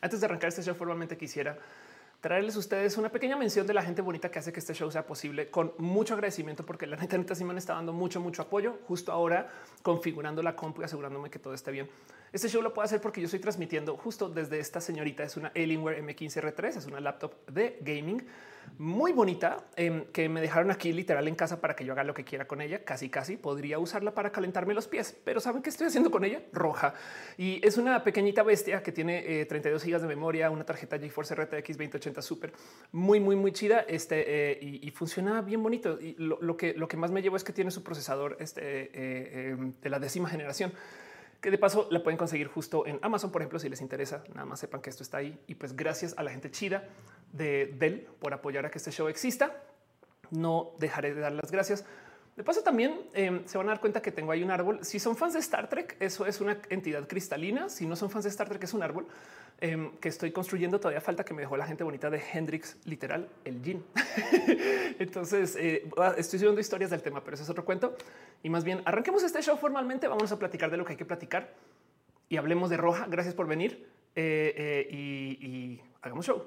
Antes de arrancar este show formalmente quisiera traerles a ustedes una pequeña mención de la gente bonita que hace que este show sea posible con mucho agradecimiento porque la neta neta sí me está dando mucho, mucho apoyo justo ahora configurando la compu y asegurándome que todo esté bien. Este show lo puedo hacer porque yo estoy transmitiendo justo desde esta señorita. Es una Alienware M15R3, es una laptop de gaming muy bonita em, que me dejaron aquí literal en casa para que yo haga lo que quiera con ella. Casi, casi podría usarla para calentarme los pies, pero saben qué estoy haciendo con ella? Roja y es una pequeñita bestia que tiene 32 eh, gigas de memoria, una tarjeta GeForce RTX 2080 Super muy, muy, muy chida. Este eh, y, funciona bien bonito. Y lo, que, lo que más me llevo es que tiene su procesador este, eh, em, de la décima generación que de paso la pueden conseguir justo en Amazon, por ejemplo, si les interesa, nada más sepan que esto está ahí. Y pues gracias a la gente chida de Dell por apoyar a que este show exista. No dejaré de dar las gracias. De paso, también em, se van a dar cuenta que tengo ahí un árbol. Si son fans de Star Trek, eso es una entidad cristalina. Si no son fans de Star Trek, es un árbol em, que estoy construyendo. Todavía falta que me dejó la gente bonita de Hendrix, literal, el Jin. Entonces, eh, estoy subiendo historias del tema, pero eso es otro cuento. Y más bien, arranquemos este show formalmente. Vamos a platicar de lo que hay que platicar y hablemos de Roja. Gracias por venir eh, eh, y hagamos show.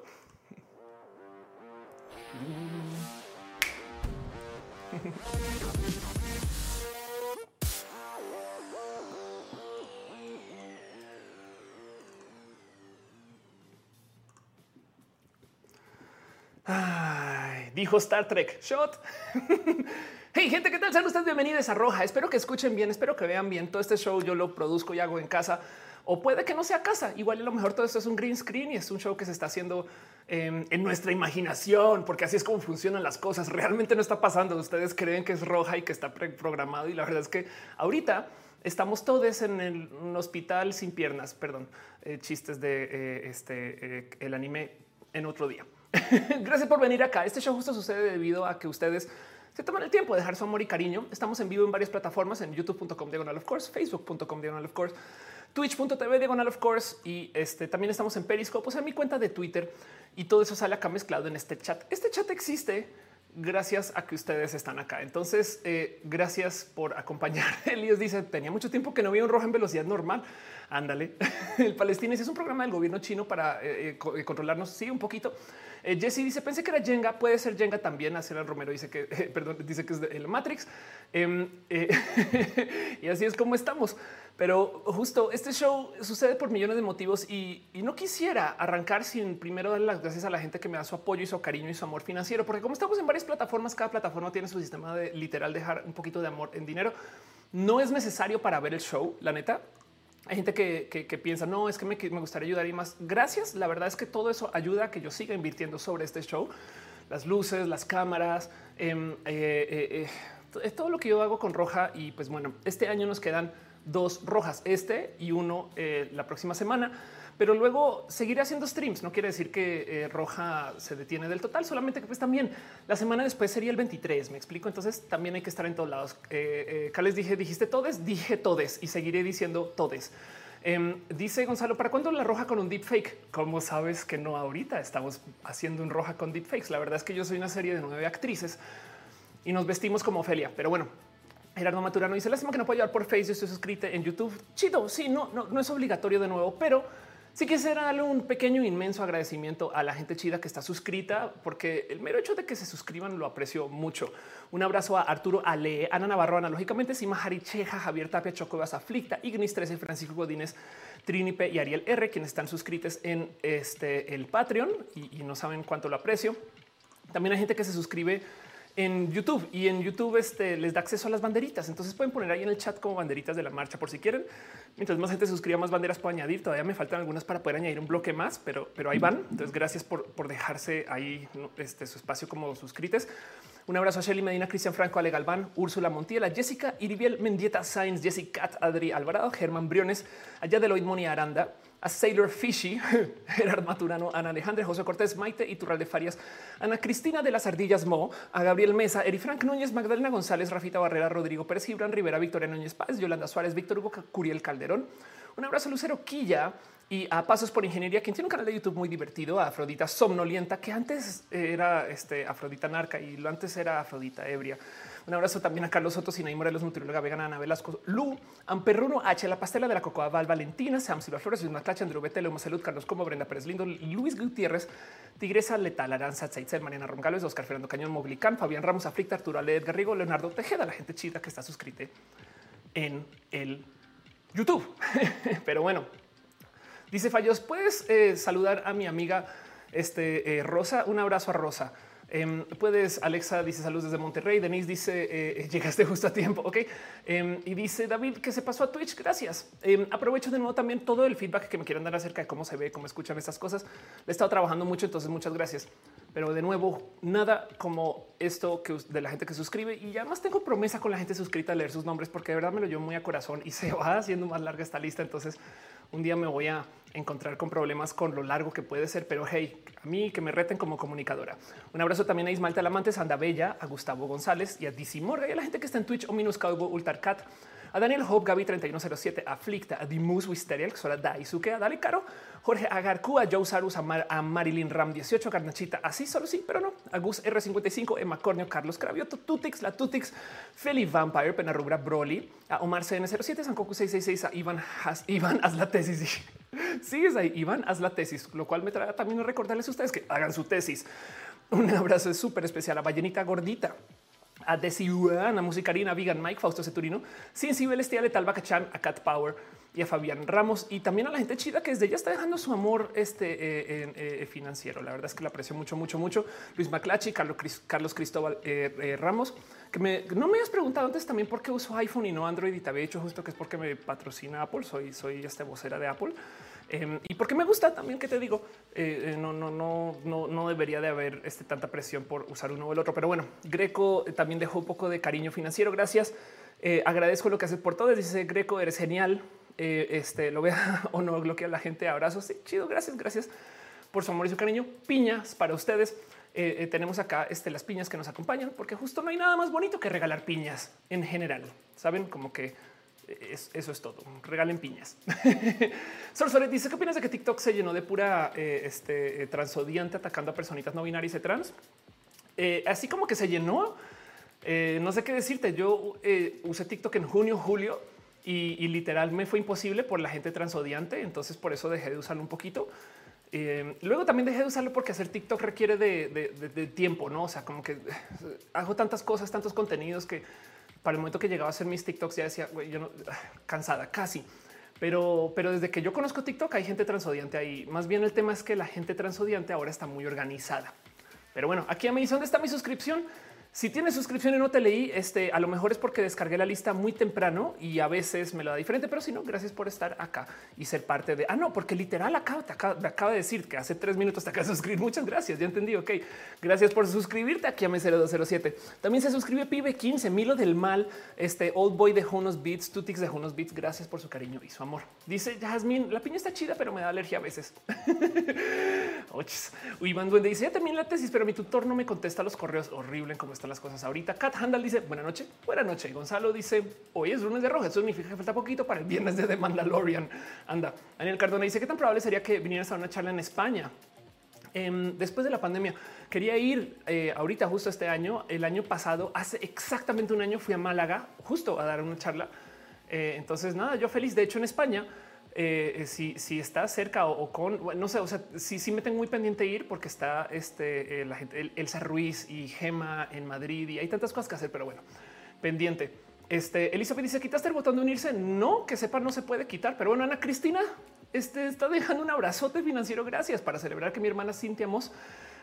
Dijo Star Trek Shot. hey, gente, ¿qué tal? Sean ustedes bienvenidos a Roja. Espero que escuchen bien, espero que vean bien. Todo este show yo lo produzco y hago en casa o puede que no sea casa. Igual a lo mejor todo esto es un green screen y es un show que se está haciendo em, en nuestra imaginación, porque así es como funcionan las cosas. Realmente no está pasando. Ustedes creen que es roja y que está programado. Y la verdad es que ahorita estamos todos en un hospital sin piernas. Perdón, eh, chistes de eh, este eh, el anime en otro día. Gracias por venir acá. Este show justo sucede debido a que ustedes se toman el tiempo de dejar su amor y cariño. Estamos en vivo en varias plataformas en youtube.com diagonal of course, facebook.com diagonal of course twitch.tv diagonal of course y este también estamos en Periscope, o sea, mi cuenta de Twitter y todo eso sale acá mezclado en este chat. Este chat existe gracias a que ustedes están acá. Entonces, eh, gracias por acompañar. Elias dice, tenía mucho tiempo que no había un rojo en velocidad normal. Ándale. El Palestina es un programa del gobierno chino para eh, eh, controlarnos. Sí, un poquito. Jesse dice, pensé que era Jenga, puede ser Jenga también. el Romero dice que, perdón, dice que es el Matrix. Em, y así es como estamos. Pero justo este show sucede por millones de motivos y, no quisiera arrancar sin primero dar las gracias a la gente que me da su apoyo y su cariño y su amor financiero, porque como estamos en varias plataformas, cada plataforma tiene su sistema de literal dejar un poquito de amor en dinero. No es necesario para ver el show, la neta. Hay gente que, piensa, no, es que me, gustaría ayudar y más. Gracias. La verdad es que todo eso ayuda a que yo siga invirtiendo sobre este show. Las luces, las cámaras, em, eh, eh, eh, todo lo que yo hago con Roja. Y pues bueno, este año nos quedan dos rojas, este y uno eh, la próxima semana. Pero luego seguiré haciendo streams. No quiere decir que eh, roja se detiene del total, solamente que pues también la semana después sería el 23. Me explico. Entonces también hay que estar en todos lados. Eh, eh dije, dijiste todes, dije todes y seguiré diciendo todes. Em, dice Gonzalo, ¿para cuándo la roja con un deepfake? ¿Cómo sabes que no ahorita estamos haciendo un roja con deepfakes? La verdad es que yo soy una serie de nueve actrices y nos vestimos como Ofelia, pero bueno, Gerardo Maturano dice lástima que no puedo llevar por Facebook. Estoy suscrito en YouTube. Chido. Sí, no, no, no es obligatorio de nuevo, pero sí quisiera darle un pequeño, inmenso agradecimiento a la gente chida que está suscrita, porque el mero hecho de que se suscriban lo aprecio mucho. Un abrazo a Arturo Ale, Ana Navarro, analógicamente, Sima Cheja, Javier Tapia, Chocobas Aflicta, Ignis 13, Francisco Godínez, Trinipe y Ariel R, quienes están suscritos en este el Patreon y, y no saben cuánto lo aprecio. También hay gente que se suscribe en YouTube y en YouTube este, les da acceso a las banderitas. Entonces pueden poner ahí en el chat como banderitas de la marcha por si quieren. Mientras más gente suscriba, más banderas puedo añadir. Todavía me faltan algunas para poder añadir un bloque más, pero, pero ahí van. Entonces, gracias por, dejarse ahí este, su espacio como suscrites. Un abrazo a Shelly Medina, Cristian Franco, Ale Galván, Úrsula Montiela, Jessica Iribiel Mendieta Sainz, Jessica Adri Alvarado, Germán Briones, allá de Loid Moni Aranda, a Sailor Fishy, Gerard Maturano, Ana Alejandra, José Cortés, Maite y de Farias, Ana Cristina de las Ardillas Mo, a Gabriel Mesa, Eri Frank Núñez, Magdalena González, Rafita Barrera, Rodrigo Pérez, Gibran Rivera, Victoria Núñez Paz, Yolanda Suárez, Víctor Hugo Curiel Calderón. Un abrazo a Lucero Quilla y a Pasos por Ingeniería, quien tiene un canal de YouTube muy divertido, a Afrodita Somnolienta, que antes era este, Afrodita Narca y lo antes era Afrodita Ebria. Un abrazo también a Carlos Soto, Sinaí Morelos, nutrióloga vegana, Ana Velasco, Lu, Amperruno, H, La Pastela de la Cocoa, Val, Valentina, Sam Silva Flores, Luis Maclacha, Andrew Betele, Salud, Carlos Como, Brenda Pérez Lindo, Luis Gutiérrez, Tigresa Letal, Aranza, Tzaitzel, Mariana Roncalves, Oscar Fernando Cañón, Moglicán, Fabián Ramos, Aflicta, Arturo Ale, Edgar Rigo, Leonardo Tejeda, la gente chida que está suscrita en el YouTube. Pero bueno, dice Fallos, puedes eh, saludar a mi amiga este, eh, Rosa. Un abrazo a Rosa. Em, puedes, Alexa dice saludos desde Monterrey. Denise dice eh, llegaste justo a tiempo. Ok. Em, y dice David que se pasó a Twitch. Gracias. Em, aprovecho de nuevo también todo el feedback que me quieran dar acerca de cómo se ve, cómo escuchan estas cosas. Le he estado trabajando mucho, entonces muchas gracias. Pero de nuevo, nada como esto que de la gente que suscribe y además tengo promesa con la gente suscrita a leer sus nombres porque de verdad me lo llevo muy a corazón y se va haciendo más larga esta lista. Entonces un día me voy a encontrar con problemas con lo largo que puede ser, pero hey, a mí que me reten como comunicadora. Un abrazo también a Ismael Talamante, Sanda Bella, a Gustavo González y a DC Morga y a la gente que está en Twitch o Minus Cowboy Ultarcat a Daniel Hope, Gaby 3107, Aflicta, a Dimus Wisteria, Xora Daisuke, a Dale Caro, Jorge Agarcu, a Joe Sarus, a, Marilyn Ram 18, a Garnachita, así solo sí, pero no, a Gus R55, Emma Cornio, Carlos Cravioto, Tutix, la Tutix, Feli Vampire, Penarrubra Broly, a Omar CN07, Sankoku 666, a Iván, Has, Iván, haz la tesis. Sigues ahí, Iván, haz la tesis, lo cual me trae también a recordarles a ustedes que hagan su tesis. Un abrazo súper especial a Ballenita Gordita a Desiuana, Musicarina, Vegan, Mike, Fausto Ceturino, Sin Celestial, Letal, Bacachan, a Cat Power y a Fabián Ramos y también a la gente chida que desde ya está dejando su amor este, eh, eh, financiero. La verdad es que la aprecio mucho, mucho, mucho. Luis Maclachi, Carlos, Cristóbal eh, Ramos, que me, no me has preguntado antes también por qué uso iPhone y no Android y te había dicho justo que es porque me patrocina Apple. Soy, soy esta vocera de Apple. Em, y porque me gusta también que te digo, eh, eh, no, no, no, no, no debería de haber este, tanta presión por usar uno o el otro. Pero bueno, Greco eh, también dejó un poco de cariño financiero. Gracias. agradezco lo que haces por todo. Dice Greco, eres genial. este lo vea o no bloquea la gente. Abrazos. Sí, chido. Gracias, gracias por su amor y su cariño. Piñas para ustedes. tenemos acá este, las piñas que nos acompañan, porque justo no hay nada más bonito que regalar piñas en general. Saben como que eso es todo. Regalen piñas. Sorsoret dice qué opinas de que TikTok se llenó de pura eh, este, eh, transodiante atacando a personitas no binarias y trans. Eh, así como que se llenó. no sé qué decirte. Yo usé TikTok en junio, julio y, literal me fue imposible por la gente transodiante. Entonces por eso dejé de usarlo un poquito. luego también dejé de usarlo porque hacer TikTok requiere de, tiempo, no? O sea, como que hago tantas cosas, tantos contenidos que para el momento que llegaba a hacer mis TikToks ya decía, yo no cansada casi. Pero, pero desde que yo conozco TikTok hay gente transodiante ahí. Más bien el tema es que la gente transodiante ahora está muy organizada. Pero bueno, aquí me dice dónde está mi suscripción. Si tienes suscripción y no te leí, este a lo mejor es porque descargué la lista muy temprano y a veces me lo da diferente, pero si no, gracias por estar acá y ser parte de. Ah, no, porque literal acá te acaba, de decir que hace tres minutos te acabas de suscribir. Muchas gracias. Ya entendí. Ok, gracias por suscribirte aquí a M0207. También se suscribe Pibe 15, Milo del Mal, este Old Boy de Junos Beats, Tutix de Junos Beats. Gracias por su cariño y su amor. Dice Jasmine, la piña está chida, pero me da alergia a veces. Iván Duende dice ya terminé la tesis, pero mi tutor no me contesta los correos. Horrible en cómo están las cosas ahorita. Cat Handal dice buena noche, buena noche. Gonzalo dice hoy es lunes de roja. Eso significa que falta poquito para el viernes de The Mandalorian. Anda. Daniel Cardona dice qué tan probable sería que vinieras a una charla en España. Em, después de la pandemia, quería ir eh, ahorita, justo este año. El año pasado, hace exactamente un año, fui a Málaga justo a dar una charla. Eh, entonces, nada, yo feliz. De hecho, en España eh, eh, si, si, está cerca o, con, no sé, o sea, sí, sí me tengo muy pendiente ir porque está este, eh, la gente, Elsa Ruiz y Gema en Madrid y hay tantas cosas que hacer, pero bueno, pendiente. Este Elizabeth dice: Quitaste el botón de unirse. No, que sepa, no se puede quitar. Pero bueno, Ana Cristina este, está dejando un abrazote financiero. Gracias para celebrar que mi hermana Cintia Moss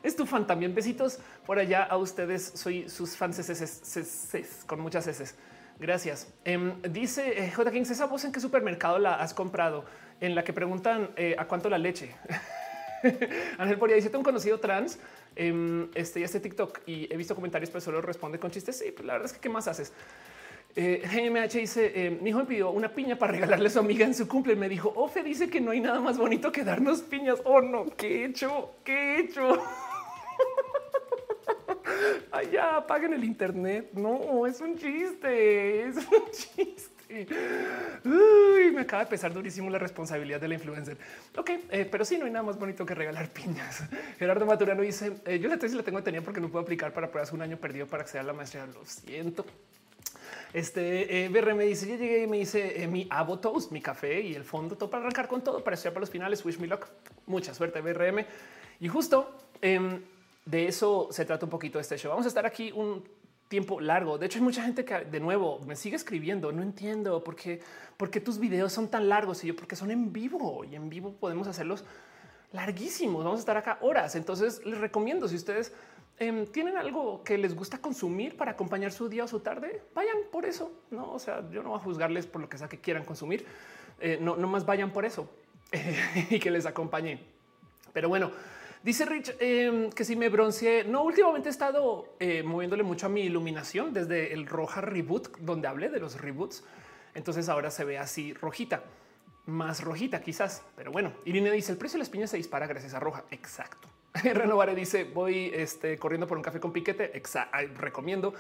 es tu fan. También besitos por allá a ustedes. Soy sus fans con muchas heces. Gracias. Em, dice eh, J. King, esa voz en qué supermercado la has comprado, en la que preguntan eh, a cuánto la leche. Ángel Poria dice: Tengo un conocido trans. Eh, este, este TikTok y he visto comentarios, pero solo responde con chistes. Sí, pues la verdad es que qué más haces. Eh, GMH dice: em, Mi hijo me pidió una piña para regalarle a su amiga en su cumple. Me dijo: Ofe dice que no hay nada más bonito que darnos piñas. Oh, no, qué he hecho, qué he hecho. Ay, ya apaguen el Internet. No, es un chiste, es un chiste. Uy, me acaba de pesar durísimo la responsabilidad de la influencer. Ok, eh, pero sí, no hay nada más bonito que regalar piñas. Gerardo Maturano dice: eh, Yo la tesis la tengo tenía porque no puedo aplicar para pruebas un año perdido para acceder a la maestría. Lo siento. Este eh, dice: Yo llegué y me hice mi Avo Toast, mi café y el fondo, todo para arrancar con todo para estudiar para los finales. Wish me luck. Mucha suerte, BRM. Y justo em, de eso se trata un poquito este show. Vamos a estar aquí un tiempo largo. De hecho, hay mucha gente que de nuevo me sigue escribiendo. No entiendo por qué, tus videos son tan largos y yo porque son en vivo y en vivo podemos hacerlos larguísimos. Vamos a estar acá horas. Entonces les recomiendo si ustedes em, tienen algo que les gusta consumir para acompañar su día o su tarde, vayan por eso. No, o sea, yo no voy a juzgarles por lo que sea que quieran consumir. Eh, no, no más vayan por eso y que les acompañe. Pero bueno, Dice Rich em, que si me bronceé, no, últimamente he estado eh, moviéndole mucho a mi iluminación desde el roja reboot, donde hablé de los reboots. Entonces ahora se ve así rojita, más rojita quizás. Pero bueno, Irene dice el precio de las piñas se dispara gracias a roja. Exacto. Renovare dice voy este, corriendo por un café con piquete. Recomiendo.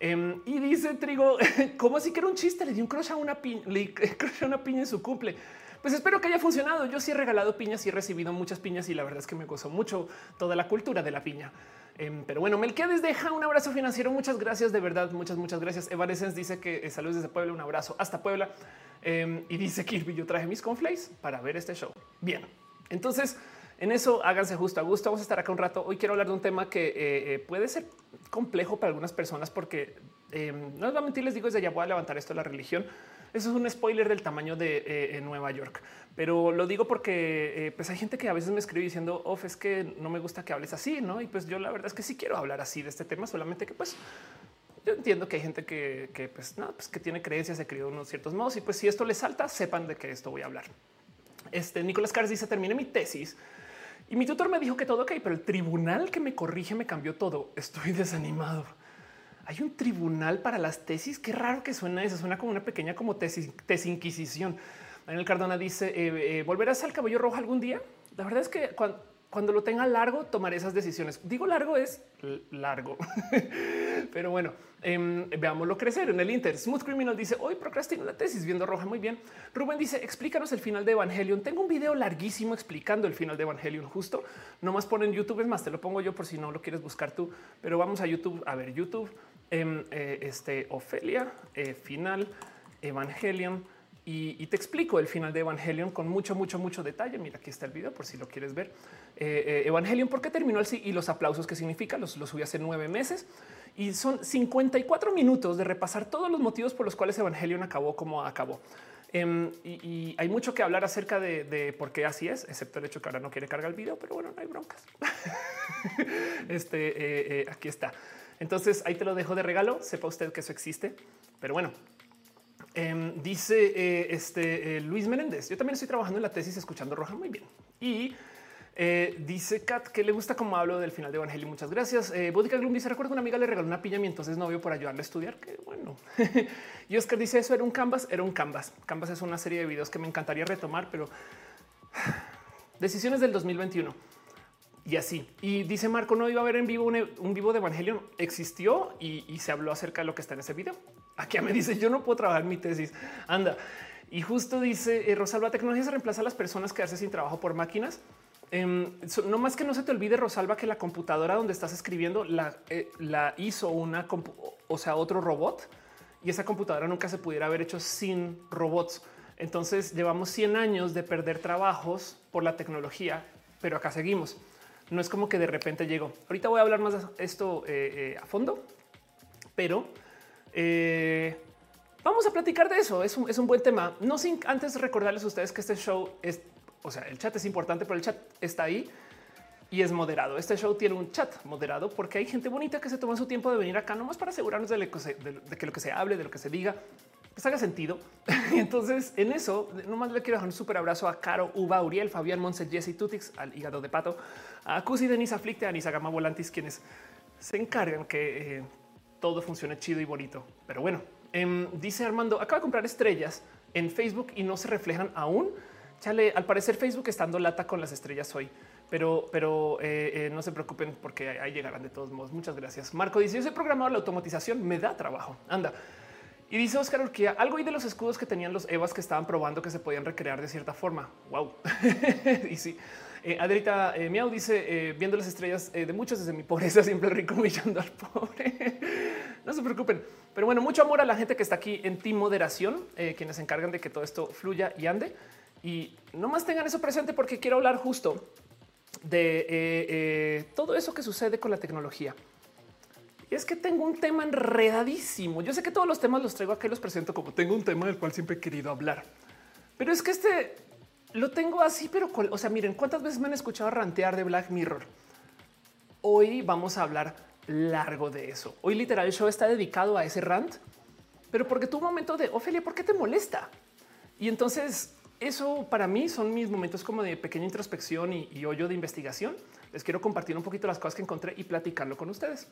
Em, y dice Trigo, ¿cómo así que era un chiste? Le di un crush a una piña, le crush a una piña en su cumple. Pues espero que haya funcionado. Yo sí he regalado piñas y he recibido muchas piñas y la verdad es que me gozó mucho toda la cultura de la piña. Em, pero bueno, Melquiades deja un abrazo financiero. Muchas gracias, de verdad. Muchas, muchas gracias. Evanescence dice que eh, saludos desde Puebla. Un abrazo hasta Puebla. Em, y dice Kirby, yo traje mis conflays para ver este show. Bien, entonces en eso háganse justo a gusto. Vamos a estar acá un rato. Hoy quiero hablar de un tema que eh, eh, puede ser complejo para algunas personas porque em, no les voy a mentir, les digo desde ya voy a levantar esto de la religión eso es un spoiler del tamaño de eh, Nueva York, pero lo digo porque eh, pues hay gente que a veces me escribe diciendo, of es que no me gusta que hables así, no? Y pues yo la verdad es que sí quiero hablar así de este tema, solamente que pues yo entiendo que hay gente que, pues no, pues que tiene creencias, se crió unos ciertos modos y pues si esto les salta, sepan de qué esto voy a hablar. Este Nicolás Cars dice terminé mi tesis y mi tutor me dijo que todo ok, pero el tribunal que me corrige me cambió todo. Estoy desanimado hay un tribunal para las tesis. Qué raro que suena eso. Suena como una pequeña como tesis, tesinquisición. Daniel Cardona dice eh, eh, volverás al cabello rojo algún día. La verdad es que cuando, lo tenga largo, tomaré esas decisiones. Digo largo es largo, pero bueno, eh, veámoslo crecer en el Inter. Smooth Criminal dice hoy procrastino la tesis viendo roja. Muy bien. Rubén dice explícanos el final de Evangelion. Tengo un video larguísimo explicando el final de Evangelion. Justo no más ponen YouTube. Es más, te lo pongo yo por si no lo quieres buscar tú, pero vamos a YouTube a ver YouTube. Eh, este Ofelia eh, final Evangelion y, te explico el final de Evangelion con mucho, mucho, mucho detalle. Mira, aquí está el video por si lo quieres ver. Eh, Evangelion, ¿por qué terminó el sí? Y los aplausos que significa, los, los subí hace nueve meses y son 54 minutos de repasar todos los motivos por los cuales Evangelion acabó como acabó. Em, y, hay mucho que hablar acerca de, por qué así es, excepto el hecho que ahora no quiere cargar el video, pero bueno, no hay broncas. este aquí está. Entonces ahí te lo dejo de regalo. Sepa usted que eso existe. Pero bueno, em, dice eh, este eh, Luis Menéndez. Yo también estoy trabajando en la tesis escuchando Roja muy bien. Y eh, dice Kat que le gusta cómo hablo del final de Evangelio. Muchas gracias. Eh, Gloom dice: Recuerdo que una amiga le regaló una piña a mi entonces novio por ayudarle a estudiar. Que bueno. y Oscar dice: Eso era un canvas, era un canvas. Canvas es una serie de videos que me encantaría retomar, pero decisiones del 2021 y así. Y dice Marco, no iba a haber en vivo un, vivo de Evangelion. Existió y, se habló acerca de lo que está en ese video. Aquí me dice, yo no puedo trabajar mi tesis. Anda. Y justo dice eh, Rosalba, tecnología se reemplaza a las personas que hacen sin trabajo por máquinas. Em, no más que no se te olvide, Rosalba, que la computadora donde estás escribiendo la, eh, la hizo una, o sea, otro robot y esa computadora nunca se pudiera haber hecho sin robots. Entonces llevamos 100 años de perder trabajos por la tecnología, pero acá seguimos. No es como que de repente llego. Ahorita voy a hablar más de esto eh, eh, a fondo, pero eh, vamos a platicar de eso. Es un, buen tema. No sin antes recordarles a ustedes que este show es, o sea, el chat es importante, pero el chat está ahí y es moderado. Este show tiene un chat moderado porque hay gente bonita que se toma su tiempo de venir acá nomás para asegurarnos de, de que lo que se hable, de lo que se diga, pues haga sentido. y entonces en eso nomás le quiero dejar un súper abrazo a Caro, Uva, Uriel, Fabián, Monse, Jesse, Tutix, al hígado de pato, a Cusi, Denise, Aflicte, a Anisa Gama Volantis, quienes se encargan que eh, todo funcione chido y bonito. Pero bueno, em, dice Armando, acaba de comprar estrellas en Facebook y no se reflejan aún. Chale, al parecer Facebook está dando lata con las estrellas hoy, pero, pero eh, eh, no se preocupen porque ahí llegarán de todos modos. Muchas gracias. Marco dice: Yo soy programador, la automatización me da trabajo. Anda. Y dice Oscar Urquía, algo y de los escudos que tenían los Evas que estaban probando que se podían recrear de cierta forma. Wow. y sí. Eh, Adrita eh, Miau dice, eh, viendo las estrellas de muchos desde mi pobreza, siempre rico humillando al pobre. no se preocupen. Pero bueno, mucho amor a la gente que está aquí en Team Moderación, quienes se encargan de que todo esto fluya y ande. Y no más tengan eso presente porque quiero hablar justo de todo eso que sucede con la tecnología. Y es que tengo un tema enredadísimo. Yo sé que todos los temas los traigo aquí, los presento como tengo un tema del cual siempre he querido hablar. Pero es que este lo tengo así, pero o sea, miren cuántas veces me han escuchado rantear de Black Mirror. Hoy vamos a hablar largo de eso. Hoy literal el show está dedicado a ese rant, pero porque tu momento de Ofelia, ¿por qué te molesta? Y entonces eso para mí son mis momentos como de pequeña introspección y, hoyo de investigación. Les quiero compartir un poquito las cosas que encontré y platicarlo con ustedes.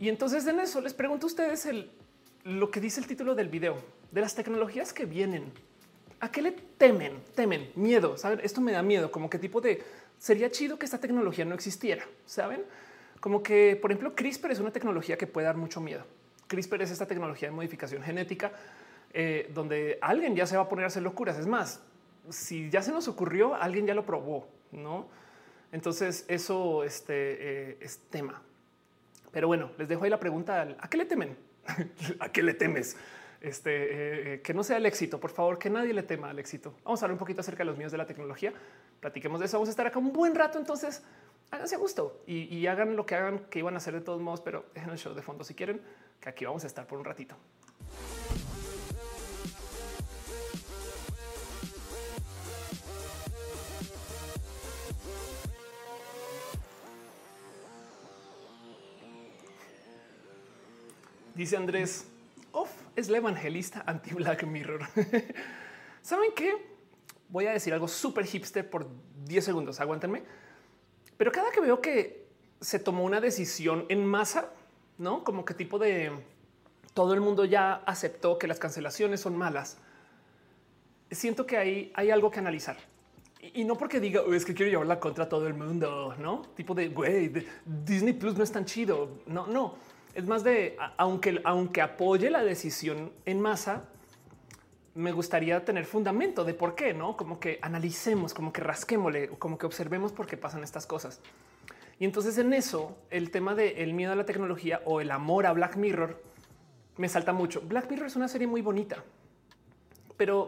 Y entonces en eso les pregunto a ustedes el, lo que dice el título del video de las tecnologías que vienen ¿A qué le temen? Temen, miedo. ¿Saben? Esto me da miedo, como que tipo de sería chido que esta tecnología no existiera. Saben? Como que, por ejemplo, CRISPR es una tecnología que puede dar mucho miedo. CRISPR es esta tecnología de modificación genética eh, donde alguien ya se va a poner a hacer locuras. Es más, si ya se nos ocurrió, alguien ya lo probó, no? Entonces, eso este, eh, es tema. Pero bueno, les dejo ahí la pregunta: ¿a qué le temen? ¿A qué le temes? Este, eh, eh, que no sea el éxito, por favor, que nadie le tema al éxito. Vamos a hablar un poquito acerca de los míos de la tecnología. Platiquemos de eso. Vamos a estar acá un buen rato. Entonces, háganse a gusto y, hagan lo que hagan que iban a hacer de todos modos, pero dejen el show de fondo si quieren, que aquí vamos a estar por un ratito. Dice Andrés, es la evangelista anti Black Mirror. ¿Saben qué? Voy a decir algo súper hipster por 10 segundos. Aguántenme. Pero cada que veo que se tomó una decisión en masa, no como que tipo de todo el mundo ya aceptó que las cancelaciones son malas. Siento que hay, hay algo que analizar y, no porque diga es que quiero llevarla contra todo el mundo, no tipo de güey, Disney Plus no es tan chido. No, no es más de, aunque, aunque apoye la decisión en masa, me gustaría tener fundamento de por qué, no como que analicemos, como que rasquémosle, como que observemos por qué pasan estas cosas. Y entonces en eso, el tema del miedo a la tecnología o el amor a Black Mirror me salta mucho. Black Mirror es una serie muy bonita, pero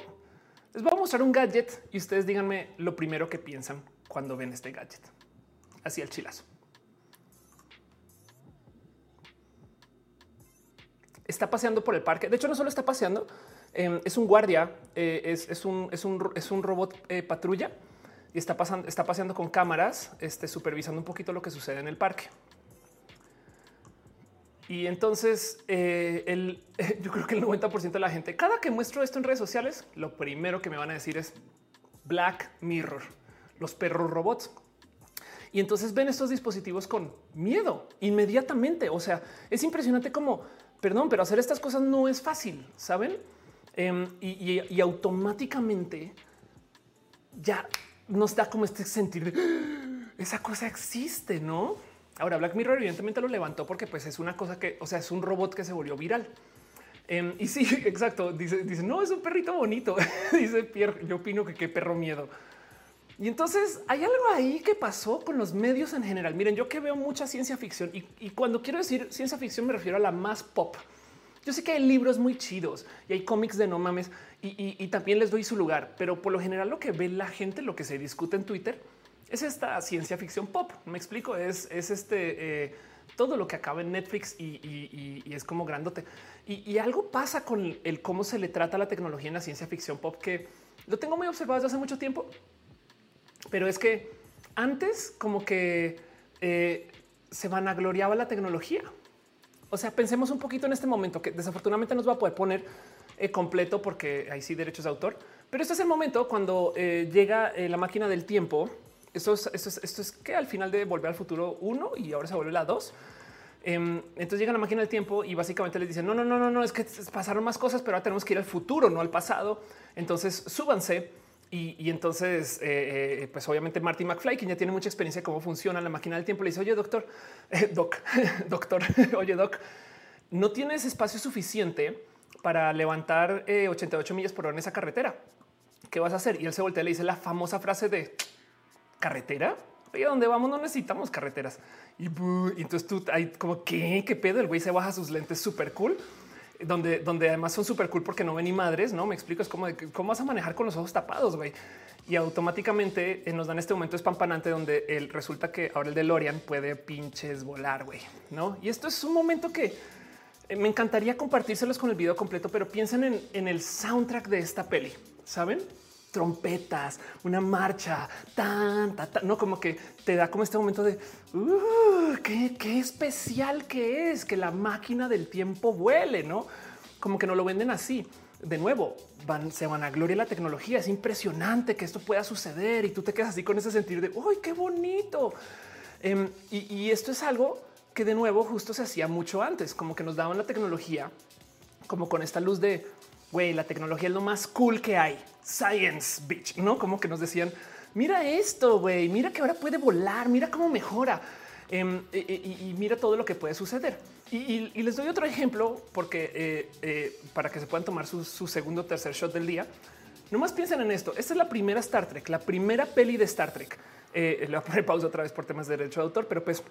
les voy a mostrar un gadget y ustedes díganme lo primero que piensan cuando ven este gadget. Así el chilazo. Está paseando por el parque. De hecho, no solo está paseando, em, es un guardia, eh, es, un, es, un, robot eh, patrulla y está, pasando, está paseando con cámaras, este, supervisando un poquito lo que sucede en el parque. Y entonces eh, el, yo creo que el 90% de la gente, cada que muestro esto en redes sociales, lo primero que me van a decir es Black Mirror, los perros robots. Y entonces ven estos dispositivos con miedo inmediatamente. O sea, es impresionante cómo Perdón, pero hacer estas cosas no es fácil, ¿saben? Em, y, automáticamente ya nos da como este sentir de ah, esa cosa existe, ¿no? Ahora Black Mirror evidentemente lo levantó porque pues es una cosa que, o sea, es un robot que se volvió viral. Em, y sí, exacto. Dice, dice, no, es un perrito bonito. dice Pierre, yo opino que qué perro miedo. Y entonces hay algo ahí que pasó con los medios en general. Miren, yo que veo mucha ciencia ficción y, cuando quiero decir ciencia ficción me refiero a la más pop. Yo sé que hay libros muy chidos y hay cómics de no mames y, también les doy su lugar, pero por lo general lo que ve la gente, lo que se discute en Twitter es esta ciencia ficción pop. Me explico, es, es este eh, todo lo que acaba en Netflix y, es como grandote. Y, algo pasa con el cómo se le trata la tecnología en la ciencia ficción pop que lo tengo muy observado desde hace mucho tiempo pero es que antes como que eh, se vanagloriaba la tecnología. O sea, pensemos un poquito en este momento que desafortunadamente nos va a poder poner eh, completo porque hay sí derechos de autor, pero este es el momento cuando eh, llega la máquina del tiempo. Esto es, esto es, que al final de volver al futuro uno y ahora se vuelve la dos. Em, entonces llega la máquina del tiempo y básicamente les dicen no, no, no, no, no, es que pasaron más cosas, pero ahora tenemos que ir al futuro, no al pasado. Entonces súbanse y, entonces, eh, eh, pues obviamente Marty McFly, quien ya tiene mucha experiencia de cómo funciona la máquina del tiempo, le dice, oye, doctor, eh, doc, doctor, oye, doc, no tienes espacio suficiente para levantar 88 eh, millas por hora en esa carretera. ¿Qué vas a hacer? Y él se voltea y le dice la famosa frase de carretera. Oye, ¿dónde vamos? No necesitamos carreteras. Y, entonces tú hay como que qué pedo. El güey se baja sus lentes súper cool, donde, además son súper cool porque no ven ni madres. No me explico. Es como de cómo vas a manejar con los ojos tapados, güey. Y automáticamente eh, nos dan este momento espampanante donde el, resulta que ahora el de Lorian puede pinches volar, güey. No, y esto es un momento que eh, me encantaría compartírselos con el video completo, pero piensen en, en el soundtrack de esta peli. Saben? Trompetas, una marcha, tan, tan, no como que te da como este momento de uh, qué, qué, especial que es que la máquina del tiempo vuele, no como que no lo venden así. De nuevo, van, se van a gloria la tecnología. Es impresionante que esto pueda suceder y tú te quedas así con ese sentir de uy, qué bonito. Em, y, y esto es algo que de nuevo justo se hacía mucho antes, como que nos daban la tecnología como con esta luz de güey, la tecnología es lo más cool que hay. Science, bitch, no como que nos decían, mira esto, güey, mira que ahora puede volar, mira cómo mejora em, y, mira todo lo que puede suceder. Y, les doy otro ejemplo porque eh, eh, para que se puedan tomar su, segundo o tercer shot del día. Nomás piensen en esto. Esta es la primera Star Trek, la primera peli de Star Trek. Eh, le voy a poner pausa otra vez por temas de derecho de autor, pero pues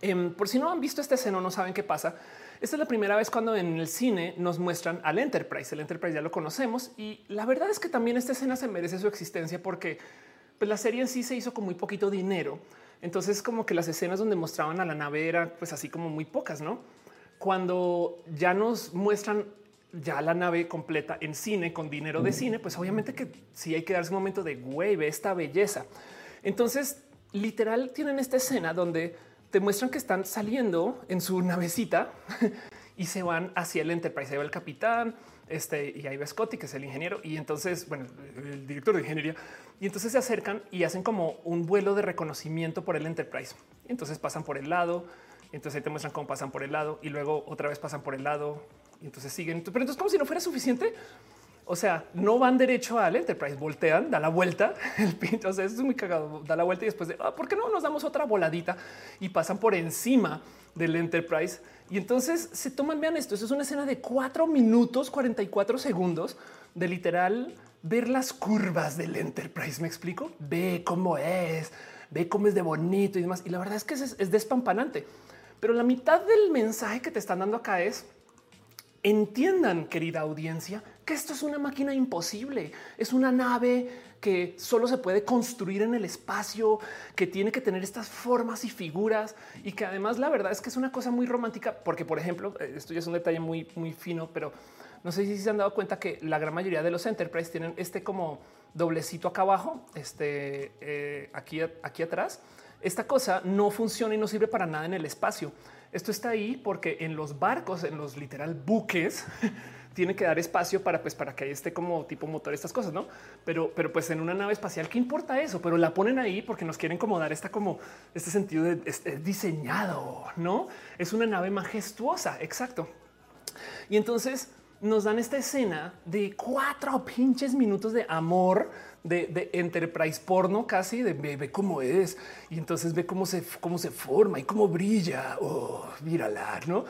em, por si no han visto esta escena, no saben qué pasa. Esta es la primera vez cuando en el cine nos muestran al Enterprise. El Enterprise ya lo conocemos y la verdad es que también esta escena se merece su existencia porque pues, la serie en sí se hizo con muy poquito dinero. Entonces como que las escenas donde mostraban a la nave eran pues así como muy pocas, ¿no? Cuando ya nos muestran ya la nave completa en cine con dinero de cine, pues obviamente que sí hay que darse un momento de güey, ve esta belleza. Entonces, literal tienen esta escena donde te muestran que están saliendo en su navecita y se van hacia el Enterprise. Ahí va el capitán este, y ahí va Scotty, que es el ingeniero. Y entonces, bueno, el director de ingeniería. Y entonces se acercan y hacen como un vuelo de reconocimiento por el Enterprise. Entonces pasan por el lado. Entonces ahí te muestran cómo pasan por el lado y luego otra vez pasan por el lado y entonces siguen. Pero entonces como si no fuera suficiente, o sea, no van derecho al Enterprise, voltean, da la vuelta, el pinto, o sea, es muy cagado, da la vuelta y después de, ah, ¿por qué no nos damos otra voladita y pasan por encima del Enterprise? Y entonces se toman, vean esto, eso es una escena de cuatro minutos, 44 segundos de literal ver las curvas del Enterprise, ¿me explico? Ve cómo es, ve cómo es de bonito y demás. Y la verdad es que es, es despampanante. Pero la mitad del mensaje que te están dando acá es, entiendan, querida audiencia, que esto es una máquina imposible. Es una nave que solo se puede construir en el espacio, que tiene que tener estas formas y figuras y que además la verdad es que es una cosa muy romántica porque, por ejemplo, eh, esto ya es un detalle muy, muy fino, pero no sé si se han dado cuenta que la gran mayoría de los Enterprise tienen este como doblecito acá abajo, este eh, aquí, aquí atrás. Esta cosa no funciona y no sirve para nada en el espacio. Esto está ahí porque en los barcos, en los literal buques, tiene que dar espacio para, pues, para que esté como tipo motor estas cosas, no? Pero, pero pues en una nave espacial, ¿qué importa eso? Pero la ponen ahí porque nos quieren como dar esta como este sentido de diseñado, no? Es una nave majestuosa. Exacto. Y entonces nos dan esta escena de cuatro pinches minutos de amor de, Enterprise porno casi de ve, cómo es y entonces ve cómo se, cómo se forma y cómo brilla. Oh, mírala, no?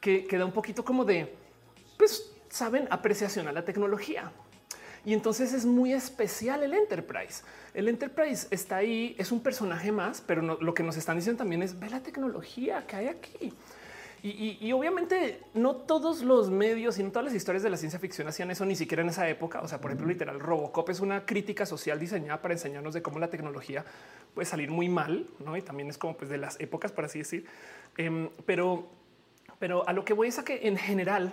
Que queda un poquito como de pues saben apreciación a la tecnología. Y entonces es muy especial el Enterprise. El Enterprise está ahí, es un personaje más, pero lo que nos están diciendo también es ve la tecnología que hay aquí. Y, obviamente no todos los medios y no todas las historias de la ciencia ficción hacían eso ni siquiera en esa época. O sea, por ejemplo, literal Robocop es una crítica social diseñada para enseñarnos de cómo la tecnología puede salir muy mal, ¿no? Y también es como pues de las épocas, por así decir. Em, pero, pero a lo que voy es a que en general,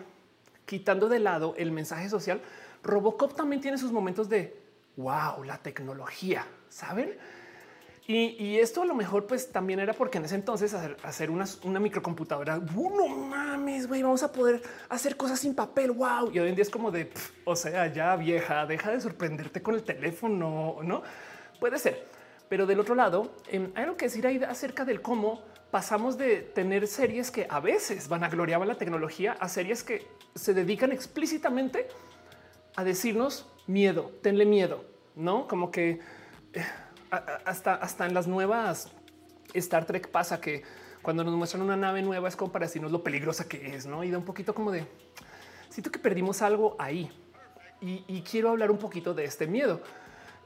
quitando de lado el mensaje social, Robocop también tiene sus momentos de wow, la tecnología, ¿saben? Y, esto a lo mejor pues también era porque en ese entonces hacer, una, microcomputadora, no mames, güey, vamos a poder hacer cosas sin papel, wow. Y hoy en día es como de, o sea, ya vieja, deja de sorprenderte con el teléfono, ¿no? Puede ser. Pero del otro lado, em, hay algo que decir ahí acerca del cómo pasamos de tener series que a veces van a gloriar la tecnología a series que se dedican explícitamente a decirnos miedo, tenle miedo, ¿no? Como que... Eh, hasta, hasta en las nuevas Star Trek pasa que cuando nos muestran una nave nueva es como para decirnos lo peligrosa que es, ¿no? Y da un poquito como de siento que perdimos algo ahí y, quiero hablar un poquito de este miedo.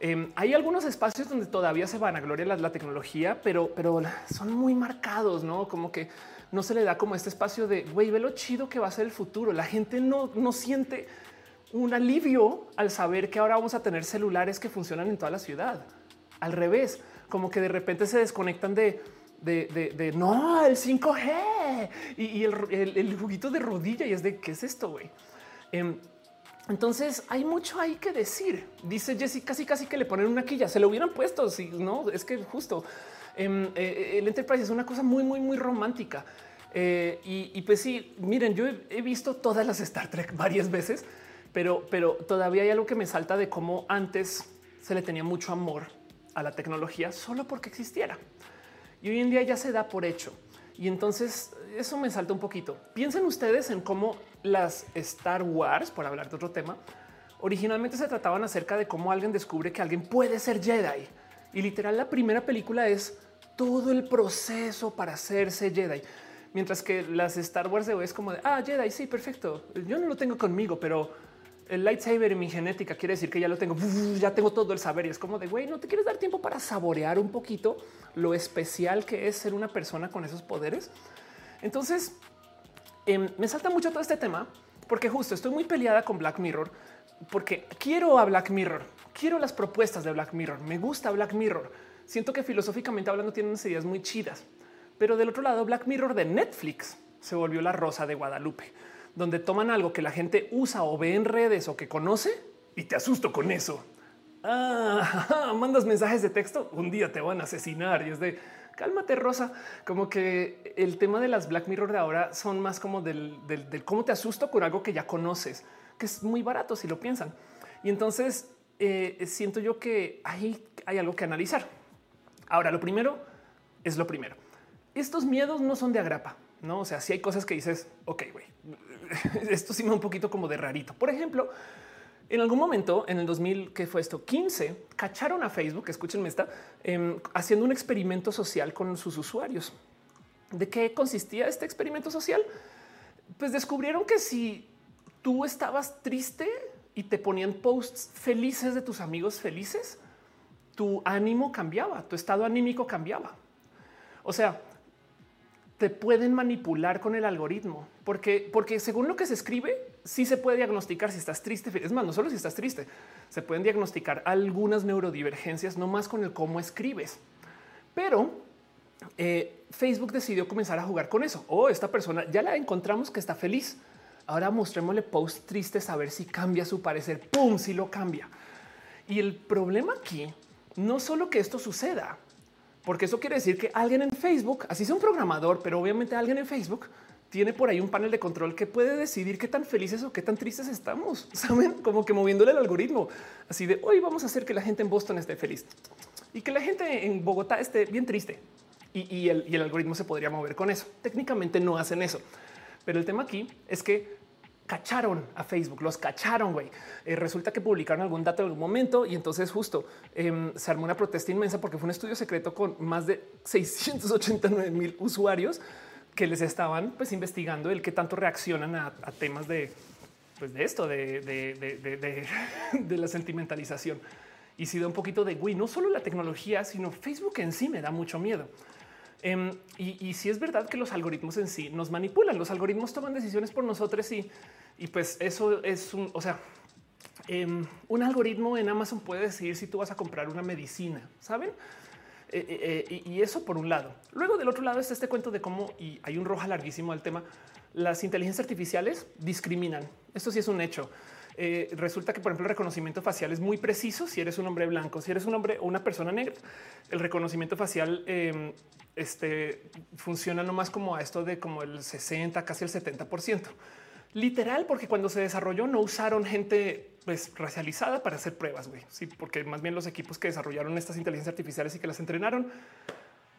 Em, hay algunos espacios donde todavía se van a gloria la, tecnología, pero, pero son muy marcados, no como que no se le da como este espacio de güey, ve lo chido que va a ser el futuro. La gente no, no siente un alivio al saber que ahora vamos a tener celulares que funcionan en toda la ciudad. Al revés, como que de repente se desconectan de, de, no, el 5G y, el, juguito de rodilla y es de qué es esto, güey. Em, entonces hay mucho ahí que decir. Dice Jessica, casi casi que le ponen una quilla. Se lo hubieran puesto. Si no, es que justo em, eh, eh, el Enterprise es una cosa muy, muy, muy romántica. Eh, y, pues sí, miren, yo he, visto todas las Star Trek varias veces, pero, pero todavía hay algo que me salta de cómo antes se le tenía mucho amor a la tecnología solo porque existiera. Y hoy en día ya se da por hecho. Y entonces eso me salta un poquito. Piensen ustedes en cómo las Star Wars, por hablar de otro tema, originalmente se trataban acerca de cómo alguien descubre que alguien puede ser Jedi. Y literal la primera película es todo el proceso para hacerse Jedi. Mientras que las Star Wars de hoy es como de, ah, Jedi, sí, perfecto. Yo no lo tengo conmigo, pero el lightsaber en mi genética quiere decir que ya lo tengo, ya tengo todo el saber y es como de, güey, no te quieres dar tiempo para saborear un poquito lo especial que es ser una persona con esos poderes. Entonces, em, me salta mucho todo este tema porque justo estoy muy peleada con Black Mirror porque quiero a Black Mirror, quiero las propuestas de Black Mirror, me gusta Black Mirror. Siento que filosóficamente hablando tiene unas ideas muy chidas, pero del otro lado Black Mirror de Netflix se volvió la rosa de Guadalupe donde toman algo que la gente usa o ve en redes o que conoce y te asusto con eso. Ah, mandas mensajes de texto, un día te van a asesinar y es de cálmate Rosa, como que el tema de las Black Mirror de ahora son más como del, cómo te asusto con algo que ya conoces, que es muy barato si lo piensan. Y entonces eh, siento yo que ahí hay algo que analizar. Ahora, lo primero es lo primero. Estos miedos no son de agrapa, no? O sea, si hay cosas que dices, ok, güey, esto sí me da un poquito como de rarito. Por ejemplo, en algún momento, en el 2000, que fue esto? 15, cacharon a Facebook, escúchenme esta, em, haciendo un experimento social con sus usuarios. ¿De qué consistía este experimento social? Pues descubrieron que si tú estabas triste y te ponían posts felices de tus amigos felices, tu ánimo cambiaba, tu estado anímico cambiaba. O sea, te pueden manipular con el algoritmo, porque, porque según lo que se escribe, sí se puede diagnosticar si estás triste. Es más, no solo si estás triste, se pueden diagnosticar algunas neurodivergencias, no más con el cómo escribes. Pero eh, Facebook decidió comenzar a jugar con eso. O oh, esta persona ya la encontramos que está feliz. Ahora mostrémosle post tristes a ver si cambia su parecer. Pum, si lo cambia. Y el problema aquí no solo que esto suceda, porque eso quiere decir que alguien en Facebook, así sea un programador, pero obviamente alguien en Facebook tiene por ahí un panel de control que puede decidir qué tan felices o qué tan tristes estamos. Saben, como que moviéndole el algoritmo así de hoy vamos a hacer que la gente en Boston esté feliz y que la gente en Bogotá esté bien triste. Y, el, y el algoritmo se podría mover con eso. Técnicamente no hacen eso, pero el tema aquí es que cacharon a Facebook, los cacharon, güey. Eh, resulta que publicaron algún dato en algún momento y entonces justo em, se armó una protesta inmensa porque fue un estudio secreto con más de 689 mil usuarios que les estaban pues investigando el que tanto reaccionan a, temas de, pues, de esto, de, de, la sentimentalización. Y si da un poquito de, güey, no solo la tecnología, sino Facebook en sí me da mucho miedo. Em, y, si es verdad que los algoritmos en sí nos manipulan, los algoritmos toman decisiones por nosotros y, y pues eso es un, o sea, em, un algoritmo en Amazon puede decidir si tú vas a comprar una medicina, saben? Eh, eh, eh, y eso por un lado. Luego del otro lado está este cuento de cómo y hay un roja larguísimo al tema. Las inteligencias artificiales discriminan. Esto sí es un hecho. resulta que, por ejemplo, el reconocimiento facial es muy preciso si eres un hombre blanco, si eres un hombre o una persona negra. El reconocimiento facial em, este, funciona nomás como a esto de como el 60, casi el 70 por ciento. Literal, porque cuando se desarrolló no usaron gente pues, racializada para hacer pruebas, güey. Sí, porque más bien los equipos que desarrollaron estas inteligencias artificiales y que las entrenaron,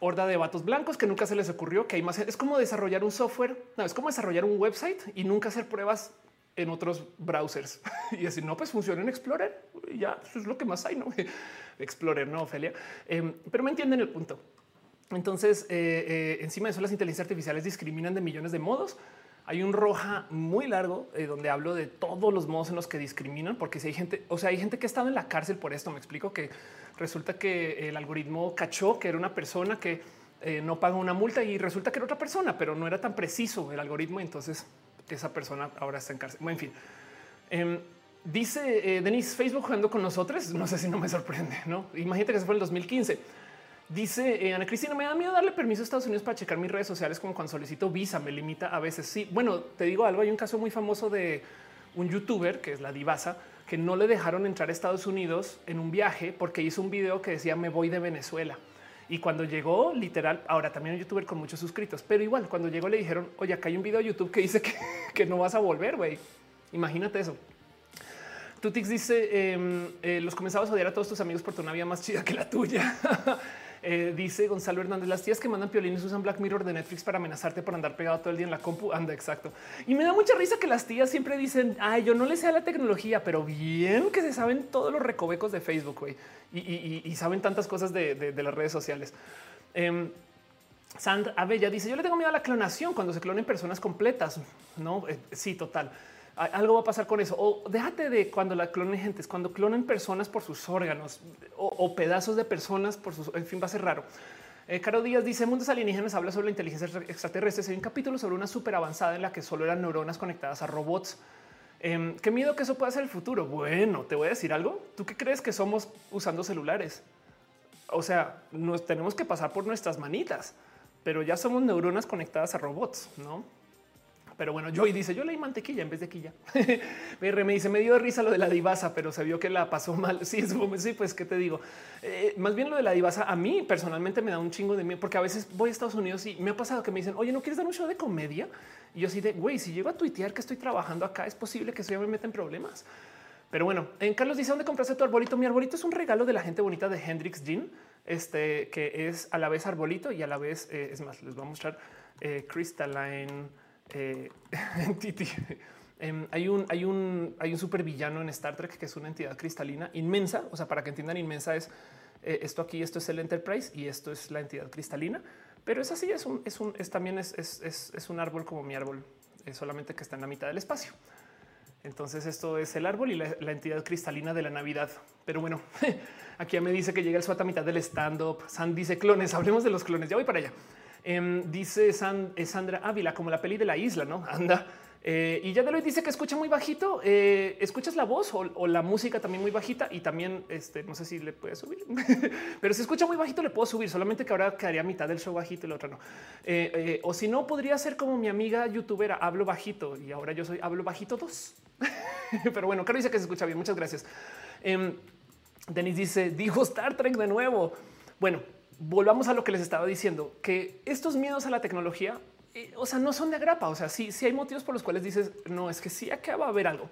horda de vatos blancos que nunca se les ocurrió que hay más. Es como desarrollar un software, no, es como desarrollar un website y nunca hacer pruebas en otros browsers y decir no, pues funciona en Explorer. Ya eso es lo que más hay, no Explorer, no Ophelia. Em, pero me entienden el punto. Entonces, eh, eh, encima de eso, las inteligencias artificiales discriminan de millones de modos. Hay un roja muy largo eh, donde hablo de todos los modos en los que discriminan, porque si hay gente, o sea, hay gente que ha estado en la cárcel por esto. Me explico que resulta que el algoritmo cachó que era una persona que eh, no paga una multa y resulta que era otra persona, pero no era tan preciso el algoritmo. Entonces esa persona ahora está en cárcel. Bueno, en fin. Em, dice eh, Denis, Facebook jugando con nosotros. No sé si no me sorprende, no? Imagínate que se fue el 2015. Dice eh, Ana Cristina, me da miedo darle permiso a Estados Unidos para checar mis redes sociales como cuando solicito visa, me limita a veces. Sí, bueno, te digo algo, hay un caso muy famoso de un youtuber que es la divasa que no le dejaron entrar a Estados Unidos en un viaje porque hizo un video que decía me voy de Venezuela. Y cuando llegó, literal, ahora también un youtuber con muchos suscritos, pero igual cuando llegó le dijeron, oye, acá hay un video de YouTube que dice que, que no vas a volver, güey. Imagínate eso. Tutix dice, em, eh, los comenzabas a odiar a todos tus amigos por tu una vida más chida que la tuya. Eh, dice Gonzalo Hernández, las tías que mandan piolines usan Black Mirror de Netflix para amenazarte por andar pegado todo el día en la compu. Anda, exacto. Y me da mucha risa que las tías siempre dicen, ay, yo no le sé la tecnología, pero bien que se saben todos los recovecos de Facebook y, saben tantas cosas de, las redes sociales. Eh, Sandra Abella dice: Yo le tengo miedo a la clonación cuando se clonen personas completas. No, eh, sí, total algo va a pasar con eso. O déjate de cuando la clonen gente, es cuando clonen personas por sus órganos o, pedazos de personas por sus, en fin, va a ser raro. Eh, Caro Díaz dice Mundos Alienígenas habla sobre la inteligencia extraterrestre. Hay un capítulo sobre una súper avanzada en la que solo eran neuronas conectadas a robots. Em, qué miedo que eso pueda ser el futuro. Bueno, te voy a decir algo. ¿Tú qué crees que somos usando celulares? O sea, nos tenemos que pasar por nuestras manitas, pero ya somos neuronas conectadas a robots, no? Pero bueno, Joy dice yo leí mantequilla en vez de quilla. me dice me dio risa lo de la divasa, pero se vio que la pasó mal. Sí, sí, pues qué te digo. Eh, más bien lo de la divasa a mí personalmente me da un chingo de miedo porque a veces voy a Estados Unidos y me ha pasado que me dicen oye, no quieres dar un show de comedia? Y yo así de güey, si llego a tuitear que estoy trabajando acá, es posible que eso ya me meta en problemas. Pero bueno, en Carlos dice dónde compraste tu arbolito. Mi arbolito es un regalo de la gente bonita de Hendrix Jean, este que es a la vez arbolito y a la vez eh, es más, les voy a mostrar eh, eh. Em, hay un, hay un, hay un super villano en Star Trek que es una entidad cristalina inmensa. O sea, para que entiendan, inmensa es eh, esto aquí, esto es el Enterprise y esto es la entidad cristalina. Pero es así, es un, es un, es también es, es, es un árbol como mi árbol, es solamente que está en la mitad del espacio. Entonces esto es el árbol y la, entidad cristalina de la Navidad. Pero bueno, aquí ya me dice que llega el suata a mitad del stand up. San dice clones. Hablemos de los clones. Ya voy para allá. Em, dice eh, Sandra Ávila, como la peli de la isla, no anda. Eh, y ya de lo dice que escucha muy bajito. Eh, escuchas la voz o, la música también muy bajita y también este, no sé si le puede subir, pero si escucha muy bajito le puedo subir, solamente que ahora quedaría mitad del show bajito y el otro no. o si no, podría ser como mi amiga youtubera, hablo bajito y ahora yo soy hablo bajito dos. pero bueno, claro, dice que se escucha bien. Muchas gracias. Eh, Denis dice dijo Star Trek de nuevo. Bueno, volvamos a lo que les estaba diciendo, que estos miedos a la tecnología, eh, o sea, no son de agrapa. O sea, sí, sí hay motivos por los cuales dices, no, es que sí, acá va a haber algo.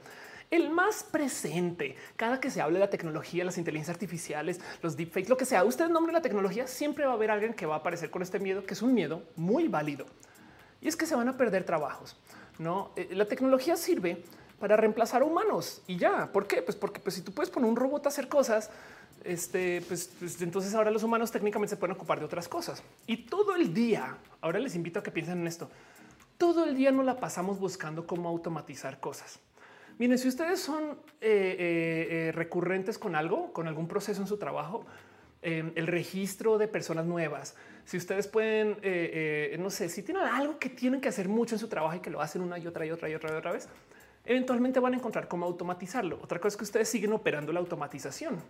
El más presente, cada que se hable de la tecnología, las inteligencias artificiales, los deepfakes, lo que sea, usted nombre la tecnología, siempre va a haber alguien que va a aparecer con este miedo, que es un miedo muy válido. Y es que se van a perder trabajos. No, eh, la tecnología sirve para reemplazar humanos y ya. ¿Por qué? Pues porque pues, si tú puedes poner un robot a hacer cosas, este, pues, pues, entonces ahora los humanos técnicamente se pueden ocupar de otras cosas. Y todo el día, ahora les invito a que piensen en esto, todo el día nos la pasamos buscando cómo automatizar cosas. Miren, si ustedes son eh, eh, eh, recurrentes con algo, con algún proceso en su trabajo, el registro de personas nuevas, si ustedes pueden, no sé, si tienen algo que tienen que hacer mucho en su trabajo y que lo hacen una y otra y otra y otra y otra vez, eventualmente van a encontrar cómo automatizarlo. Otra cosa es que ustedes siguen operando la automatización.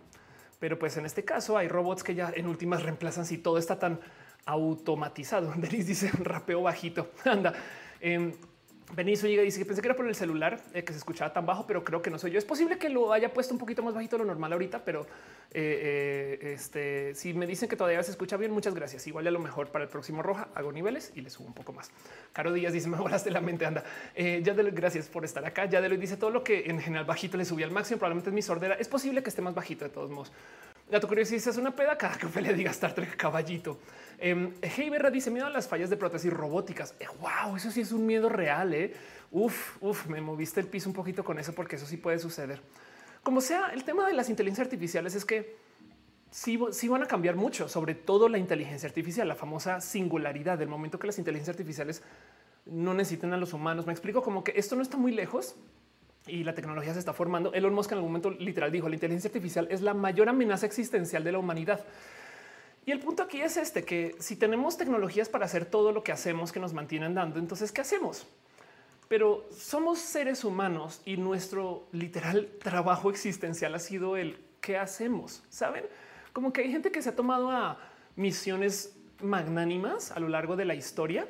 Pero pues en este caso hay robots que ya en últimas reemplazan si todo está tan automatizado. Denis dice rapeo bajito. Anda. Eh, Benicio llega y dice que pensé que era por el celular eh, que se escuchaba tan bajo, pero creo que no soy yo. Es posible que lo haya puesto un poquito más bajito de lo normal ahorita, pero eh, eh, este, si me dicen que todavía se escucha bien, muchas gracias. Igual a lo mejor para el próximo roja hago niveles y le subo un poco más. Caro Díaz dice: Me volaste la mente. Anda, ya de gracias por estar acá. Ya de lo dice todo lo que en general bajito le subí al máximo. Probablemente es mi sordera. Es posible que esté más bajito de todos modos. Gato curioso dice: Es una peda cada que le diga Star Trek caballito. Eh, hey Berra dice miedo a las fallas de prótesis robóticas. wow, eso sí es un miedo real. Eh. Uf, uf, me moviste el piso un poquito con eso porque eso sí puede suceder. Como sea, el tema de las inteligencias artificiales es que sí, van a cambiar mucho, sobre todo la inteligencia artificial, la famosa singularidad del momento que las inteligencias artificiales no necesitan a los humanos. Me explico como que esto no está muy lejos y la tecnología se está formando. Elon Musk en algún momento literal dijo la inteligencia artificial es la mayor amenaza existencial de la humanidad. Y el punto aquí es este, que si tenemos tecnologías para hacer todo lo que hacemos que nos mantienen dando, entonces, ¿qué hacemos? Pero somos seres humanos y nuestro literal trabajo existencial ha sido el qué hacemos. Saben como que hay gente que se ha tomado a misiones magnánimas a lo largo de la historia,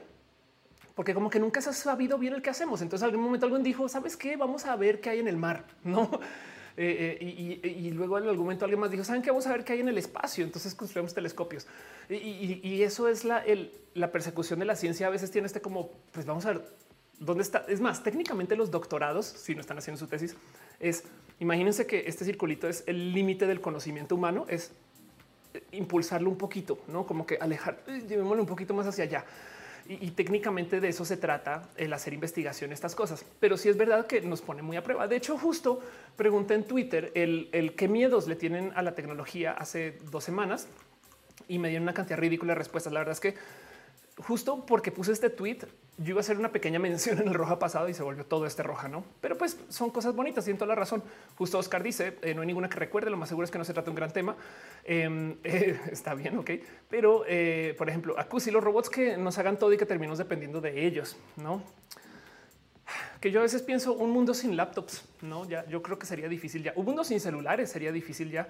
porque como que nunca se ha sabido bien el que hacemos. Entonces, algún momento alguien dijo, sabes qué? Vamos a ver qué hay en el mar, no? Eh, eh, y, luego en algún momento alguien más dijo, ¿saben qué? Vamos a ver qué hay en el espacio. Entonces construimos telescopios. Y, eso es la, la persecución de la ciencia. A veces tiene este como, pues vamos a ver dónde está. Es más, técnicamente los doctorados, si no están haciendo su tesis, es, imagínense que este circulito es el límite del conocimiento humano, es impulsarlo un poquito, no como que alejar, llevémoslo un poquito más hacia allá. Y, técnicamente de eso se trata el hacer investigación, estas cosas. Pero sí es verdad que nos pone muy a prueba. De hecho, justo pregunté en Twitter el, el qué miedos le tienen a la tecnología hace dos semanas y me dieron una cantidad ridícula de respuestas. La verdad es que justo porque puse este tweet, yo iba a hacer una pequeña mención en el roja pasado y se volvió todo este roja, no? Pero pues son cosas bonitas toda la razón. Justo Oscar dice: eh, no hay ninguna que recuerde. Lo más seguro es que no se trata de un gran tema. Em, eh, está bien, ok. Pero eh, por ejemplo, acusi los robots que nos hagan todo y que terminemos dependiendo de ellos, no? Que yo a veces pienso un mundo sin laptops, no? Ya yo creo que sería difícil ya. Un mundo sin celulares sería difícil ya,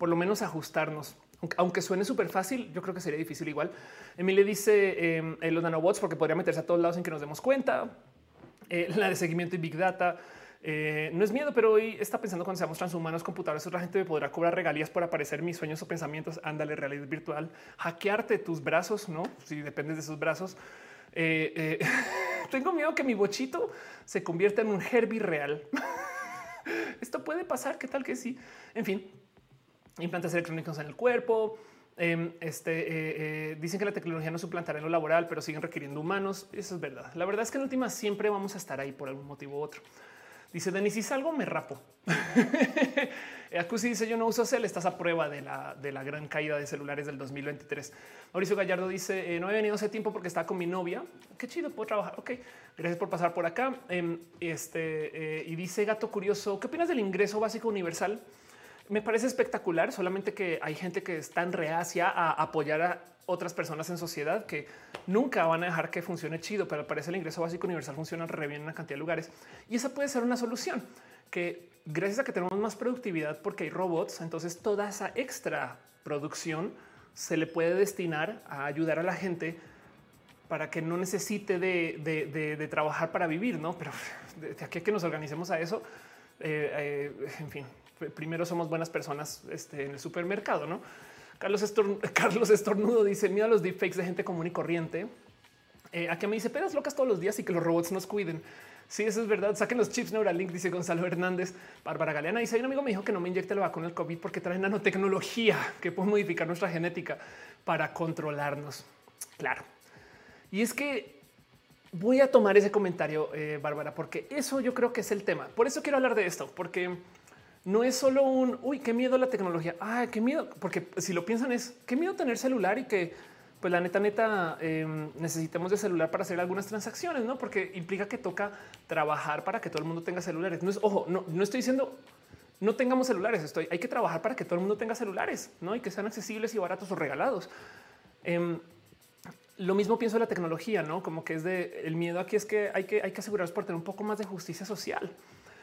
por lo menos ajustarnos aunque suene súper fácil, yo creo que sería difícil igual. Emily dice eh, los nanobots porque podría meterse a todos lados sin que nos demos cuenta. Eh, la de seguimiento y big data. Eh, no es miedo, pero hoy está pensando cuando seamos transhumanos, computadores, otra gente me podrá cobrar regalías por aparecer mis sueños o pensamientos. Ándale, realidad virtual, hackearte tus brazos, no? Si dependes de sus brazos. Tengo miedo que mi bochito se convierta en un Herbie real. Esto puede pasar. ¿Qué tal que sí? En fin, implantes electrónicos en el cuerpo. Em, este, eh, eh, dicen que la tecnología no suplantará en lo laboral, pero siguen requiriendo humanos. Eso es verdad. La verdad es que en última siempre vamos a estar ahí por algún motivo u otro. Dice Denis, si salgo me rapo. Acusi dice yo no uso cel, estás a prueba de la, de la gran caída de celulares del 2023. Mauricio Gallardo dice eh, no he venido hace tiempo porque estaba con mi novia. Qué chido, puedo trabajar. Ok, gracias por pasar por acá. Em, este y dice gato curioso, ¿qué opinas del ingreso básico universal? Me parece espectacular, solamente que hay gente que es tan reacia a apoyar a otras personas en sociedad que nunca van a dejar que funcione chido, pero parece el ingreso básico universal funciona re bien en una cantidad de lugares y esa puede ser una solución que gracias a que tenemos más productividad porque hay robots, entonces toda esa extra producción se le puede destinar a ayudar a la gente para que no necesite de, trabajar para vivir, no? Pero de aquí a que nos organicemos a eso, eh, eh, en fin, primero somos buenas personas este, en el supermercado, ¿no? Carlos, Carlos Estornudo dice, mira los deepfakes de gente común y corriente. Eh, aquí me dice, pedas locas todos los días y que los robots nos cuiden. Sí, eso es verdad. Saquen los chips Neuralink, dice Gonzalo Hernández. Bárbara Galeana dice, un amigo me dijo que no me inyecte la vacuna del COVID porque trae nanotecnología que puede modificar nuestra genética para controlarnos. Claro. Y es que voy a tomar ese comentario, eh, Bárbara, porque eso yo creo que es el tema. Por eso quiero hablar de esto, porque no es solo un uy, qué miedo la tecnología. Ah, qué miedo, porque si lo piensan es qué miedo tener celular y que pues la neta, neta, em, necesitemos de celular para hacer algunas transacciones, no? Porque implica que toca trabajar para que todo el mundo tenga celulares. No es ojo, no, no estoy diciendo no tengamos celulares. Estoy, hay que trabajar para que todo el mundo tenga celulares, no? Y que sean accesibles y baratos o regalados. Em, lo mismo pienso de la tecnología, no como que es de el miedo aquí es que hay que, hay que asegurarnos por tener un poco más de justicia social.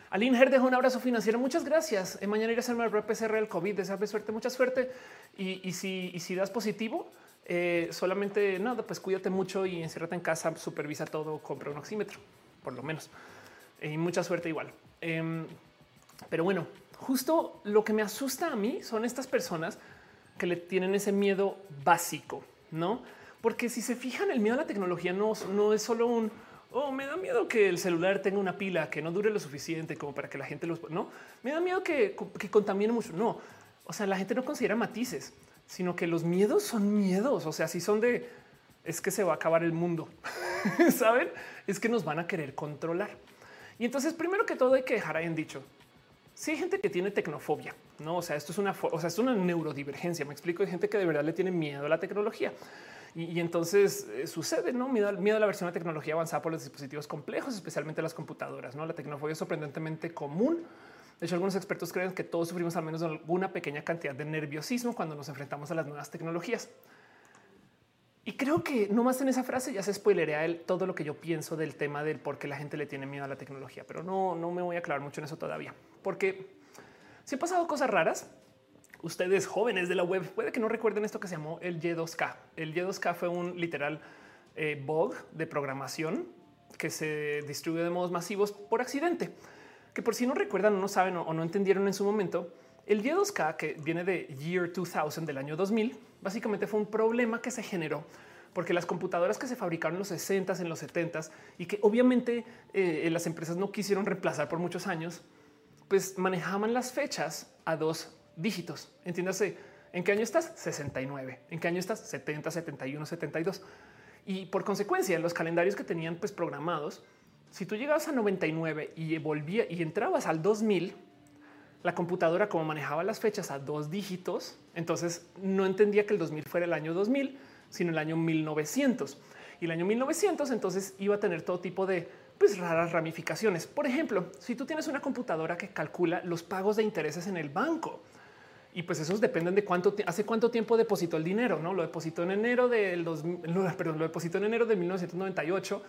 Aline Her dejó un abrazo financiero. Muchas gracias. Eh, mañana iré a hacerme el PCR del COVID. Desearle suerte, mucha suerte. Y, si, das positivo, eh, solamente nada, pues cuídate mucho y enciérrate en casa, supervisa todo, compra un oxímetro, por lo menos. Eh, y mucha suerte igual. Em, pero bueno, justo lo que me asusta a mí son estas personas que le tienen ese miedo básico, no? Porque si se fijan, el miedo a la tecnología no, no es solo un oh, me da miedo que el celular tenga una pila que no dure lo suficiente como para que la gente los no me da miedo que, que contamine mucho. No, o sea, la gente no considera matices, sino que los miedos son miedos. O sea, si son de es que se va a acabar el mundo, saben? Es que nos van a querer controlar. Y entonces, primero que todo, hay que dejar ahí en dicho. Si hay gente que tiene tecnofobia, no? O sea, esto es una, o sea, es una neurodivergencia. Me explico. Hay gente que de verdad le tiene miedo a la tecnología. Y, entonces eh, sucede, ¿no? Miedo, miedo, a la versión de tecnología avanzada por los dispositivos complejos, especialmente las computadoras, ¿no? La tecnología es sorprendentemente común. De hecho, algunos expertos creen que todos sufrimos al menos alguna pequeña cantidad de nerviosismo cuando nos enfrentamos a las nuevas tecnologías. Y creo que no más en esa frase ya se spoilerea el, todo lo que yo pienso del tema del por qué la gente le tiene miedo a la tecnología, pero no, no me voy a aclarar mucho en eso todavía, porque si han pasado cosas raras, ustedes jóvenes de la web puede que no recuerden esto que se llamó el Y2K. El Y2K fue un literal eh, bug de programación que se distribuye de modos masivos por accidente, que por si no recuerdan o no saben o no entendieron en su momento, el Y2K que viene de Year 2000 del año 2000, básicamente fue un problema que se generó porque las computadoras que se fabricaron en los 60 en los 70 y que obviamente eh, las empresas no quisieron reemplazar por muchos años, pues manejaban las fechas a dos dígitos. Entiéndase, ¿en qué año estás? 69. ¿En qué año estás? 70, 71, 72. Y por consecuencia, los calendarios que tenían pues programados, si tú llegabas a 99 y volvía y entrabas al 2000, la computadora como manejaba las fechas a dos dígitos, entonces no entendía que el 2000 fuera el año 2000, sino el año 1900. Y el año 1900 entonces iba a tener todo tipo de pues, raras ramificaciones. Por ejemplo, si tú tienes una computadora que calcula los pagos de intereses en el banco, y pues esos dependen de cuánto hace cuánto tiempo depositó el dinero, no lo depositó en enero del dos, perdón, lo depositó en enero de 1998.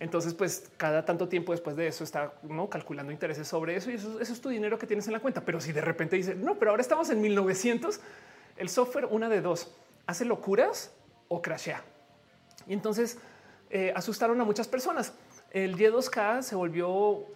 Entonces, pues cada tanto tiempo después de eso está ¿no? calculando intereses sobre eso y eso, es tu dinero que tienes en la cuenta. Pero si de repente dice no, pero ahora estamos en 1900, el software, una de dos, hace locuras o crashea. Y entonces eh, asustaron a muchas personas. El Y2K se volvió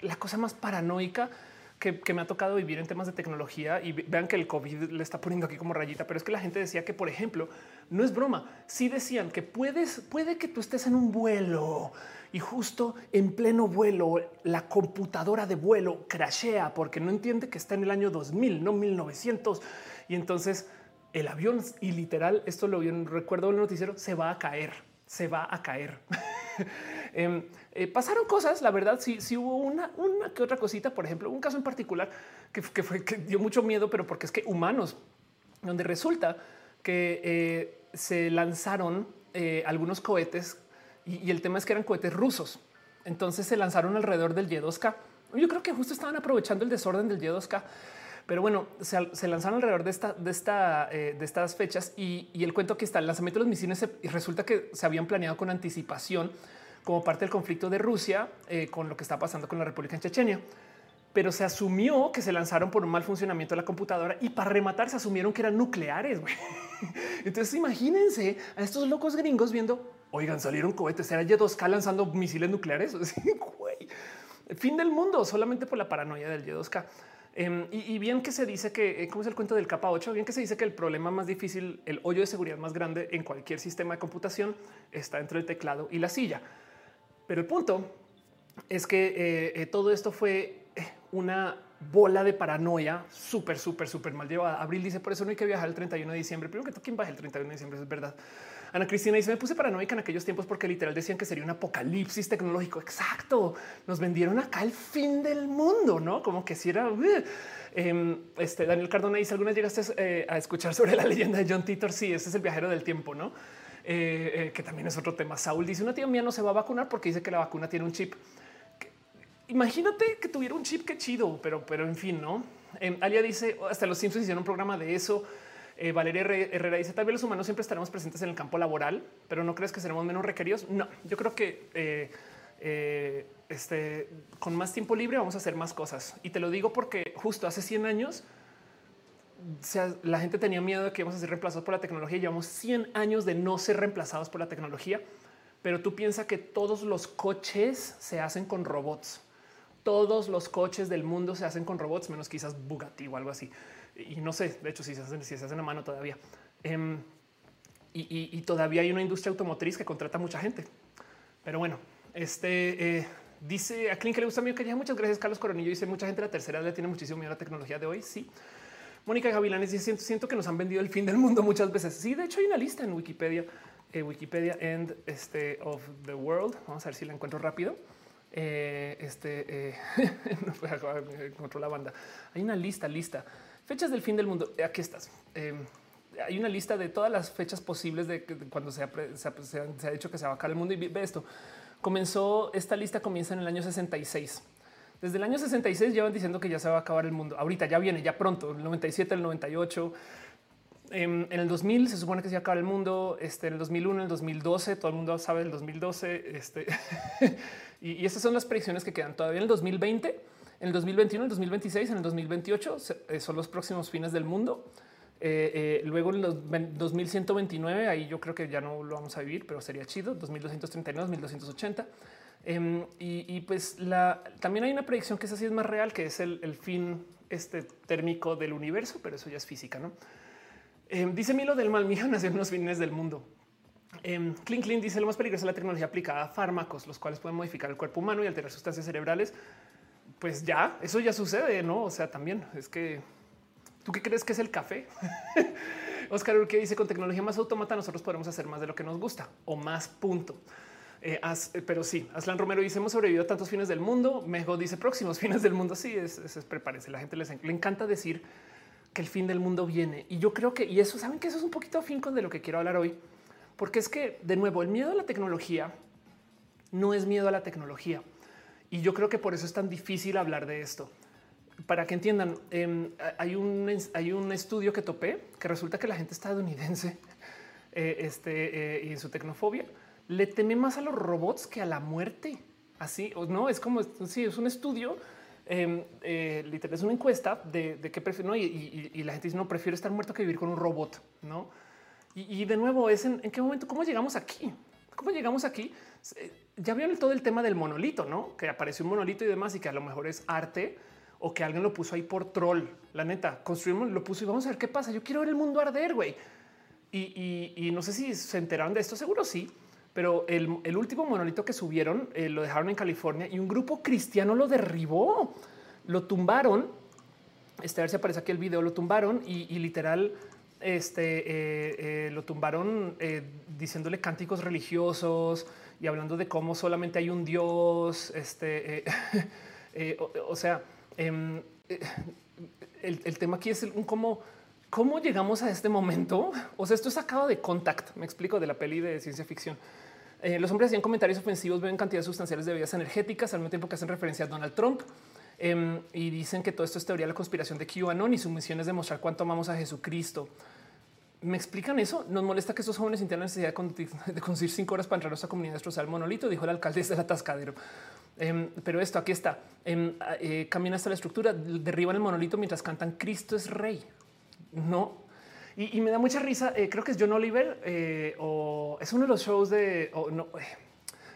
la cosa más paranoica que, me ha tocado vivir en temas de tecnología y vean que el COVID le está poniendo aquí como rayita, pero es que la gente decía que, por ejemplo, no es broma. Si decían que puedes, puede que tú estés en un vuelo y justo en pleno vuelo la computadora de vuelo crashea porque no entiende que está en el año 2000, no 1900. Y entonces el avión y literal, esto lo vi en recuerdo del noticiero, se va a caer, se va a caer. Em, eh, pasaron cosas, la verdad, sí, hubo una, que otra cosita, por ejemplo, un caso en particular que, fue que dio mucho miedo, pero porque es que humanos, donde resulta que eh, se lanzaron eh, algunos cohetes y, el tema es que eran cohetes rusos. Entonces se lanzaron alrededor del Y2K. Yo creo que justo estaban aprovechando el desorden del Y2K. Pero bueno, se, lanzaron alrededor de, de estas fechas y, el cuento que está el lanzamiento de los misiles y resulta que se habían planeado con anticipación como parte del conflicto de Rusia eh, con lo que está pasando con la República en Chechenia. Pero se asumió que se lanzaron por un mal funcionamiento de la computadora y para rematar se asumieron que eran nucleares. Entonces imagínense a estos locos gringos viendo, oigan, salieron cohetes, era Y2K lanzando misiles nucleares. Fin del mundo solamente por la paranoia del Y2K. Em, y, bien que se dice que, eh, ¿cómo es el cuento del capa 8? Bien que se dice que el problema más difícil, el hoyo de seguridad más grande en cualquier sistema de computación está entre el teclado y la silla. Pero el punto es que eh, eh, todo esto fue eh, una bola de paranoia súper, súper, súper mal llevada. Abril dice por eso no hay que viajar el 31 de diciembre. Primero que tú, ¿quién baja el 31 de diciembre? Es verdad. Ana Cristina dice: Me puse paranoica en aquellos tiempos porque literal decían que sería un apocalipsis tecnológico. Exacto. Nos vendieron acá el fin del mundo, no como que si era. Uh, em, este Daniel Cardona dice: Algunas llegaste a escuchar sobre la leyenda de John Titor. Sí, ese es el viajero del tiempo, no? Eh, eh, que también es otro tema. Saúl dice una tía mía no se va a vacunar porque dice que la vacuna tiene un chip. Imagínate que tuviera un chip que chido, pero, pero en fin, no. Eh, Alia dice hasta los Simpsons hicieron un programa de eso. Valeria Herrera dice tal vez los humanos siempre estaremos presentes en el campo laboral, pero no crees que seremos menos requeridos. No, yo creo que este, con más tiempo libre vamos a hacer más cosas. Y te lo digo porque justo hace 100 años la gente tenía miedo de que íbamos a ser reemplazados por la tecnología. Llevamos 100 años de no ser reemplazados por la tecnología, pero tú piensas que todos los coches se hacen con robots. Todos los coches del mundo se hacen con robots, menos quizás Bugatti o algo así. Y no sé, de hecho, si se hacen, si se hacen a mano todavía. Em, y, todavía hay una industria automotriz que contrata mucha gente. Pero bueno, este eh, dice a Clint que le gusta mío que ya muchas gracias, Carlos Coronillo. Dice mucha gente la tercera edad tiene muchísimo miedo a la tecnología de hoy. Sí, Mónica Gavilanes dice siento, que nos han vendido el fin del mundo muchas veces. Sí, de hecho hay una lista en Wikipedia, eh, Wikipedia End este, of the World. Vamos a ver si la encuentro rápido. Eh, este eh, encontró la banda. Hay una lista, lista. Fechas del fin del mundo. Aquí estás. hay una lista de todas las fechas posibles de, cuando se ha, se, ha, dicho que se va a acabar el mundo y ve esto. Comenzó esta lista comienza en el año 66. Desde el año 66 llevan diciendo que ya se va a acabar el mundo. Ahorita ya viene, ya pronto, el 97, el 98. En, el 2000 se supone que se acaba el mundo. Este, en el 2001, en el 2012, todo el mundo sabe del 2012. Este, y, y estas son las predicciones que quedan todavía en el 2020 en el 2021, en el 2026, en el 2028 eh, son los próximos fines del mundo. Eh, eh, luego en los 2129, ahí yo creo que ya no lo vamos a vivir, pero sería chido. 2239, 2280. Em, y, pues también hay una predicción que es así es más real, que es el, fin este térmico del universo, pero eso ya es física. No em, dice Milo del mal, mija nació en los fines del mundo. Clean dice lo más peligroso es la tecnología aplicada a fármacos, los cuales pueden modificar el cuerpo humano y alterar sustancias cerebrales pues ya, eso ya sucede, ¿no? O sea, también es que tú qué crees que es el café. Oscar que dice con tecnología más automata nosotros podemos hacer más de lo que nos gusta o más punto. Eh, eh, pero sí, Aslan Romero dice hemos sobrevivido a tantos fines del mundo. Mego dice próximos fines del mundo. Sí, es, es, prepárense. La gente les le encanta decir que el fin del mundo viene. Y yo creo que, y eso saben que eso es un poquito fin con de lo que quiero hablar hoy, porque es que de nuevo el miedo a la tecnología no es miedo a la tecnología. Y yo creo que por eso es tan difícil hablar de esto. Para que entiendan, em, hay, un, hay un estudio que topé que resulta que la gente estadounidense eh, este, y en su tecnofobia le teme más a los robots que a la muerte. Así o no es como si es un estudio em, eh, literal, es una encuesta de, de qué prefiero. Y, la gente dice no prefiero estar muerto que vivir con un robot. No, y, de nuevo es en, qué momento, cómo llegamos aquí, cómo llegamos aquí ya vieron todo el tema del monolito, no? Que apareció un monolito y demás, y que a lo mejor es arte o que alguien lo puso ahí por troll. La neta, construimos, lo puso y vamos a ver qué pasa. Yo quiero ver el mundo arder, güey. Y, no sé si se enteraron de esto, seguro sí, pero el, último monolito que subieron eh, lo dejaron en California y un grupo cristiano lo derribó, lo tumbaron. Este, a ver si aparece aquí el video, lo tumbaron y, literal este, eh, eh, lo tumbaron diciéndole cánticos religiosos, y hablando de cómo solamente hay un Dios, este, o, sea, em, el, tema aquí es un cómo, cómo llegamos a este momento. O sea, esto es sacado de Contact, me explico, de la peli de ciencia ficción. Los hombres hacían comentarios ofensivos, ven cantidades sustanciales de bebidas energéticas al mismo tiempo que hacen referencia a Donald Trump. Em, y dicen que todo esto es teoría de la conspiración de QAnon y su misión es demostrar cuánto amamos a Jesucristo me explican eso. Nos molesta que estos jóvenes sintieran la necesidad de, conseguir cinco horas para entrar a esta comunidad destrozar el monolito, dijo el alcalde del atascadero. Em, pero esto aquí está. Em, eh, camina hasta la estructura, derriban el monolito mientras cantan Cristo es rey. No. Y, me da mucha risa. Eh, creo que es John Oliver eh, o es uno de los shows de no,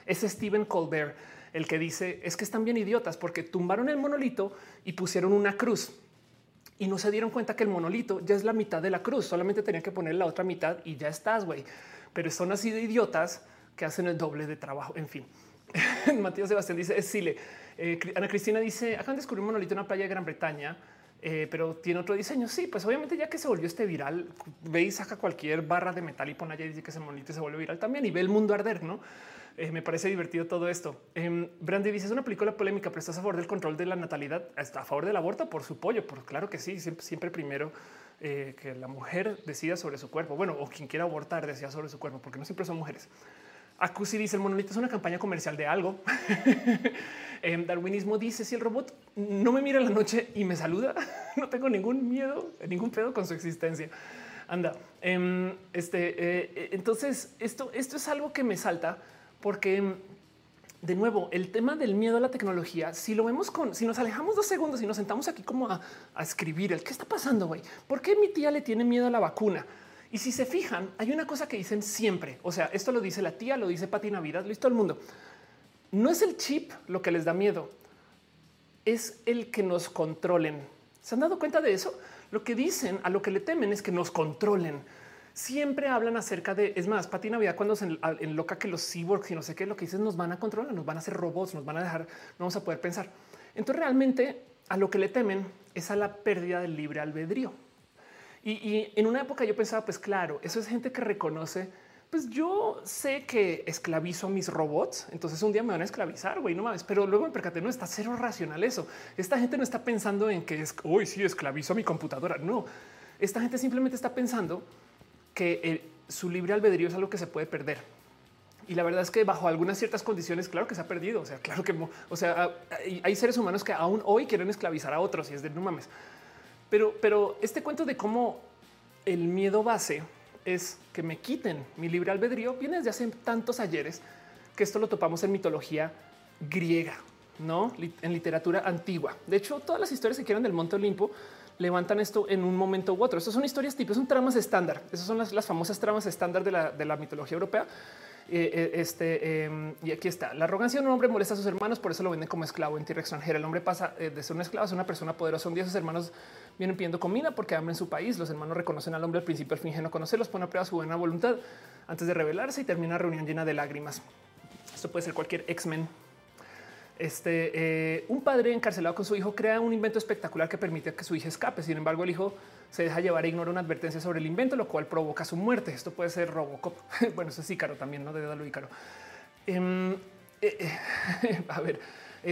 es Stephen Colbert el que dice es que están bien idiotas porque tumbaron el monolito y pusieron una cruz y no se dieron cuenta que el monolito ya es la mitad de la cruz. Solamente tenían que poner la otra mitad y ya estás, güey. Pero son así de idiotas que hacen el doble de trabajo. En fin, Matías Sebastián dice es. Eh, Ana Cristina dice acaban de descubrir un monolito en una playa de Gran Bretaña. Eh, pero tiene otro diseño. Sí, pues obviamente ya que se volvió este viral, ve y saca cualquier barra de metal y pone allá y dice que ese monolito se vuelve viral también y ve el mundo arder, ¿no? Eh, me parece divertido todo esto. Eh, Brandy dice es una película polémica, pero estás a favor del control de la natalidad, a favor del aborto por su pollo, por claro que sí, siempre, primero eh, que la mujer decida sobre su cuerpo. Bueno, o quien quiera abortar decida sobre su cuerpo, porque no siempre son mujeres. Acusi dice el monolito es una campaña comercial de algo. Em, darwinismo dice si el robot no me mira en la noche y me saluda, no tengo ningún miedo, ningún pedo con su existencia. Anda, em, este, eh, entonces esto, esto es algo que me salta porque de nuevo, el tema del miedo a la tecnología, si lo vemos con, si nos alejamos dos segundos y nos sentamos aquí como a, escribir el qué está pasando, güey, ¿por qué mi tía le tiene miedo a la vacuna? Y si se fijan, hay una cosa que dicen siempre. O sea, esto lo dice la tía, lo dice Pati Navidad, lo dice todo el mundo. No es el chip lo que les da miedo, es el que nos controlen. ¿Se han dado cuenta de eso? Lo que dicen a lo que le temen es que nos controlen siempre hablan acerca de, es más, Pati Navidad cuando se enloca que los cyborgs y no sé qué, lo que dicen nos van a controlar, nos van a hacer robots, nos van a dejar, no vamos a poder pensar. Entonces realmente a lo que le temen es a la pérdida del libre albedrío. Y, en una época yo pensaba, pues claro, eso es gente que reconoce, pues yo sé que esclavizo a mis robots, entonces un día me van a esclavizar, güey, no mames, pero luego me percaté, no está cero racional eso. Esta gente no está pensando en que es, hoy sí esclavizo a mi computadora, no. Esta gente simplemente está pensando que su libre albedrío es algo que se puede perder. Y la verdad es que bajo algunas ciertas condiciones, claro que se ha perdido. O sea, claro que, o sea, hay seres humanos que aún hoy quieren esclavizar a otros y es de no mames. Pero, pero este cuento de cómo el miedo base es que me quiten mi libre albedrío viene desde hace tantos ayeres que esto lo topamos en mitología griega, no en literatura antigua. De hecho, todas las historias que quieran del Monte Olimpo levantan esto en un momento u otro. Estas son historias tipo, son tramas estándar. Esas son las, famosas tramas estándar de la, de la mitología europea eh, eh, este, em, y aquí está. La arrogancia de un hombre molesta a sus hermanos, por eso lo venden como esclavo en tierra extranjera. El hombre pasa eh, de ser un esclavo a ser una persona poderosa. Un día sus hermanos vienen pidiendo comida porque hambre en su país. Los hermanos reconocen al hombre al principio, al fingen no conocerlos, pone a prueba su buena voluntad antes de rebelarse y termina la reunión llena de lágrimas. Esto puede ser cualquier X-Men este, eh, un padre encarcelado con su hijo crea un invento espectacular que permite que su hija escape. Sin embargo, el hijo se deja llevar e ignora una advertencia sobre el invento, lo cual provoca su muerte. Esto puede ser Robocop. bueno, eso es Ícaro también, no de Dalo Ícaro. Em, eh, eh, a ver,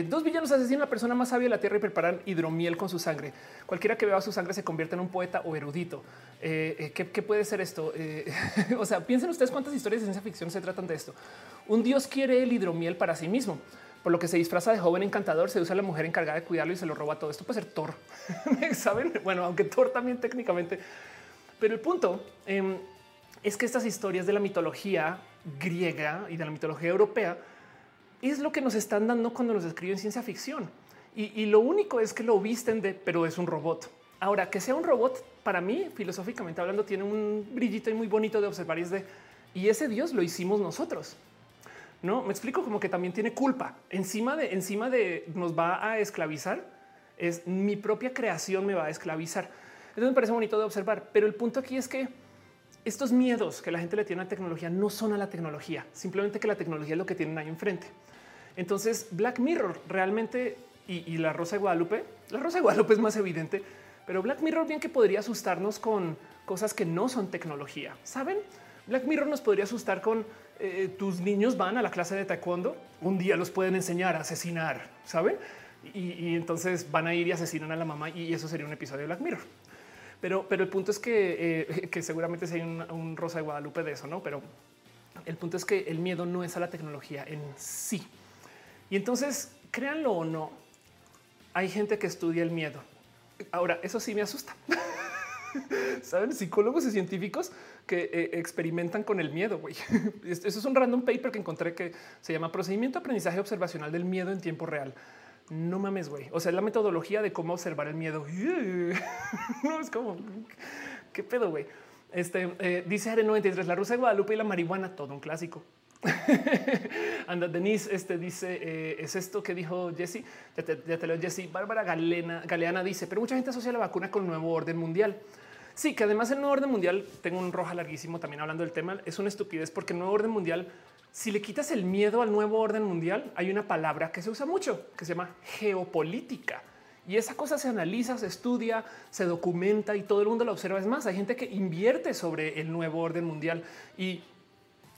dos villanos asesinan a la persona más sabia de la tierra y preparan hidromiel con su sangre. Cualquiera que beba su sangre se convierte en un poeta o erudito. ¿qué, puede ser esto? o sea, piensen ustedes cuántas historias de ciencia ficción se tratan de esto. Un dios quiere el hidromiel para sí mismo por lo que se disfraza de joven encantador, se usa a la mujer encargada de cuidarlo y se lo roba todo. Esto puede ser Thor, saben? Bueno, aunque Thor también técnicamente, pero el punto em, es que estas historias de la mitología griega y de la mitología europea es lo que nos están dando cuando nos escriben ciencia ficción. Y, lo único es que lo visten de, pero es un robot. Ahora, que sea un robot, para mí, filosóficamente hablando, tiene un brillito y muy bonito de observar y es de, y ese Dios lo hicimos nosotros. No me explico como que también tiene culpa encima de encima de nos va a esclavizar. Es mi propia creación me va a esclavizar. Entonces me parece bonito de observar, pero el punto aquí es que estos miedos que la gente le tiene a la tecnología no son a la tecnología, simplemente que la tecnología es lo que tienen ahí enfrente. Entonces Black Mirror realmente y, la Rosa de Guadalupe, la Rosa de Guadalupe es más evidente, pero Black Mirror bien que podría asustarnos con cosas que no son tecnología. Saben, Black Mirror nos podría asustar con eh, tus niños van a la clase de taekwondo, un día los pueden enseñar a asesinar, ¿saben? Y, entonces van a ir y asesinan a la mamá y eso sería un episodio de Black Mirror. Pero, pero el punto es que, eh, que seguramente hay un, un, Rosa de Guadalupe de eso, ¿no? Pero el punto es que el miedo no es a la tecnología en sí. Y entonces, créanlo o no, hay gente que estudia el miedo. Ahora, eso sí me asusta. Saben, psicólogos y científicos que eh, experimentan con el miedo. Güey. Eso es un random paper que encontré que se llama procedimiento de aprendizaje observacional del miedo en tiempo real. No mames, güey. O sea, es la metodología de cómo observar el miedo. no es como qué pedo, güey. Este eh, dice Are 93, la rusa de Guadalupe y la marihuana, todo un clásico. Anda, Denise este dice: eh, Es esto que dijo Jesse. Ya te, ya te leo, Jesse. Bárbara Galena, Galeana dice: Pero mucha gente asocia la vacuna con el nuevo orden mundial. Sí, que además el nuevo orden mundial, tengo un roja larguísimo también hablando del tema, es una estupidez porque el nuevo orden mundial, si le quitas el miedo al nuevo orden mundial, hay una palabra que se usa mucho, que se llama geopolítica. Y esa cosa se analiza, se estudia, se documenta y todo el mundo lo observa. Es más, hay gente que invierte sobre el nuevo orden mundial y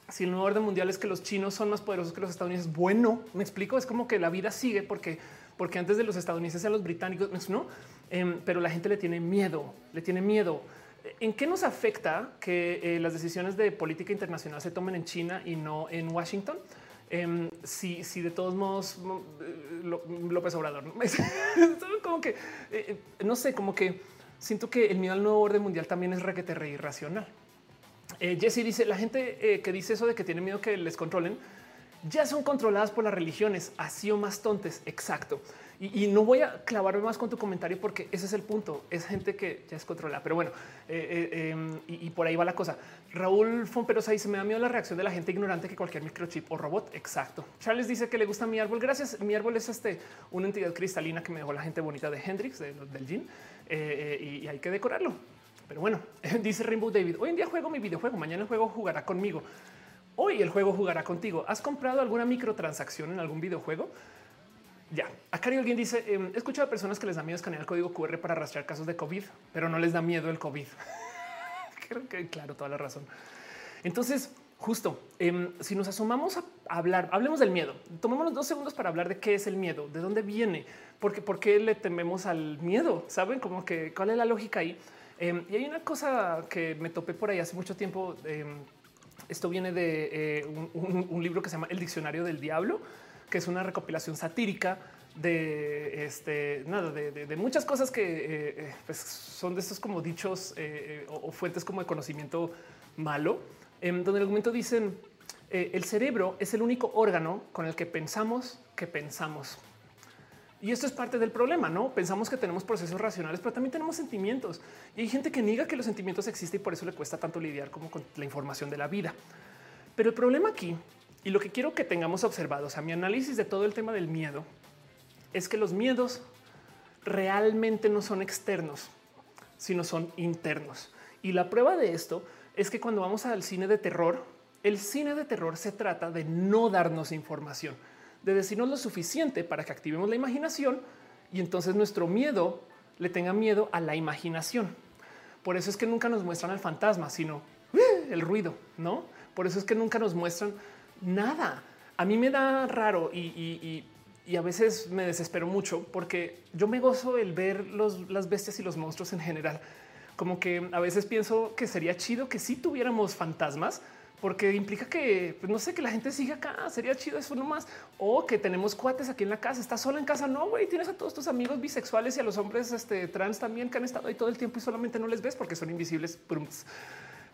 si el nuevo orden mundial es que los chinos son más poderosos que los estadounidenses, bueno, me explico, es como que la vida sigue porque, porque antes de los estadounidenses a los británicos, no, Em, pero la gente le tiene miedo, le tiene miedo. ¿En qué nos afecta que eh, las decisiones de política internacional se tomen en China y no en Washington? Em, si, si, de todos modos mm, López Obrador, ¿no? como que eh, eh, no sé, como que siento que el miedo al nuevo orden mundial también es requete re irracional. Jesse dice la gente que dice eso de que tiene miedo que les controlen ya son controladas por las religiones, así o más tontes. Exacto. Y, no voy a clavarme más con tu comentario porque ese es el punto. Es gente que ya es controlada. Pero bueno, eh, eh, em, y, por ahí va la cosa. Raúl Fomperosa dice: Me da miedo la reacción de la gente ignorante que cualquier microchip o robot. Exacto. Charles dice que le gusta mi árbol. Gracias. Mi árbol es este una entidad cristalina que me dejó la gente bonita de Hendrix, del Jean, eh, y, hay que decorarlo. Pero bueno, dice Rainbow David: Hoy en día juego mi videojuego, mañana el juego jugará conmigo. Hoy el juego jugará contigo. ¿Has comprado alguna microtransacción en algún videojuego? Ya, acá alguien dice, em, he escuchado a personas que les da miedo escanear el código QR para rastrear casos de COVID, pero no les da miedo el COVID. Claro, toda la razón. Entonces, justo, em, si nos asomamos a hablar, hablemos del miedo. Tomémonos dos segundos para hablar de qué es el miedo, de dónde viene, porque por qué le tememos al miedo. Saben como que cuál es la lógica ahí. Em, y hay una cosa que me topé por ahí hace mucho tiempo. Em, esto viene de eh, un, libro que se llama El Diccionario del Diablo, que es una recopilación satírica de este nada de, muchas cosas que eh, eh, pues son de estos como dichos o, fuentes como de conocimiento malo, en donde el argumento dicen el cerebro es el único órgano con el que pensamos que pensamos. Y esto es parte del problema, ¿no? Pensamos que tenemos procesos racionales, pero también tenemos sentimientos. Y hay gente que niega que los sentimientos existen y por eso le cuesta tanto lidiar como con la información de la vida. Pero el problema aquí, y lo que quiero que tengamos observados a mi análisis de todo el tema del miedo, es que los miedos realmente no son externos, sino son internos. Y la prueba de esto es que cuando vamos al cine de terror, el cine de terror se trata de no darnos información de decirnos lo suficiente para que activemos la imaginación y entonces nuestro miedo le tenga miedo a la imaginación. Por eso es que nunca nos muestran al fantasma, sino ¡uh! el ruido, ¿no? Por eso es que nunca nos muestran nada. A mí me da raro y, a veces me desespero mucho porque yo me gozo el ver las bestias y los monstruos en general. Como que a veces pienso que sería chido que si tuviéramos fantasmas, porque implica que pues, no sé que la gente siga acá. Sería chido eso nomás. O que tenemos cuates aquí en la casa. Estás sola en casa. No, güey, tienes a todos tus amigos bisexuales y a los hombres este, trans también que han estado ahí todo el tiempo y solamente no les ves porque son invisibles.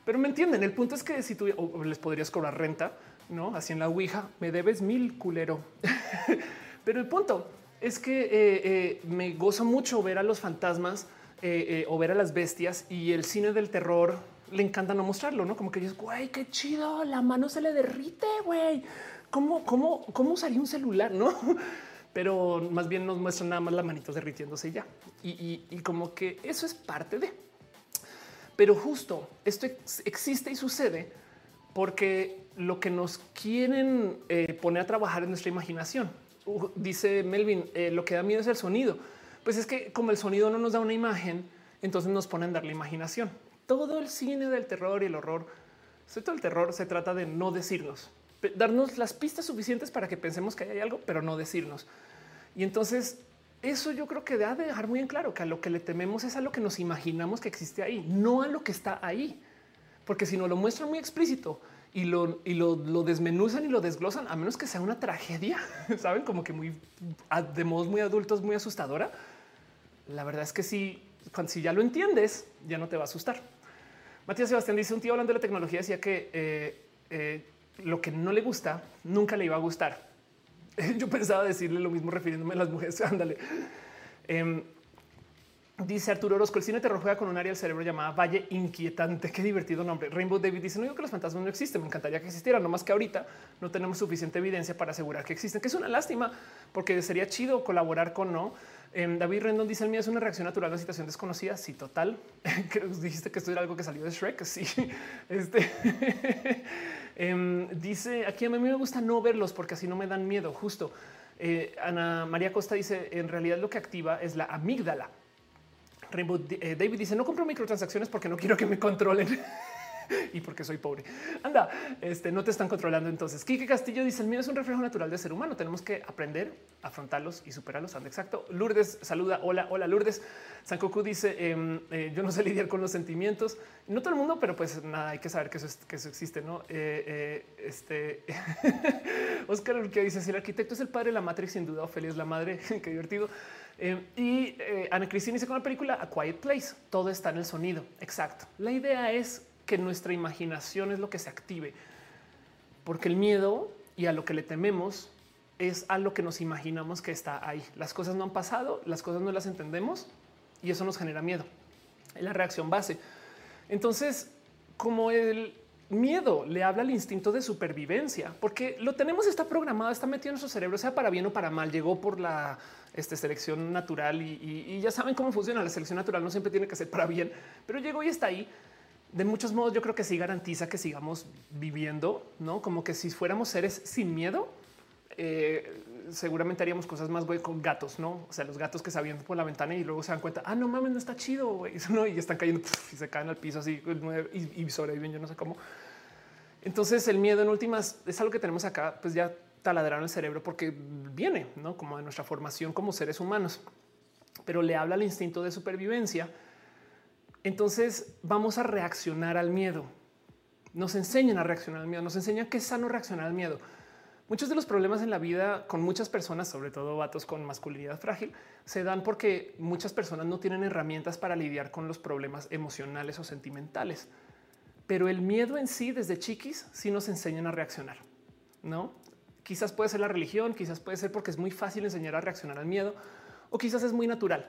Pero me entienden. El punto es que si tú les podrías cobrar renta, no así en la Ouija, me debes mil culero. Pero el punto es que eh, eh, me gozo mucho ver a los fantasmas eh, o ver a las bestias y el cine del terror le encanta no mostrarlo, no como que dices, güey, qué chido, la mano se le derrite, güey. ¿Cómo, cómo, cómo usaría un celular? No, pero más bien nos muestran nada más las manitos derritiéndose ya. Y, como que eso es parte de. Pero justo esto existe y sucede porque lo que nos quieren eh, poner a trabajar es nuestra imaginación. dice Melvin, eh, lo que da miedo es el sonido. Pues es que como el sonido no nos da una imagen, entonces nos ponen a dar la imaginación todo el cine del terror y el horror, sobre todo el terror, se trata de no decirnos, darnos las pistas suficientes para que pensemos que hay algo, pero no decirnos. Y entonces eso yo creo que da de dejar muy en claro que a lo que le tememos es a lo que nos imaginamos que existe ahí, no a lo que está ahí. Porque si no lo muestran muy explícito y lo, y lo, desmenuzan y lo desglosan, a menos que sea una tragedia, saben, como que muy de modos muy adultos, muy asustadora. La verdad es que si, si ya lo entiendes, ya no te va a asustar. Matías Sebastián dice un tío hablando de la tecnología decía que eh, eh, lo que no le gusta nunca le iba a gustar. Yo pensaba decirle lo mismo refiriéndome a las mujeres. Ándale. Em, dice Arturo Orozco, el cine terror juega con un área del cerebro llamada Valle Inquietante. Qué divertido nombre. Rainbow David dice, no digo que los fantasmas no existen, me encantaría que existieran, no más que ahorita no tenemos suficiente evidencia para asegurar que existen, que es una lástima porque sería chido colaborar con no Em, David Rendon dice el mío es una reacción natural a una situación desconocida. Sí, total. dijiste que esto era algo que salió de Shrek. Sí, este em, dice aquí a mí me gusta no verlos porque así no me dan miedo. Justo eh, Ana María Costa dice en realidad lo que activa es la amígdala. Rainbow eh, David dice no compro microtransacciones porque no quiero que me controlen. y porque soy pobre. Anda, este no te están controlando. Entonces, Kike Castillo dice: El miedo es un reflejo natural del ser humano. Tenemos que aprender afrontarlos y superarlos. Anda, exacto. Lourdes saluda. Hola, hola, Lourdes. Sankoku dice: em, eh, Yo no sé lidiar con los sentimientos. No todo el mundo, pero pues nada, hay que saber que eso, que eso existe. No, eh, este Oscar que dice: Si el arquitecto es el padre de la Matrix, sin duda, Ophelia es la madre. Qué divertido. Em, y Ana Cristina dice con la película A Quiet Place. Todo está en el sonido. Exacto. La idea es que nuestra imaginación es lo que se active, porque el miedo y a lo que le tememos es a lo que nos imaginamos que está ahí. Las cosas no han pasado, las cosas no las entendemos y eso nos genera miedo. Es la reacción base. Entonces, como el miedo le habla al instinto de supervivencia, porque lo tenemos, está programado, está metido en nuestro cerebro, sea para bien o para mal, llegó por la este, selección natural y, y ya saben cómo funciona. La selección natural no siempre tiene que ser para bien, pero llegó y está ahí de muchos modos yo creo que sí garantiza que sigamos viviendo, ¿no? Como que si fuéramos seres sin miedo, eh, seguramente haríamos cosas más güey con gatos, ¿no? O sea, los gatos que se por la ventana y luego se dan cuenta, ah, no mames, no está chido, güey, ¿no? Y están cayendo y se caen al piso así y, sobreviven, yo no sé cómo. Entonces el miedo en últimas es algo que tenemos acá, pues ya taladrado en el cerebro porque viene, ¿no? Como de nuestra formación como seres humanos, pero le habla al instinto de supervivencia entonces vamos a reaccionar al miedo. Nos enseñan a reaccionar al miedo, nos enseñan que es sano reaccionar al miedo. Muchos de los problemas en la vida con muchas personas, sobre todo vatos con masculinidad frágil, se dan porque muchas personas no tienen herramientas para lidiar con los problemas emocionales o sentimentales. Pero el miedo en sí, desde chiquis, sí nos enseñan a reaccionar. No, quizás puede ser la religión, quizás puede ser porque es muy fácil enseñar a reaccionar al miedo, o quizás es muy natural.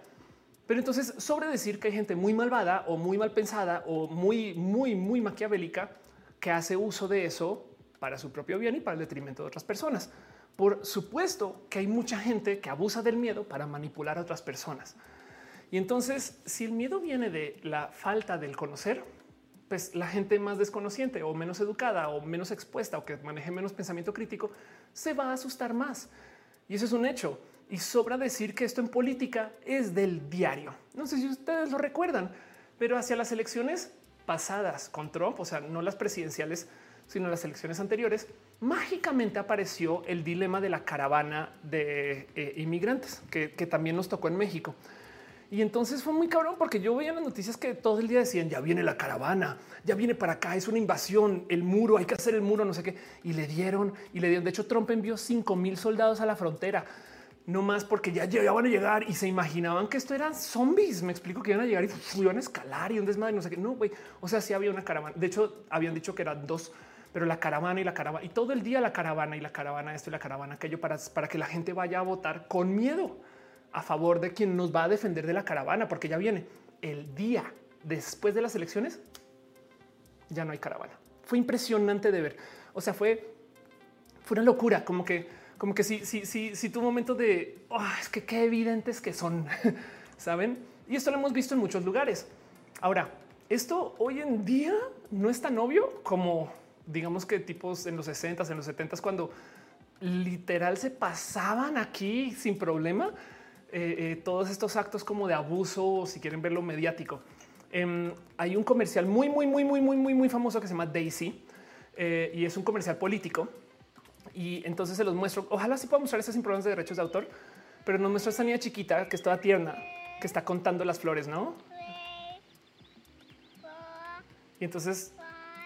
Pero entonces, sobre decir que hay gente muy malvada o muy mal pensada o muy, muy, muy maquiavélica que hace uso de eso para su propio bien y para el detrimento de otras personas. Por supuesto que hay mucha gente que abusa del miedo para manipular a otras personas. Y entonces, si el miedo viene de la falta del conocer, pues la gente más desconociente o menos educada o menos expuesta o que maneje menos pensamiento crítico se va a asustar más. Y eso es un hecho. Y sobra decir que esto en política es del diario. No sé si ustedes lo recuerdan, pero hacia las elecciones pasadas con Trump, o sea, no las presidenciales, sino las elecciones anteriores, mágicamente apareció el dilema de la caravana de eh, inmigrantes que, que también nos tocó en México. Y entonces fue muy cabrón porque yo veía las noticias que todo el día decían ya viene la caravana, ya viene para acá, es una invasión, el muro, hay que hacer el muro, no sé qué. Y le dieron y le dieron. De hecho, Trump envió 5 mil soldados a la frontera, no más porque ya, ya van a llegar y se imaginaban que esto eran zombies. Me explico que iban a llegar y iban a escalar y un desmadre, no sé qué. No, güey. O sea, sí había una caravana. De hecho, habían dicho que eran dos, pero la caravana y la caravana y todo el día la caravana y la caravana, esto y la caravana, aquello para, para que la gente vaya a votar con miedo a favor de quien nos va a defender de la caravana, porque ya viene el día después de las elecciones. Ya no hay caravana. Fue impresionante de ver. O sea, fue, fue una locura, como que, como que si, si, si, si tu momento de oh, es que qué evidentes que son, saben? Y esto lo hemos visto en muchos lugares. Ahora, esto hoy en día no es tan obvio como digamos que tipos en los 60 en los 70 cuando literal se pasaban aquí sin problema eh, eh, todos estos actos como de abuso, si quieren verlo mediático. Em, hay un comercial muy, muy, muy, muy, muy, muy, muy famoso que se llama Daisy eh, y es un comercial político. Y entonces se los muestro. Ojalá sí pueda mostrar esto sin problemas de derechos de autor, pero nos muestra esta niña chiquita que es toda tierna, que está contando las flores, no? Y entonces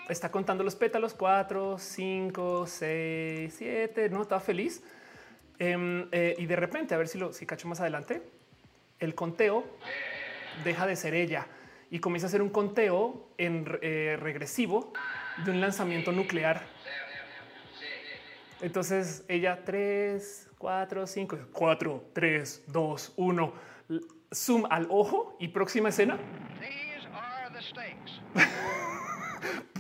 está contando los pétalos, cuatro, cinco, seis, siete, no estaba feliz. Em, eh, y de repente, a ver si lo si cacho más adelante, el conteo deja de ser ella y comienza a hacer un conteo en eh, regresivo de un lanzamiento nuclear. Entonces ella 3, 4, 5, 4, 3, 2, 1, zoom al ojo y próxima escena.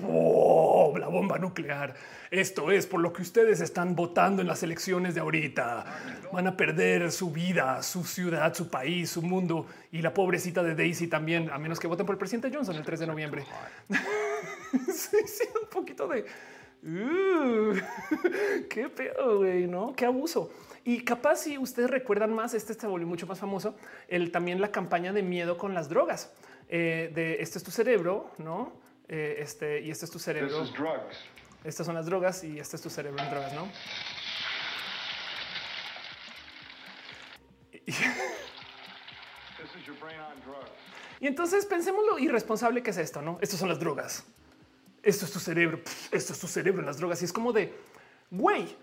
¡Oh, la bomba nuclear. Esto es por lo que ustedes están votando en las elecciones de ahorita. Van a perder su vida, su ciudad, su país, su mundo y la pobrecita de Daisy también, a menos que voten por el presidente Johnson el 3 de noviembre. sí, sí, un poquito de uh, qué pedo, güey, no? Qué abuso. Y capaz si ustedes recuerdan más, este se volvió mucho más famoso, el también la campaña de miedo con las drogas. Eh, de este es tu cerebro, no? Eh, este y este es tu cerebro. Estas son las drogas y este es tu cerebro en drogas, ¿no? Y entonces pensemos lo irresponsable que es esto, ¿no? Estas son las drogas. Esto es tu cerebro. Esto es tu cerebro en las drogas. Y es como de, güey,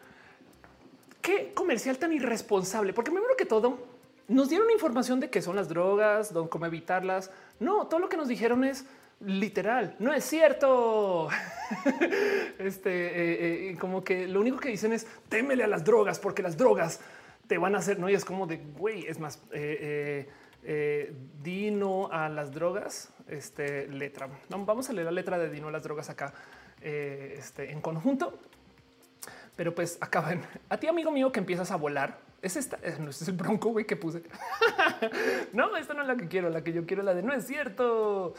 qué comercial tan irresponsable. Porque primero que todo, nos dieron información de qué son las drogas, cómo evitarlas. No, todo lo que nos dijeron es literal. No es cierto. este, eh, eh, como que lo único que dicen es témele a las drogas porque las drogas te van a hacer. No, y es como de güey. Es más, eh, dino a las drogas. Este letra. Vamos a leer la letra de dino a las drogas acá este, en conjunto. Pero pues acaban a ti, amigo mío, que empiezas a volar. Es esta, no, este es el bronco que puse. no, esta no es la que quiero. La que yo quiero, la de no es cierto.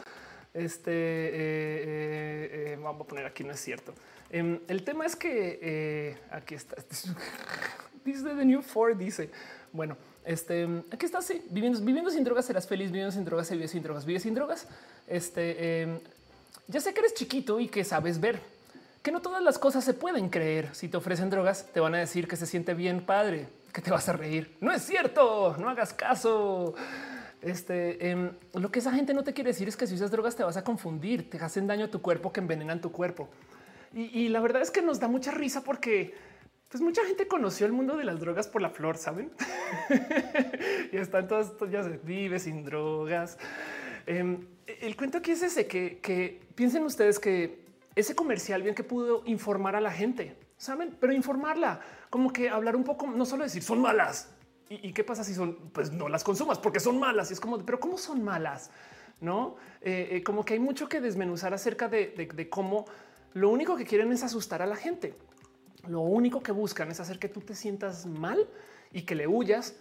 Este eh, eh, eh, vamos a poner aquí, no es cierto. Em, el tema es que aquí está. Dice The New Ford, dice, bueno, este aquí está. Sí, viviendo, viviendo sin drogas serás feliz, viviendo sin drogas, vives sin drogas, vives sin drogas. Este em, ya sé que eres chiquito y que sabes ver que no todas las cosas se pueden creer. Si te ofrecen drogas, te van a decir que se siente bien padre, que te vas a reír. No es cierto, no hagas caso. Este, em, lo que esa gente no te quiere decir es que si usas drogas te vas a confundir, te hacen daño a tu cuerpo que envenenan tu cuerpo. Y, la verdad es que nos da mucha risa porque pues mucha gente conoció el mundo de las drogas por la flor, saben? y están todas, ya se vive sin drogas. Em, el cuento aquí es ese que, que piensen ustedes que ese comercial bien que pudo informar a la gente, saben, pero informarla como que hablar un poco, no solo decir son malas, ¿Y, qué pasa si son? Pues no las consumas porque son malas. Y es como, pero ¿cómo son malas? No, eh, eh, como que hay mucho que desmenuzar acerca de, cómo lo único que quieren es asustar a la gente. Lo único que buscan es hacer que tú te sientas mal y que le huyas.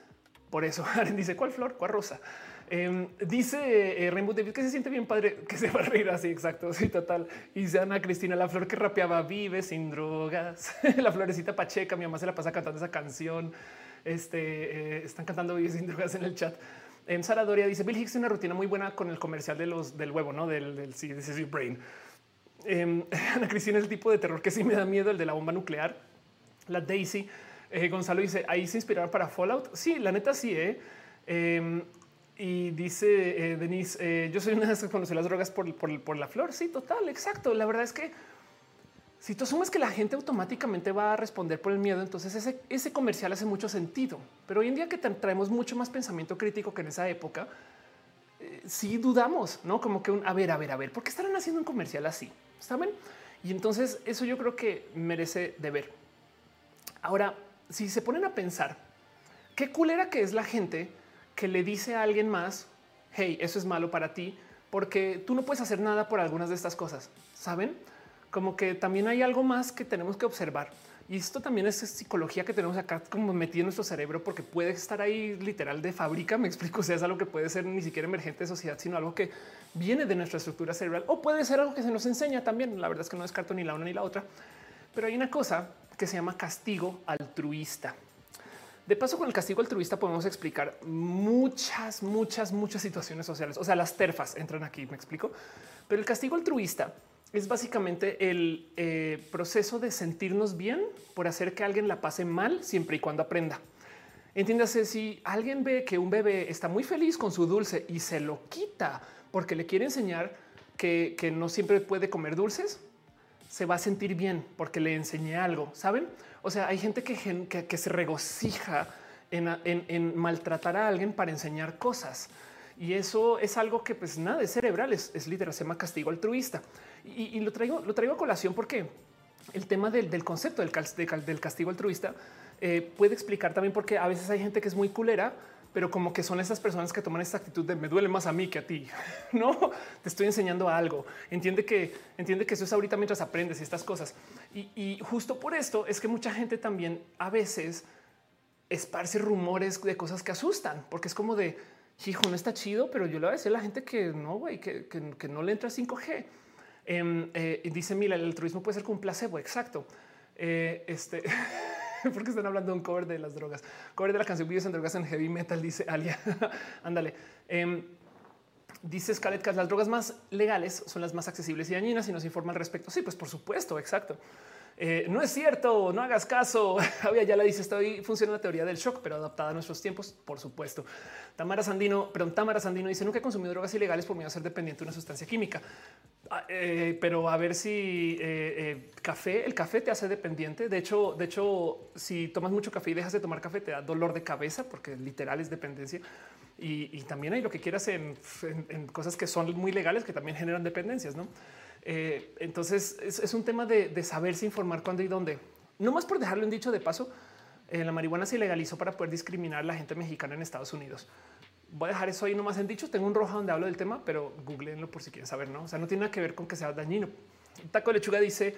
Por eso dice cuál flor, cuál rosa. Em, dice eh, Rainbow David que se siente bien padre que se va a reír así. Exacto. Sí, total. Y dice Ana Cristina, la flor que rapeaba vive sin drogas. la florecita Pacheca. Mi mamá se la pasa cantando esa canción. Este, eh, están cantando y sin drogas en el chat. En Sara Doria dice Bill Hicks tiene una rutina muy buena con el comercial de los del huevo, no del, del sí, this is your brain. Eh, Ana Cristina es el tipo de terror que sí me da miedo, el de la bomba nuclear. La Daisy eh, Gonzalo dice ahí se inspiraron para Fallout. Sí, la neta sí. Eh. Em, y dice Denise, yo soy una de las que conoce las drogas por, por la flor. Sí, total, exacto. La verdad es que si tú asumes que la gente automáticamente va a responder por el miedo, entonces ese, comercial hace mucho sentido. Pero hoy en día que traemos mucho más pensamiento crítico que en esa época, eh, sí dudamos, no como que un a ver, a ver, a ver, ¿por qué estarán haciendo un comercial así? Saben? Y entonces eso yo creo que merece de ver. Ahora, si se ponen a pensar qué culera que es la gente que le dice a alguien más, hey, eso es malo para ti, porque tú no puedes hacer nada por algunas de estas cosas. Saben? Como que también hay algo más que tenemos que observar. Y esto también es psicología que tenemos acá como metida en nuestro cerebro, porque puede estar ahí literal de fábrica. Me explico, o sea, es algo que puede ser ni siquiera emergente de sociedad, sino algo que viene de nuestra estructura cerebral o puede ser algo que se nos enseña también. La verdad es que no descarto ni la una ni la otra, pero hay una cosa que se llama castigo altruista. De paso, con el castigo altruista podemos explicar muchas, muchas, muchas situaciones sociales. O sea, las terfas entran aquí, me explico. Pero el castigo altruista es básicamente el eh, proceso de sentirnos bien por hacer que alguien la pase mal siempre y cuando aprenda. Entiéndase, si alguien ve que un bebé está muy feliz con su dulce y se lo quita porque le quiere enseñar que, no siempre puede comer dulces, se va a sentir bien porque le enseñé algo, ¿saben? O sea, hay gente que, se regocija en, en maltratar a alguien para enseñar cosas. Y eso es algo que pues nada, es cerebral, es, es literal, se llama castigo altruista. Y, lo traigo, lo traigo a colación porque el tema del, concepto del, del, castigo altruista eh, puede explicar también porque a veces hay gente que es muy culera, pero como que son esas personas que toman esta actitud de me duele más a mí que a ti. No te estoy enseñando algo. Entiende que entiende que eso es ahorita mientras aprendes estas cosas. Y, justo por esto es que mucha gente también a veces esparce rumores de cosas que asustan, porque es como de hijo, no está chido, pero yo le voy a decir a la gente que no, güey, que, que, no le entra 5G. Em, eh, dice Mila, el altruismo puede ser como un placebo. Exacto. Eh, este, porque están hablando de un cover de las drogas, cover de la canción Videos en drogas en heavy metal. Dice Alia. Ándale. Em, dice Scarlett que las drogas más legales son las más accesibles y dañinas y nos informa al respecto. Sí, pues por supuesto. Exacto. Eh, no es cierto, no hagas caso. Había ya la dice, estoy funciona la teoría del shock, pero adaptada a nuestros tiempos, por supuesto. Tamara Sandino, perdón, Tamara Sandino dice nunca he consumido drogas ilegales por miedo a ser dependiente de una sustancia química. Ah, eh, pero a ver si eh, café, el café te hace dependiente. De hecho, de hecho, si tomas mucho café y dejas de tomar café, te da dolor de cabeza porque literal es dependencia. Y, también hay lo que quieras en, cosas que son muy legales que también generan dependencias, no? Eh, entonces es, un tema de, saberse informar cuándo y dónde. No más por dejarlo en dicho de paso, eh, la marihuana se legalizó para poder discriminar a la gente mexicana en Estados Unidos. Voy a dejar eso ahí nomás en dicho. Tengo un rojo donde hablo del tema, pero googleenlo por si quieren saber. No, o sea, no tiene nada que ver con que sea dañino. Taco de lechuga dice: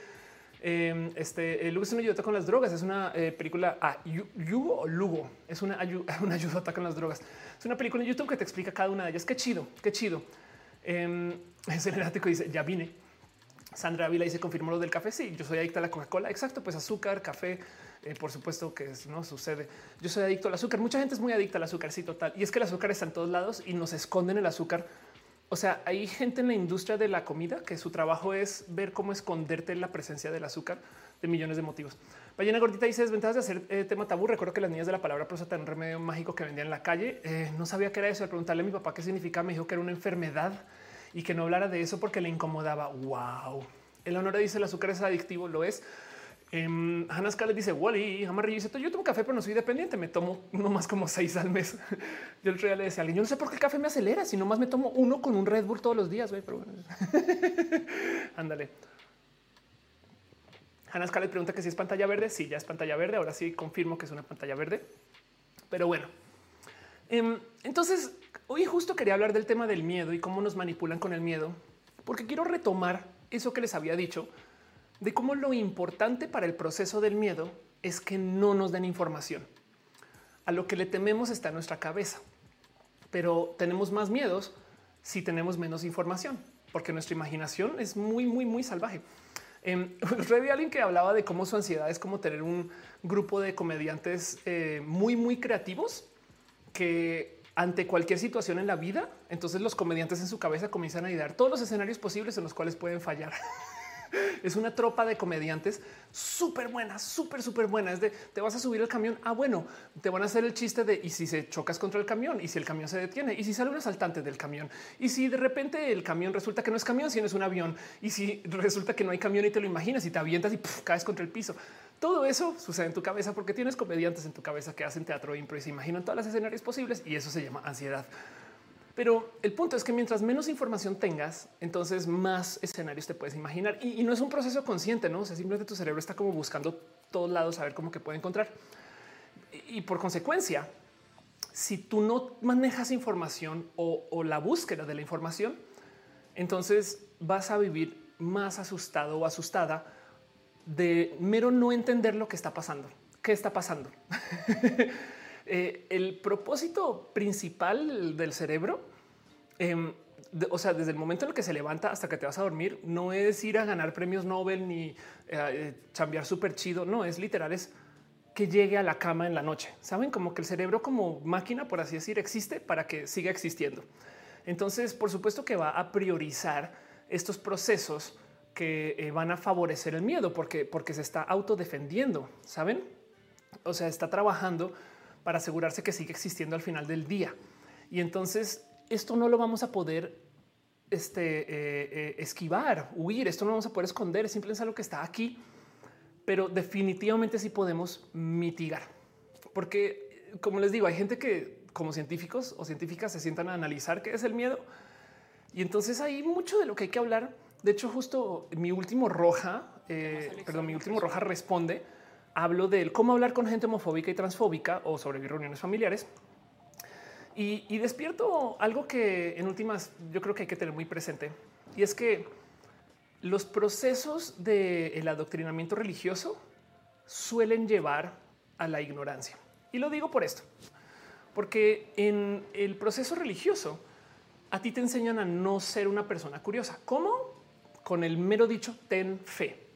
eh, Este el Lugo es una ayuda con las drogas. Es una película a ah, Yugo o Lugo. Es una, una ayuda con las drogas. Es una película en YouTube que te explica cada una de ellas. Qué chido, qué chido. Eh, ese dice: Ya vine. Sandra Ávila dice confirmó lo del café. Sí, yo soy adicta a la Coca-Cola. Exacto, pues azúcar, café, eh, por supuesto que no sucede. Yo soy adicto al azúcar. Mucha gente es muy adicta al azúcar, sí, total. Y es que el azúcar está en todos lados y nos esconden el azúcar. O sea, hay gente en la industria de la comida que su trabajo es ver cómo esconderte la presencia del azúcar de millones de motivos. Ballena Gordita dice desventajas de hacer eh, tema tabú. Recuerdo que las niñas de la palabra prosa un remedio mágico que vendían en la calle. Eh, no sabía qué era eso. Al preguntarle a mi papá qué significa, me dijo que era una enfermedad y que no hablara de eso porque le incomodaba. Wow. El honor dice el azúcar es adictivo. Lo es. Eh, Hannah Scarlett dice Wally, Amarillo dice yo tomo café, pero no soy dependiente. Me tomo no más como seis al mes. yo el otro día le decía a alguien, yo no sé por qué el café me acelera, si más me tomo uno con un Red Bull todos los días. Pero bueno, ándale. Hannah Scarlett pregunta que si es pantalla verde. Sí, ya es pantalla verde. Ahora sí confirmo que es una pantalla verde. Pero bueno, em, entonces hoy justo quería hablar del tema del miedo y cómo nos manipulan con el miedo, porque quiero retomar eso que les había dicho de cómo lo importante para el proceso del miedo es que no nos den información. A lo que le tememos está en nuestra cabeza, pero tenemos más miedos si tenemos menos información, porque nuestra imaginación es muy, muy, muy salvaje. Eh, alguien que hablaba de cómo su ansiedad es como tener un grupo de comediantes eh, muy, muy creativos que ante cualquier situación en la vida, entonces los comediantes en su cabeza comienzan a idear todos los escenarios posibles en los cuales pueden fallar. es una tropa de comediantes súper buena, súper, súper buena. Es de te vas a subir al camión. Ah, bueno, te van a hacer el chiste de y si se chocas contra el camión y si el camión se detiene y si sale un asaltante del camión y si de repente el camión resulta que no es camión, sino es un avión y si resulta que no hay camión y te lo imaginas y te avientas y caes contra el piso. Todo eso sucede en tu cabeza porque tienes comediantes en tu cabeza que hacen teatro impro y se imaginan todos los escenarios posibles y eso se llama ansiedad. Pero el punto es que mientras menos información tengas, entonces más escenarios te puedes imaginar y, no es un proceso consciente, no? O sea, simplemente tu cerebro está como buscando todos lados a ver cómo que puede encontrar. Y, por consecuencia, si tú no manejas información o, la búsqueda de la información, entonces vas a vivir más asustado o asustada de mero no entender lo que está pasando. ¿Qué está pasando? Eh, el propósito principal del cerebro, em, o sea, desde el momento en el que se levanta hasta que te vas a dormir, no es ir a ganar premios Nobel ni eh, chambear súper chido. No es literal, es que llegue a la cama en la noche. Saben como que el cerebro, como máquina, por así decir, existe para que siga existiendo. Entonces, por supuesto que va a priorizar estos procesos que eh, van a favorecer el miedo porque, porque se está autodefendiendo. Saben? O sea, está trabajando para asegurarse que sigue existiendo al final del día. Y entonces esto no lo vamos a poder este, eh, eh, esquivar, huir, esto no vamos a poder esconder, simplemente es algo que está aquí, pero definitivamente sí podemos mitigar. Porque, como les digo, hay gente que como científicos o científicas se sientan a analizar qué es el miedo. Y entonces hay mucho de lo que hay que hablar. De hecho, justo mi último roja, eh, perdón, mi último roja responde hablo de cómo hablar con gente homofóbica y transfóbica o sobre reuniones familiares. Y, despierto algo que en últimas yo creo que hay que tener muy presente y es que los procesos del adoctrinamiento religioso suelen llevar a la ignorancia. Y lo digo por esto, porque en el proceso religioso a ti te enseñan a no ser una persona curiosa. ¿Cómo? Con el mero dicho, ten fe.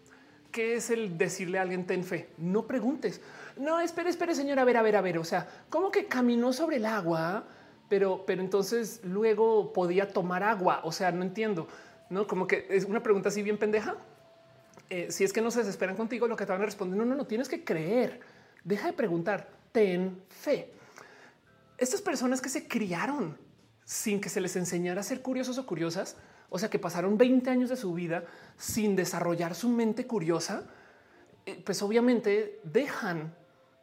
¿Qué es el decirle a alguien ten fe? No preguntes. No, espere, espere, señora, a ver, a ver, a ver. O sea, ¿cómo que caminó sobre el agua? Pero, pero entonces luego podía tomar agua. O sea, no entiendo. No, como que es una pregunta así bien pendeja. Eh, si es que no se desesperan contigo, lo que te van a responder, no, no, no tienes que creer. Deja de preguntar. Ten fe. Estas personas que se criaron sin que se les enseñara a ser curiosos o curiosas, o sea, que pasaron 20 años de su vida sin desarrollar su mente curiosa, eh, pues obviamente dejan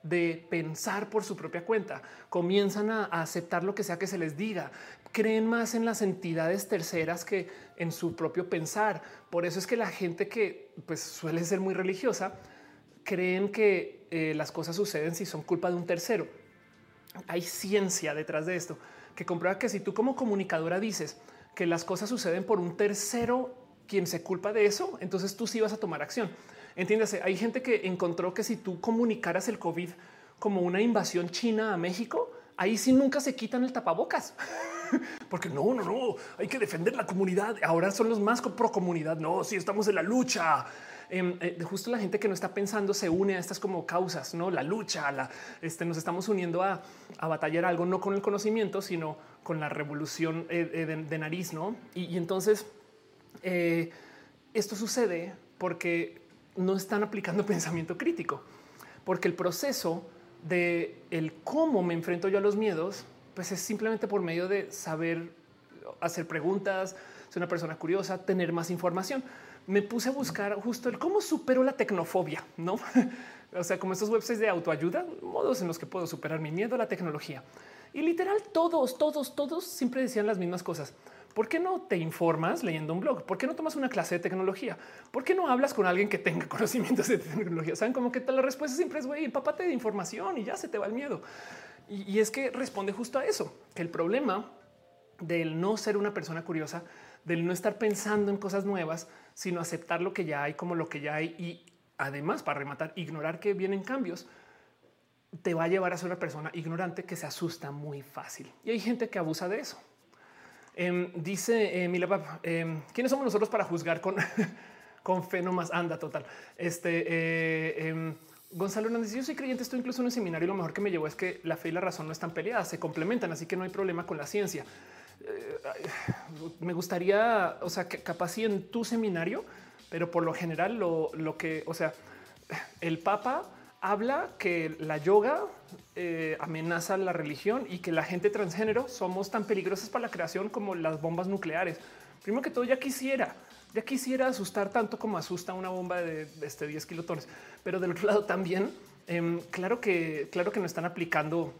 de pensar por su propia cuenta, comienzan a, aceptar lo que sea que se les diga, creen más en las entidades terceras que en su propio pensar. Por eso es que la gente que pues, suele ser muy religiosa creen que eh, las cosas suceden si son culpa de un tercero. Hay ciencia detrás de esto que comprueba que si tú como comunicadora dices que las cosas suceden por un tercero quien se culpa de eso, entonces tú sí vas a tomar acción. Entiéndase, hay gente que encontró que si tú comunicaras el COVID como una invasión china a México, ahí sí nunca se quitan el tapabocas. Porque no, no, no, hay que defender la comunidad. Ahora son los más pro comunidad. No, si estamos en la lucha. Em, eh, justo la gente que no está pensando se une a estas como causas, no la lucha, la, este, nos estamos uniendo a, a, batallar algo no con el conocimiento, sino con la revolución eh, eh, de, nariz, no? y entonces eh, esto sucede porque no están aplicando pensamiento crítico, porque el proceso de el cómo me enfrento yo a los miedos, pues es simplemente por medio de saber hacer preguntas, ser una persona curiosa, tener más información. Me puse a buscar justo el cómo supero la tecnofobia, no? o sea, como estos websites de autoayuda, modos en los que puedo superar mi miedo a la tecnología. Y literal, todos, todos, todos siempre decían las mismas cosas. ¿Por qué no te informas leyendo un blog? ¿Por qué no tomas una clase de tecnología? ¿Por qué no hablas con alguien que tenga conocimientos de tecnología? Saben como que la respuesta siempre es güey, empápate de información y ya se te va el miedo. Y, y es que responde justo a eso, que el problema del no ser una persona curiosa, del no estar pensando en cosas nuevas, sino aceptar lo que ya hay como lo que ya hay y además para rematar, ignorar que vienen cambios, te va a llevar a ser una persona ignorante que se asusta muy fácil. Y hay gente que abusa de eso. Em, dice eh, em, ¿quiénes somos nosotros para juzgar con, con fe más anda total? Este eh, em, Gonzalo Hernández, yo soy creyente, estoy incluso en un seminario y lo mejor que me llevó es que la fe y la razón no están peleadas, se complementan, así que no hay problema con la ciencia. Eh, me gustaría, o sea, que capaz si en tu seminario, pero por lo general lo, lo que, o sea, el Papa habla que la yoga eh, amenaza la religión y que la gente transgénero somos tan peligrosas para la creación como las bombas nucleares. Primero que todo, ya quisiera, ya quisiera asustar tanto como asusta una bomba de, este 10 kilotones, pero del otro lado también, em, claro que, claro que no están aplicando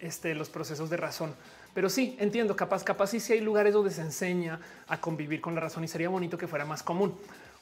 este, los procesos de razón. Pero sí, entiendo, capaz, capaz sí, sí hay lugares donde se enseña a convivir con la razón y sería bonito que fuera más común.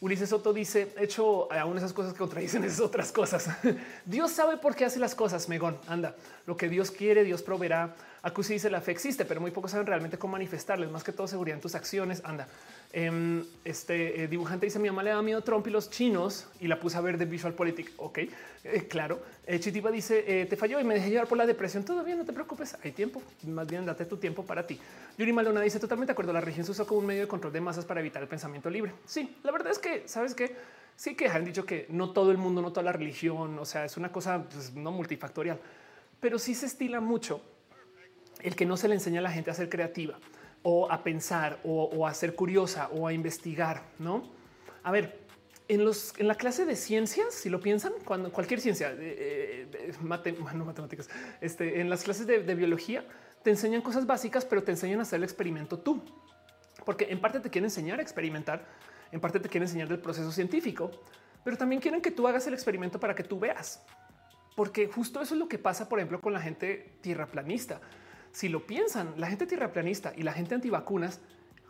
Ulises Soto dice, hecho aún esas cosas que contradicen esas otras cosas. Dios sabe por qué hace las cosas, Megón. Anda, lo que Dios quiere, Dios proveerá. Acusi dice la fe existe, pero muy pocos saben realmente cómo manifestarles, más que todo seguridad en tus acciones. Anda, Em, este eh, dibujante dice mi mamá le da miedo Trump y los chinos y la puse a ver de Visual Politic. Ok, eh, claro. Eh, Chitiba dice te falló y me dejé llevar por la depresión. Todavía no te preocupes. Hay tiempo. Más bien date tu tiempo para ti. Yuri Malona dice totalmente de acuerdo. La región se usó como un medio de control de masas para evitar el pensamiento libre. Sí, la verdad es que sabes que sí que han dicho que no todo el mundo, no toda la religión. O sea, es una cosa pues, no multifactorial, pero sí se estila mucho el que no se le enseña a la gente a ser creativa o a pensar o, a ser curiosa o a investigar, ¿no? A ver, en, los, en la clase de ciencias, si lo piensan, cuando cualquier ciencia, eh, eh, no matemáticas, este, en las clases de, biología, te enseñan cosas básicas, pero te enseñan a hacer el experimento tú. Porque en parte te quieren enseñar a experimentar, en parte te quieren enseñar del proceso científico, pero también quieren que tú hagas el experimento para que tú veas. Porque justo eso es lo que pasa, por ejemplo, con la gente tierraplanista si lo piensan, la gente tierraplanista y la gente antivacunas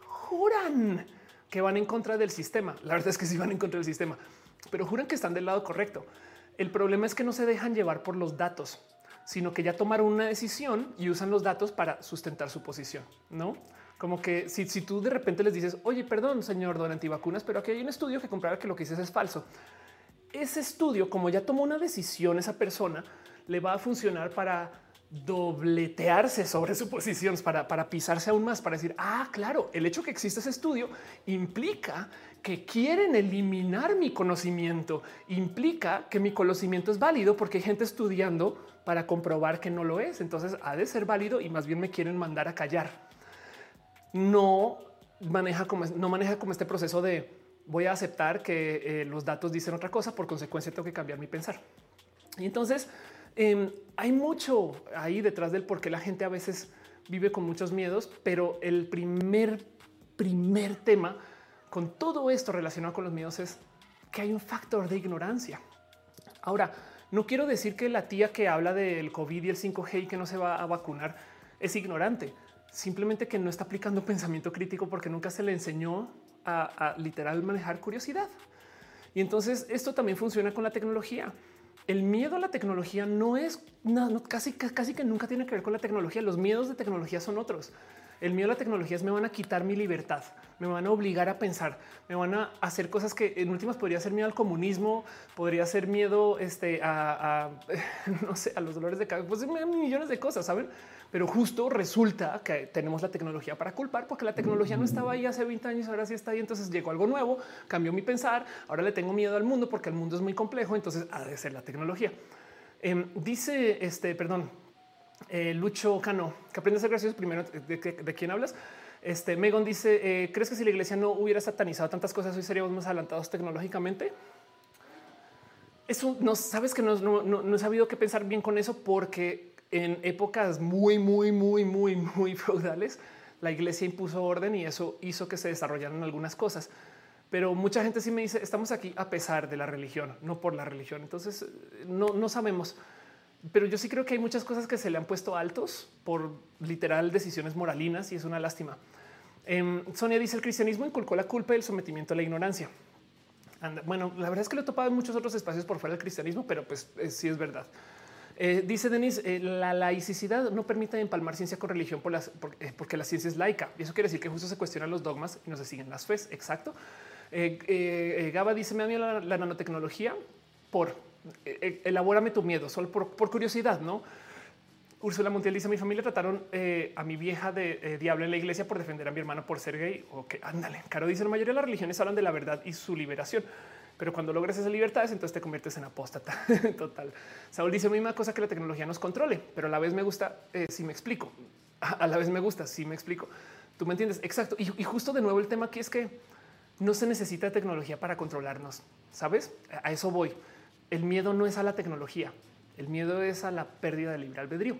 juran que van en contra del sistema. La verdad es que sí van en contra del sistema, pero juran que están del lado correcto. El problema es que no se dejan llevar por los datos, sino que ya tomaron una decisión y usan los datos para sustentar su posición, ¿no? Como que si, si tú de repente les dices, oye, perdón, señor don antivacunas, pero aquí hay un estudio que comprueba que lo que dices es falso. Ese estudio, como ya tomó una decisión esa persona, le va a funcionar para dobletearse sobre su posición para, para pisarse aún más, para decir, ah, claro, el hecho que existe ese estudio implica que quieren eliminar mi conocimiento, implica que mi conocimiento es válido porque hay gente estudiando para comprobar que no lo es. Entonces ha de ser válido y más bien me quieren mandar a callar. No maneja como, no maneja como este proceso de voy a aceptar que eh, los datos dicen otra cosa, por consecuencia tengo que cambiar mi pensar. Y entonces Em, hay mucho ahí detrás del por qué la gente a veces vive con muchos miedos, pero el primer, primer tema con todo esto relacionado con los miedos es que hay un factor de ignorancia. Ahora, no quiero decir que la tía que habla del COVID y el 5G y que no se va a vacunar es ignorante, simplemente que no está aplicando pensamiento crítico porque nunca se le enseñó a, a literal manejar curiosidad. Y entonces esto también funciona con la tecnología el miedo a la tecnología no es no, casi, casi que nunca tiene que ver con la tecnología. Los miedos de tecnología son otros. El miedo a la tecnología es me van a quitar mi libertad, me van a obligar a pensar, me van a hacer cosas que en últimas podría ser miedo al comunismo, podría ser miedo este, a, no sé, a los dolores de cabeza, pues millones de cosas, saben? Pero justo resulta que tenemos la tecnología para culpar porque la tecnología no estaba ahí hace 20 años, ahora sí está ahí. Entonces llegó algo nuevo, cambió mi pensar. Ahora le tengo miedo al mundo porque el mundo es muy complejo. Entonces ha de ser la tecnología. Em, dice este, perdón, eh, Lucho Cano, que aprende a ser gracioso primero. ¿De, quién hablas? Este Megon dice: eh, ¿Crees que si la iglesia no hubiera satanizado tantas cosas, hoy seríamos más adelantados tecnológicamente? eso no sabes que no, no, no he sabido qué pensar bien con eso porque en épocas muy, muy, muy, muy, muy feudales, la iglesia impuso orden y eso hizo que se desarrollaran algunas cosas. Pero mucha gente sí me dice, estamos aquí a pesar de la religión, no por la religión. Entonces, no, no sabemos. Pero yo sí creo que hay muchas cosas que se le han puesto altos por literal decisiones moralinas y es una lástima. Em, Sonia dice, el cristianismo inculcó la culpa y el sometimiento a la ignorancia. bueno, la verdad es que lo he topado en muchos otros espacios por fuera del cristianismo, pero pues eh, sí es verdad. Eh, dice Denis, eh, la laicidad no permite empalmar ciencia con religión por las, eh, porque la ciencia es laica. Y eso quiere decir que justo se cuestionan los dogmas y no se siguen las fes. Exacto. Gaba dice, me da miedo la, nanotecnología por elabórame tu miedo, solo por, curiosidad, ¿no? Úrsula Montiel dice, mi familia trataron a mi vieja de diablo en la iglesia por defender a mi hermano por ser gay. O que ándale. Caro dice, la mayoría de las religiones hablan de la verdad y su liberación pero cuando logras esas libertades, entonces te conviertes en apóstata total. Saúl dice misma cosa que la tecnología nos controle, pero a la vez me gusta eh, si me explico. A la vez me gusta si me explico. Tú me entiendes. Exacto. Y, justo de nuevo el tema aquí es que no se necesita tecnología para controlarnos. Sabes? A eso voy. El miedo no es a la tecnología. El miedo es a la pérdida de libre albedrío.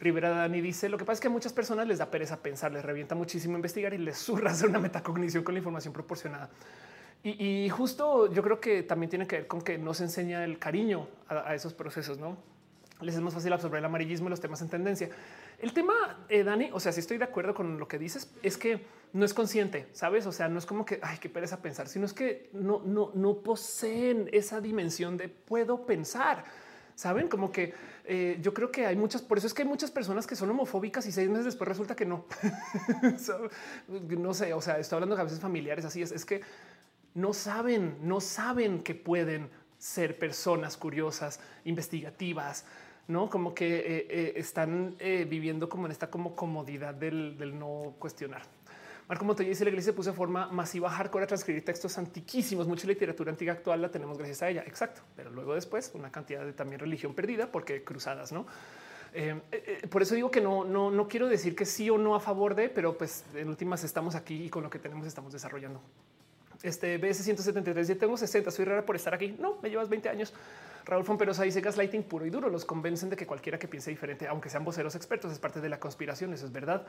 Rivera Dani dice lo que pasa es que a muchas personas les da pereza pensar, les revienta muchísimo investigar y les surra hacer una metacognición con la información proporcionada. Y, justo yo creo que también tiene que ver con que nos enseña el cariño a, esos procesos, ¿no? Les es más fácil absorber el amarillismo y los temas en tendencia. El tema, eh, Dani, o sea, si estoy de acuerdo con lo que dices, es que no es consciente, ¿sabes? O sea, no es como que, ay, qué pereza pensar, sino es que no, no, no poseen esa dimensión de puedo pensar. Saben como que eh, yo creo que hay muchas, por eso es que hay muchas personas que son homofóbicas y seis meses después resulta que no. no sé, o sea, estoy hablando de a veces familiares, así es, es que no saben, no saben que pueden ser personas curiosas, investigativas, no como que eh, eh, están eh, viviendo como en esta como comodidad del, no cuestionar. Marco Montoya dice la iglesia puso forma masiva hardcore a transcribir textos antiquísimos. Mucha literatura antigua actual la tenemos gracias a ella. Exacto. Pero luego después una cantidad de también religión perdida porque cruzadas, no? por eso digo que no, no, no quiero decir que sí o no a favor de, pero pues en últimas estamos aquí y con lo que tenemos estamos desarrollando. Este BS 173 y tengo 60. Soy rara por estar aquí. No me llevas 20 años. Raúl Fomperosa dice gaslighting puro y duro. Los convencen de que cualquiera que piense diferente, aunque sean voceros expertos, es parte de la conspiración. Eso es verdad.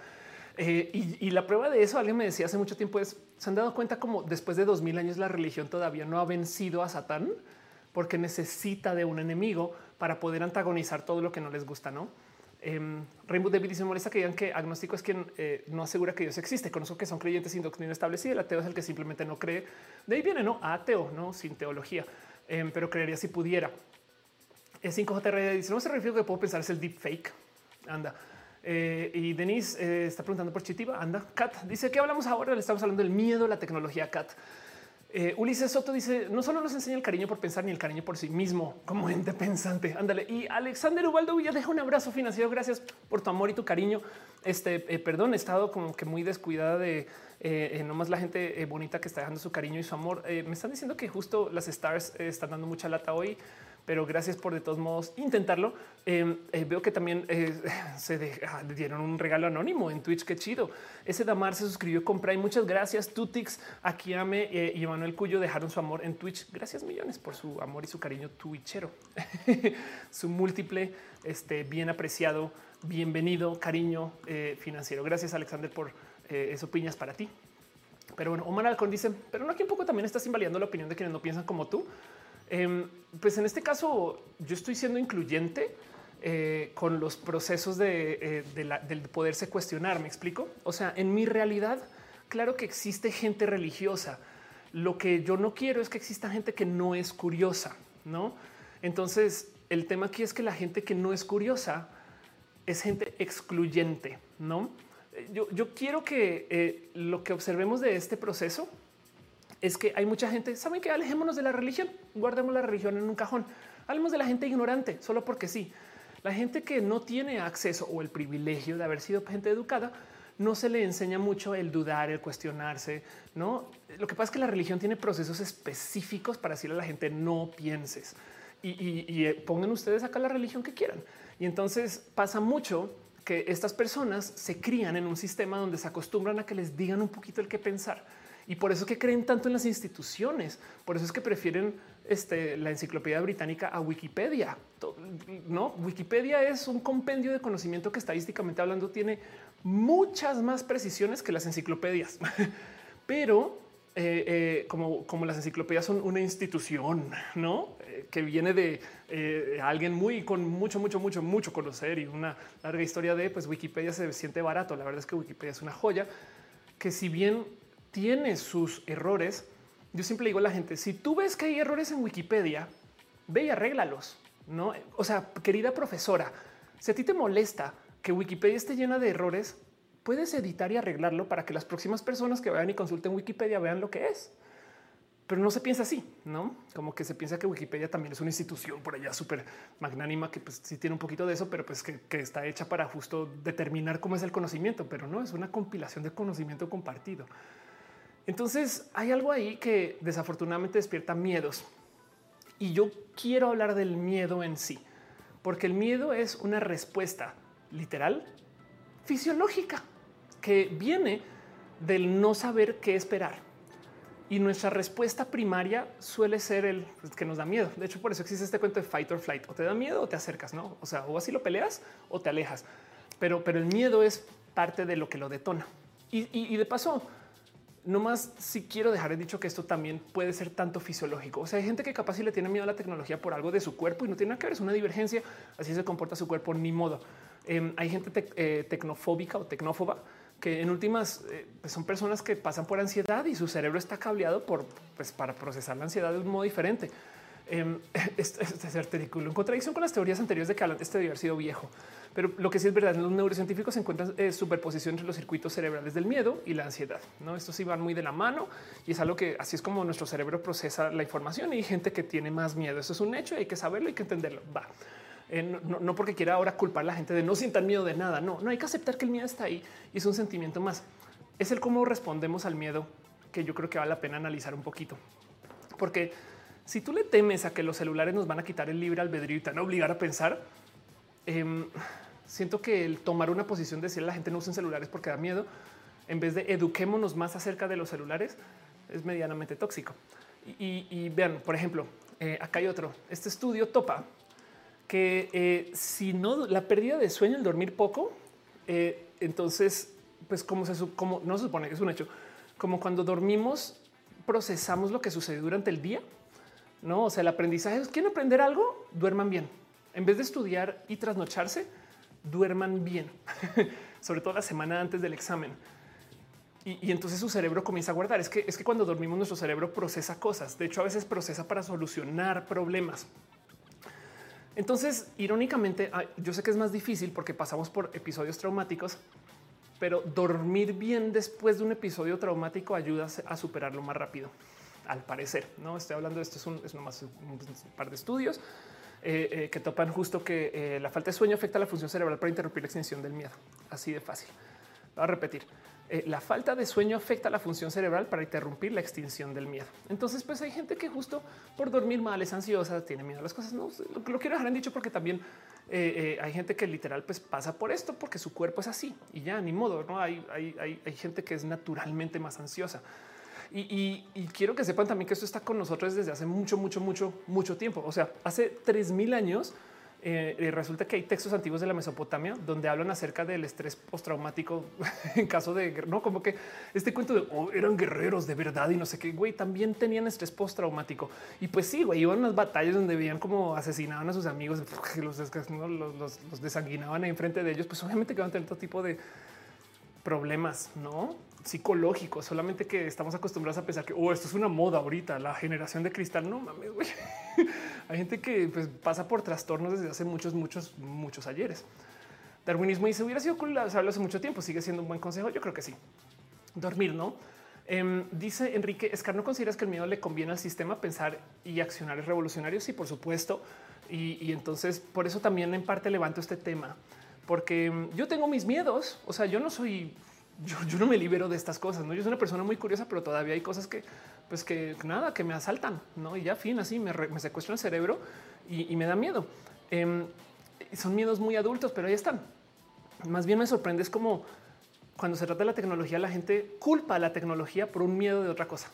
Eh, y, la prueba de eso, alguien me decía hace mucho tiempo, es se han dado cuenta como después de 2000 años la religión todavía no ha vencido a Satán porque necesita de un enemigo para poder antagonizar todo lo que no les gusta, no? Eh, Rainbow David dice molesta que digan que agnóstico es quien eh, no asegura que Dios existe. Conozco que son creyentes sin doctrina establecida. El ateo es el que simplemente no cree. De ahí viene, no ateo, no sin teología, em, pero creería si pudiera. Es 5JR dice no se refiere que puedo pensar es el deep fake. Anda. Eh, y Denise eh, está preguntando por Chitiba. Anda. Kat dice que hablamos ahora. Le estamos hablando del miedo a la tecnología. Kat. Eh, Ulises Soto dice no solo nos enseña el cariño por pensar ni el cariño por sí mismo como ente pensante. Ándale. Y Alexander Ubaldo ya deja un abrazo financiero. Gracias por tu amor y tu cariño. Este eh, perdón, he estado como que muy descuidada de eh, nomás la gente bonita que está dejando su cariño y su amor. me están diciendo que justo las stars están dando mucha lata hoy pero gracias por de todos modos intentarlo. Em, eh, veo que también eh, se ah, dieron un regalo anónimo en Twitch. Qué chido. Ese Damar se suscribió con Prime. Muchas gracias. Tutix, Akiame eh, y Emanuel Cuyo dejaron su amor en Twitch. Gracias millones por su amor y su cariño twitchero. su múltiple, este, bien apreciado, bienvenido, cariño financiero. Gracias, Alexander, por eso. Piñas para ti. Pero bueno, Omar Alcón dice, pero no aquí un poco también estás invalidando la opinión de quienes no piensan como tú. Em, pues en este caso yo estoy siendo incluyente eh, con los procesos de, eh, del poderse cuestionar. Me explico. O sea, en mi realidad, claro que existe gente religiosa. Lo que yo no quiero es que exista gente que no es curiosa, no? Entonces, el tema aquí es que la gente que no es curiosa es gente excluyente, no? Yo, yo quiero que eh, lo que observemos de este proceso es que hay mucha gente, saben que alejémonos de la religión, guardemos la religión en un cajón. Hablemos de la gente ignorante, solo porque sí. La gente que no tiene acceso o el privilegio de haber sido gente educada, no se le enseña mucho el dudar, el cuestionarse. No, lo que pasa es que la religión tiene procesos específicos para decirle a la gente no pienses y, eh, pongan ustedes acá la religión que quieran. Y entonces pasa mucho que estas personas se crían en un sistema donde se acostumbran a que les digan un poquito el que pensar Y por eso que creen tanto en las instituciones. Por eso es que prefieren este, la enciclopedia británica a Wikipedia. No, Wikipedia es un compendio de conocimiento que estadísticamente hablando tiene muchas más precisiones que las enciclopedias. Pero eh, eh, como, como las enciclopedias son una institución, no eh, que viene de alguien muy con mucho, mucho, mucho, mucho conocer y una larga historia de pues Wikipedia se siente barato. La verdad es que Wikipedia es una joya que si bien tiene sus errores, yo siempre digo a la gente, si tú ves que hay errores en Wikipedia, ve y arréglalos. No, o sea, querida profesora, si a ti te molesta que Wikipedia esté llena de errores, puedes editar y arreglarlo para que las próximas personas que vayan y consulten Wikipedia vean lo que es. Pero no se piensa así, no como que se piensa que Wikipedia también es una institución por allá súper magnánima que pues, sí tiene un poquito de eso, pero pues que, que, está hecha para justo determinar cómo es el conocimiento, pero no es una compilación de conocimiento compartido. Entonces hay algo ahí que desafortunadamente despierta miedos y yo quiero hablar del miedo en sí, porque el miedo es una respuesta literal fisiológica que viene del no saber qué esperar. Y nuestra respuesta primaria suele ser el que nos da miedo. De hecho, por eso existe este cuento de fight or flight. O te da miedo o te acercas, ¿no? O sea, o así lo peleas o te alejas. Pero, pero el miedo es parte de lo que lo detona. Y, de paso, no más si quiero dejar dicho que esto también puede ser tanto fisiológico. O sea, hay gente que capaz si le tiene miedo a la tecnología por algo de su cuerpo y no tiene nada que ver, es una divergencia. Así se comporta su cuerpo, ni modo. Em, hay gente eh, tecnofóbica o tecnófoba que en últimas eh, pues son personas que pasan por ansiedad y su cerebro está cableado por pues, para procesar la ansiedad de un modo diferente. Eh, este, es artículo en contradicción con las teorías anteriores de que este debió haber sido viejo. Pero lo que sí es verdad, los neurocientíficos encuentran eh, superposición entre los circuitos cerebrales del miedo y la ansiedad. No, estos sí van muy de la mano y es algo que así es como nuestro cerebro procesa la información y hay gente que tiene más miedo. Eso es un hecho, y hay que saberlo, hay que entenderlo. Va. Eh, no, porque quiera ahora culpar a la gente de no sientan miedo de nada. No, no hay que aceptar que el miedo está ahí y es un sentimiento más. Es el cómo respondemos al miedo que yo creo que vale la pena analizar un poquito. Porque si tú le temes a que los celulares nos van a quitar el libre albedrío y te van a obligar a pensar, em, siento que el tomar una posición de decir a la gente no usen celulares porque da miedo, en vez de eduquémonos más acerca de los celulares, es medianamente tóxico. Y, vean, por ejemplo, eh, acá hay otro. Este estudio topa que eh, si no la pérdida de sueño, el dormir poco, eh, entonces, pues como se no se supone que es un hecho, como cuando dormimos, procesamos lo que sucede durante el día. No, o sea, el aprendizaje es quieren aprender algo, duerman bien. En vez de estudiar y trasnocharse, duerman bien, sobre todo la semana antes del examen. Y, y, entonces su cerebro comienza a guardar. Es que es que cuando dormimos, nuestro cerebro procesa cosas. De hecho, a veces procesa para solucionar problemas. Entonces, irónicamente, yo sé que es más difícil porque pasamos por episodios traumáticos, pero dormir bien después de un episodio traumático ayuda a superarlo más rápido. Al parecer, no estoy hablando de esto, es, un, nomás un, par de estudios eh, eh, que topan justo que eh, la falta de sueño afecta la función cerebral para interrumpir la extensión del miedo. Así de fácil. Voy a repetir. La falta de sueño afecta la función cerebral para interrumpir la extinción del miedo. Entonces, pues hay gente que justo por dormir mal es ansiosa, tiene miedo a las cosas. No lo, quiero dejar en dicho porque también hay gente que literal pues pasa por esto porque su cuerpo es así y ya ni modo. No hay, hay, hay, gente que es naturalmente más ansiosa. Y, quiero que sepan también que esto está con nosotros desde hace mucho, mucho, mucho, mucho tiempo. O sea, hace 3000 años eh, resulta que hay textos antiguos de la Mesopotamia donde hablan acerca del estrés postraumático en caso de no como que este cuento de oh, eran guerreros de verdad y no sé qué güey también tenían estrés postraumático. Y pues sí güey iban a unas batallas donde veían como asesinaban a sus amigos los, los, los, desanguinaban ahí enfrente de ellos. Pues obviamente que van a tener todo tipo de problemas no psicológicos solamente que estamos acostumbrados a pensar que oh, esto es una moda ahorita la generación de cristal no mames güey hay gente que pues, pasa por trastornos desde hace muchos, muchos, muchos ayeres. Darwinismo dice hubiera sido cool hace mucho tiempo. Sigue siendo un buen consejo. Yo creo que sí. Dormir, no? Em, dice Enrique Escar, ¿no consideras que el miedo le conviene al sistema pensar y accionar es revolucionario? Sí, por supuesto. Y, entonces por eso también en parte levanto este tema, porque em, yo tengo mis miedos. O sea, yo no soy, yo, no me libero de estas cosas. No, yo soy una persona muy curiosa, pero todavía hay cosas que pues que nada, que me asaltan, ¿no? Y ya fin, así me, me secuestran el cerebro y, me da miedo. Em, son miedos muy adultos, pero ahí están. Más bien me sorprende es como cuando se trata de la tecnología, la gente culpa a la tecnología por un miedo de otra cosa.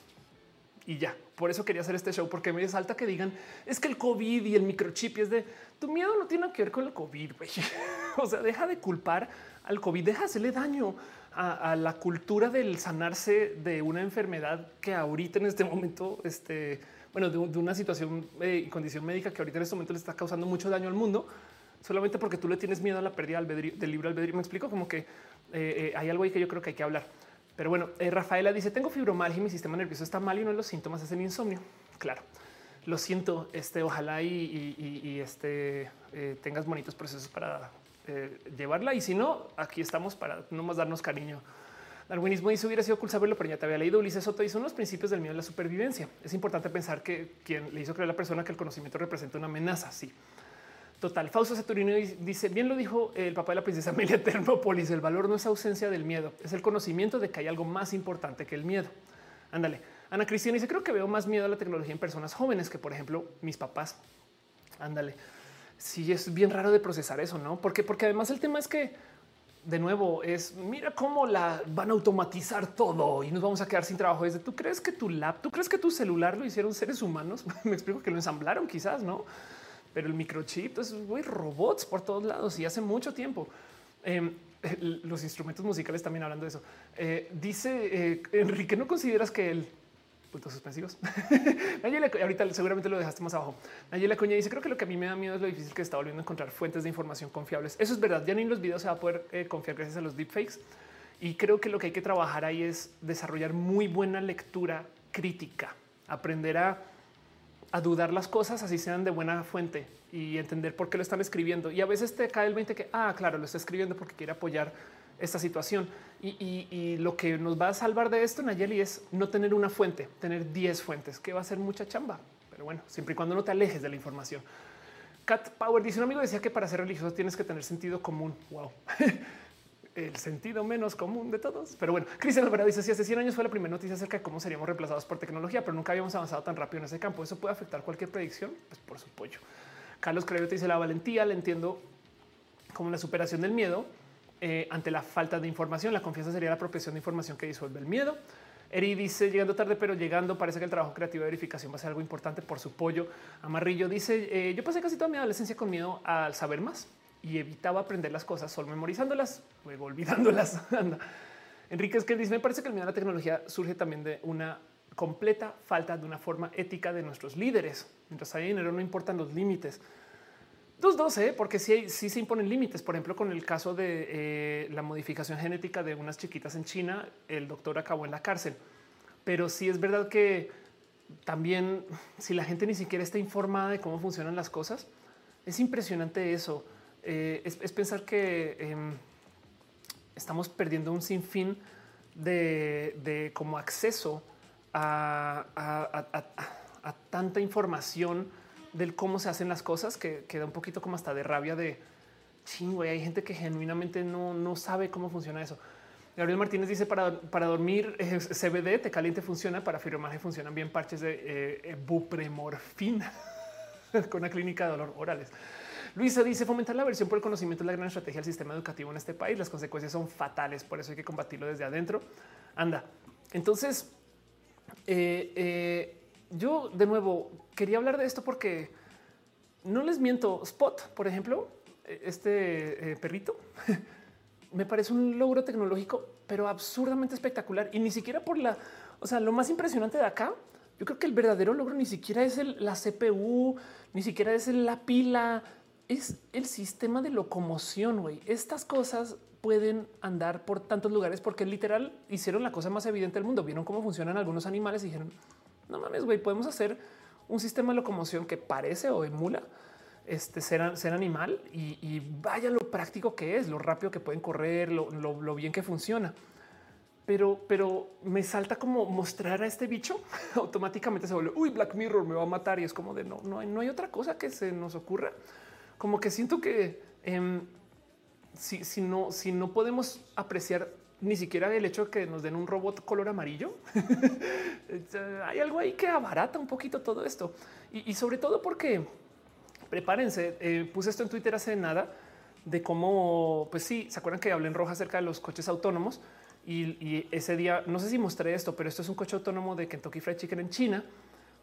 Y ya, por eso quería hacer este show, porque me salta que digan es que el COVID y el microchip es de tu miedo no tiene que ver con el COVID. o sea, deja de culpar al COVID, deja hacerle daño a, la cultura del sanarse de una enfermedad que ahorita en este momento, este, bueno, de, una situación eh, y condición médica que ahorita en este momento le está causando mucho daño al mundo, solamente porque tú le tienes miedo a la pérdida del libre albedrío. Me explico como que eh, eh, hay algo ahí que yo creo que hay que hablar. Pero bueno, Rafaela dice: Tengo fibromialgia y mi sistema nervioso está mal y uno de los síntomas es el insomnio. Claro, lo siento. Este, ojalá y, este tengas bonitos procesos para eh, llevarla. Y si no, aquí estamos para no más darnos cariño. Darwinismo dice hubiera sido cool pero ya te había leído. Ulises Soto dice son los principios del miedo de la supervivencia. Es importante pensar que quien le hizo creer a la persona que el conocimiento representa una amenaza. Sí, total. Fausto Saturnino dice bien lo dijo el papá de la princesa Amelia Termópolis. El valor no es ausencia del miedo, es el conocimiento de que hay algo más importante que el miedo. Ándale. Ana Cristina dice creo que veo más miedo a la tecnología en personas jóvenes que por ejemplo mis papás. Ándale sí es bien raro de procesar eso, no? Porque, porque además el tema es que de nuevo es mira cómo la van a automatizar todo y nos vamos a quedar sin trabajo. Desde tú crees que tu lap, tú crees que tu celular lo hicieron seres humanos. Me explico que lo ensamblaron, quizás no, pero el microchip es muy robots por todos lados y hace mucho tiempo. Em, los instrumentos musicales también hablando de eso. Eh, dice eh, Enrique, ¿no consideras que el puntos suspensivos. Nayela, ahorita seguramente lo dejaste más abajo. Nayela Coña dice: Creo que lo que a mí me da miedo es lo difícil que está volviendo a encontrar fuentes de información confiables. Eso es verdad. Ya ni en los videos se va a poder eh, confiar gracias a los deepfakes. Y creo que lo que hay que trabajar ahí es desarrollar muy buena lectura crítica, aprender a, a dudar las cosas así sean de buena fuente y entender por qué lo están escribiendo. Y a veces te cae el 20 que, ah, claro, lo está escribiendo porque quiere apoyar esta situación. Y, lo que nos va a salvar de esto, Nayeli, es no tener una fuente, tener 10 fuentes, que va a ser mucha chamba. Pero bueno, siempre y cuando no te alejes de la información. Cat Power dice un amigo decía que para ser religioso tienes que tener sentido común. Wow. el sentido menos común de todos. Pero bueno, Cristian Alvarado dice si hace 100 años fue la primera noticia acerca de cómo seríamos reemplazados por tecnología, pero nunca habíamos avanzado tan rápido en ese campo. Eso puede afectar cualquier predicción. Pues por su pollo. Carlos te dice la valentía. Le entiendo como la superación del miedo eh, ante la falta de información. La confianza sería la apropiación de información que disuelve el miedo. Eri dice llegando tarde, pero llegando parece que el trabajo creativo de verificación va a ser algo importante por su pollo. Amarillo dice eh, yo pasé casi toda mi adolescencia con miedo al saber más y evitaba aprender las cosas solo memorizándolas, luego olvidándolas. Enrique que dice me parece que el miedo a la tecnología surge también de una completa falta de una forma ética de nuestros líderes. Mientras hay dinero no importan los límites. Dos, dos, ¿eh? porque sí, se imponen límites. Por ejemplo, con el caso de eh, la modificación genética de unas chiquitas en China, el doctor acabó en la cárcel. Pero sí es verdad que también si la gente ni siquiera está informada de cómo funcionan las cosas, es impresionante eso. Eh, es, pensar que em, estamos perdiendo un sinfín de, de como acceso a tanta información del cómo se hacen las cosas que queda un poquito como hasta de rabia de chingo. Hay gente que genuinamente no, no sabe cómo funciona eso. Gabriel Martínez dice para, para dormir eh, CBD, te caliente funciona, para fibromialgia funcionan bien parches de eh, bupremorfina con una clínica de dolor orales. Luisa dice fomentar la versión por el conocimiento es la gran estrategia del sistema educativo en este país. Las consecuencias son fatales, por eso hay que combatirlo desde adentro. Anda. Entonces, eh, yo de nuevo quería hablar de esto porque no les miento. Spot, por ejemplo, e, este eh, perrito me parece un logro tecnológico, pero absurdamente espectacular y ni siquiera por la, o sea, lo más impresionante de acá. Yo creo que el verdadero logro ni siquiera es la CPU, ni siquiera es la pila, es el sistema de locomoción. Güey, estas cosas pueden andar por tantos lugares porque literal hicieron la cosa más evidente del mundo. Vieron cómo funcionan algunos animales y dijeron no mames, güey, podemos hacer un sistema de locomoción que parece o emula este ser, ser animal y, vaya lo práctico que es, lo rápido que pueden correr, lo, bien que funciona. Pero, pero me salta como mostrar a este bicho automáticamente se vuelve uy, Black Mirror me va a matar y es como de no, no, hay, no hay otra cosa que se nos ocurra. Como que siento que em, si, si, no, si no podemos apreciar ni siquiera el hecho de que nos den un robot color amarillo. Hay algo ahí que abarata un poquito todo esto y, sobre todo porque prepárense. Eh, puse esto en Twitter hace nada de cómo, pues sí, se acuerdan que hablé en roja acerca de los coches autónomos y, ese día, no sé si mostré esto, pero esto es un coche autónomo de Kentucky Fried Chicken en China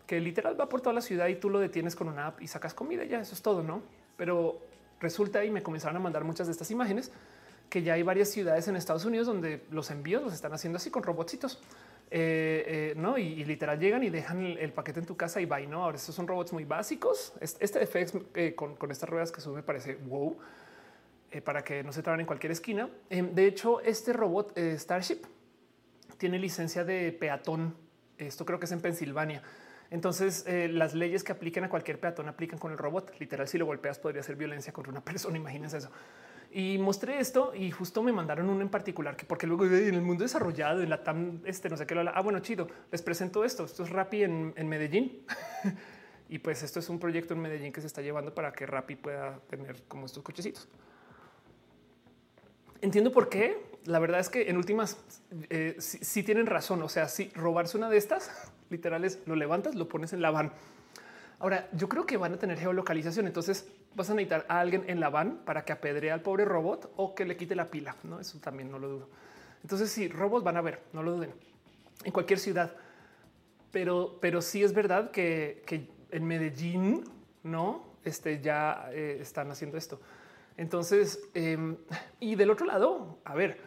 que literal va por toda la ciudad y tú lo detienes con una app y sacas comida. Ya eso es todo, no? Pero resulta y me comenzaron a mandar muchas de estas imágenes que ya hay varias ciudades en Estados Unidos donde los envíos los están haciendo así con robotcitos. Eh, eh, no, y, literal llegan y dejan el, paquete en tu casa y va. Ahora, estos son robots muy básicos. Este FX eh, con, estas ruedas que sube parece wow para que no se traban en cualquier esquina. De hecho, este robot Starship tiene licencia de peatón. Esto creo que es en Pensilvania. Entonces, las leyes que apliquen a cualquier peatón aplican con el robot. Literal, si lo golpeas, podría ser violencia contra una persona. Imagínense eso. Y mostré esto y justo me mandaron uno en particular que porque luego en el mundo desarrollado en la TAM, este no sé qué lo Ah, bueno, chido. Les presento esto. Esto es Rappi en, Medellín. y pues esto es un proyecto en Medellín que se está llevando para que Rappi pueda tener como estos cochecitos. Entiendo por qué. La verdad es que en últimas eh, sí, tienen razón. O sea, si robarse una de estas literales, lo levantas, lo pones en la van. Ahora, yo creo que van a tener geolocalización. Entonces, vas a necesitar a alguien en la van para que apedree al pobre robot o que le quite la pila. No, eso también no lo dudo. Entonces, sí, robots van a ver, no lo duden en cualquier ciudad. Pero, pero sí es verdad que, en Medellín no este, ya eh, están haciendo esto. Entonces, em, y del otro lado, a ver,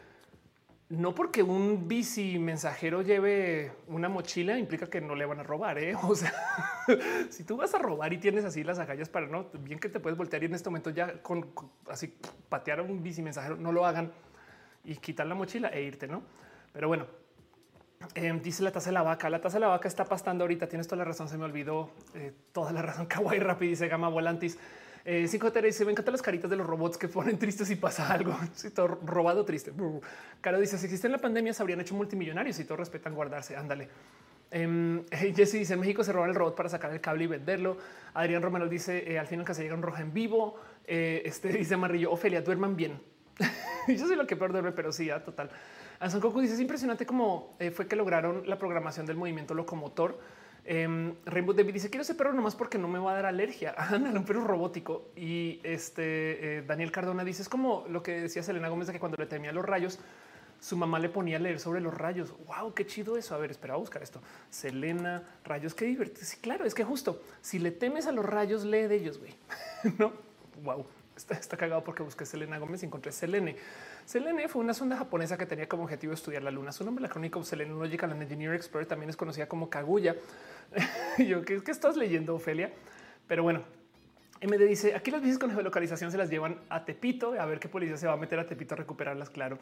no porque un bici mensajero lleve una mochila implica que no le van a robar. ¿eh? O sea, si tú vas a robar y tienes así las agallas para no, bien que te puedes voltear y en este momento ya con, así patear a un bici mensajero, no lo hagan y quitar la mochila e irte, no? Pero bueno, em, dice la taza de la vaca. La taza de la vaca está pastando ahorita. Tienes toda la razón. Se me olvidó eh, toda la razón. Kawaii rápido dice Gama Volantis. Eh, cinco dice me encantan las caritas de los robots que ponen tristes y pasa algo. Si todo robado triste. Caro dice si existe la pandemia se habrían hecho multimillonarios y todos respetan guardarse. Ándale. Eh, Jesse dice en México se roban el robot para sacar el cable y venderlo. Adrián Romero dice eh, al final que se llega un rojo en vivo. Eh, este dice Marrillo Ofelia duerman bien. Yo soy lo que peor duerme, pero sí, ya total. Anson Coco dice es impresionante cómo fue que lograron la programación del movimiento locomotor Um, Rainbow David dice quiero ese perro nomás porque no me va a dar alergia. Ándale, un perro robótico. Y este eh, Daniel Cardona dice es como lo que decía Selena Gómez de que cuando le temía los rayos, su mamá le ponía a leer sobre los rayos. Wow, qué chido eso. A ver, espera a buscar esto. Selena, rayos, qué divertido. Sí, claro, es que justo si le temes a los rayos, lee de ellos, güey. no, wow, está, está, cagado porque busqué Selena Gómez y encontré Selene. Selene fue una sonda japonesa que tenía como objetivo estudiar la luna. Su nombre, la crónica Logical and Engineer Expert, también es conocida como Kaguya yo, ¿qué, ¿qué estás leyendo, Ofelia? Pero bueno, MD dice aquí las bicis con geolocalización se las llevan a Tepito a ver qué policía se va a meter a Tepito a recuperarlas. Claro,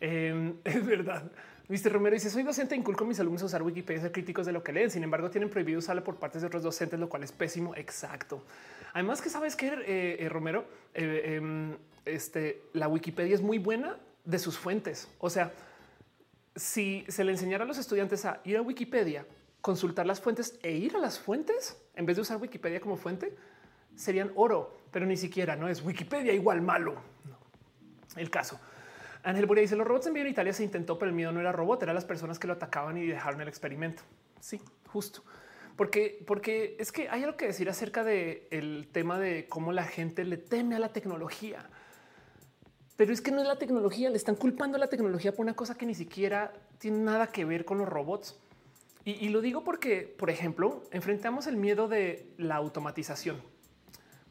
em, es verdad. Mr. Romero dice soy docente, inculco a mis alumnos usar Wikipedia, ser críticos de lo que leen. Sin embargo, tienen prohibido usarla por partes de otros docentes, lo cual es pésimo. Exacto. Además que sabes que eh, eh, Romero, eh, em, este, la Wikipedia es muy buena de sus fuentes. O sea, si se le enseñara a los estudiantes a ir a Wikipedia consultar las fuentes e ir a las fuentes en vez de usar Wikipedia como fuente serían oro, pero ni siquiera no es Wikipedia igual malo. El caso. Ángel Buria dice los robots en Italia se intentó, pero el miedo no era robot, eran las personas que lo atacaban y dejaron el experimento. Sí, justo. Porque, porque es que hay algo que decir acerca del el tema de cómo la gente le teme a la tecnología. Pero es que no es la tecnología, le están culpando a la tecnología por una cosa que ni siquiera tiene nada que ver con los robots. Y, lo digo porque, por ejemplo, enfrentamos el miedo de la automatización.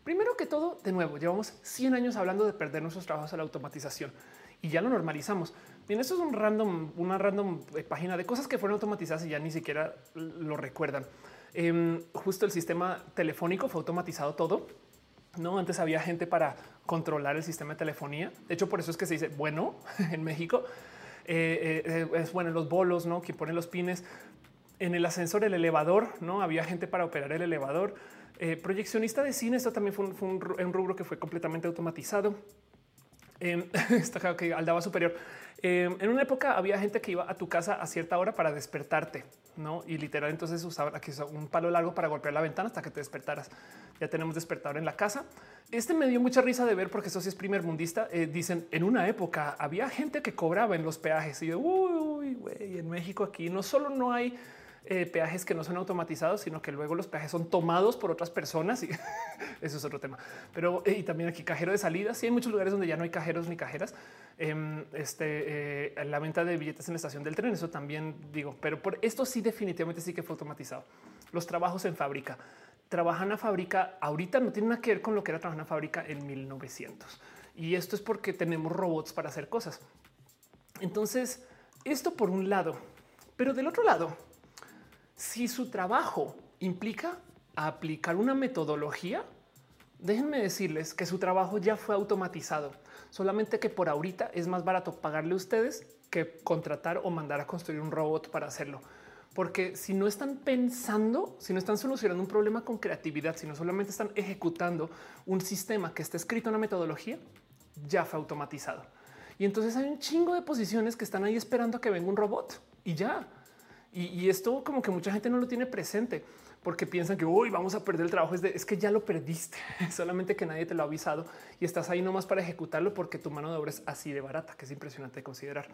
Primero que todo, de nuevo, llevamos 100 años hablando de perder nuestros trabajos a la automatización y ya lo normalizamos. Bien, esto es un random, una random página de cosas que fueron automatizadas y ya ni siquiera lo recuerdan. Em, justo el sistema telefónico fue automatizado todo. No, antes había gente para controlar el sistema de telefonía. De hecho, por eso es que se dice bueno en México. Eh, eh, es bueno los bolos, no quien pone los pines en el ascensor, el elevador, no había gente para operar el elevador. Eh, proyeccionista de cine, esto también fue un, rubro que fue completamente automatizado. Eh, está que aldaba superior. Em, en una época había gente que iba a tu casa a cierta hora para despertarte, no? Y literal, entonces usaban aquí un palo largo para golpear la ventana hasta que te despertaras. Ya tenemos despertador en la casa. Este me dio mucha risa de ver porque eso sí es primer mundista. Eh, dicen en una época había gente que cobraba en los peajes y yo, uy, güey, en México aquí no solo no hay eh, peajes que no son automatizados, sino que luego los peajes son tomados por otras personas y eso es otro tema. Pero y también aquí cajero de salida. Sí, hay muchos lugares donde ya no hay cajeros ni cajeras. Em, este, la venta de billetes en la estación del tren, eso también digo, pero por esto sí definitivamente sí que fue automatizado. Los trabajos en fábrica trabajar en una fábrica ahorita no tiene nada que ver con lo que era trabajar en fábrica en 1900. Y esto es porque tenemos robots para hacer cosas. Entonces, esto por un lado, pero del otro lado, si su trabajo implica aplicar una metodología, déjenme decirles que su trabajo ya fue automatizado, solamente que por ahorita es más barato pagarle a ustedes que contratar o mandar a construir un robot para hacerlo. Porque si no están pensando, si no están solucionando un problema con creatividad, si no solamente están ejecutando un sistema que está escrito en una metodología, ya fue automatizado. Y entonces hay un chingo de posiciones que están ahí esperando a que venga un robot y ya. Y, esto como que mucha gente no lo tiene presente porque piensan que hoy vamos a perder el trabajo. Es, es que ya lo perdiste, solamente que nadie te lo ha avisado y estás ahí nomás para ejecutarlo porque tu mano de obra es así de barata, que es impresionante de considerar.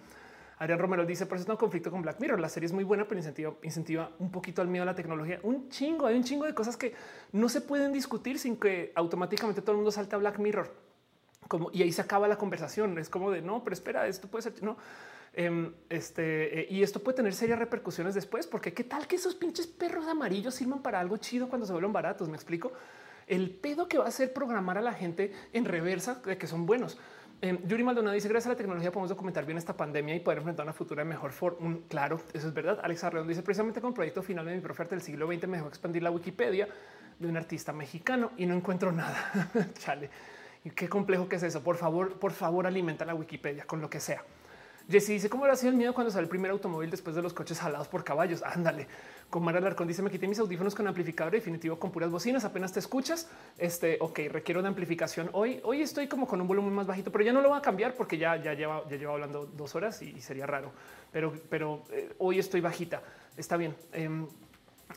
Ariel Romero dice, por eso no conflicto con Black Mirror. La serie es muy buena, pero incentiva, incentiva un poquito al miedo a la tecnología. Un chingo, hay un chingo de cosas que no se pueden discutir sin que automáticamente todo el mundo salte a Black Mirror. Como, y ahí se acaba la conversación. Es como de no, pero espera, esto puede ser no. Em, este eh, y esto puede tener serias repercusiones después, porque qué tal que esos pinches perros amarillos sirvan para algo chido cuando se vuelven baratos. Me explico el pedo que va a ser programar a la gente en reversa de que son buenos. Eh, Yuri Maldonado dice gracias a la tecnología podemos documentar bien esta pandemia y poder enfrentar una futura mejor forma. Claro, eso es verdad. Alex Arredondo dice precisamente con el proyecto final de mi profe del siglo XX me dejó expandir la Wikipedia de un artista mexicano y no encuentro nada. Chale. Y qué complejo que es eso. Por favor, por favor, alimenta la Wikipedia con lo que sea. Jesse dice cómo era sido el miedo cuando sale el primer automóvil después de los coches jalados por caballos. Ándale. Con Mara Alarcón dice me quité mis audífonos con amplificador definitivo con puras bocinas. Apenas te escuchas. Este, ok, requiero de amplificación. Hoy, hoy estoy como con un volumen más bajito, pero ya no lo voy a cambiar porque ya, ya lleva, ya lleva hablando dos horas y, sería raro. Pero, pero eh, hoy estoy bajita. Está bien. Em,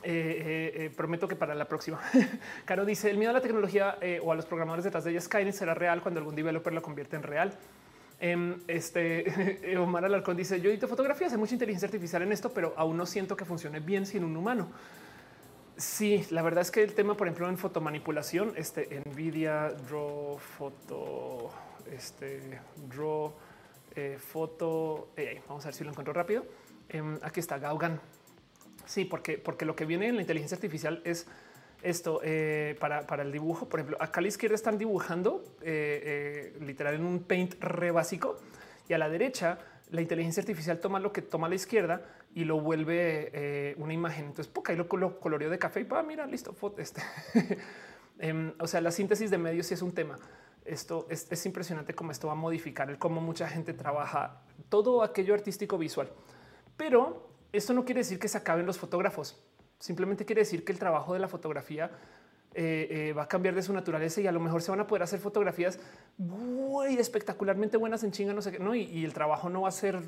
eh, eh, prometo que para la próxima. Caro dice el miedo a la tecnología o a los programadores detrás de ella Skynet será real cuando algún developer lo convierte en real. Em, este Omar Alarcón dice: Yo edito fotografías, hay mucha inteligencia artificial en esto, pero aún no siento que funcione bien sin un humano. Sí, la verdad es que el tema, por ejemplo, en fotomanipulación, este Nvidia Draw Foto, este Draw eh, Foto, eh, vamos a ver si lo encuentro rápido. Em, aquí está Gaugan. Sí, porque, porque lo que viene en la inteligencia artificial es esto eh, para, el dibujo. Por ejemplo, acá a la izquierda están dibujando eh, eh, literal en un paint re básico y a la derecha la inteligencia artificial toma lo que toma a la izquierda y lo vuelve una imagen. Entonces, poca y lo, coloreó de café y para mira, listo, foto este. Em, o sea, la síntesis de medios sí es un tema. Esto es, es, impresionante cómo esto va a modificar el cómo mucha gente trabaja todo aquello artístico visual. Pero esto no quiere decir que se acaben los fotógrafos. Simplemente quiere decir que el trabajo de la fotografía eh, eh, va a cambiar de su naturaleza y a lo mejor se van a poder hacer fotografías muy espectacularmente buenas en chinga, no sé qué, no? Y, el trabajo no va a ser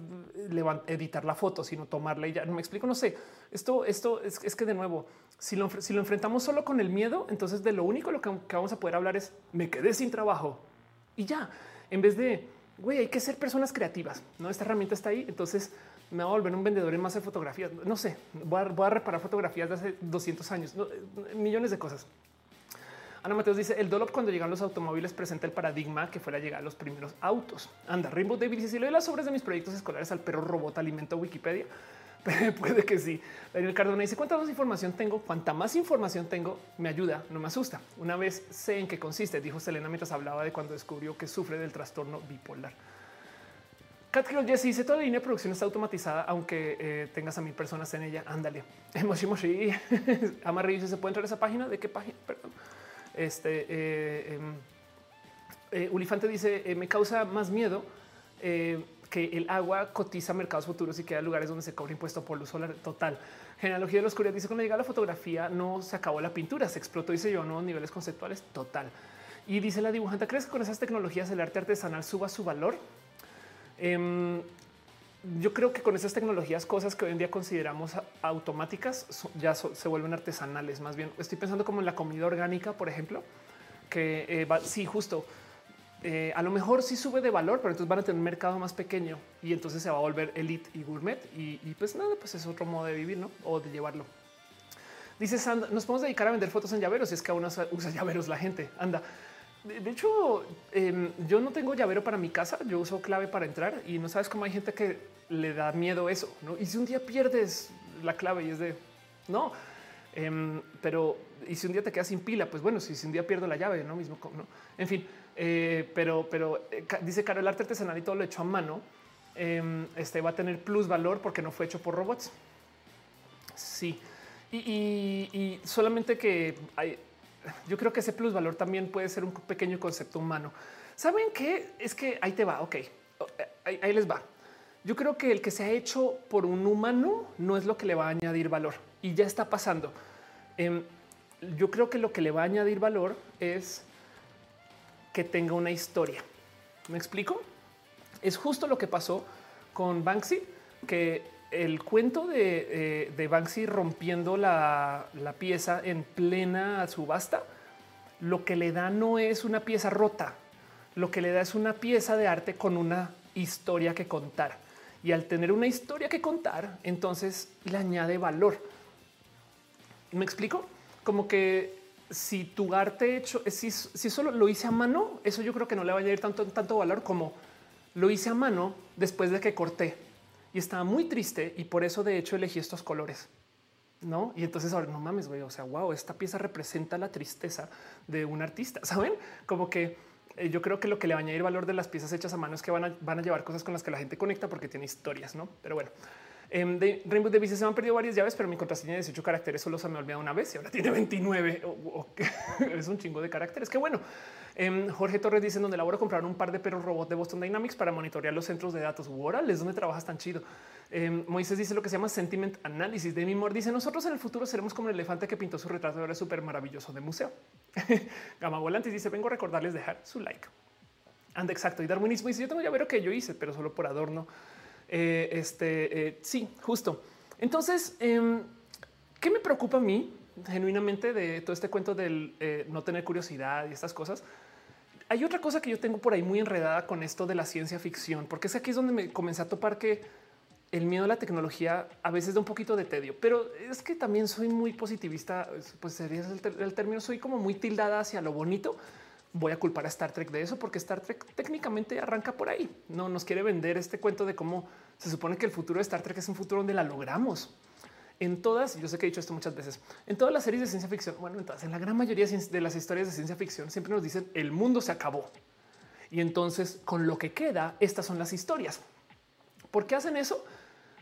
editar la foto, sino tomarla y ya no me explico. No sé, esto, esto es, que de nuevo, si lo, si lo, enfrentamos solo con el miedo, entonces de lo único lo que, que vamos a poder hablar es me quedé sin trabajo y ya, en vez de güey, hay que ser personas creativas. No, esta herramienta está ahí. Entonces me va a volver un vendedor en más de fotografías. No sé, voy a, reparar fotografías de hace 200 años, millones de cosas. Ana Mateos dice el dolor cuando llegan los automóviles presenta el paradigma que fuera llegar a los primeros autos. Anda, Rainbow David dice si doy las obras de mis proyectos escolares al perro robot alimento Wikipedia. Puede que sí. Daniel Cardona dice cuánta más información tengo, cuanta más información tengo, me ayuda, no me asusta. Una vez sé en qué consiste, dijo Selena mientras hablaba de cuando descubrió que sufre del trastorno bipolar. Catgirl Jesse dice toda la línea de producción está automatizada, aunque eh, tengas a mil personas en ella. Ándale. Moshi Moshi. Amarillo se puede entrar a esa página. ¿De qué página? Perdón. Este eh, em, eh, Ulifante dice me causa más miedo que el agua cotiza mercados futuros y queda lugares donde se cobra impuesto por luz solar total. Genealogía de la oscuridad dice cuando llega la fotografía no se acabó la pintura, se explotó y se llevó a nuevos niveles conceptuales total. Y dice la dibujante, ¿crees que con esas tecnologías el arte artesanal suba su valor? Em, yo creo que con esas tecnologías, cosas que hoy en día consideramos automáticas, ya se vuelven artesanales. Más bien, estoy pensando como en la comida orgánica, por ejemplo, que eh, sí, justo eh, a lo mejor sí sube de valor, pero entonces van a tener un mercado más pequeño y entonces se va a volver elite y gourmet. Y, pues nada, pues es otro modo de vivir, ¿no? O de llevarlo. Dice Sandra, nos podemos dedicar a vender fotos en llaveros si es que aún usa, llaveros la gente. Anda. De, hecho, em, yo no tengo llavero para mi casa, yo uso clave para entrar y no sabes cómo hay gente que le da miedo eso. ¿no? Y si un día pierdes la clave y es de no, em, pero y si un día te quedas sin pila, pues bueno, si, un día pierdo la llave, no mismo, no. En fin, eh, pero, pero eh, dice Carol, el arte artesanal y todo lo hecho a mano. Em, este va a tener plus valor porque no fue hecho por robots. Sí, y, solamente que hay, yo creo que ese plus valor también puede ser un pequeño concepto humano. Saben qué es que ahí te va. Ok, ahí, ahí les va. Yo creo que el que se ha hecho por un humano no es lo que le va a añadir valor y ya está pasando. Em, yo creo que lo que le va a añadir valor es que tenga una historia. ¿Me explico? Es justo lo que pasó con Banksy, que el cuento de, eh, Banksy rompiendo la, pieza en plena subasta, lo que le da no es una pieza rota, lo que le da es una pieza de arte con una historia que contar. Y al tener una historia que contar, entonces le añade valor. ¿Me explico? Como que si tu arte hecho, si, si solo lo hice a mano, eso yo creo que no le va a añadir tanto, tanto valor como lo hice a mano después de que corté y estaba muy triste y por eso de hecho elegí estos colores. No, y entonces ahora no mames, güey. O sea, wow, esta pieza representa la tristeza de un artista. Saben como que eh, yo creo que lo que le va a añadir valor de las piezas hechas a mano es que van a, van a llevar cosas con las que la gente conecta porque tiene historias, no? Pero bueno, de Rainbow Davis se han perdido varias llaves, pero mi contraseña de 18 caracteres solo se me olvidado una vez y ahora tiene 29. es un chingo de caracteres. Qué bueno. Em, Jorge Torres dice donde laboro compraron un par de perros robot de Boston Dynamics para monitorear los centros de datos. Órale, es donde trabajas tan chido. Em, Moisés dice lo que se llama sentiment análisis. De mi amor dice nosotros en el futuro seremos como el elefante que pintó su retrato ahora súper maravilloso de museo. Gama Volantes dice vengo a recordarles dejar su like. Anda exacto. Y Darwinismo dice yo tengo ya ver que yo hice, pero solo por adorno. Eh, este eh, sí, justo. Entonces, em, ¿qué me preocupa a mí genuinamente de todo este cuento del eh, no tener curiosidad y estas cosas? Hay otra cosa que yo tengo por ahí muy enredada con esto de la ciencia ficción, porque es aquí es donde me comencé a topar que el miedo a la tecnología a veces da un poquito de tedio, pero es que también soy muy positivista, pues sería el, el término, soy como muy tildada hacia lo bonito voy a culpar a Star Trek de eso, porque Star Trek técnicamente arranca por ahí. No nos quiere vender este cuento de cómo se supone que el futuro de Star Trek es un futuro donde la logramos. En todas, yo sé que he dicho esto muchas veces, en todas las series de ciencia ficción, bueno, entonces en la gran mayoría de las historias de ciencia ficción siempre nos dicen el mundo se acabó. Y entonces con lo que queda, estas son las historias. ¿Por qué hacen eso?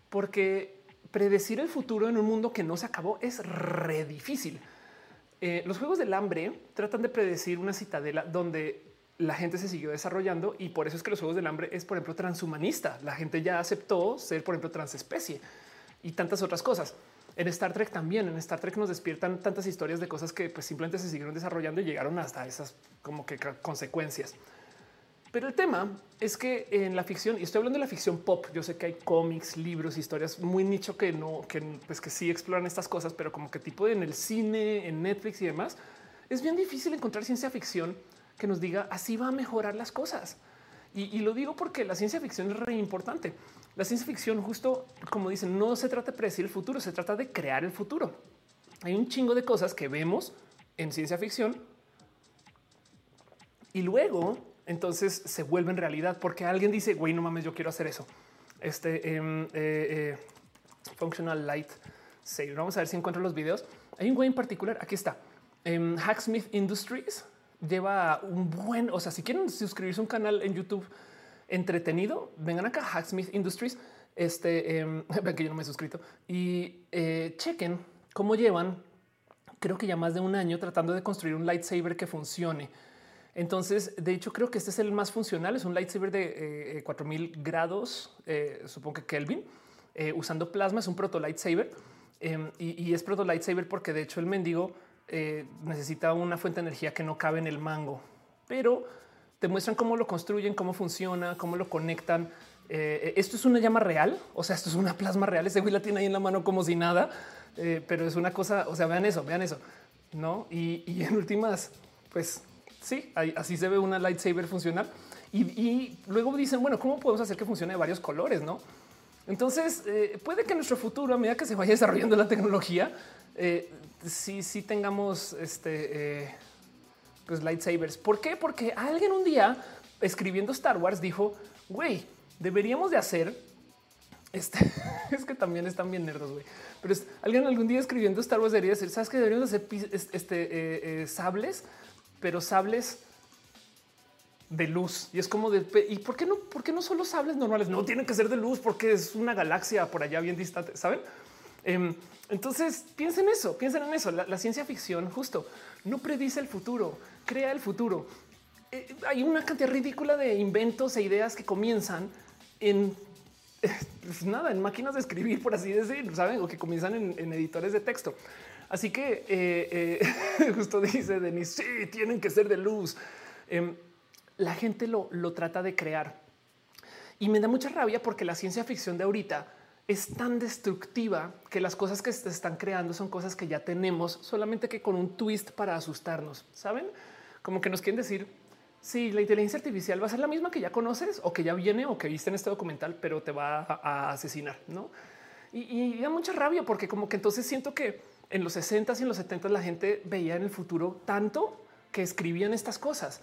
Porque predecir el futuro en un mundo que no se acabó es re difícil. Eh, los juegos del hambre tratan de predecir una citadela donde la gente se siguió desarrollando y por eso es que los juegos del hambre es, por ejemplo, transhumanista. La gente ya aceptó ser, por ejemplo, transespecie y tantas otras cosas. En Star Trek también, en Star Trek nos despiertan tantas historias de cosas que pues, simplemente se siguieron desarrollando y llegaron hasta esas como que consecuencias. Pero el tema es que en la ficción, y estoy hablando de la ficción pop, yo sé que hay cómics, libros, historias muy nicho que no, que pues que sí exploran estas cosas, pero como que tipo en el cine, en Netflix y demás, es bien difícil encontrar ciencia ficción que nos diga así va a mejorar las cosas. Y, lo digo porque la ciencia ficción es re importante. La ciencia ficción, justo como dicen, no se trata de predecir el futuro, se trata de crear el futuro. Hay un chingo de cosas que vemos en ciencia ficción y luego entonces se vuelven realidad porque alguien dice, güey, no mames, yo quiero hacer eso. Este em, eh, eh, functional light saver. Vamos a ver si encuentro los videos. Hay un güey en particular. Aquí está. em, Hacksmith Industries lleva un buen, o sea, si quieren suscribirse a un canal en YouTube entretenido, vengan acá Hacksmith Industries. Este eh, ven que yo no me he suscrito y eh, chequen cómo llevan, creo que ya más de un año tratando de construir un lightsaber que funcione. Entonces, de hecho, creo que este es el más funcional. Es un lightsaber de 4000 eh, grados, eh, supongo que Kelvin, eh, usando plasma. Es un proto lightsaber em, y, es proto lightsaber porque, de hecho, el mendigo necesita una fuente de energía que no cabe en el mango, pero te muestran cómo lo construyen, cómo funciona, cómo lo conectan. esto es una llama real, o sea, esto es una plasma real. Ese güey la tiene ahí en la mano como si nada, pero es una cosa. O sea, vean eso, vean eso, no? Y, y en últimas, pues Sí, así se ve una lightsaber funcional. Y, luego dicen, bueno, ¿cómo podemos hacer que funcione de varios colores? No? Entonces, eh, puede que nuestro futuro, a medida que se vaya desarrollando la tecnología, eh, sí, sí tengamos este, eh, pues lightsabers. ¿Por qué? Porque alguien un día escribiendo Star Wars dijo, güey, deberíamos de hacer este. es que también están bien nerdos, güey. Pero alguien algún día escribiendo Star Wars debería decir, sabes que deberíamos hacer este, sables, pero sables de luz y es como de y por qué no, por qué no solo sables normales? No tienen que ser de luz porque es una galaxia por allá bien distante, saben? Em, entonces piensen eso, piensen en eso. La, ciencia ficción justo no predice el futuro, crea el futuro. Eh, hay una cantidad ridícula de inventos e ideas que comienzan en pues nada, en máquinas de escribir, por así decir, saben, o que comienzan en, editores de texto. Así que eh, eh, justo dice Denis, sí, tienen que ser de luz. Em, la gente lo, trata de crear. Y me da mucha rabia porque la ciencia ficción de ahorita es tan destructiva que las cosas que se están creando son cosas que ya tenemos, solamente que con un twist para asustarnos. Saben como que nos quieren decir si la inteligencia artificial va a ser la misma que ya conoces o que ya viene o que viste en este documental, pero te va a, asesinar. No? Y, da mucha rabia porque, como que entonces siento que en los 60 y en los 70 la gente veía en el futuro tanto que escribían estas cosas.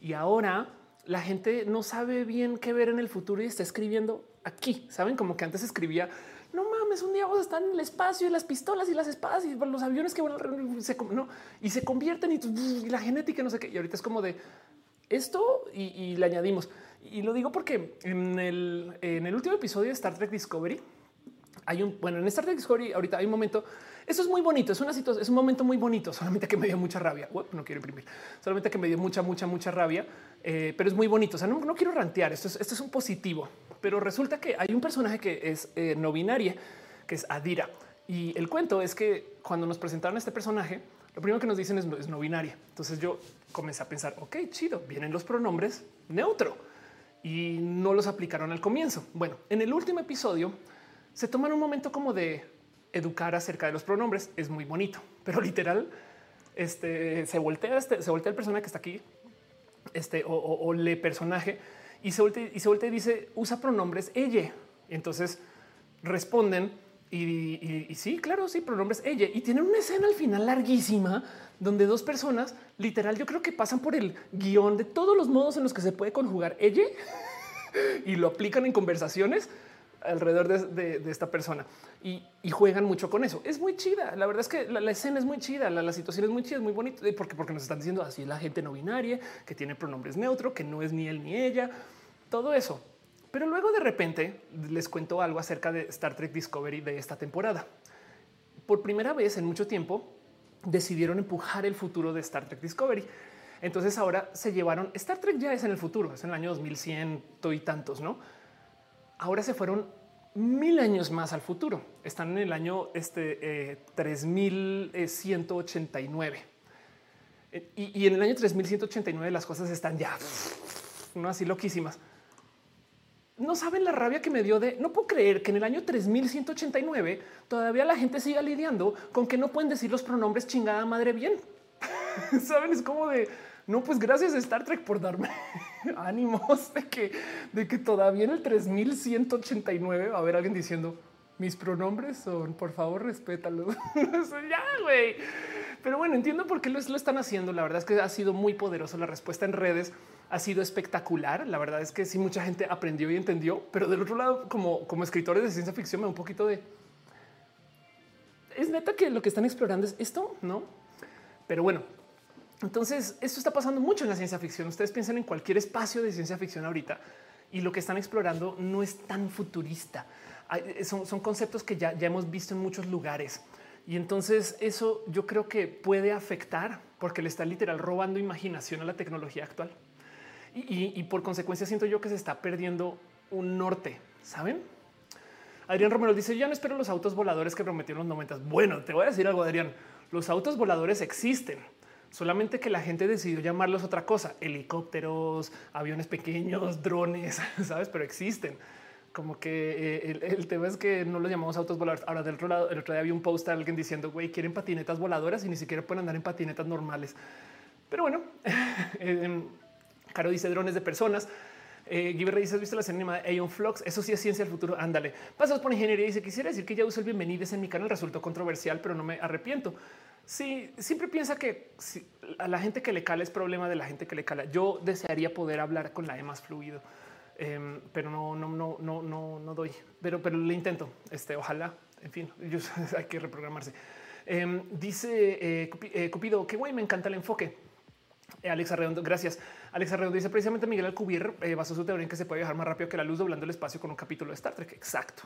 Y ahora la gente no sabe bien qué ver en el futuro y está escribiendo aquí. Saben como que antes escribía no mames, un día vamos a estar en el espacio y las pistolas y las espadas y los aviones que van se, no, y se convierten y, la genética, no sé qué. Y ahorita es como de esto y, le añadimos. Y lo digo porque en el, en el último episodio de Star Trek Discovery hay un bueno en Star Trek Discovery. Ahorita hay un momento eso es muy bonito. Es una situación, es un momento muy bonito. Solamente que me dio mucha rabia. no quiero imprimir. Solamente que me dio mucha, mucha, mucha rabia, eh, pero es muy bonito. O sea, no, quiero rantear. Esto es, esto es un positivo, pero resulta que hay un personaje que es eh, no binaria, que es Adira. Y el cuento es que cuando nos presentaron a este personaje, lo primero que nos dicen es, es no binaria. Entonces yo comencé a pensar, ok, chido, vienen los pronombres neutro y no los aplicaron al comienzo. Bueno, en el último episodio se toman un momento como de educar acerca de los pronombres es muy bonito, pero literal este, se voltea, este, se voltea el personaje que está aquí este, o, le personaje y se voltea y se voltea y dice usa pronombres ella. Entonces responden y, sí, claro, sí, pronombres ella. Y tienen una escena al final larguísima donde dos personas literal, yo creo que pasan por el guion de todos los modos en los que se puede conjugar ella y lo aplican en conversaciones alrededor de, esta persona y, juegan mucho con eso. Es muy chida. La verdad es que la, escena es muy chida, la, situación es muy chida, es muy bonita porque, porque nos están diciendo así la gente no binaria que tiene pronombres neutro, que no es ni él ni ella, todo eso. Pero luego de repente les cuento algo acerca de Star Trek Discovery de esta temporada. Por primera vez en mucho tiempo decidieron empujar el futuro de Star Trek Discovery. Entonces ahora se llevaron Star Trek ya es en el futuro, es en el año 2100 y tantos, no? Ahora se fueron mil años más al futuro. Están en el año este, eh, 3189. Eh, y, y, en el año 3189 las cosas están ya no así loquísimas. No saben la rabia que me dio de no puedo creer que en el año 3189 todavía la gente siga lidiando con que no pueden decir los pronombres chingada madre bien. Saben, es como de no, pues gracias a Star Trek por darme ánimos de que, de que todavía en el 3189 va a haber alguien diciendo mis pronombres son, por favor, respétalo. ya, güey. Pero bueno, entiendo por qué lo, lo, están haciendo. La verdad es que ha sido muy poderoso. La respuesta en redes ha sido espectacular. La verdad es que sí, mucha gente aprendió y entendió. Pero del otro lado, como, como escritores de ciencia ficción, me da un poquito de... Es neta que lo que están explorando es esto, ¿no? Pero bueno, entonces, esto está pasando mucho en la ciencia ficción. Ustedes piensan en cualquier espacio de ciencia ficción ahorita y lo que están explorando no es tan futurista. Eh, son, conceptos que ya, hemos visto en muchos lugares. Y entonces eso yo creo que puede afectar porque le está literal robando imaginación a la tecnología actual. Y, por consecuencia siento yo que se está perdiendo un norte, ¿saben? Adrián Romero dice, ya no espero los autos voladores que prometieron los 90. Bueno, te voy a decir algo, Adrián. Los autos voladores existen solamente que la gente decidió llamarlos otra cosa, helicópteros, aviones pequeños, drones, sabes, pero existen. Como que eh, el, tema es que no los llamamos autos voladores. Ahora del otro lado, el otro día había un post de alguien diciendo, güey, quieren patinetas voladoras y ni siquiera pueden andar en patinetas normales. Pero bueno, em, Caro dice drones de personas. Eh, dice: ¿Has visto la serie animada Aeon Flux? Eso sí es ciencia del futuro. Ándale. Pasas por ingeniería. Dice: Quisiera decir que ya uso el bienvenides en mi canal. Resultó controversial, pero no me arrepiento. Sí, siempre piensa que a la gente que le cala es problema de la gente que le cala. Yo desearía poder hablar con la E más fluido, em, pero no, no, no, no, no, no doy. Pero, pero le intento. Este, ojalá. En fin, hay que reprogramarse. Em, dice eh, eh, Cupido, qué guay, me encanta el enfoque. Eh, Alexa Redondo, gracias. Alexa Redondo dice precisamente Miguel Alcubierre basó su teoría en que se puede viajar más rápido que la luz doblando el espacio con un capítulo de Star Trek. Exacto.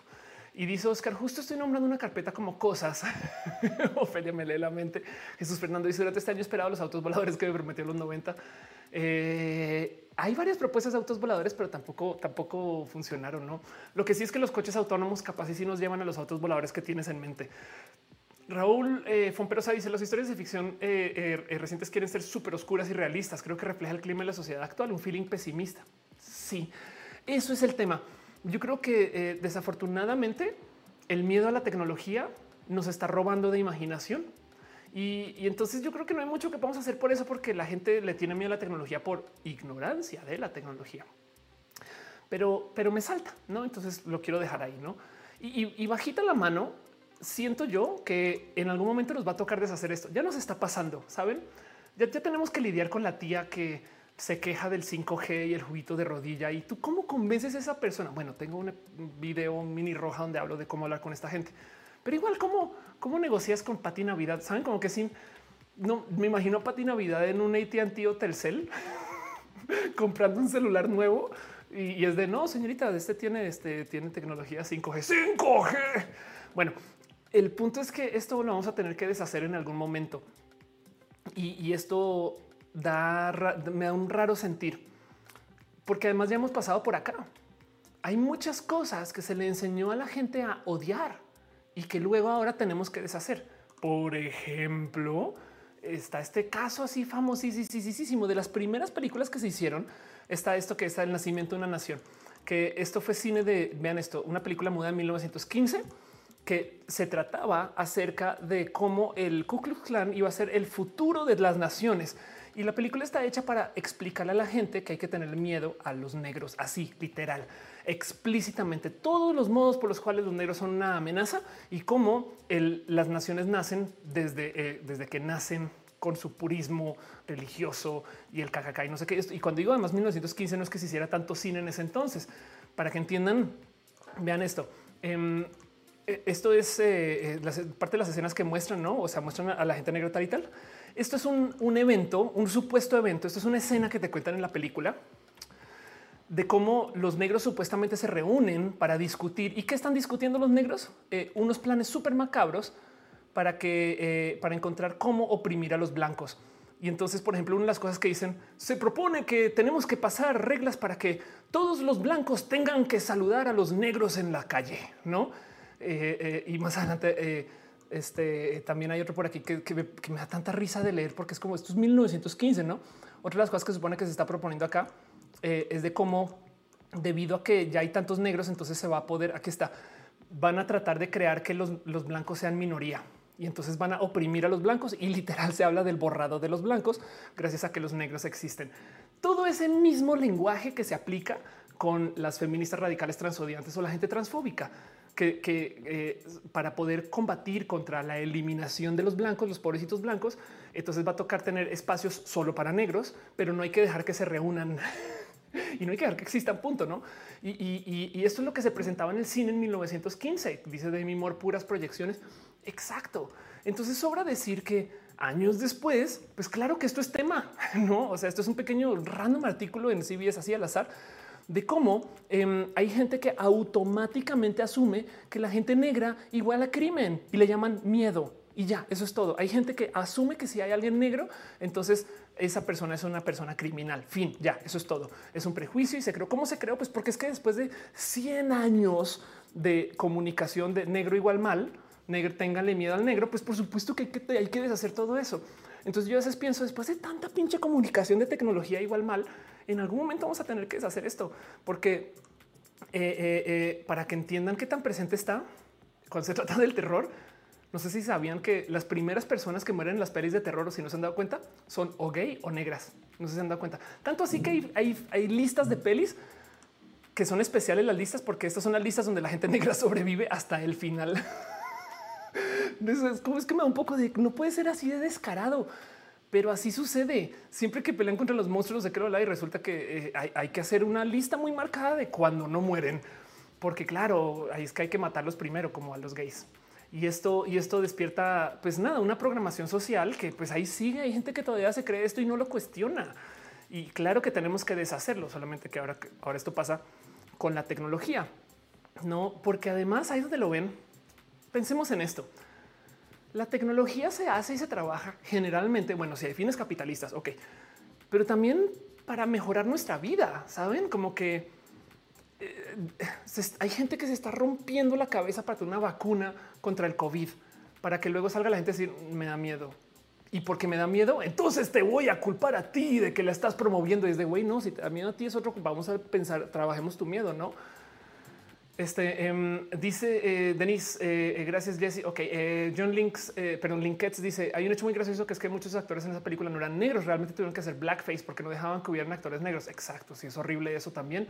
Y dice Oscar, justo estoy nombrando una carpeta como cosas. Ofelia me lee la mente. Jesús Fernando dice durante este año esperado los autos voladores que me prometió los 90. Eh, hay varias propuestas de autos voladores, pero tampoco, tampoco funcionaron. No, lo que sí es que los coches autónomos capaz y sí nos llevan a los autos voladores que tienes en mente. Raúl eh, Fomperosa dice las historias de ficción eh, eh, recientes quieren ser súper oscuras y realistas. Creo que refleja el clima de la sociedad actual, un feeling pesimista. Sí, eso es el tema. Yo creo que eh, desafortunadamente el miedo a la tecnología nos está robando de imaginación. Y, entonces yo creo que no hay mucho que podamos hacer por eso, porque la gente le tiene miedo a la tecnología por ignorancia de la tecnología. Pero, pero me salta, no? Entonces lo quiero dejar ahí, no? Y, bajita la mano, siento yo que en algún momento nos va a tocar deshacer esto. Ya nos está pasando, saben? Ya, ya tenemos que lidiar con la tía que se queja del 5G y el juguito de rodilla. ¿Y tú cómo convences a esa persona? Bueno, tengo un video mini roja donde hablo de cómo hablar con esta gente. Pero igual, ¿cómo, cómo negocias con Pati Navidad? Saben como que sin no me imagino a Pati Navidad en un AT&T o Telcel comprando un celular nuevo y, es de no, señorita, este tiene este tiene tecnología 5G, 5G. Bueno, el punto es que esto lo vamos a tener que deshacer en algún momento y, y esto da, me da un raro sentir, porque además ya hemos pasado por acá. Hay muchas cosas que se le enseñó a la gente a odiar y que luego ahora tenemos que deshacer. Por ejemplo, está este caso así famosísimo de las primeras películas que se hicieron. Está esto que está el nacimiento de una nación, que esto fue cine de, vean esto, una película muda en 1915 que se trataba acerca de cómo el Ku Klux Klan iba a ser el futuro de las naciones y la película está hecha para explicarle a la gente que hay que tener miedo a los negros, así literal, explícitamente todos los modos por los cuales los negros son una amenaza y cómo las naciones nacen desde, eh, desde que nacen con su purismo religioso y el cacacá y no sé qué. Y cuando digo además 1915 no es que se hiciera tanto cine en ese entonces. Para que entiendan, vean esto. Em, e, esto es eh, eh, parte de las escenas que muestran, ¿no? O sea, muestran a la gente negra tal y tal. Esto es un, evento, un supuesto evento. Esto es una escena que te cuentan en la película de cómo los negros supuestamente se reúnen para discutir. ¿Y qué están discutiendo los negros? Eh, unos planes súper macabros para, que, eh, para encontrar cómo oprimir a los blancos. Y entonces, por ejemplo, una de las cosas que dicen, se propone que tenemos que pasar reglas para que todos los blancos tengan que saludar a los negros en la calle, ¿no? Eh, y más adelante este también hay otro por aquí que, me, da tanta risa de leer porque es como esto es 1915, no? Otra de las cosas que supone que se está proponiendo acá eh, es de cómo, debido a que ya hay tantos negros, entonces se va a poder. Aquí está. Van a tratar de crear que los, los blancos sean minoría y entonces van a oprimir a los blancos y literal se habla del borrado de los blancos gracias a que los negros existen. Todo ese mismo lenguaje que se aplica con las feministas radicales transodiantes o la gente transfóbica que, eh, para poder combatir contra la eliminación de los blancos, los pobrecitos blancos, entonces va a tocar tener espacios solo para negros, pero no hay que dejar que se reúnan y no hay que dejar que existan, punto, ¿no? Y, esto es lo que se presentaba en el cine en 1915, dice Demi Moore, puras proyecciones. Exacto. Entonces sobra decir que años después, pues claro que esto es tema, ¿no? O sea, esto es un pequeño random artículo en CBS así al azar, de cómo em, hay gente que automáticamente asume que la gente negra igual a crimen y le llaman miedo. Y ya, eso es todo. Hay gente que asume que si hay alguien negro, entonces esa persona es una persona criminal. Fin, ya, eso es todo. Es un prejuicio y se creó. ¿Cómo se creó? Pues porque es que después de 100 años de comunicación de negro igual mal, negro, ténganle miedo al negro, pues por supuesto que hay que, hay que deshacer todo eso. Entonces yo a veces pienso, después de tanta pinche comunicación de tecnología igual mal, en algún momento vamos a tener que deshacer esto, porque eh, eh, eh, para que entiendan qué tan presente está cuando se trata del terror, No sé si sabían que las primeras personas que mueren en las pelis de terror, o si no se han dado cuenta, son o gay o negras. No sé si se han dado cuenta. Tanto así que hay, listas de pelis que son especiales las listas porque estas son las listas donde la gente negra sobrevive hasta el final. es como es que me da un poco de no puede ser así de descarado, pero así sucede. Siempre que pelean contra los monstruos de Kelola y resulta que eh, hay, hay, que hacer una lista muy marcada de cuando no mueren, porque claro, ahí es que hay que matarlos primero, como a los gays. Y esto, y esto despierta, pues nada, una programación social que pues ahí sigue. Hay gente que todavía se cree esto y no lo cuestiona. Y claro que tenemos que deshacerlo, solamente que ahora, ahora esto pasa con la tecnología. No, porque además ahí donde lo ven, pensemos en esto. La tecnología se hace y se trabaja generalmente, bueno, si hay fines capitalistas, ok, pero también para mejorar nuestra vida, saben como que eh, hay gente que se está rompiendo la cabeza para una vacuna contra el COVID, para que luego salga la gente a decir me da miedo. Y porque me da miedo, entonces te voy a culpar a ti de que la estás promoviendo. Y es de güey, no, si te a ti es otro. Vamos a pensar, trabajemos tu miedo, no? Este em, dice eh, Denise, eh, gracias Jesse. Ok, John Links, perdón, Linkets dice: Hay un hecho muy gracioso que es que muchos actores en esa película no eran negros, realmente tuvieron que hacer blackface porque no dejaban que hubieran actores negros. Exacto. Sí, es horrible eso también.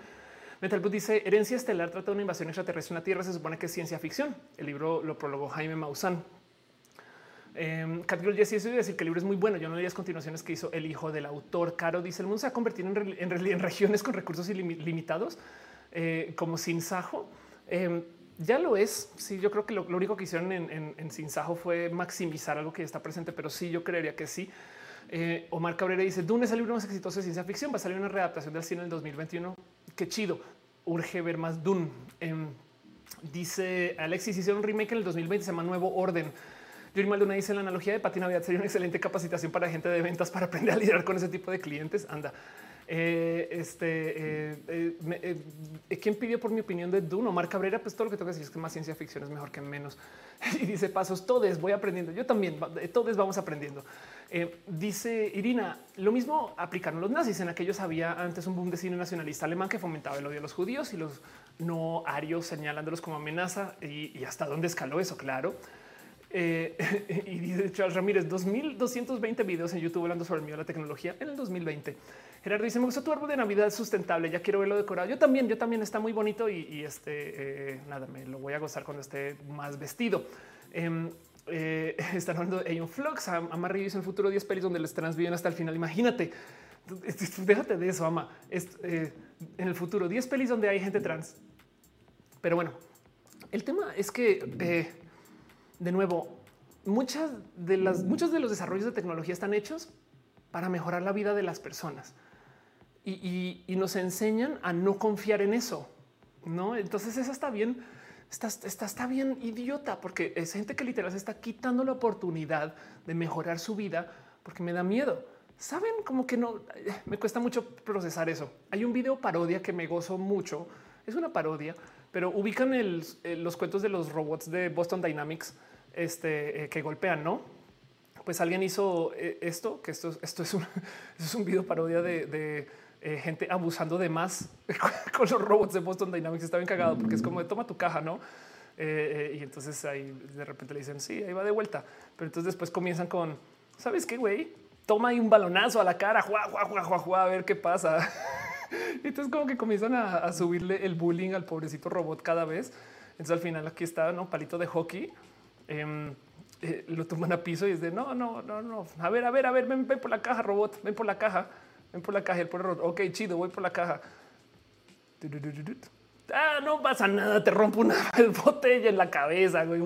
Metal dice herencia estelar trata de una invasión extraterrestre en la Tierra. Se supone que es ciencia ficción. El libro lo prologó Jaime Maussan. Eh, Catgirl Jesse, eso decir que el libro es muy bueno. Yo no leí las continuaciones que hizo el hijo del autor. Caro dice el mundo se ha convertido en, en, regiones con recursos ilimitados, eh, como Sin Sajo. Em, ya lo es. Sí, yo creo que lo, único que hicieron en, en, Sajo fue maximizar algo que ya está presente, pero sí, yo creería que sí. Eh, Omar Cabrera dice Dune es el libro más exitoso de ciencia ficción. Va a salir una readaptación del cine en el 2021 qué chido. Urge ver más Dune. Em, dice Alexis, hicieron un remake en el 2020, se llama Nuevo Orden. Yuri Malduna dice la analogía de Pati Navidad sería una excelente capacitación para gente de ventas para aprender a lidiar con ese tipo de clientes. Anda. Eh, este eh, eh, quién pidió por mi opinión de Dune Omar Cabrera. Pues todo lo que tengo que decir es que más ciencia ficción es mejor que menos. Y dice pasos, todos voy aprendiendo. Yo también, todos vamos aprendiendo. Eh, dice Irina, lo mismo aplicaron los nazis. En aquellos había antes un boom de cine nacionalista alemán que fomentaba el odio a los judíos y los no arios señalándolos como amenaza y, hasta dónde escaló eso, claro. Eh, y dice Charles Ramírez, 2220 videos en YouTube hablando sobre el a la tecnología en el 2020. Gerardo dice, me gusta tu árbol de Navidad sustentable, ya quiero verlo decorado. Yo también, yo también está muy bonito y, este, eh, nada, me lo voy a gozar cuando esté más vestido. Em, eh, están hablando de un Flux, Ama Ríos en futuro 10 pelis donde les transviven hasta el final. Imagínate, déjate de eso, Ama. Eh, en el futuro 10 pelis donde hay gente trans. Pero bueno, el tema es que, de nuevo, muchas de las, muchos de los desarrollos de tecnología están hechos para mejorar la vida de las personas y, y nos enseñan a no confiar en eso. No, entonces eso está bien está, está, bien idiota porque es gente que literal se está quitando la oportunidad de mejorar su vida porque me da miedo. Saben como que no eh, me cuesta mucho procesar eso. Hay un video parodia que me gozo mucho. Es una parodia, pero ubican eh, los cuentos de los robots de Boston Dynamics este, eh, que golpean, no? Pues alguien hizo esto, que esto, esto es un, es un video parodia de eh, gente abusando de más con los robots de Boston Dynamics. Está bien cagado porque es como de toma tu caja, no? Eh, eh, y entonces ahí de repente le dicen sí, ahí va de vuelta. Pero entonces después comienzan con sabes qué, güey, toma ahí un balonazo a la cara, juá, juá, juá, juá, a ver qué pasa. y entonces como que comienzan a, subirle el bullying al pobrecito robot cada vez. Entonces al final aquí está, no palito de hockey. Em, lo toman a piso y es de no, no, no, no. A ver, a ver, a ver, ven, ven por la caja, robot, ven por la caja. Ven por la caja, el por Ok, chido, voy por la caja. Ah, no pasa nada, te rompo una botella en la cabeza, güey.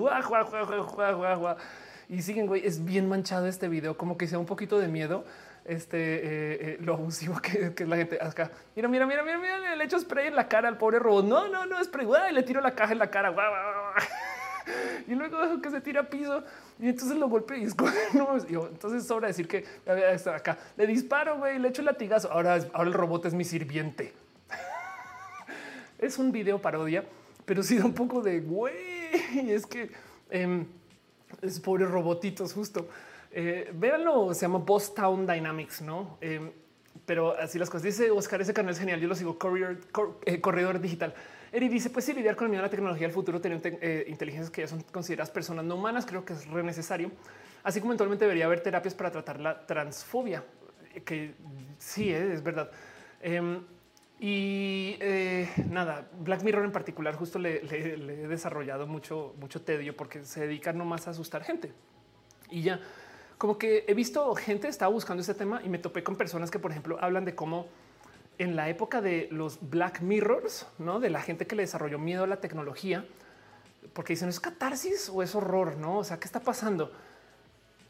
Y siguen, güey, es bien manchado este video, como que sea un poquito de miedo. Este eh, eh, lo abusivo que, es la gente acá. Mira, mira, mira, mira, mira, le echo spray en la cara al pobre robot. No, no, no, spray. Y le tiro la caja en la cara. y luego que se tira a piso y entonces lo golpeo y es no, entonces sobra decir que acá le disparo, güey, le echo el latigazo. Ahora, ahora el robot es mi sirviente. es un video parodia, pero sí da un poco de güey. Es que em, es pobres robotitos, justo. Eh, véanlo, se llama Boss Town Dynamics, no? Em, pero así las cosas. Dice Oscar, ese canal es genial. Yo lo sigo, eh, corredor digital. Eri dice, pues sí, lidiar con el miedo a la tecnología del futuro, tener eh, inteligencias que ya son consideradas personas no humanas, creo que es re necesario. Así como eventualmente debería haber terapias para tratar la transfobia, que sí, es verdad. Em, y nada, Black Mirror en particular, justo le, he desarrollado mucho, mucho tedio porque se dedica nomás a asustar gente. Y ya, como que he visto gente estaba buscando este tema y me topé con personas que, por ejemplo, hablan de cómo en la época de los Black Mirrors, no de la gente que le desarrolló miedo a la tecnología, porque dicen es catarsis o es horror, no? O sea, ¿qué está pasando?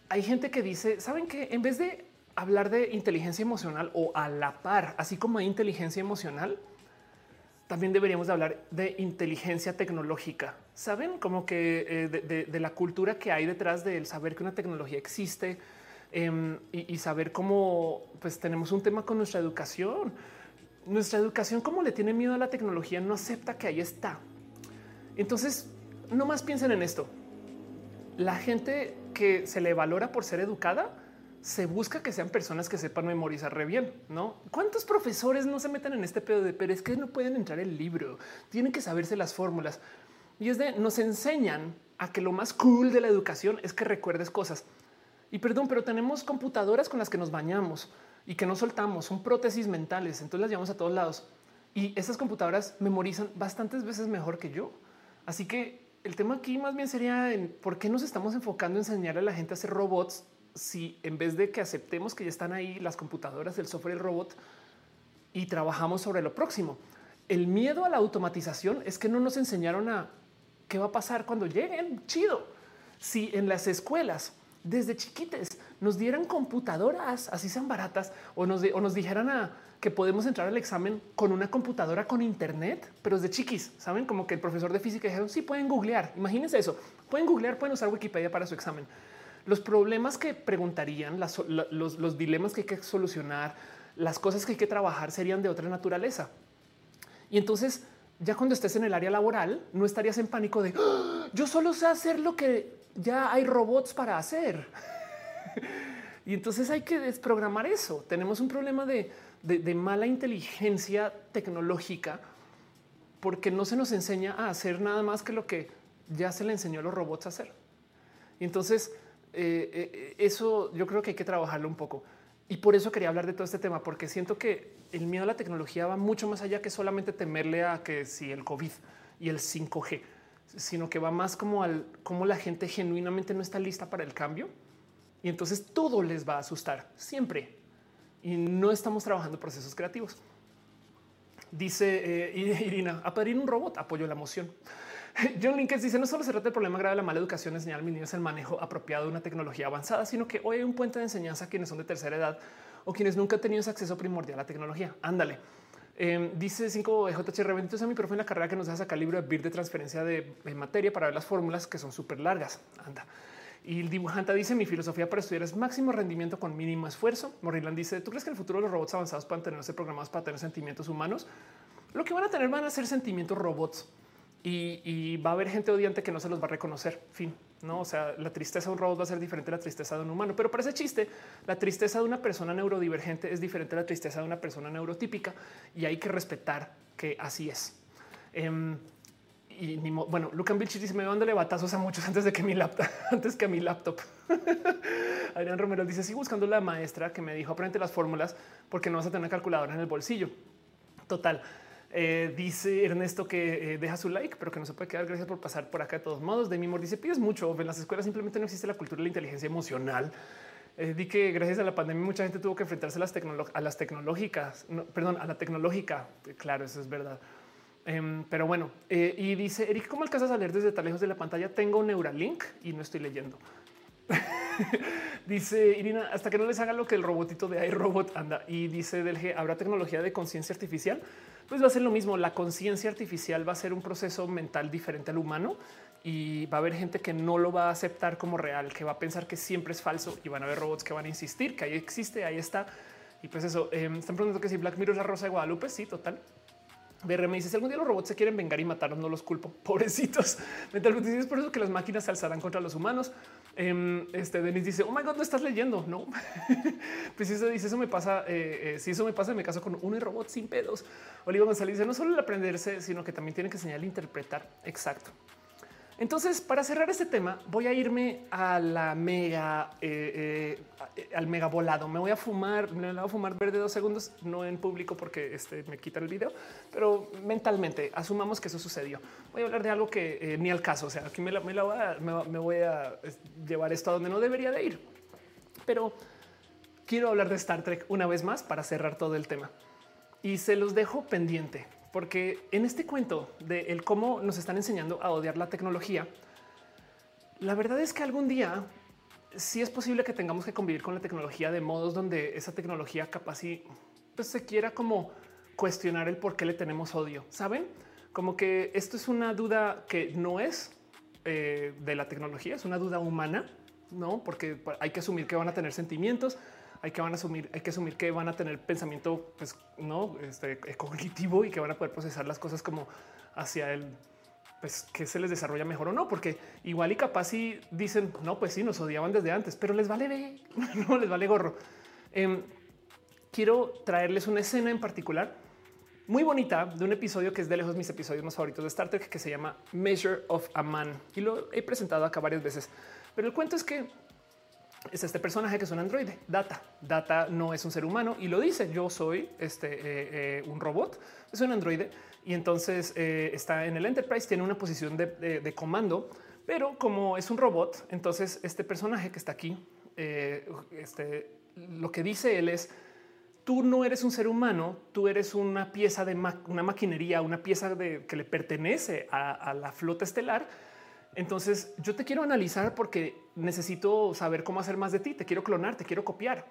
Hay gente que dice, saben que en vez de hablar de inteligencia emocional o a la par, así como hay inteligencia emocional, también deberíamos de hablar de inteligencia tecnológica. Saben como que eh, de, la cultura que hay detrás del saber que una tecnología existe em, y, saber cómo pues tenemos un tema con nuestra educación. Nuestra educación, como le tiene miedo a la tecnología, no acepta que ahí está. Entonces, no más piensen en esto. La gente que se le valora por ser educada, se busca que sean personas que sepan memorizar bien, ¿no? ¿Cuántos profesores no se meten en este pedo de, pero es que no pueden entrar el libro, tienen que saberse las fórmulas? Y es de, nos enseñan a que lo más cool de la educación es que recuerdes cosas. Y perdón, pero tenemos computadoras con las que nos bañamos y que no soltamos, son prótesis mentales, entonces las llevamos a todos lados. Y esas computadoras memorizan bastantes veces mejor que yo. Así que el tema aquí más bien sería en por qué nos estamos enfocando en enseñar a la gente a hacer robots si en vez de que aceptemos que ya están ahí las computadoras, el software, el robot y trabajamos sobre lo próximo. El miedo a la automatización es que no nos enseñaron a qué va a pasar cuando lleguen. Chido. Si en las escuelas desde chiquites nos dieran computadoras, así sean baratas, o nos, o nos dijeran que podemos entrar al examen con una computadora con internet, pero desde chiquis, saben como que el profesor de física dijeron sí pueden googlear. Imagínense eso. Pueden googlear, pueden usar Wikipedia para su examen los problemas que preguntarían, los, dilemas que hay que solucionar, las cosas que hay que trabajar serían de otra naturaleza. Y entonces, ya cuando estés en el área laboral, no estarías en pánico de ¡Ah! yo solo sé hacer lo que ya hay robots para hacer. y entonces hay que desprogramar eso. Tenemos un problema de, mala inteligencia tecnológica porque no se nos enseña a hacer nada más que lo que ya se le enseñó a los robots a hacer. Y entonces, eh, eh, eso yo creo que hay que trabajarlo un poco. Y por eso quería hablar de todo este tema, porque siento que el miedo a la tecnología va mucho más allá que solamente temerle a que si el COVID y el 5G, sino que va más como al cómo la gente genuinamente no está lista para el cambio y entonces todo les va a asustar siempre y no estamos trabajando procesos creativos. Dice eh, Irina, a pedir un robot, apoyo la emoción. John Linkes dice no solo se trata del problema grave de la mala educación, enseñar a mis niños el manejo apropiado de una tecnología avanzada, sino que hoy hay un puente de enseñanza a quienes son de tercera edad o quienes nunca han tenido ese acceso primordial a la tecnología. Ándale. Eh, dice 5 JHR, benditos a mi profe en la carrera que nos deja sacar libro de BIR de transferencia de, materia para ver las fórmulas que son súper largas. Anda. Y el dibujante dice mi filosofía para estudiar es máximo rendimiento con mínimo esfuerzo. Morriland dice tú crees que en el futuro los robots avanzados puedan tenerse programados para tener sentimientos humanos? Lo que van a tener van a ser sentimientos robots y, va a haber gente odiante que no se los va a reconocer. Fin, no? O sea, la tristeza de un robot va a ser diferente a la tristeza de un humano, pero para ese chiste, la tristeza de una persona neurodivergente es diferente a la tristeza de una persona neurotípica y hay que respetar que así es. Em, y ni bueno, Lucan Vilchis dice: Me dándole batazos a muchos antes de que mi laptop, antes que a mi laptop. Adrián Romero dice: Sigo buscando la maestra que me dijo aprende las fórmulas porque no vas a tener calculadora en el bolsillo. Total. Eh, dice Ernesto que eh, deja su like, pero que no se puede quedar. Gracias por pasar por acá de todos modos. De mi dice pides mucho. En las escuelas simplemente no existe la cultura de la inteligencia emocional. Eh, di que gracias a la pandemia mucha gente tuvo que enfrentarse a las, a las tecnológicas, perdón, a la tecnológica. Claro, eso es verdad. Em, pero bueno, y dice Eric, ¿cómo alcanzas a leer desde tan lejos de la pantalla? Tengo Neuralink y no estoy leyendo. dice Irina, hasta que no les haga lo que el robotito de iRobot anda. Y dice del ¿habrá tecnología de conciencia artificial? pues va a ser lo mismo. La conciencia artificial va a ser un proceso mental diferente al humano y va a haber gente que no lo va a aceptar como real, que va a pensar que siempre es falso y van a haber robots que van a insistir que ahí existe, ahí está. Y pues eso, em, están preguntando que si Black Mirror es la rosa de Guadalupe. Sí, total. BR me dice: Si algún día los robots se quieren vengar y matarnos, no los culpo. Pobrecitos. Mental es por eso que las máquinas se alzarán contra los humanos. Em, este Denis dice: Oh my god, no estás leyendo. No, pues eso dice: Eso me pasa. Eh, eh, si eso me pasa, me caso con un robot sin pedos. Oliva González dice: No solo el aprenderse, sino que también tiene que enseñar a interpretar. Exacto. Entonces, para cerrar este tema, voy a irme a la mega, eh, eh, al mega volado. Me voy a fumar, me voy a fumar verde dos segundos, no en público porque este, me quitan el video, pero mentalmente asumamos que eso sucedió. Voy a hablar de algo que eh, ni al caso. O sea, aquí me, la, voy a, me voy a llevar esto a donde no debería de ir, pero quiero hablar de Star Trek una vez más para cerrar todo el tema y se los dejo pendiente porque en este cuento de el cómo nos están enseñando a odiar la tecnología, la verdad es que algún día sí es posible que tengamos que convivir con la tecnología de modos donde esa tecnología capaz y pues, se quiera como cuestionar el por qué le tenemos odio. Saben como que esto es una duda que no es eh, de la tecnología, es una duda humana, no? Porque hay que asumir que van a tener sentimientos, hay que van a asumir, hay que asumir que van a tener pensamiento, pues no este, cognitivo y que van a poder procesar las cosas como hacia el pues que se les desarrolla mejor o no, porque igual y capaz si dicen no, pues sí, nos odiaban desde antes, pero les vale, no les vale gorro. Em, quiero traerles una escena en particular muy bonita de un episodio que es de lejos mis episodios más favoritos de Star Trek, que se llama Measure of a Man y lo he presentado acá varias veces. Pero el cuento es que es este personaje que es un androide, Data. Data no es un ser humano y lo dice. Yo soy este, eh, eh, un robot, es un androide y entonces eh, está en el Enterprise, tiene una posición de, comando, pero como es un robot, entonces este personaje que está aquí, este, lo que dice él es tú no eres un ser humano, tú eres una pieza de una maquinería, una pieza de, que le pertenece a la flota estelar entonces yo te quiero analizar porque necesito saber cómo hacer más de ti. Te quiero clonar, te quiero copiar.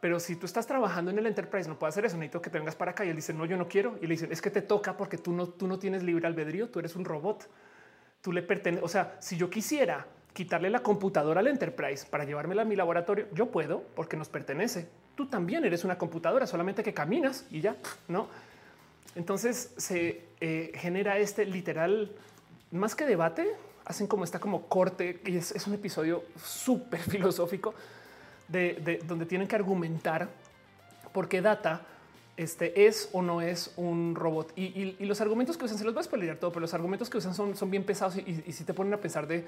Pero si tú estás trabajando en el enterprise, no puedo hacer eso. Necesito que te vengas para acá. Y él dice, no, yo no quiero. Y le dicen, es que te toca porque tú no, tú no tienes libre albedrío. Tú eres un robot. Tú le perteneces. O sea, si yo quisiera quitarle la computadora al enterprise para llevármela a mi laboratorio, yo puedo porque nos pertenece. Tú también eres una computadora, solamente que caminas y ya no. Entonces se eh, genera este literal más que debate, hacen como está como corte y es, un episodio súper filosófico de, donde tienen que argumentar por qué Data este es o no es un robot y, los argumentos que usan se los voy a spoiler todo, pero los argumentos que usan son, son bien pesados y, si te ponen a pensar de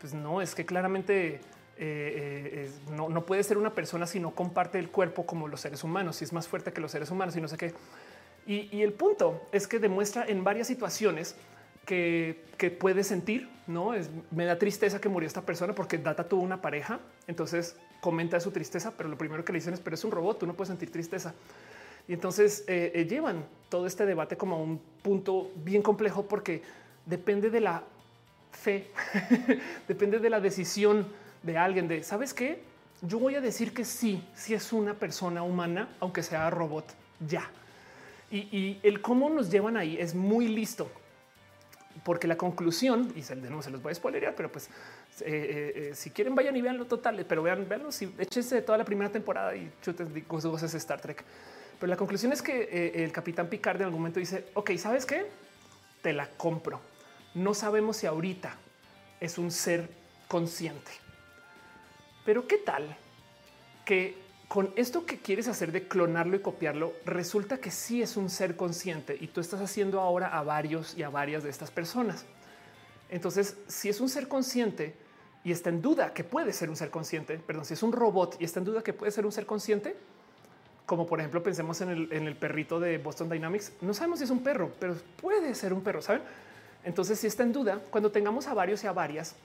pues no es que claramente eh, eh, no, no, puede ser una persona si no comparte el cuerpo como los seres humanos, si es más fuerte que los seres humanos y no sé qué. y el punto es que demuestra en varias situaciones que, puede sentir. No es, me da tristeza que murió esta persona porque Data tuvo una pareja. Entonces comenta su tristeza, pero lo primero que le dicen es, pero es un robot, tú no puedes sentir tristeza. Y entonces eh, eh, llevan todo este debate como a un punto bien complejo porque depende de la fe, depende de la decisión de alguien de, ¿sabes qué? Yo voy a decir que sí, si es una persona humana, aunque sea robot, ya. Y, y el cómo nos llevan ahí es muy listo porque la conclusión, y se, no se los voy a spoilerear, pero pues eh, eh, eh, si quieren vayan y veanlo total, pero vean, veanlo, si échense toda la primera temporada y chuten voces Star Trek. Pero la conclusión es que el capitán Picard en algún momento dice, ok, ¿sabes qué? Te la compro. No sabemos si ahorita es un ser consciente. Pero ¿qué tal que con esto que quieres hacer de clonarlo y copiarlo, resulta que sí es un ser consciente y tú estás haciendo ahora a varios y a varias de estas personas. Entonces, si es un ser consciente y está en duda que puede ser un ser consciente, perdón, si es un robot y está en duda que puede ser un ser consciente, como por ejemplo pensemos en el, en el perrito de Boston Dynamics, no sabemos si es un perro, pero puede ser un perro, ¿saben? Entonces, si está en duda, cuando tengamos a varios y a varias,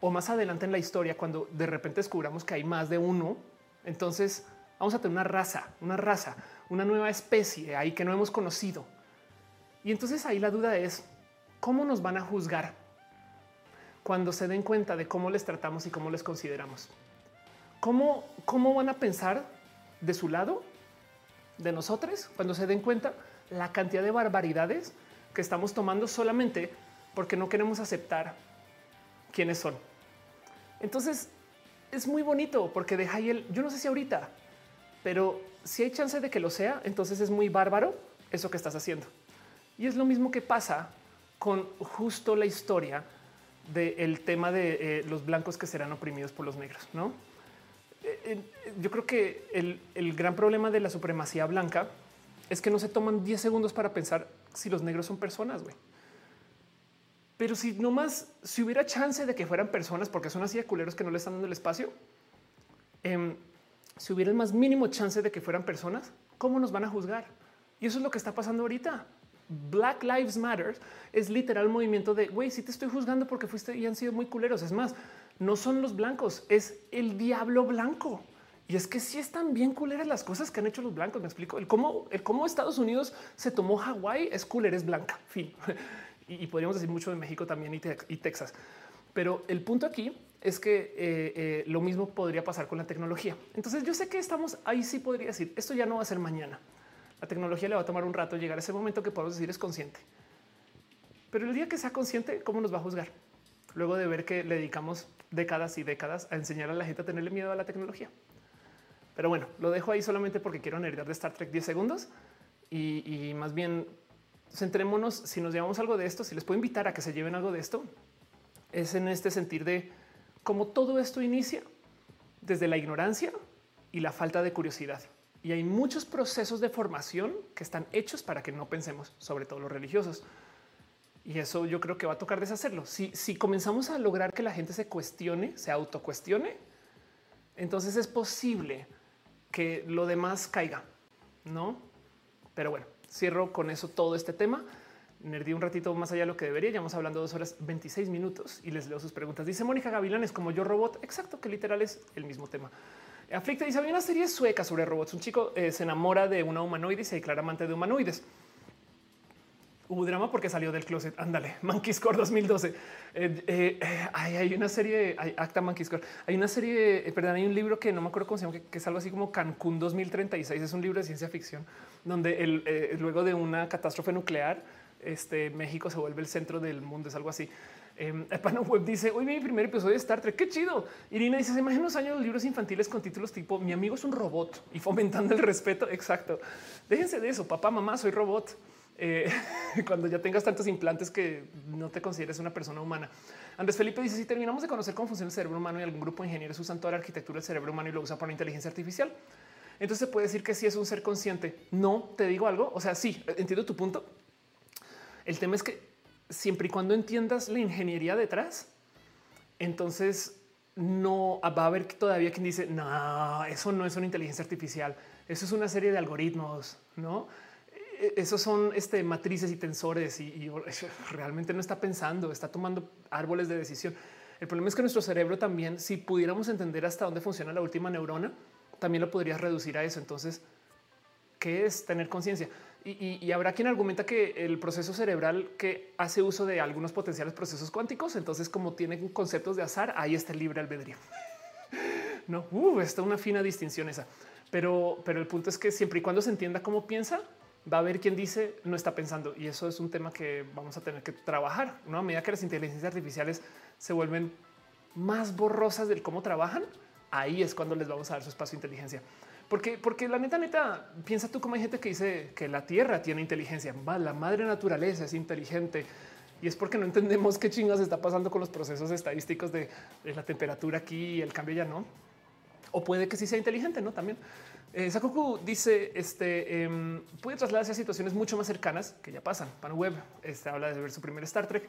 o más adelante en la historia, cuando de repente descubramos que hay más de uno, entonces vamos a tener una raza, una raza, una nueva especie ahí que no hemos conocido. Y entonces ahí la duda es cómo nos van a juzgar cuando se den cuenta de cómo les tratamos y cómo les consideramos. ¿Cómo, cómo van a pensar de su lado, de nosotros, cuando se den cuenta la cantidad de barbaridades que estamos tomando solamente porque no queremos aceptar quiénes son? Entonces es muy bonito porque de el, yo no sé si ahorita, pero si hay chance de que lo sea, entonces es muy bárbaro eso que estás haciendo. Y es lo mismo que pasa con justo la historia del tema de eh, los blancos que serán oprimidos por los negros, ¿no? Eh, yo creo que el, gran problema de la supremacía blanca es que no se toman 10 segundos para pensar si los negros son personas, güey. Pero si nomás, si hubiera chance de que fueran personas, porque son así de culeros que no le están dando el espacio, em, si hubiera el más mínimo chance de que fueran personas, ¿cómo nos van a juzgar? Y eso es lo que está pasando ahorita. Black Lives Matter es literal movimiento de güey, si te estoy juzgando porque fuiste y han sido muy culeros. Es más, no son los blancos, es el diablo blanco. Y es que sí están bien culeras las cosas que han hecho los blancos. Me explico el cómo, el cómo Estados Unidos se tomó Hawái es culera, es blanca. Fin. Y, podríamos decir mucho de México también y, Texas. Pero el punto aquí es que eh, eh, lo mismo podría pasar con la tecnología. Entonces yo sé que estamos ahí. Sí podría decir esto ya no va a ser mañana. La tecnología le va a tomar un rato llegar a ese momento que podemos decir es consciente. Pero el día que sea consciente, ¿cómo nos va a juzgar? Luego de ver que le dedicamos décadas y décadas a enseñar a la gente a tenerle miedo a la tecnología. Pero bueno, lo dejo ahí solamente porque quiero nerdar de Star Trek 10 segundos y, más bien centrémonos si nos llevamos algo de esto, si les puedo invitar a que se lleven algo de esto, es en este sentir de cómo todo esto inicia desde la ignorancia y la falta de curiosidad. Y hay muchos procesos de formación que están hechos para que no pensemos, sobre todo los religiosos. Y eso yo creo que va a tocar deshacerlo. Si, si comenzamos a lograr que la gente se cuestione, se autocuestione, entonces es posible que lo demás caiga, ¿no? Pero bueno, cierro con eso todo este tema. Nerdí un ratito más allá de lo que debería. Ya vamos hablando dos horas 26 minutos y les leo sus preguntas. Dice Mónica Gavilanes, como yo robot. Exacto, que literal es el mismo tema. Aflicta dice: Había una serie sueca sobre robots. Un chico eh, se enamora de una humanoide y se declara amante de humanoides. Hubo drama porque salió del closet. Ándale, Monkey Score 2012. Eh, eh, hay, una serie, hay acta Monkey Score. Hay una serie, eh, perdón, hay un libro que no me acuerdo cómo se llama, que, es algo así como Cancún 2036. Es un libro de ciencia ficción donde el, luego de una catástrofe nuclear, este México se vuelve el centro del mundo. Es algo así. Eh, Pano Web dice hoy mi primer episodio de Star Trek. Qué chido. Irina dice: Se imaginan los años de libros infantiles con títulos tipo Mi amigo es un robot y fomentando el respeto. Exacto. Déjense de eso. Papá, mamá, soy robot. Eh, cuando ya tengas tantos implantes que no te consideres una persona humana. Andrés Felipe dice si terminamos de conocer cómo funciona el cerebro humano y algún grupo de ingenieros usan toda la arquitectura del cerebro humano y lo usa para la inteligencia artificial. Entonces se puede decir que sí es un ser consciente. No te digo algo. O sea, sí entiendo tu punto. El tema es que siempre y cuando entiendas la ingeniería detrás, entonces no va a haber todavía quien dice no, eso no es una inteligencia artificial. Eso es una serie de algoritmos, no? E, esos son este, matrices y tensores y, realmente no está pensando, está tomando árboles de decisión. El problema es que nuestro cerebro también, si pudiéramos entender hasta dónde funciona la última neurona, también lo podrías reducir a eso. Entonces, ¿qué es tener conciencia? Y, habrá quien argumenta que el proceso cerebral que hace uso de algunos potenciales procesos cuánticos, entonces como tienen conceptos de azar, ahí está el libre albedrío. no, uh, está una fina distinción esa. Pero, pero el punto es que siempre y cuando se entienda cómo piensa, va a haber quien dice no está pensando y eso es un tema que vamos a tener que trabajar. ¿no? A medida que las inteligencias artificiales se vuelven más borrosas del cómo trabajan, ahí es cuando les vamos a dar su espacio de inteligencia. Porque, porque la neta, neta, piensa tú como hay gente que dice que la Tierra tiene inteligencia, la madre naturaleza es inteligente y es porque no entendemos qué chingas está pasando con los procesos estadísticos de, de la temperatura aquí el cambio ya no. O puede que sí sea inteligente, no también. Eh, Sakoku dice este em, puede trasladarse a situaciones mucho más cercanas que ya pasan. Pan Web este, habla de ver su primer Star Trek.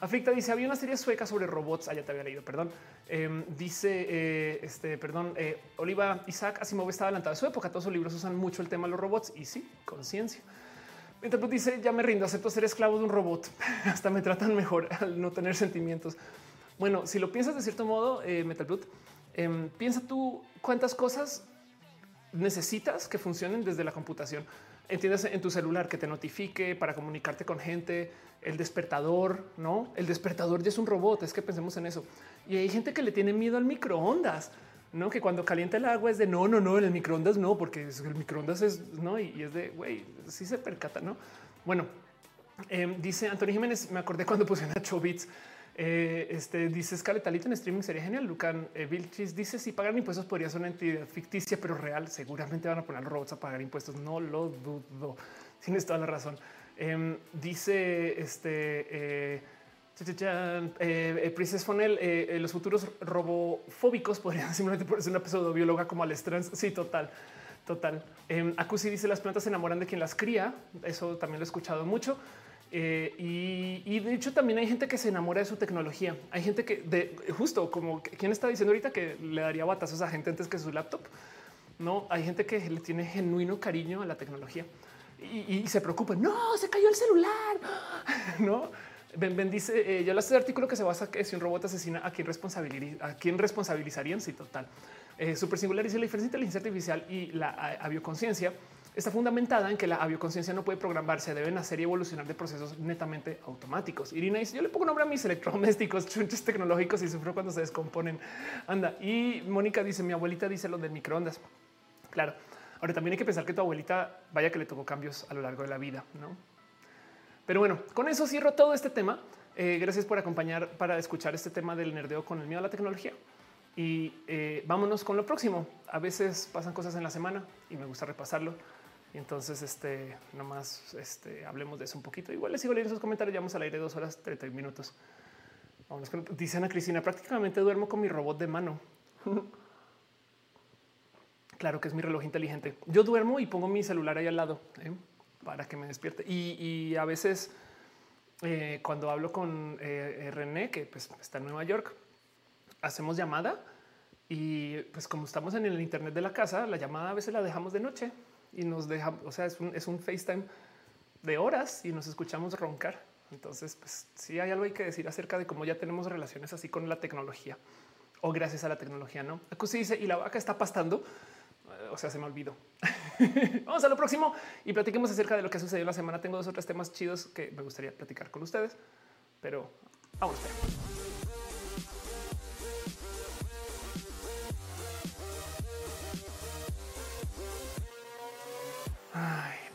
Aflicta dice había una serie sueca sobre robots. Ah, ya te había leído, perdón. Em, dice eh, este, perdón, eh, Oliva Isaac Asimov estaba adelantado de su época. Todos sus libros usan mucho el tema de los robots y sí, conciencia. Mientras dice ya me rindo, acepto ser esclavo de un robot. Hasta me tratan mejor al no tener sentimientos. Bueno, si lo piensas de cierto modo, eh, Metalblood, em, piensa tú cuántas cosas necesitas que funcionen desde la computación. Entiendes en tu celular que te notifique para comunicarte con gente, el despertador, no? El despertador ya es un robot. Es que pensemos en eso. Y hay gente que le tiene miedo al microondas, no? Que cuando calienta el agua es de no, no, no, el microondas no, porque el microondas es no y, es de güey, sí se percata, no? Bueno, em, dice Antonio Jiménez. Me acordé cuando pusieron a Chobits eh, este dice en streaming sería genial. Lucan eh, Vilchis dice si pagan impuestos podría ser una entidad ficticia, pero real. Seguramente van a poner robots a pagar impuestos. No lo dudo. Tienes toda la razón. Em, dice este eh, Eh, Princess Fonel, eh, los futuros robofóbicos podrían simplemente ser una pseudobióloga como al trans. Sí, total, total. Eh, Acusi dice las plantas se enamoran de quien las cría. Eso también lo he escuchado mucho. Eh, y, de hecho también hay gente que se enamora de su tecnología. Hay gente que de justo como quien está diciendo ahorita que le daría batazos a gente antes que su laptop. No hay gente que le tiene genuino cariño a la tecnología y, se preocupa. No, se cayó el celular. No, Ben, dice eh, yo hace artículo que se basa que si un robot asesina a quién responsabilizarían, a quién responsabilizarían. Sí, total. Eh, super singular dice la diferencia entre inteligencia artificial y la avioconciencia está fundamentada en que la avioconciencia no puede programarse, deben hacer y evolucionar de procesos netamente automáticos. Irina dice, yo le pongo nombre a mis electrodomésticos, chunches tecnológicos y sufro cuando se descomponen. Anda. Y Mónica dice, mi abuelita dice lo de microondas. Claro. Ahora también hay que pensar que tu abuelita vaya que le tocó cambios a lo largo de la vida, ¿no? Pero bueno, con eso cierro todo este tema. Eh, gracias por acompañar para escuchar este tema del nerdeo con el miedo a la tecnología. Y eh, vámonos con lo próximo. A veces pasan cosas en la semana y me gusta repasarlo. Y entonces, este, nomás este, hablemos de eso un poquito. Igual les sigo leyendo sus comentarios. Llevamos al aire dos horas, 30 minutos. Vamos con, dice Cristina, prácticamente duermo con mi robot de mano. claro que es mi reloj inteligente. Yo duermo y pongo mi celular ahí al lado ¿eh? para que me despierte. Y, a veces eh, cuando hablo con eh, René, que pues, está en Nueva York, hacemos llamada y pues como estamos en el internet de la casa, la llamada a veces la dejamos de noche y nos deja, o sea, es un, es un FaceTime de horas y nos escuchamos roncar. Entonces, pues sí hay algo hay que decir acerca de cómo ya tenemos relaciones así con la tecnología o gracias a la tecnología, ¿no? Aquí dice, y la vaca está pastando, o sea, se me olvidó. Vamos a lo próximo y platiquemos acerca de lo que sucedió la semana. Tengo dos otros temas chidos que me gustaría platicar con ustedes, pero vamos a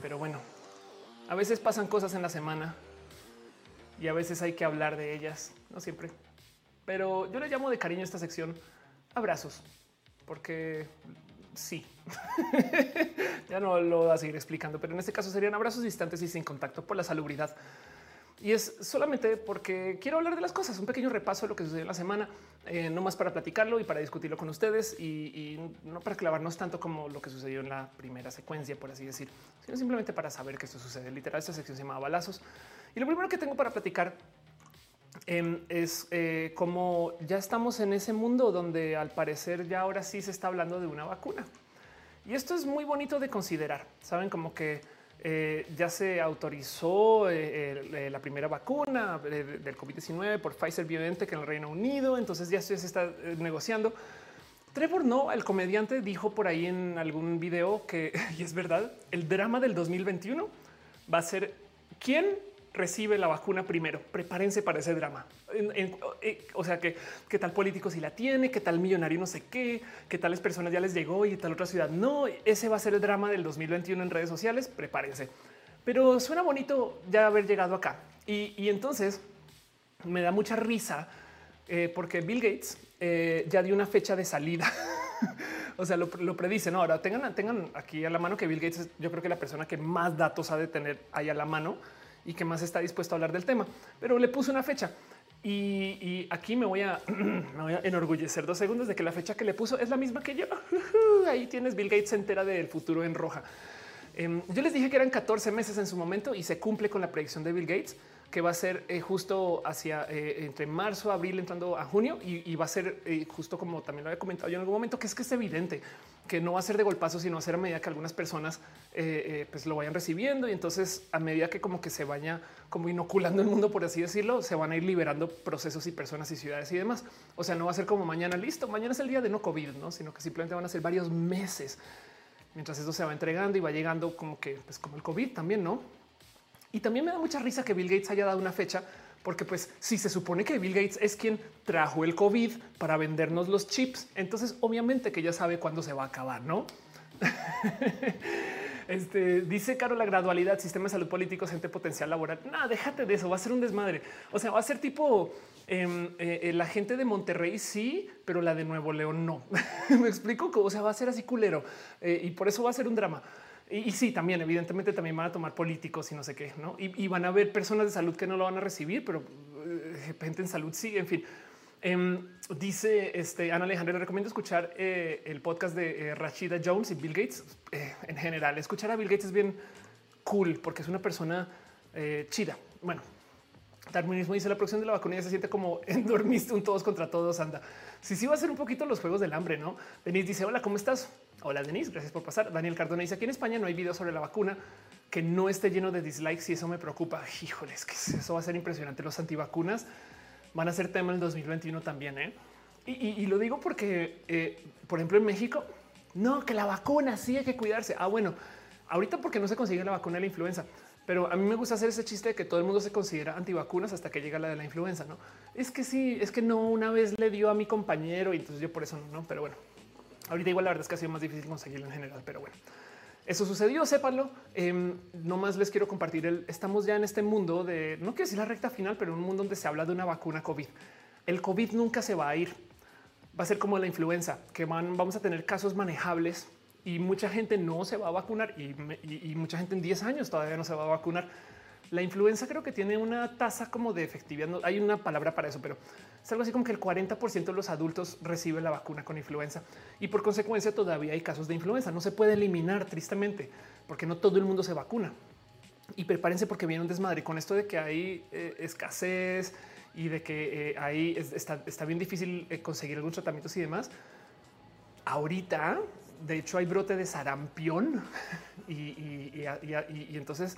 Pero bueno, a veces pasan cosas en la semana y a veces hay que hablar de ellas, no siempre. Pero yo le llamo de cariño esta sección abrazos, porque sí, ya no lo voy a seguir explicando, pero en este caso serían abrazos distantes y sin contacto por la salubridad. Y es solamente porque quiero hablar de las cosas, un pequeño repaso de lo que sucedió en la semana, eh, no más para platicarlo y para discutirlo con ustedes y, no para clavarnos tanto como lo que sucedió en la primera secuencia, por así decir, sino simplemente para saber que esto sucede. Literal, esta sección se llama balazos. Y lo primero que tengo para platicar em, es eh, como ya estamos en ese mundo donde al parecer ya ahora sí se está hablando de una vacuna. Y esto es muy bonito de considerar. Saben como que eh, ya se autorizó eh, eh, la primera vacuna del COVID-19 por Pfizer BioNTech en el Reino Unido. Entonces ya se está negociando. Trevor No, el comediante, dijo por ahí en algún video que, y es verdad, el drama del 2021 va a ser quién recibe la vacuna primero. Prepárense para ese drama. Eh, o sea, que qué tal político si la tiene, qué tal millonario no sé qué, qué tales personas ya les llegó y tal otra ciudad. No, ese va a ser el drama del 2021 en redes sociales. Prepárense. Pero suena bonito ya haber llegado acá. Y, entonces me da mucha risa eh, porque Bill Gates eh, ya dio una fecha de salida. o sea, lo, predice. No, ahora tengan, tengan aquí a la mano que Bill Gates yo creo que la persona que más datos ha de tener ahí a la mano y que más está dispuesto a hablar del tema, pero le puse una fecha. Y, aquí me voy, a, enorgullecer dos segundos de que la fecha que le puso es la misma que yo. Ahí tienes Bill Gates entera del futuro en roja. Em, yo les dije que eran 14 meses en su momento y se cumple con la predicción de Bill Gates que va a ser eh, justo hacia eh, entre marzo, abril, entrando a junio y, va a ser eh, justo como también lo había comentado yo en algún momento, que es que es evidente que no va a ser de golpazo, sino va a ser a medida que algunas personas pues lo vayan recibiendo y entonces a medida que como que se vaya como inoculando el mundo, por así decirlo, se van a ir liberando procesos y personas y ciudades y demás. O sea, no va a ser como mañana listo, mañana es el día de no COVID, ¿no? sino que simplemente van a ser varios meses mientras eso se va entregando y va llegando como que pues como el COVID también, ¿no? Y también me da mucha risa que Bill Gates haya dado una fecha, porque pues si se supone que Bill Gates es quien trajo el COVID para vendernos los chips, entonces obviamente que ya sabe cuándo se va a acabar, ¿no? Este dice Caro la gradualidad, sistema de salud político, gente potencial laboral. No, déjate de eso, va a ser un desmadre. O sea, va a ser tipo em, eh, eh, la gente de Monterrey, sí, pero la de Nuevo León no. Me explico, o sea, va a ser así culero eh, y por eso va a ser un drama. Y, sí, también, evidentemente, también van a tomar políticos y no sé qué, ¿no? Y, van a haber personas de salud que no lo van a recibir, pero eh, gente en salud. Sí, en fin. Em, dice este Ana Alejandra, le recomiendo escuchar eh, el podcast de eh, Rashida Jones y Bill Gates en general. Escuchar a Bill Gates es bien cool porque es una persona chida. Bueno, Darwinismo dice la producción de la vacuna ya se siente como en dormiste un todos contra todos. Anda. Sí, sí, va a ser un poquito los juegos del hambre, no? Denise dice: Hola, ¿cómo estás? Hola, Denise, gracias por pasar. Daniel Cardona dice: Aquí en España no hay video sobre la vacuna que no esté lleno de dislikes y eso me preocupa. Híjoles, que eso va a ser impresionante. Los antivacunas van a ser tema en el 2021 también. ¿eh? Y, lo digo porque, eh, por ejemplo, en México, no, que la vacuna sí hay que cuidarse. Ah, bueno, ahorita porque no se consigue la vacuna de la influenza, pero a mí me gusta hacer ese chiste de que todo el mundo se considera antivacunas hasta que llega la de la influenza. No es que sí, es que no una vez le dio a mi compañero y entonces yo por eso no, pero bueno, ahorita igual la verdad es que ha sido más difícil conseguirlo en general, pero bueno. Eso sucedió, sépanlo. Eh, no más les quiero compartir el. Estamos ya en este mundo de no quiero decir la recta final, pero un mundo donde se habla de una vacuna COVID. El COVID nunca se va a ir. Va a ser como la influenza, que van, vamos a tener casos manejables y mucha gente no se va a vacunar y mucha gente en 10 años todavía no se va a vacunar. La influenza creo que tiene una tasa como de efectividad. No, hay una palabra para eso, pero es algo así como que el 40% de los adultos recibe la vacuna con influenza y por consecuencia todavía hay casos de influenza. No se puede eliminar tristemente porque no todo el mundo se vacuna. Y prepárense porque viene un desmadre con esto de que hay eh, escasez y de que eh, ahí está, bien difícil eh, conseguir algunos tratamientos y demás. Ahorita, de hecho, hay brote de sarampión y entonces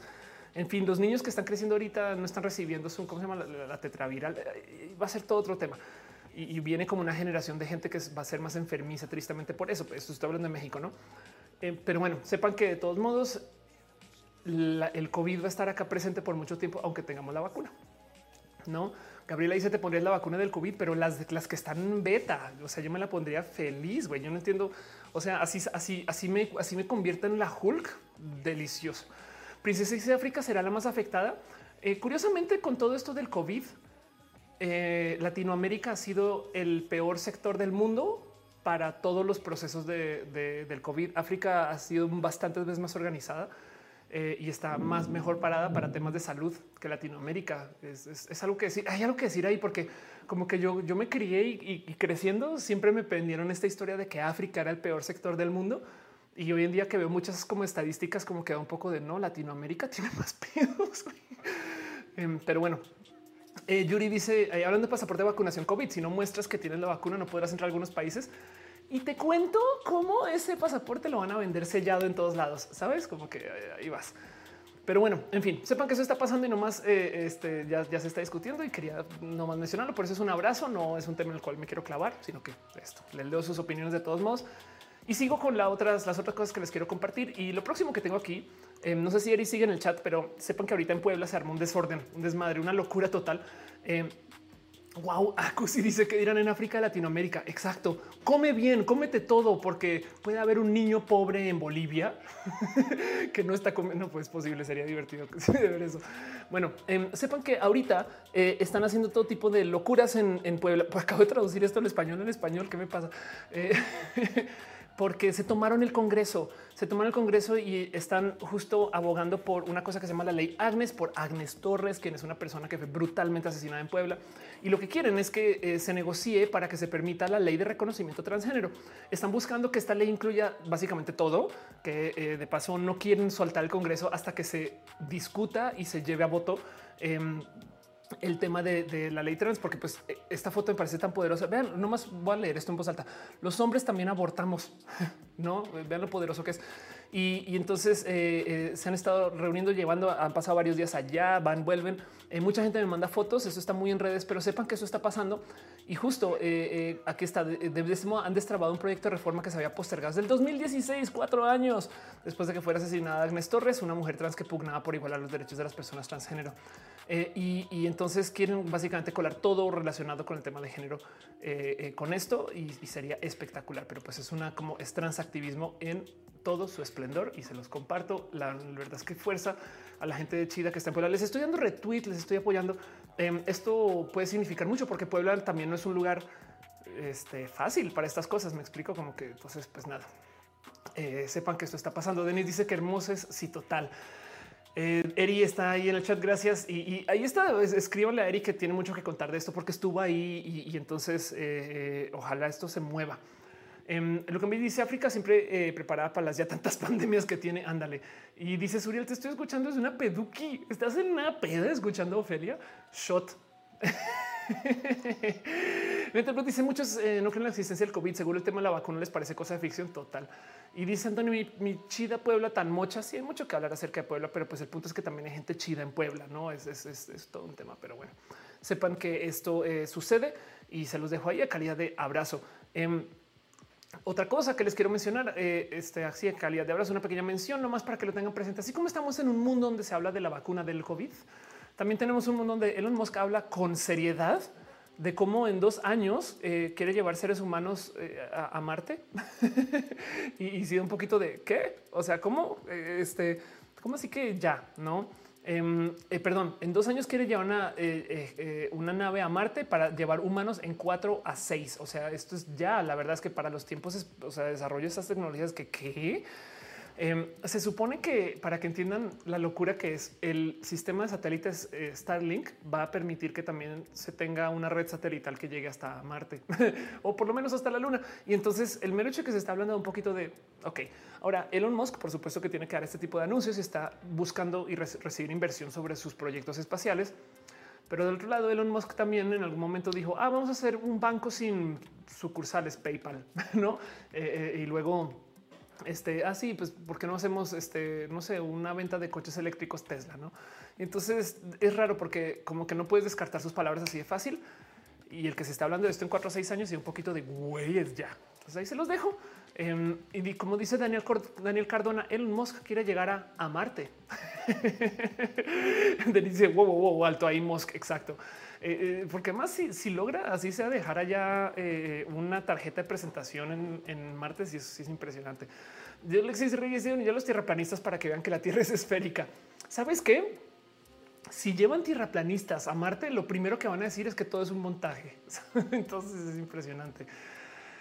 en fin, los niños que están creciendo ahorita no están recibiendo su, ¿cómo se llama? La, tetraviral. Eh, va a ser todo otro tema. Y, viene como una generación de gente que va a ser más enfermiza tristemente por eso. Pues, esto estoy hablando de México, ¿no? Eh, pero bueno, sepan que de todos modos el COVID va a estar acá presente por mucho tiempo, aunque tengamos la vacuna. No, Gabriela dice te pondrías la vacuna del COVID, pero las, las que están en beta, o sea, yo me la pondría feliz, güey. Yo no entiendo. O sea, así, así, así me, así me en la Hulk. Delicioso. Princesa de África será la más afectada. Eh, curiosamente, con todo esto del COVID, eh, Latinoamérica ha sido el peor sector del mundo para todos los procesos del COVID. África ha sido bastantes veces más organizada eh, y está más mejor parada para temas de salud que Latinoamérica. Es, algo que decir. Hay algo que decir ahí porque como que yo, yo me crié y, y creciendo siempre me pendieron esta historia de que África era el peor sector del mundo y hoy en día que veo muchas como estadísticas, como que da un poco de no, Latinoamérica tiene más pedos. Em, pero bueno, eh, Yuri dice, eh, hablando de pasaporte de vacunación COVID, si no muestras que tienes la vacuna no podrás entrar a algunos países. Y te cuento cómo ese pasaporte lo van a vender sellado en todos lados. Sabes como que ahí vas. Pero bueno, en fin, sepan que eso está pasando y nomás eh, este, ya, ya, se está discutiendo y quería nomás mencionarlo. Por eso es un abrazo, no es un tema en el cual me quiero clavar, sino que esto le leo sus opiniones de todos modos. Y sigo con las otras, las otras cosas que les quiero compartir. Y lo próximo que tengo aquí, eh, no sé si Eri sigue en el chat, pero sepan que ahorita en Puebla se armó un desorden, un desmadre, una locura total. Eh, Wow, Acusi dice que dirán en África, Latinoamérica. Exacto. Come bien, cómete todo, porque puede haber un niño pobre en Bolivia que no está comiendo. pues posible, sería divertido ver eso. Bueno, em, sepan que ahorita eh, están haciendo todo tipo de locuras en, Puebla. Pues acabo de traducir esto al español en español. ¿Qué me pasa? Eh, porque se tomaron el Congreso, se tomaron el Congreso y están justo abogando por una cosa que se llama la ley Agnes, por Agnes Torres, quien es una persona que fue brutalmente asesinada en Puebla. Y lo que quieren es que eh, se negocie para que se permita la ley de reconocimiento transgénero. Están buscando que esta ley incluya básicamente todo, que eh, de paso no quieren soltar el Congreso hasta que se discuta y se lleve a voto. Em, el tema de, la ley trans, porque pues e, esta foto me parece tan poderosa. Vean, nomás voy a leer esto en voz alta. Los hombres también abortamos, no vean lo poderoso que es. Y, entonces eh, eh, se han estado reuniendo, llevando, han pasado varios días allá, van, vuelven. Eh, mucha gente me manda fotos, eso está muy en redes, pero sepan que eso está pasando. Y justo aquí está, de, han destrabado un proyecto de reforma que se había postergado desde el 2016, cuatro años después de que fuera asesinada Agnes Torres, una mujer trans que pugnaba por igualar los derechos de las personas transgénero. Y, y, entonces quieren básicamente colar todo relacionado con el tema de género con esto y, sería espectacular, pero pues es una como es transactivismo en todo su esplendor y se los comparto. La verdad es que fuerza a la gente de Chida que está en Puebla. Les estoy dando retweet, les estoy apoyando. Em, esto puede significar mucho porque Puebla también no es un lugar este, fácil para estas cosas. Me explico como que entonces, pues nada, eh, sepan que esto está pasando. Denis dice que hermoso es si total. Eh, Eri está ahí en el chat, gracias. Y, ahí está, escríbanle a Eri que tiene mucho que contar de esto porque estuvo ahí y, entonces eh, eh, ojalá esto se mueva. Em, lo que me dice África siempre preparada para las ya tantas pandemias que tiene, ándale. Y dice Suriel, te estoy escuchando, es una peduki. ¿Estás en una peda escuchando Ofelia? Shot. Mientras dice muchos eh, no creen en la existencia del COVID. Seguro el tema de la vacuna les parece cosa de ficción total. Y dice Antonio, mi, chida Puebla tan mocha. Sí, hay mucho que hablar acerca de Puebla, pero pues el punto es que también hay gente chida en Puebla. No es, todo un tema, pero bueno, sepan que esto eh, sucede y se los dejo ahí a calidad de abrazo. Em, otra cosa que les quiero mencionar, eh, este, así a calidad de abrazo, una pequeña mención nomás para que lo tengan presente. Así como estamos en un mundo donde se habla de la vacuna del COVID, también tenemos un mundo donde Elon Musk habla con seriedad de cómo en dos años eh, quiere llevar seres humanos eh, a, Marte y, y si un poquito de qué, o sea, cómo este, cómo así que ya no. Em, perdón, en dos años quiere llevar una, nave a Marte para llevar humanos en cuatro a seis. O sea, esto es ya la verdad es que para los tiempos, o sea, desarrollo de estas tecnologías que qué Em, se supone que para que entiendan la locura que es el sistema de satélites eh, Starlink va a permitir que también se tenga una red satelital que llegue hasta Marte o por lo menos hasta la Luna. Y entonces el mero hecho que se está hablando un poquito de ok. Ahora Elon Musk, por supuesto que tiene que dar este tipo de anuncios y está buscando y recibir inversión sobre sus proyectos espaciales. Pero del otro lado, Elon Musk también en algún momento dijo, ah, vamos a hacer un banco sin sucursales PayPal, no? Eh, eh, y luego este, así, ah, pues, ¿por qué no hacemos, este, no sé, una venta de coches eléctricos Tesla? No? entonces es raro porque como que no puedes descartar sus palabras así de fácil. Y el que se está hablando de esto en cuatro o seis años y un poquito de güeyes ya. Entonces ahí se los dejo. Em, y como dice Daniel, Daniel Cardona, Elon Musk quiere llegar a, a Marte. dice wow, wow, wow, alto ahí Musk. Exacto. Eh, eh, porque más si, logra así sea dejar allá eh, una tarjeta de presentación en, en martes y eso sí es impresionante. Yo les hice ya los tierraplanistas para que vean que la Tierra es esférica. ¿Sabes qué? Si llevan tierraplanistas a Marte, lo primero que van a decir es que todo es un montaje. Entonces es impresionante.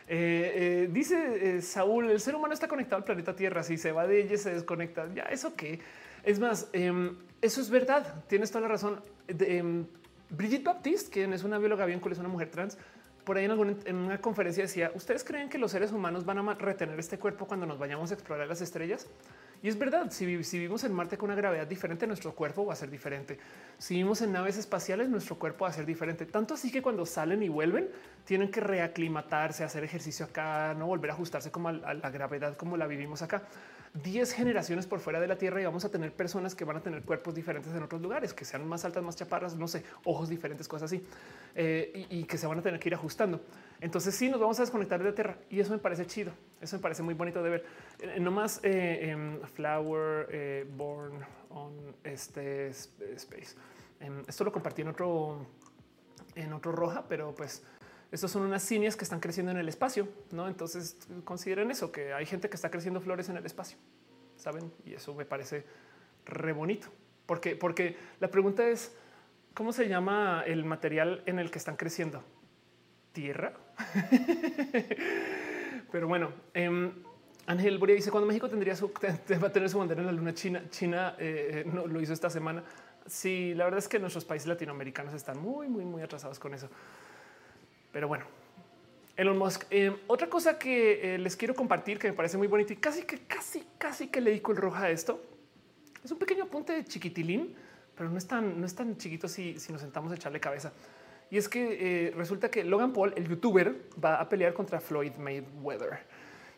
dice Saúl, el ser humano está conectado al planeta Tierra. Si se va de ella, se desconecta. Ya, eso que es más, em, eso es verdad. Tienes toda la razón. Em, Brigitte Baptiste, quien es una bióloga bien cool, es una mujer trans, por ahí en, alguna, en una conferencia decía, ¿ustedes creen que los seres humanos van a retener este cuerpo cuando nos vayamos a explorar las estrellas? Y es verdad, si, vivimos en Marte con una gravedad diferente, nuestro cuerpo va a ser diferente. Si vivimos en naves espaciales, nuestro cuerpo va a ser diferente. Tanto así que cuando salen y vuelven, tienen que reaclimatarse, hacer ejercicio acá, no volver a ajustarse como a la gravedad como la vivimos acá. 10 generaciones por fuera de la Tierra y vamos a tener personas que van a tener cuerpos diferentes en otros lugares, que sean más altas, más chaparras, no sé, ojos diferentes, cosas así, eh, y, que se van a tener que ir ajustando. Entonces sí nos vamos a desconectar de la Tierra y eso me parece chido, eso me parece muy bonito de ver. Eh, no más eh, Flower Born on este Space. Em, esto lo compartí en otro, en otro roja, pero pues estos son unas cinias que están creciendo en el espacio, ¿no? Entonces consideren eso, que hay gente que está creciendo flores en el espacio, ¿saben? Y eso me parece re bonito. Porque, porque la pregunta es, ¿cómo se llama el material en el que están creciendo? ¿Tierra? Pero bueno, eh, Ángel Boria dice, cuando México tendría su, va a tener su bandera en la luna china, China eh, eh, no, lo hizo esta semana. Sí, la verdad es que nuestros países latinoamericanos están muy, muy, muy atrasados con eso. Pero bueno, Elon Musk. Eh, otra cosa que eh, les quiero compartir que me parece muy bonito y casi que casi, casi que le dedico el roja a esto. Es un pequeño apunte de chiquitilín, pero no es tan, no es tan chiquito si, si nos sentamos a echarle cabeza. Y es que eh, resulta que Logan Paul, el youtuber, va a pelear contra Floyd Mayweather.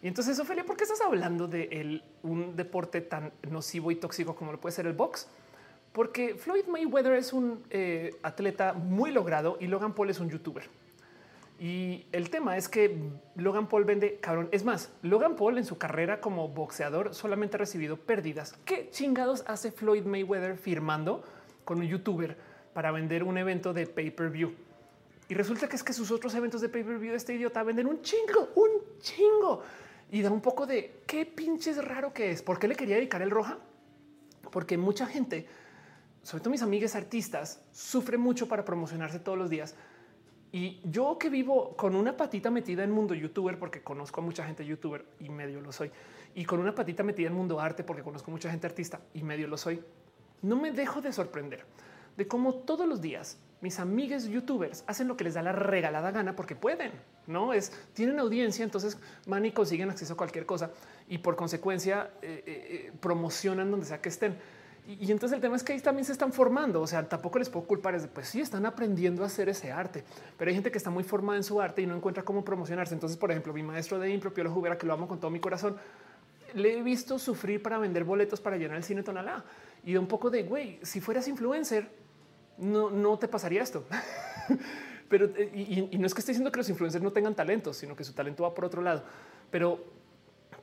Y entonces, Ophelia, ¿por qué estás hablando de un deporte tan nocivo y tóxico como lo puede ser el box? Porque Floyd Mayweather es un atleta muy logrado y Logan Paul es un youtuber. Y el tema es que Logan Paul vende cabrón. Es más, Logan Paul en su carrera como boxeador solamente ha recibido pérdidas. ¿Qué chingados hace Floyd Mayweather firmando con un youtuber para vender un evento de pay per view? Y resulta que es que sus otros eventos de pay per view de este idiota venden un chingo, un chingo. Y da un poco de qué pinches raro que es. ¿Por qué le quería dedicar el roja? Porque mucha gente, sobre todo mis amigas artistas, sufre mucho para promocionarse todos los días y yo que vivo con una patita metida en mundo youtuber, porque conozco a mucha gente youtuber y medio lo soy, y con una patita metida en mundo arte, porque conozco mucha gente artista y medio lo soy. no me dejo de sorprender de cómo todos los días mis amigos youtubers hacen lo que les da la regalada gana porque pueden, no es tienen audiencia, entonces van y consiguen acceso a cualquier cosa y por consecuencia eh, eh, eh, promocionan donde sea que estén. Y, entonces el tema es que ahí también se están formando. O sea, tampoco les puedo culpar. Es de pues sí, están aprendiendo a hacer ese arte, pero hay gente que está muy formada en su arte y no encuentra cómo promocionarse. Entonces, por ejemplo, mi maestro de impro, Piolo Jubera, que lo amo con todo mi corazón, le he visto sufrir para vender boletos para llenar el cine Tonalá y un poco de güey, si fueras influencer, no, no te pasaría esto. pero y, y, no es que esté diciendo que los influencers no tengan talento, sino que su talento va por otro lado, pero,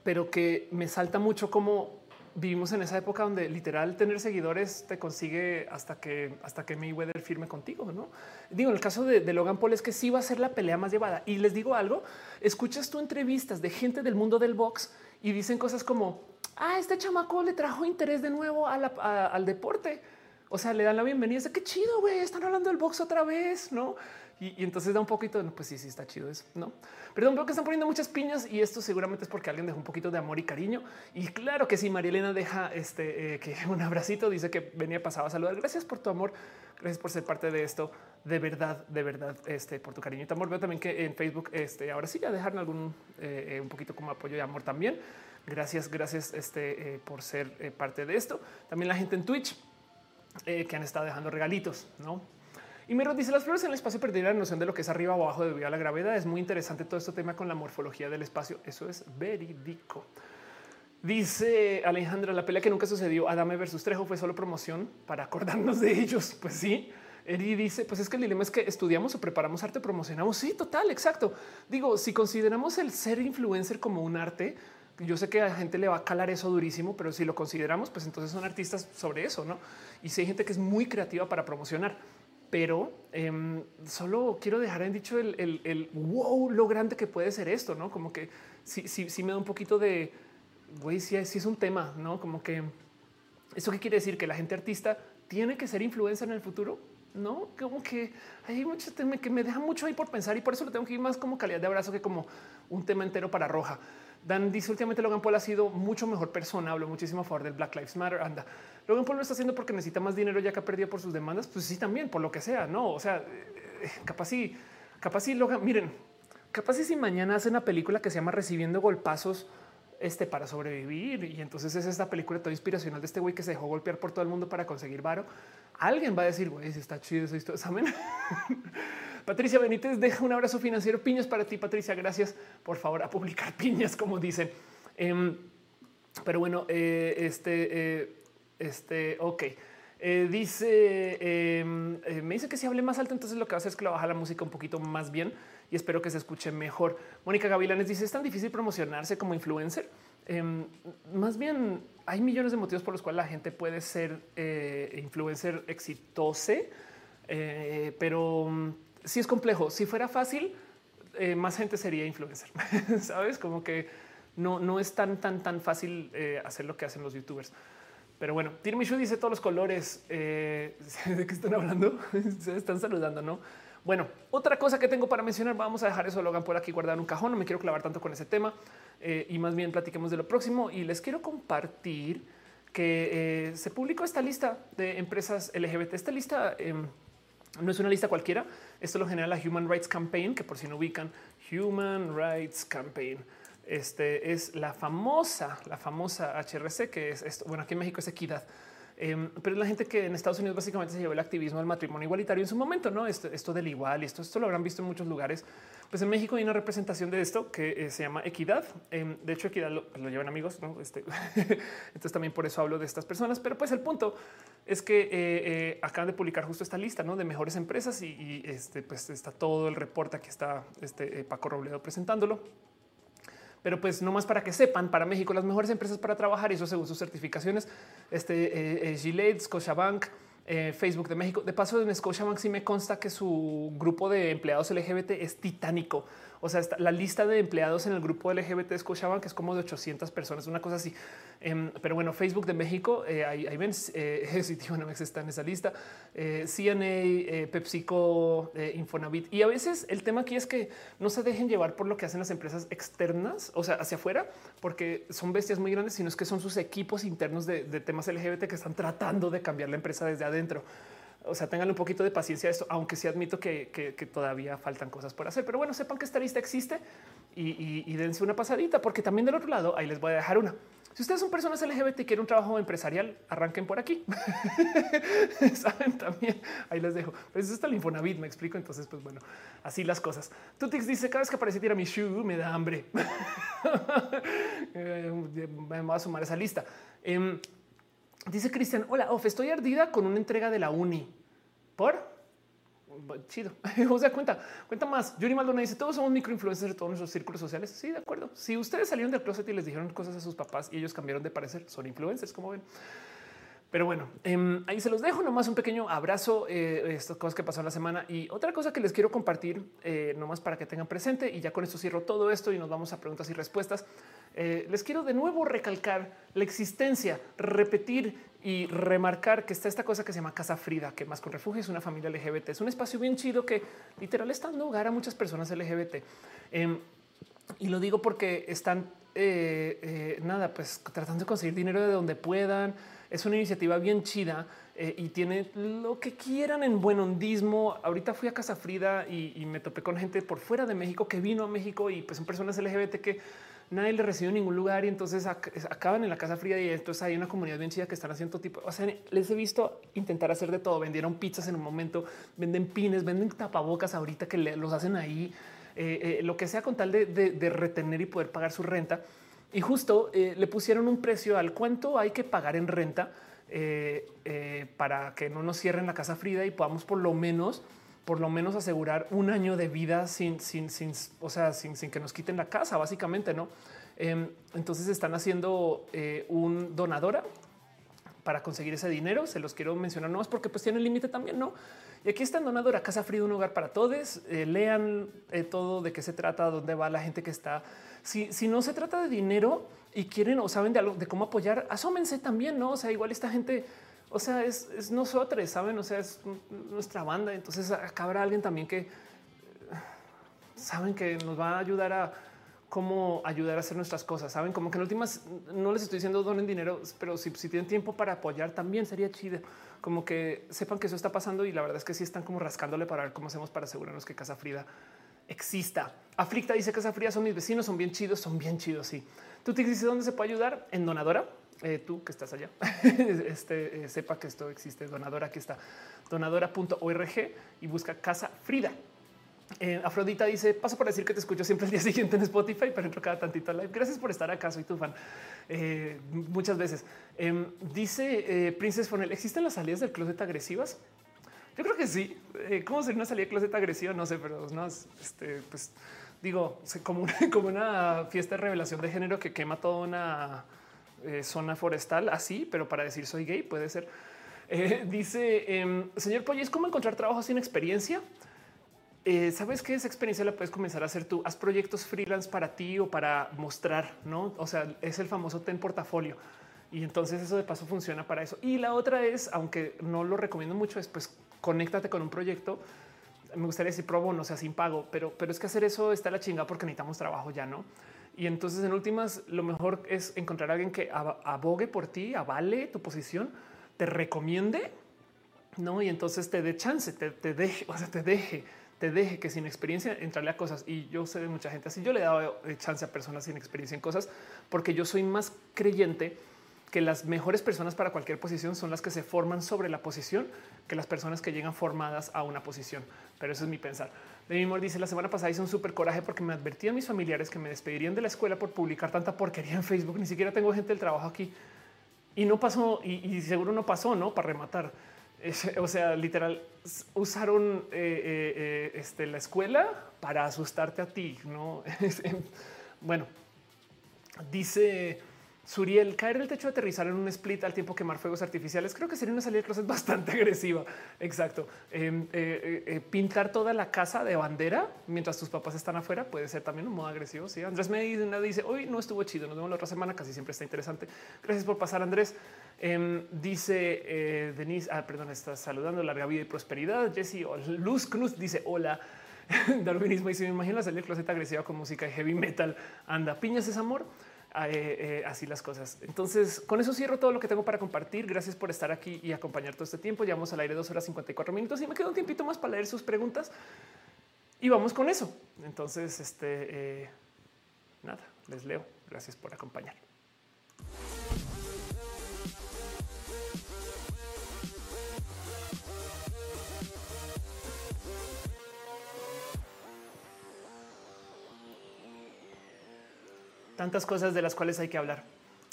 pero que me salta mucho como vivimos en esa época donde literal tener seguidores te consigue hasta que hasta que Mayweather firme contigo, ¿no? Digo, en el caso de, Logan Paul es que sí va a ser la pelea más llevada. Y les digo algo, escuchas tú entrevistas de gente del mundo del box y dicen cosas como, ah, este chamaco le trajo interés de nuevo al deporte. O sea, le dan la bienvenida. Es qué chido, güey, están hablando del box otra vez, ¿no? Y, entonces da un poquito, pues sí, sí, está chido eso, ¿no? Perdón, veo que están poniendo muchas piñas y esto seguramente es porque alguien dejó un poquito de amor y cariño. Y claro que sí, María Elena deja este, eh, que un abracito, dice que venía pasado a saludar. Gracias por tu amor, gracias por ser parte de esto. De verdad, de verdad, este, por tu cariño y tu amor. Veo también que en Facebook, este, ahora sí, ya dejaron algún, eh, eh, un poquito como apoyo y amor también. Gracias, gracias este, por ser parte de esto. También la gente en Twitch que han estado dejando regalitos, ¿no? Y me dice las flores en el espacio perdieron la noción de lo que es arriba o abajo debido a la gravedad. Es muy interesante todo este tema con la morfología del espacio. Eso es verídico. Dice Alejandra, la pelea que nunca sucedió, Adame versus Trejo fue solo promoción para acordarnos de ellos. Pues sí. Eri dice, pues es que el dilema es que estudiamos o preparamos arte, promocionamos. Sí, total, exacto. Digo, si consideramos el ser influencer como un arte, yo sé que a la gente le va a calar eso durísimo, pero si lo consideramos, pues entonces son artistas sobre eso, ¿no? Y si hay gente que es muy creativa para promocionar pero em, solo quiero dejar en dicho el, wow, lo grande que puede ser esto, no como que sí, sí, sí me da un poquito de güey, sí, es un tema, no como que eso qué quiere decir que la gente artista tiene que ser influencer en el futuro. No, como que hay mucho tema que me deja mucho ahí por pensar y por eso lo tengo que ir más como calidad de abrazo que como un tema entero para roja. Dan dice últimamente Logan Paul ha sido mucho mejor persona, hablo muchísimo a favor del Black Lives Matter. Anda, Logan Paul lo está haciendo porque necesita más dinero ya que ha perdido por sus demandas. Pues sí, también por lo que sea. No, o sea, eh, capaz y capaz si Logan, miren, capaz si mañana hace una película que se llama Recibiendo golpazos este para sobrevivir y entonces es esta película toda inspiracional de este güey que se dejó golpear por todo el mundo para conseguir varo. Alguien va a decir, güey, si está chido eso, esto, ¿saben? Patricia Benítez deja un abrazo financiero. Piñas para ti, Patricia. Gracias por favor a publicar piñas, como dicen. Em, pero bueno, eh, este, eh, este, ok. Eh, dice, em, me dice que si hable más alto, entonces lo que hacer es que lo baja la música un poquito más bien y espero que se escuche mejor. Mónica Gavilanes dice, es tan difícil promocionarse como influencer. Em, más bien hay millones de motivos por los cuales la gente puede ser influencer exitoso, pero si es complejo. Si fuera fácil, eh, más gente sería influencer. Sabes como que no, no es tan, tan, tan fácil eh, hacer lo que hacen los youtubers. Pero bueno, Tirmishu dice todos los colores eh, de qué están hablando. Se están saludando, no? Bueno, otra cosa que tengo para mencionar, vamos a dejar eso Logan por aquí guardado en un cajón. No me quiero clavar tanto con ese tema y más bien platiquemos de lo próximo. Y les quiero compartir que se publicó esta lista de empresas LGBT. Esta lista em, no es una lista cualquiera. Esto lo genera la Human Rights Campaign, que por si no ubican, Human Rights Campaign. Este es la famosa, la famosa HRC, que es esto. Bueno, aquí en México es equidad. Em, pero es la gente que en Estados Unidos básicamente se llevó el activismo del matrimonio igualitario en su momento, no esto, esto del igual y esto, esto lo habrán visto en muchos lugares. Pues en México hay una representación de esto que eh, se llama equidad. Em, de hecho, equidad lo, llevan amigos. ¿no? Este, entonces también por eso hablo de estas personas. Pero pues el punto es que eh, eh, acaban de publicar justo esta lista ¿no? de mejores empresas y, este, pues está todo el reporte. Aquí está este Paco Robledo presentándolo. Pero pues no más para que sepan, para México las mejores empresas para trabajar y eso según sus certificaciones, este eh, Gillette, Scotiabank, eh, Facebook de México. De paso, en Scotiabank sí me consta que su grupo de empleados LGBT es titánico. O sea, la lista de empleados en el grupo LGBT escuchaban que es como de 800 personas, una cosa así. Em, pero bueno, Facebook de México, eh, ahí, ven, eh, está en esa lista. Eh, CNA, eh, PepsiCo, Infonavit. Y a veces el tema aquí es que no se dejen llevar por lo que hacen las empresas externas, o sea, hacia afuera, porque son bestias muy grandes, sino es que son sus equipos internos de temas LGBT que están tratando de cambiar la empresa desde adentro o sea, tengan un poquito de paciencia a esto, aunque sí admito que, todavía faltan cosas por hacer. Pero bueno, sepan que esta lista existe y, dense una pasadita, porque también del otro lado, ahí les voy a dejar una. Si ustedes son personas LGBT y quieren un trabajo empresarial, arranquen por aquí. Saben también, ahí les dejo. Pues esto está el Infonavit, me explico. Entonces, pues bueno, así las cosas. Tutix dice, cada vez que aparece tira mi shoe, me da hambre. Eh, me voy a sumar esa lista. Em, Dice Cristian, hola, Of, estoy ardida con una entrega de la uni. ¿Por? Chido. o sea, cuenta, cuenta más. Yuri Maldonado dice, todos somos microinfluencers de todos nuestros círculos sociales. Sí, de acuerdo. Si ustedes salieron del closet y les dijeron cosas a sus papás y ellos cambiaron de parecer, son influencers, como ven. Pero bueno, em, ahí se los dejo nomás un pequeño abrazo, eh, estas cosas que pasó la semana y otra cosa que les quiero compartir eh, nomás para que tengan presente y ya con esto cierro todo esto y nos vamos a preguntas y respuestas. Eh, les quiero de nuevo recalcar la existencia, repetir y remarcar que está esta cosa que se llama Casa Frida, que más con refugio es una familia LGBT. Es un espacio bien chido que literal está dando hogar a muchas personas LGBT. Em, y lo digo porque están eh, eh, nada, pues tratando de conseguir dinero de donde puedan. Es una iniciativa bien chida y tiene lo que quieran en buen hondismo. Ahorita fui a Casa Frida y, y, me topé con gente por fuera de México que vino a México y pues son personas LGBT que nadie le recibe en ningún lugar y entonces acaban en la casa fría y entonces hay una comunidad bien chida que están haciendo tipo, o sea, les he visto intentar hacer de todo, vendieron pizzas en un momento, venden pines, venden tapabocas ahorita que los hacen ahí, eh, eh, lo que sea con tal de, retener y poder pagar su renta. Y justo eh, le pusieron un precio al cuánto hay que pagar en renta para que no nos cierren la casa Frida y podamos por lo menos por lo menos asegurar un año de vida sin, sin, sin o sea, sin, sin, que nos quiten la casa, básicamente, ¿no? Em, entonces están haciendo eh, un donadora para conseguir ese dinero. Se los quiero mencionar nomás porque pues tiene límite también, ¿no? Y aquí está en Donadora, Casa Fría, un hogar para todos. Eh, lean eh, todo de qué se trata, dónde va la gente que está. Si, si no se trata de dinero y quieren o saben de algo, de cómo apoyar, asómense también, ¿no? O sea, igual esta gente o sea, es, es nosotros, saben? O sea, es nuestra banda. Entonces acá habrá alguien también que saben que nos va a ayudar a cómo ayudar a hacer nuestras cosas. Saben como que en últimas no les estoy diciendo donen dinero, pero si, si tienen tiempo para apoyar también sería chido. Como que sepan que eso está pasando y la verdad es que sí están como rascándole para ver cómo hacemos para asegurarnos que Casa Frida exista. Aflicta dice Casa Frida son mis vecinos, son bien chidos, son bien chidos. Sí. Tú te dices dónde se puede ayudar en Donadora. Eh, tú que estás allá, este, eh, sepa que esto existe. Donadora, aquí está donadora.org y busca Casa Frida. Eh, Afrodita dice: Paso para decir que te escucho siempre el día siguiente en Spotify, pero entro cada tantito live. Gracias por estar acá. Soy tu fan muchas veces. Em, dice Princess Fonel: ¿Existen las salidas del closet agresivas? Yo creo que sí. ¿Cómo sería una salida de closet agresiva? No sé, pero no, este, pues digo, como una, como una fiesta de revelación de género que quema toda una eh, zona forestal así, pero para decir soy gay puede ser. Eh, dice em, señor es ¿cómo encontrar trabajo sin experiencia? Eh, Sabes que esa experiencia la puedes comenzar a hacer tú. Haz proyectos freelance para ti o para mostrar, no? O sea, es el famoso ten portafolio y entonces eso de paso funciona para eso. Y la otra es, aunque no lo recomiendo mucho, es pues conéctate con un proyecto. Me gustaría decir pro bono, o sea, sin pago, pero, pero es que hacer eso está la chinga porque necesitamos trabajo ya, no? Y entonces en últimas lo mejor es encontrar a alguien que abogue por ti, avale tu posición, te recomiende, no? Y entonces te dé chance, te, deje, o sea, te deje, te deje que sin experiencia entrarle a cosas. Y yo sé de mucha gente así. Yo le he dado eh, chance a personas sin experiencia en cosas porque yo soy más creyente que las mejores personas para cualquier posición son las que se forman sobre la posición que las personas que llegan formadas a una posición. Pero eso es mi pensar. De mi dice la semana pasada hice un súper coraje porque me advertían mis familiares que me despedirían de la escuela por publicar tanta porquería en Facebook. Ni siquiera tengo gente del trabajo aquí y no pasó y, seguro no pasó, no para rematar. o sea, literal usaron eh, eh, eh, este, la escuela para asustarte a ti. No, bueno, dice Suriel, caer el techo, aterrizar en un split al tiempo quemar fuegos artificiales. Creo que sería una salida de closet bastante agresiva. Exacto. Em, eh, eh, eh, pintar toda la casa de bandera mientras tus papás están afuera puede ser también un modo agresivo. Sí, Andrés me dice hoy no estuvo chido. Nos vemos la otra semana. Casi siempre está interesante. Gracias por pasar, Andrés. Em, dice Denise, ah, perdón, está saludando larga vida y prosperidad. Jesse Luz Cruz dice hola. Darwinismo y se me imagina salir closet agresiva con música de heavy metal. Anda, piñas es amor. Eh, eh, así las cosas. Entonces, con eso cierro todo lo que tengo para compartir. Gracias por estar aquí y acompañar todo este tiempo. Llevamos al aire dos horas 54 minutos y me queda un tiempito más para leer sus preguntas y vamos con eso. Entonces, este eh, nada, les leo. Gracias por acompañar. Tantas cosas de las cuales hay que hablar.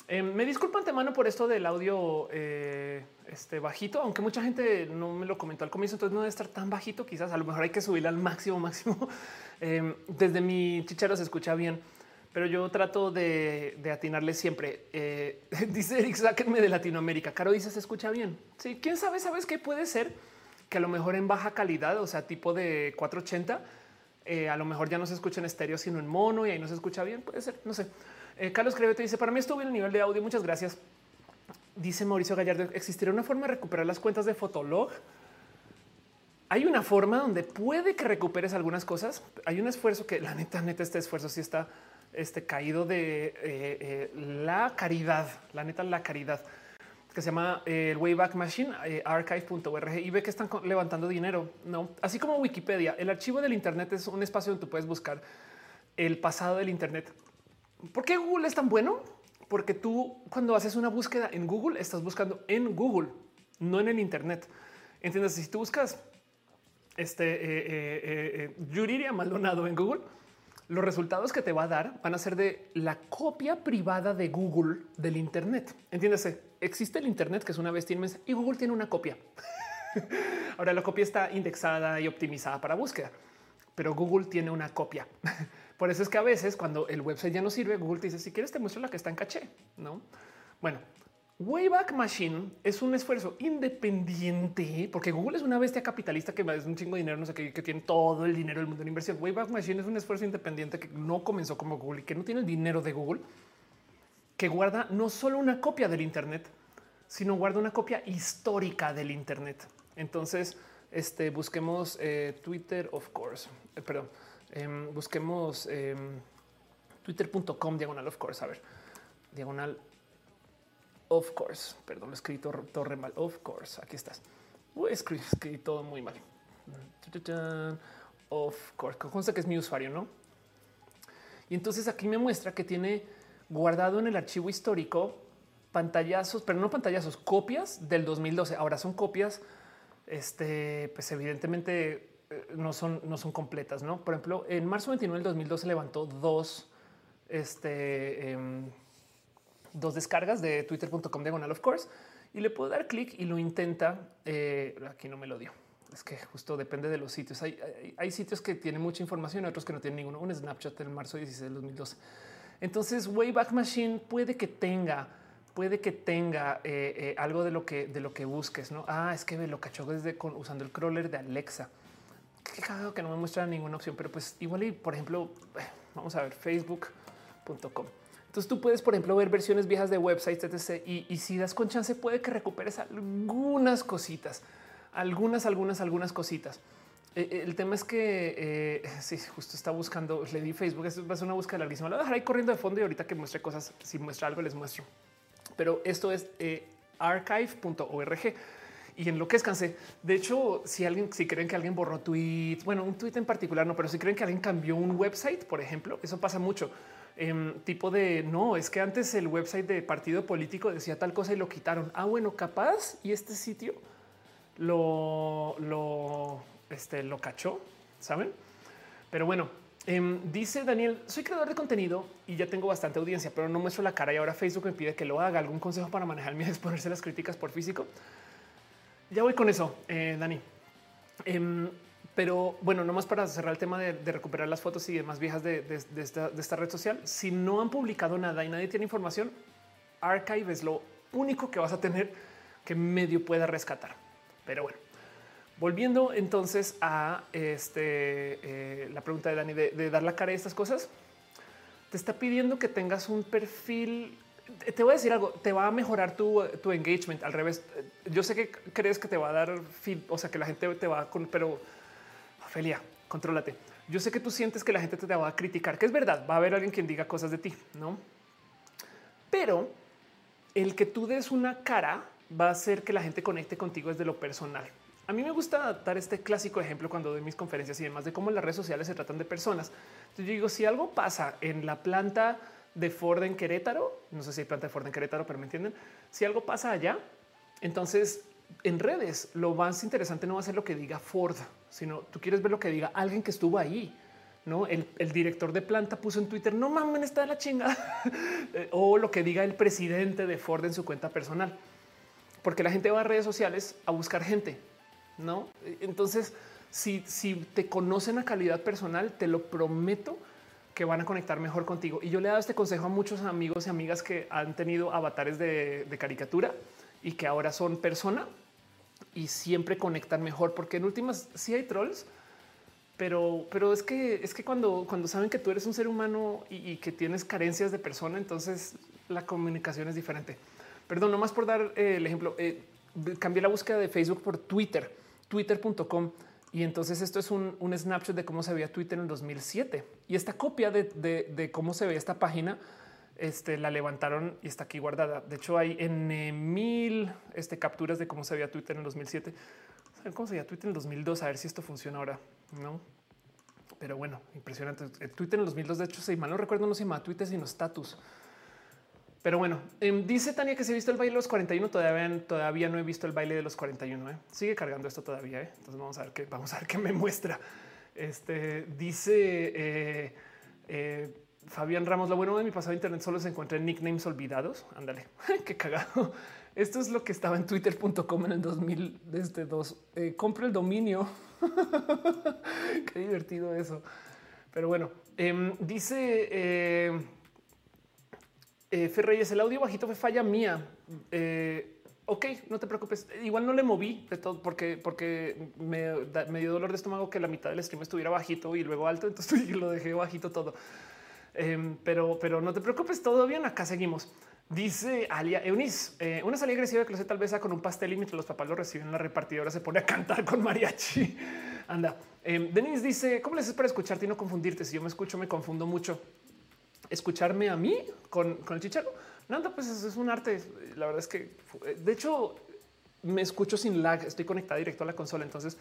Eh, me disculpo antemano por esto del audio eh, este bajito, aunque mucha gente no me lo comentó al comienzo, entonces no debe estar tan bajito. Quizás a lo mejor hay que subirle al máximo, máximo. Eh, desde mi chichero se escucha bien, pero yo trato de, atinarle siempre. dice Eric, sáquenme de Latinoamérica. Caro dice se escucha bien. Sí, quién sabe, sabes qué puede ser que a lo mejor en baja calidad, o sea, tipo de 480 eh, a lo mejor ya no se escucha en estéreo, sino en mono y ahí no se escucha bien. Puede ser, no sé. Eh, Carlos te dice: Para mí estuvo en el nivel de audio. Muchas gracias. Dice Mauricio Gallardo: ¿Existirá una forma de recuperar las cuentas de Fotolog? Hay una forma donde puede que recuperes algunas cosas. Hay un esfuerzo que la neta, neta, este esfuerzo sí está este, caído de eh, la caridad. La neta, la caridad que se llama eh, el Wayback Machine, eh, archive.org, y ve que están levantando dinero. No, así como Wikipedia, el archivo del Internet es un espacio donde tú puedes buscar el pasado del Internet. ¿Por qué Google es tan bueno? Porque tú, cuando haces una búsqueda en Google, estás buscando en Google, no en el Internet. Entiendes? Si tú buscas este eh, Yuriria Maldonado en Google, los resultados que te va a dar van a ser de la copia privada de Google del Internet. Entiéndase, existe el Internet que es una bestia inmensa y Google tiene una copia. Ahora la copia está indexada y optimizada para búsqueda, pero Google tiene una copia. Por eso es que a veces cuando el website ya no sirve, Google te dice si quieres te muestro la que está en caché. No, bueno, Wayback Machine es un esfuerzo independiente porque Google es una bestia capitalista que es un chingo de dinero, no sé qué, que tiene todo el dinero del mundo de inversión. Wayback Machine es un esfuerzo independiente que no comenzó como Google y que no tiene el dinero de Google, que guarda no solo una copia del Internet, sino guarda una copia histórica del Internet. Entonces, este busquemos eh, Twitter, of course, eh, perdón, em, busquemos em, twitter.com diagonal, of course. A ver, diagonal Of course, perdón, lo he escrito torre mal. Of course, aquí estás. Voy a escribir, todo muy mal. Of course, consta que es mi usuario, no? Y entonces aquí me muestra que tiene guardado en el archivo histórico pantallazos, pero no pantallazos, copias del 2012. Ahora son copias, este, pues evidentemente eh, no son, no son completas, no? Por ejemplo, en marzo 29 del 2012 levantó dos, este, em, dos descargas de twitter.com diagonal of course y le puedo dar clic y lo intenta. Eh, aquí no me lo dio. Es que justo depende de los sitios. Hay, hay, sitios que tienen mucha información otros que no tienen ninguno. Un Snapchat en marzo 16 del 2012. Entonces Wayback Machine puede que tenga, puede que tenga eh, eh, algo de lo que de lo que busques. No, ah, es que lo cachó desde usando el crawler de Alexa. Qué cagado que no me muestra ninguna opción, pero pues igual y por ejemplo, vamos a ver facebook.com. Entonces tú puedes, por ejemplo, ver versiones viejas de websites, etc. Y, si das con chance, puede que recuperes algunas cositas, algunas, algunas, algunas cositas. Eh, eh, el tema es que eh, si justo está buscando, le di Facebook, es va una búsqueda larguísima. La voy a dejar ahí corriendo de fondo y ahorita que muestre cosas, si muestra algo, les muestro. Pero esto es archive.org y en lo que descansé. De hecho, si alguien, si creen que alguien borró tweets, bueno, un tweet en particular, no, pero si creen que alguien cambió un website, por ejemplo, eso pasa mucho. Em, tipo de no, es que antes el website de partido político decía tal cosa y lo quitaron. Ah, bueno, capaz y este sitio lo, lo, este, lo cachó, saben? Pero bueno, em, dice Daniel, soy creador de contenido y ya tengo bastante audiencia, pero no muestro la cara y ahora Facebook me pide que lo haga. ¿Algún consejo para manejar mi exponerse las críticas por físico? Ya voy con eso, eh, Dani. Em, pero bueno, nomás para cerrar el tema de, recuperar las fotos y demás viejas de, esta, red social, si no han publicado nada y nadie tiene información, archive es lo único que vas a tener que medio pueda rescatar. Pero bueno, volviendo entonces a este, eh, la pregunta de Dani de, dar la cara a estas cosas, te está pidiendo que tengas un perfil. Te voy a decir algo, te va a mejorar tu, engagement. Al revés, yo sé que crees que te va a dar feed, o sea, que la gente te va con, pero Ophelia, contrólate. Yo sé que tú sientes que la gente te va a criticar, que es verdad, va a haber alguien quien diga cosas de ti, no? Pero el que tú des una cara va a hacer que la gente conecte contigo desde lo personal. A mí me gusta dar este clásico ejemplo cuando doy mis conferencias y demás de cómo las redes sociales se tratan de personas. Entonces yo digo, si algo pasa en la planta de Ford en Querétaro, no sé si hay planta de Ford en Querétaro, pero me entienden, si algo pasa allá, entonces en redes lo más interesante no va a ser lo que diga Ford, sino tú quieres ver lo que diga alguien que estuvo ahí. No, el, director de planta puso en Twitter, no mames, está la chinga. o lo que diga el presidente de Ford en su cuenta personal. Porque la gente va a redes sociales a buscar gente. No, entonces, si, te conocen a calidad personal, te lo prometo que van a conectar mejor contigo. Y yo le he dado este consejo a muchos amigos y amigas que han tenido avatares de, caricatura y que ahora son persona y siempre conectan mejor, porque en últimas sí hay trolls, pero, es que es que cuando, cuando saben que tú eres un ser humano y, que tienes carencias de persona, entonces la comunicación es diferente. Perdón, nomás por dar eh, el ejemplo, eh, cambié la búsqueda de Facebook por Twitter, twitter.com. Y entonces esto es un, snapshot de cómo se veía Twitter en el 2007. Y esta copia de, cómo se ve esta página este, la levantaron y está aquí guardada. De hecho, hay en mil este, capturas de cómo se veía Twitter en el 2007. cómo se veía Twitter en el 2002? A ver si esto funciona ahora. No, pero bueno, impresionante. El Twitter en el 2002, de hecho, si mal no recuerdo, no se llama Twitter, sino status. Pero bueno, em, dice Tania que se ha visto el baile de los 41. Todavía, todavía no he visto el baile de los 41. ¿eh? Sigue cargando esto todavía. ¿eh? Entonces vamos a ver qué vamos a ver qué me muestra. Este dice eh, Fabián Ramos, lo bueno de mi pasado internet solo se encuentra en nicknames olvidados. Ándale, qué cagado. Esto es lo que estaba en twitter.com en el 2000 desde dos. Eh, compra el dominio. qué divertido eso. Pero bueno, em, dice eh, Ferreyes, el audio bajito fue falla mía. Eh, ok, no te preocupes. Igual no le moví de todo porque, porque me, me, dio dolor de estómago que la mitad del stream estuviera bajito y luego alto. Entonces lo dejé bajito todo. Em, pero, pero no te preocupes, todo bien. Acá seguimos. Dice Alia Eunice, eh, una salida agresiva lo sé tal vez con un pastel y mientras los papás lo reciben, la repartidora se pone a cantar con mariachi. Anda. Eh, Denise dice, ¿cómo les es para escucharte y no confundirte? Si yo me escucho, me confundo mucho. Escucharme a mí con, con el chicharo. Nada, pues es un arte. La verdad es que, de hecho, me escucho sin lag. Estoy conectada directo a la consola. Entonces,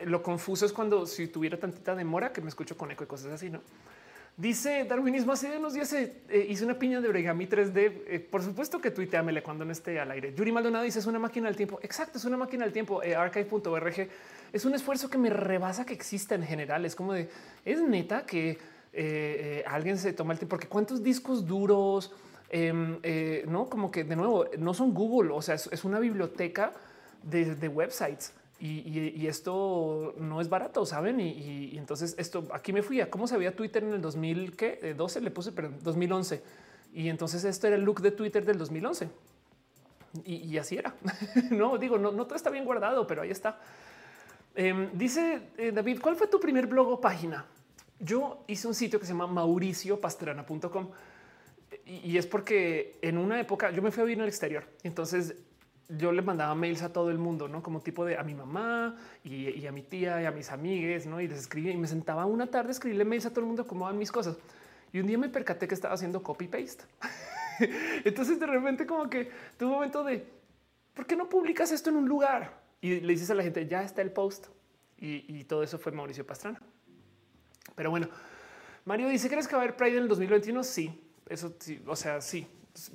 lo confuso es cuando si tuviera tantita demora que me escucho con eco y cosas así, no? Dice Darwinismo hace unos días eh, hice una piña de origami 3D. Eh, por supuesto que tuiteamele cuando no esté al aire. Yuri Maldonado dice es una máquina del tiempo. Exacto, es una máquina del tiempo. Eh, archive.org es un esfuerzo que me rebasa que exista en general. Es como de es neta que alguien se toma el tiempo, porque cuántos discos duros, em, no como que de nuevo no son Google, o sea, es, una biblioteca de websites y, esto no es barato, saben? Y, entonces esto aquí me fui a cómo se veía Twitter en el 2012, le puse, pero 2011. Y entonces esto era el look de Twitter del 2011. Y, así era. no digo, no, todo está bien guardado, pero ahí está. Em, dice eh, David, ¿cuál fue tu primer blog o página? Yo hice un sitio que se llama mauriciopastrana.com y, es porque en una época yo me fui a vivir el exterior. Entonces yo le mandaba mails a todo el mundo, no como tipo de a mi mamá y, a mi tía y a mis amigues, no? Y les escribía y me sentaba una tarde a escribirle mails a todo el mundo cómo van mis cosas. Y un día me percaté que estaba haciendo copy paste. Entonces de repente como que tuve un momento de ¿por qué no publicas esto en un lugar? Y le dices a la gente ya está el post y, todo eso fue Mauricio Pastrana. Pero bueno, Mario dice: ¿Crees que va a haber Pride en el 2021? Sí, eso sí, o sea, sí,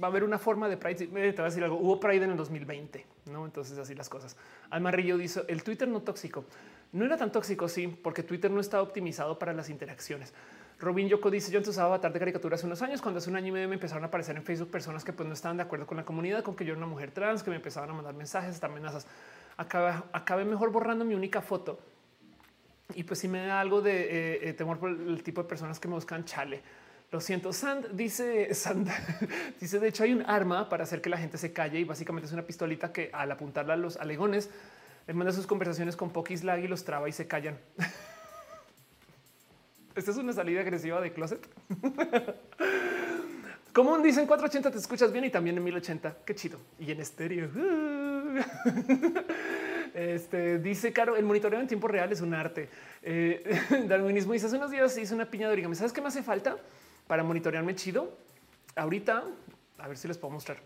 va a haber una forma de Pride. Te voy a decir algo. Hubo Pride en el 2020, no? Entonces, así las cosas. Almarillo dice el Twitter no tóxico. No era tan tóxico, sí, porque Twitter no está optimizado para las interacciones. Robin Yoko dice: Yo antes usaba avatar de caricatura hace unos años, cuando hace un año y medio me empezaron a aparecer en Facebook personas que pues, no estaban de acuerdo con la comunidad, con que yo era una mujer trans, que me empezaban a mandar mensajes, hasta amenazas. acabé mejor borrando mi única foto. Y pues si me da algo de eh, eh, temor por el tipo de personas que me buscan chale Lo siento, Sand dice, Sand dice, de hecho hay un arma para hacer que la gente se calle y básicamente es una pistolita que al apuntarla a los alegones, él manda sus conversaciones con Pokis Lag y los traba y se callan. Esta es una salida agresiva de closet. Como dicen 480 te escuchas bien y también en 1080. Qué chido. Y en estéreo. Este dice Caro, el monitoreo en tiempo real es un arte. Eh, darwinismo dice hace unos días hice una piña de origami. ¿Sabes qué me hace falta para monitorearme chido? Ahorita, a ver si les puedo mostrar.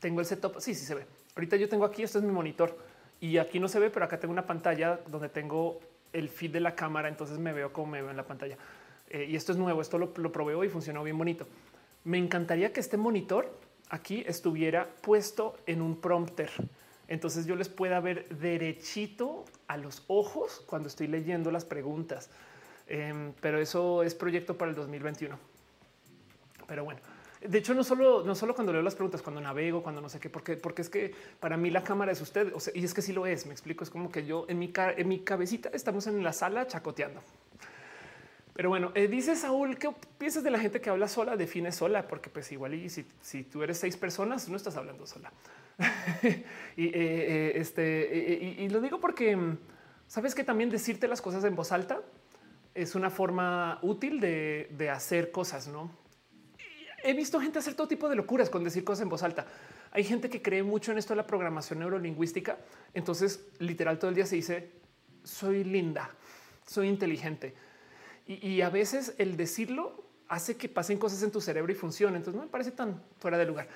Tengo el setup. Sí, sí se ve. Ahorita yo tengo aquí, esto es mi monitor y aquí no se ve, pero acá tengo una pantalla donde tengo el feed de la cámara. Entonces me veo como me veo en la pantalla. Eh, y esto es nuevo. Esto lo, lo probé y funcionó bien bonito. Me encantaría que este monitor aquí estuviera puesto en un prompter. Entonces yo les pueda ver derechito a los ojos cuando estoy leyendo las preguntas. Em, pero eso es proyecto para el 2021. Pero bueno, de hecho, no solo, no solo cuando leo las preguntas, cuando navego, cuando no sé qué, porque, porque es que para mí la cámara es usted. O sea, y es que sí lo es. Me explico. Es como que yo en mi, en mi cabecita estamos en la sala chacoteando. Pero bueno, eh, dice Saúl, ¿qué piensas de la gente que habla sola? Define sola, porque pues igual y si, tú eres seis personas, no estás hablando sola. y, eh, eh, este, y, lo digo porque mm, sabes que también decirte las cosas en voz alta es una forma útil de, de hacer cosas, ¿no? He visto gente hacer todo tipo de locuras con decir cosas en voz alta. Hay gente que cree mucho en esto de la programación neurolingüística. Entonces, literal, todo el día se dice, soy linda, soy inteligente. Y, a veces el decirlo hace que pasen cosas en tu cerebro y funcione. Entonces, no me parece tan fuera de lugar.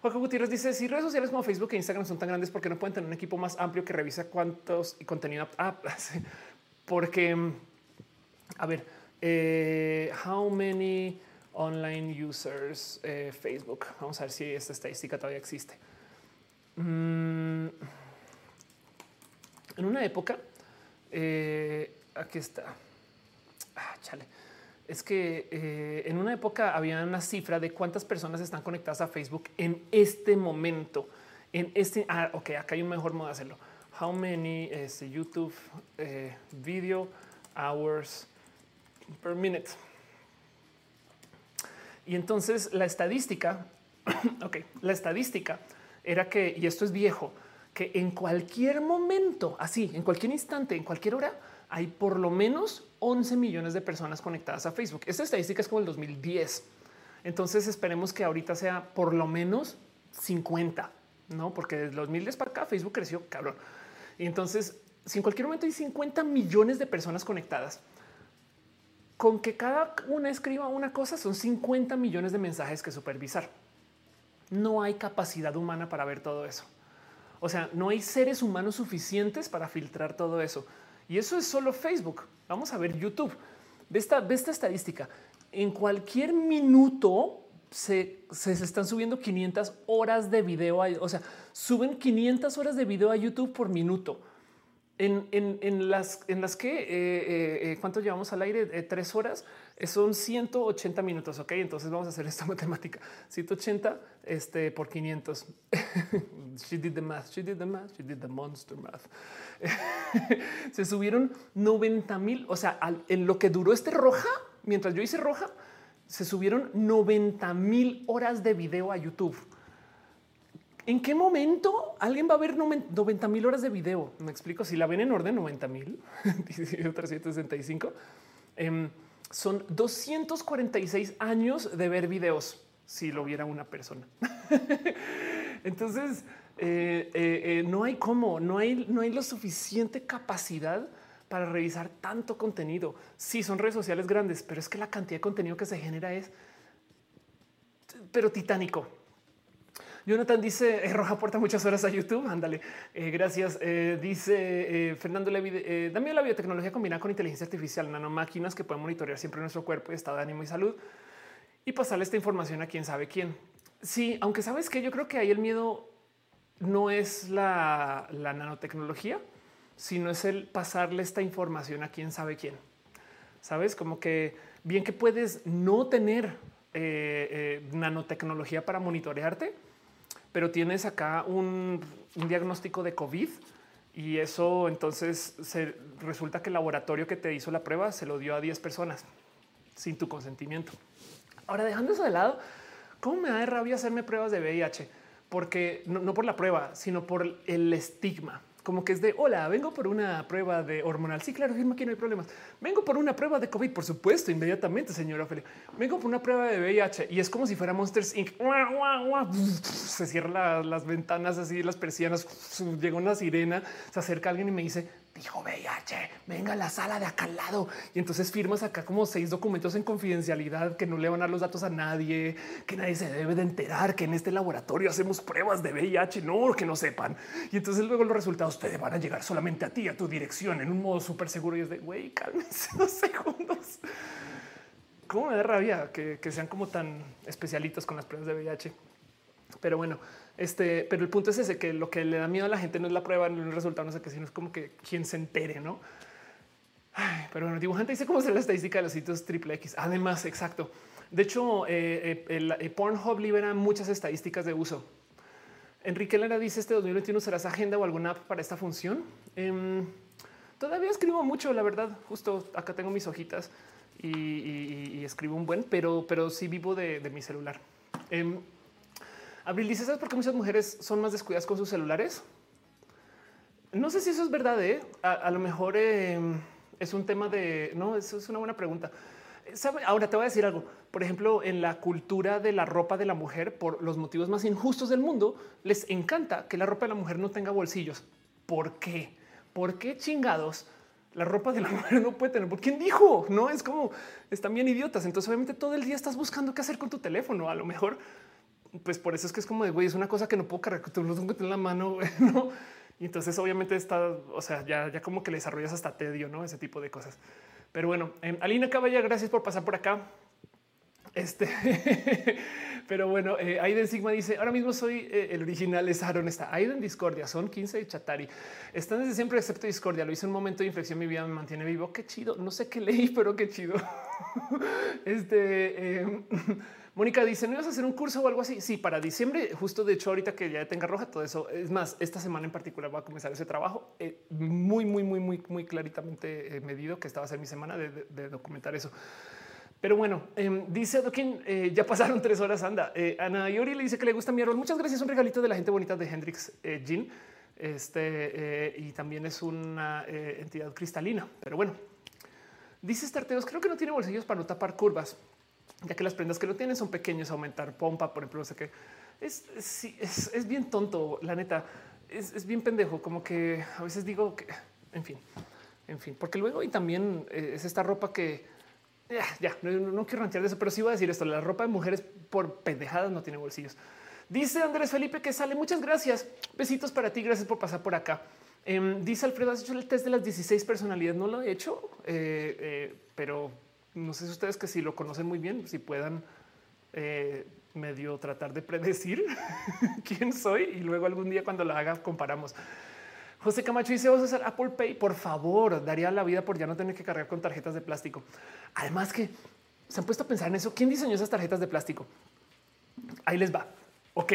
Juan Gutiérrez dice si redes sociales como Facebook e Instagram son tan grandes porque no pueden tener un equipo más amplio que revisa cuántos y contenido. Ah, porque a ver, eh, how many online users eh, Facebook? Vamos a ver si esta estadística todavía existe. Mm, en una época, eh, aquí está. Ah, chale es que eh, en una época había una cifra de cuántas personas están conectadas a Facebook en este momento. En este, ah, ok, acá hay un mejor modo de hacerlo. How many es este, YouTube eh, video hours per minute? Y entonces la estadística, ok, la estadística era que, y esto es viejo, que en cualquier momento, así, en cualquier instante, en cualquier hora, hay por lo menos 11 millones de personas conectadas a Facebook. Esta estadística es como el 2010. Entonces esperemos que ahorita sea por lo menos 50, no? Porque desde 2010 para acá Facebook creció cabrón. Y entonces, si en cualquier momento hay 50 millones de personas conectadas, con que cada una escriba una cosa son 50 millones de mensajes que supervisar. No hay capacidad humana para ver todo eso. O sea, no hay seres humanos suficientes para filtrar todo eso. Y eso es solo Facebook. Vamos a ver YouTube. De esta, de esta estadística, en cualquier minuto se, se, están subiendo 500 horas de video. o sea, suben 500 horas de video a YouTube por minuto. En, en, en las, en las que, eh, eh, eh ¿cuánto llevamos al aire? Eh, tres horas. Son 180 minutos. Ok, entonces vamos a hacer esta matemática. 180 este, por 500. she did the math. She did the math. She did the monster math. se subieron 90 mil. O sea, en lo que duró este roja, mientras yo hice roja, se subieron 90 mil horas de video a YouTube. ¿En qué momento alguien va a ver 90 mil horas de video? Me explico. Si la ven en orden 90 mil, 365, em, son 246 años de ver videos si lo viera una persona. Entonces, eh, eh, eh, no hay cómo, no hay, no hay la suficiente capacidad para revisar tanto contenido. Sí, son redes sociales grandes, pero es que la cantidad de contenido que se genera es, pero titánico. Jonathan dice Roja aporta muchas horas a YouTube. Ándale, gracias. dice Fernando Levi, también la biotecnología combinada con inteligencia artificial, nanomáquinas que pueden monitorear siempre nuestro cuerpo y estado de ánimo y salud y pasarle esta información a quién sabe quién. Sí, aunque sabes que yo creo que hay el miedo no es la, nanotecnología, sino es el pasarle esta información a quién sabe quién. Sabes como que bien que puedes no tener eh, eh, nanotecnología para monitorearte, pero tienes acá un, diagnóstico de COVID y eso entonces se, resulta que el laboratorio que te hizo la prueba se lo dio a 10 personas sin tu consentimiento. Ahora, dejando eso de lado, ¿cómo me da de rabia hacerme pruebas de VIH? Porque no, no por la prueba, sino por el estigma como que es de hola, vengo por una prueba de hormonal. Sí, claro, firma aquí no hay problemas. Vengo por una prueba de COVID, por supuesto, inmediatamente, señora Ophelia. Vengo por una prueba de VIH y es como si fuera Monsters Inc. Se cierran las ventanas así, las persianas. Llega una sirena, se acerca alguien y me dice dijo VIH, venga a la sala de acá al lado. Y entonces firmas acá como seis documentos en confidencialidad que no le van a dar los datos a nadie, que nadie se debe de enterar que en este laboratorio hacemos pruebas de VIH, no que no sepan. Y entonces luego los resultados te van a llegar solamente a ti, a tu dirección, en un modo súper seguro. Y es de güey, cálmense dos segundos. ¿Cómo me da rabia que, que sean como tan especialitos con las pruebas de VIH? Pero bueno, este, pero el punto es ese que lo que le da miedo a la gente no es la prueba, no es el resultado, no sé qué, sino es como que quien se entere, no? pero bueno, dibujante dice cómo será la estadística de los sitios triple X. Además, exacto. De hecho, eh, eh, el, eh, Pornhub libera muchas estadísticas de uso. Enrique Lara dice este 2021 serás agenda o alguna app para esta función. Em, todavía escribo mucho, la verdad. Justo acá tengo mis hojitas y, escribo un buen, pero, pero sí vivo de, mi celular. Abril dice, ¿sabes por qué muchas mujeres son más descuidadas con sus celulares? No sé si eso es verdad. ¿eh? A, lo mejor em, es un tema de no, eso es una buena pregunta. Ahora te voy a decir algo. Por ejemplo, en la cultura de la ropa de la mujer, por los motivos más injustos del mundo, les encanta que la ropa de la mujer no tenga bolsillos. ¿Por qué? ¿Por qué chingados? La ropa de la mujer no puede tener. ¿Por quién dijo? No es como están bien idiotas. Entonces, obviamente, todo el día estás buscando qué hacer con tu teléfono. A lo mejor pues por eso es que es como de güey, es una cosa que no puedo cargar, que tú lo tengo en la mano, ¿no? Y entonces obviamente está, o sea, ya, ya como que le desarrollas hasta tedio, ¿no? Ese tipo de cosas. Pero bueno, eh, Alina Caballa, gracias por pasar por acá. Este, pero bueno, eh, Aiden Sigma dice: Ahora mismo soy eh, el original, es Aaron. Está Aiden Discordia, son 15 de Chatari. Están desde siempre, excepto Discordia. Lo hice un momento de inflexión, mi vida me mantiene vivo. Qué chido. No sé qué leí, pero qué chido. este. Eh, Mónica dice, ¿no ibas a hacer un curso o algo así? Sí, para diciembre, justo de hecho ahorita que ya tenga roja, todo eso. Es más, esta semana en particular va a comenzar ese trabajo eh, muy, muy, muy, muy, muy claritamente eh, medido que estaba a ser mi semana de, documentar eso. Pero bueno, em, dice Dokin, eh, ya pasaron tres horas, anda. Ana Yori le dice que le gusta mi árbol. Muchas gracias, un regalito de la gente bonita de Hendrix Jean. Este, y también es una entidad cristalina. Pero bueno, dice Starteos, creo que no tiene bolsillos para no tapar curvas ya que las prendas que lo tienen son pequeños, aumentar pompa, por ejemplo, no sé qué. Es, es, es, bien tonto, la neta. Es, bien pendejo, como que a veces digo que, en fin, en fin, porque luego y también eh, es esta ropa que ya, no, quiero rantear de eso, pero sí voy a decir esto: la ropa de mujeres por pendejadas no tiene bolsillos. Dice Andrés Felipe que sale. Muchas gracias. Besitos para ti. Gracias por pasar por acá. Em, dice Alfredo, has hecho el test de las 16 personalidades. No lo he hecho, eh, eh, pero no sé si ustedes que si lo conocen muy bien, si puedan eh, medio tratar de predecir quién soy y luego algún día cuando lo haga comparamos. José Camacho dice vas a usar Apple Pay. Por favor, daría la vida por ya no tener que cargar con tarjetas de plástico. Además que se han puesto a pensar en eso. ¿Quién diseñó esas tarjetas de plástico? Ahí les va. Ok,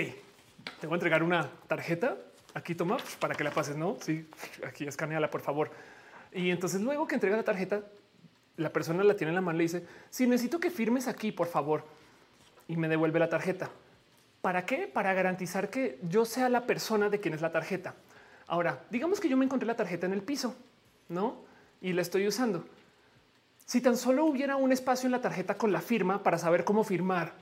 te voy a entregar una tarjeta. Aquí toma para que la pases. No, sí, aquí escaneala, por favor. Y entonces luego que entrega la tarjeta, la persona la tiene en la mano y dice, si necesito que firmes aquí, por favor, y me devuelve la tarjeta. ¿Para qué? Para garantizar que yo sea la persona de quien es la tarjeta. Ahora, digamos que yo me encontré la tarjeta en el piso, ¿no? Y la estoy usando. Si tan solo hubiera un espacio en la tarjeta con la firma para saber cómo firmar.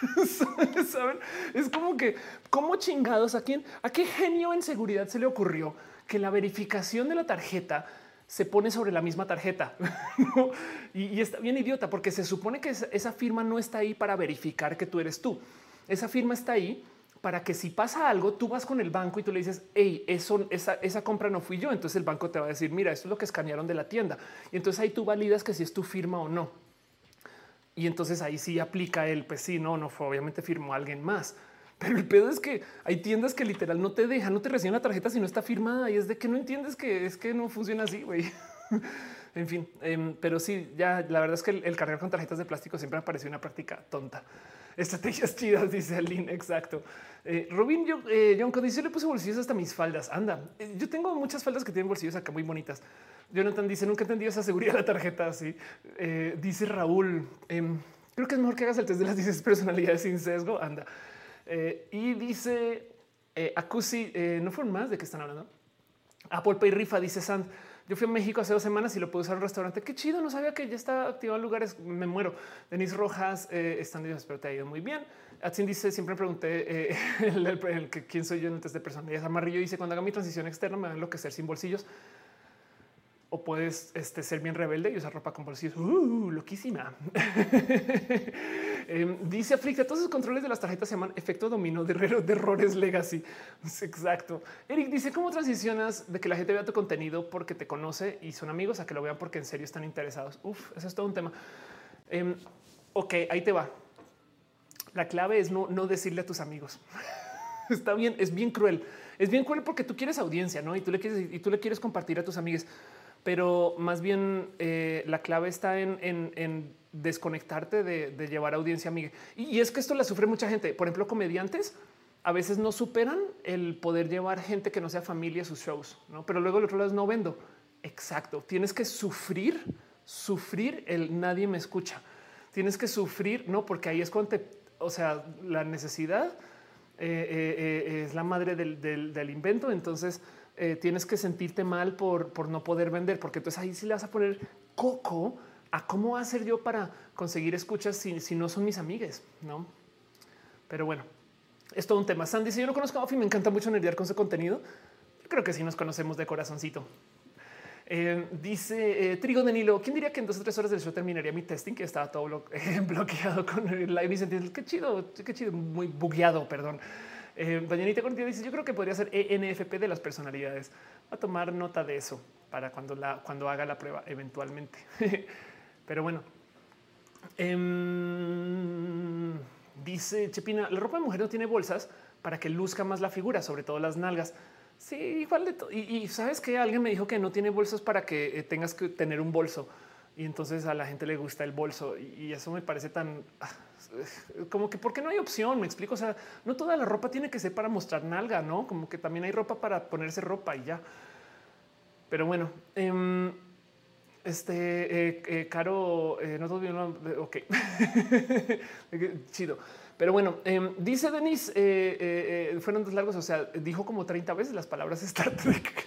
¿Saben? Es como que, ¿cómo chingados a quién, a qué genio en seguridad se le ocurrió que la verificación de la tarjeta se pone sobre la misma tarjeta y, está bien idiota porque se supone que esa firma no está ahí para verificar que tú eres tú. Esa firma está ahí para que si pasa algo, tú vas con el banco y tú le dices, hey, eso, esa, esa compra no fui yo. Entonces el banco te va a decir, mira, esto es lo que escanearon de la tienda. Y entonces ahí tú validas que si es tu firma o no. Y entonces ahí sí aplica el, pues sí, no, no fue, obviamente firmó alguien más. Pero el pedo es que hay tiendas que literal no te dejan, no te reciben la tarjeta si no está firmada y es de que no entiendes que es que no funciona así, güey. en fin, em, pero sí, ya la verdad es que el, cargar con tarjetas de plástico siempre me pareció una práctica tonta. Estrategias chidas, dice Aline. Exacto. Eh, Robin yo, eh, dice: le puse bolsillos hasta mis faldas. Anda, eh, yo tengo muchas faldas que tienen bolsillos acá muy bonitas. Jonathan dice: Nunca he entendido esa seguridad de la tarjeta. Así eh, dice Raúl. Em, Creo que es mejor que hagas el test de las 10 personalidades sin sesgo. Anda. Eh, y dice eh, Acusi, eh, no fueron más de qué están hablando. Apple Pay rifa, dice Sand. Yo fui a México hace dos semanas y lo pude usar en un restaurante. Qué chido, no sabía que ya está activado en lugares. Me muero. Denise Rojas, eh, están espero te ha ido muy bien. Atsin dice, siempre pregunté eh, el, quién soy yo en el test de personalidad. Amarillo dice, cuando haga mi transición externa me van a enloquecer sin bolsillos o puedes este, ser bien rebelde y usar ropa con bolsillos. Uh, loquísima. eh, dice Aflicta, todos los controles de las tarjetas se llaman efecto dominó de, de errores legacy. Exacto. Eric dice, ¿cómo transicionas de que la gente vea tu contenido porque te conoce y son amigos a que lo vean porque en serio están interesados? Uf, eso es todo un tema. Eh, ok, ahí te va. La clave es no, no decirle a tus amigos. Está bien, es bien cruel. Es bien cruel porque tú quieres audiencia, ¿no? Y tú le quieres, y tú le quieres compartir a tus amigos pero más bien eh, la clave está en, desconectarte de, llevar audiencia amiga. Y, es que esto la sufre mucha gente. Por ejemplo, comediantes a veces no superan el poder llevar gente que no sea familia a sus shows, ¿no? pero luego el otro lado es no vendo. Exacto. Tienes que sufrir, sufrir el nadie me escucha. Tienes que sufrir, no, porque ahí es cuando te, o sea, la necesidad eh, eh, es la madre del, invento. Entonces, eh, tienes que sentirte mal por, por no poder vender, porque entonces ahí sí le vas a poner coco a cómo hacer yo para conseguir escuchas si, no son mis amigues, no? Pero bueno, es todo un tema. Sandy, si yo no conozco a me encanta mucho nerdear con su contenido. creo que sí nos conocemos de corazoncito. Eh, dice eh, Trigo de Nilo. ¿Quién diría que en dos o tres horas del show terminaría mi testing? Que estaba todo bloqueado con el live y sentí qué chido, qué chido, muy bugueado, perdón. Eh, Dañanita dice: Yo creo que podría ser ENFP de las personalidades. Va a tomar nota de eso para cuando haga la prueba eventualmente. Pero bueno, em, dice Chepina: La ropa de mujer no tiene bolsas para que luzca más la figura, sobre todo las nalgas. Sí, igual de todo. Y, sabes que alguien me dijo que no tiene bolsos para que eh, tengas que tener un bolso. Y entonces a la gente le gusta el bolso y, eso me parece tan ah, como que porque no hay opción. Me explico. O sea, no toda la ropa tiene que ser para mostrar nalga, no como que también hay ropa para ponerse ropa y ya. Pero bueno, em, este eh, eh, caro, eh, no bien. Ok, chido. Pero bueno, em, dice Denise, fueron dos largos. O sea, dijo como 30 veces las palabras Star Trek.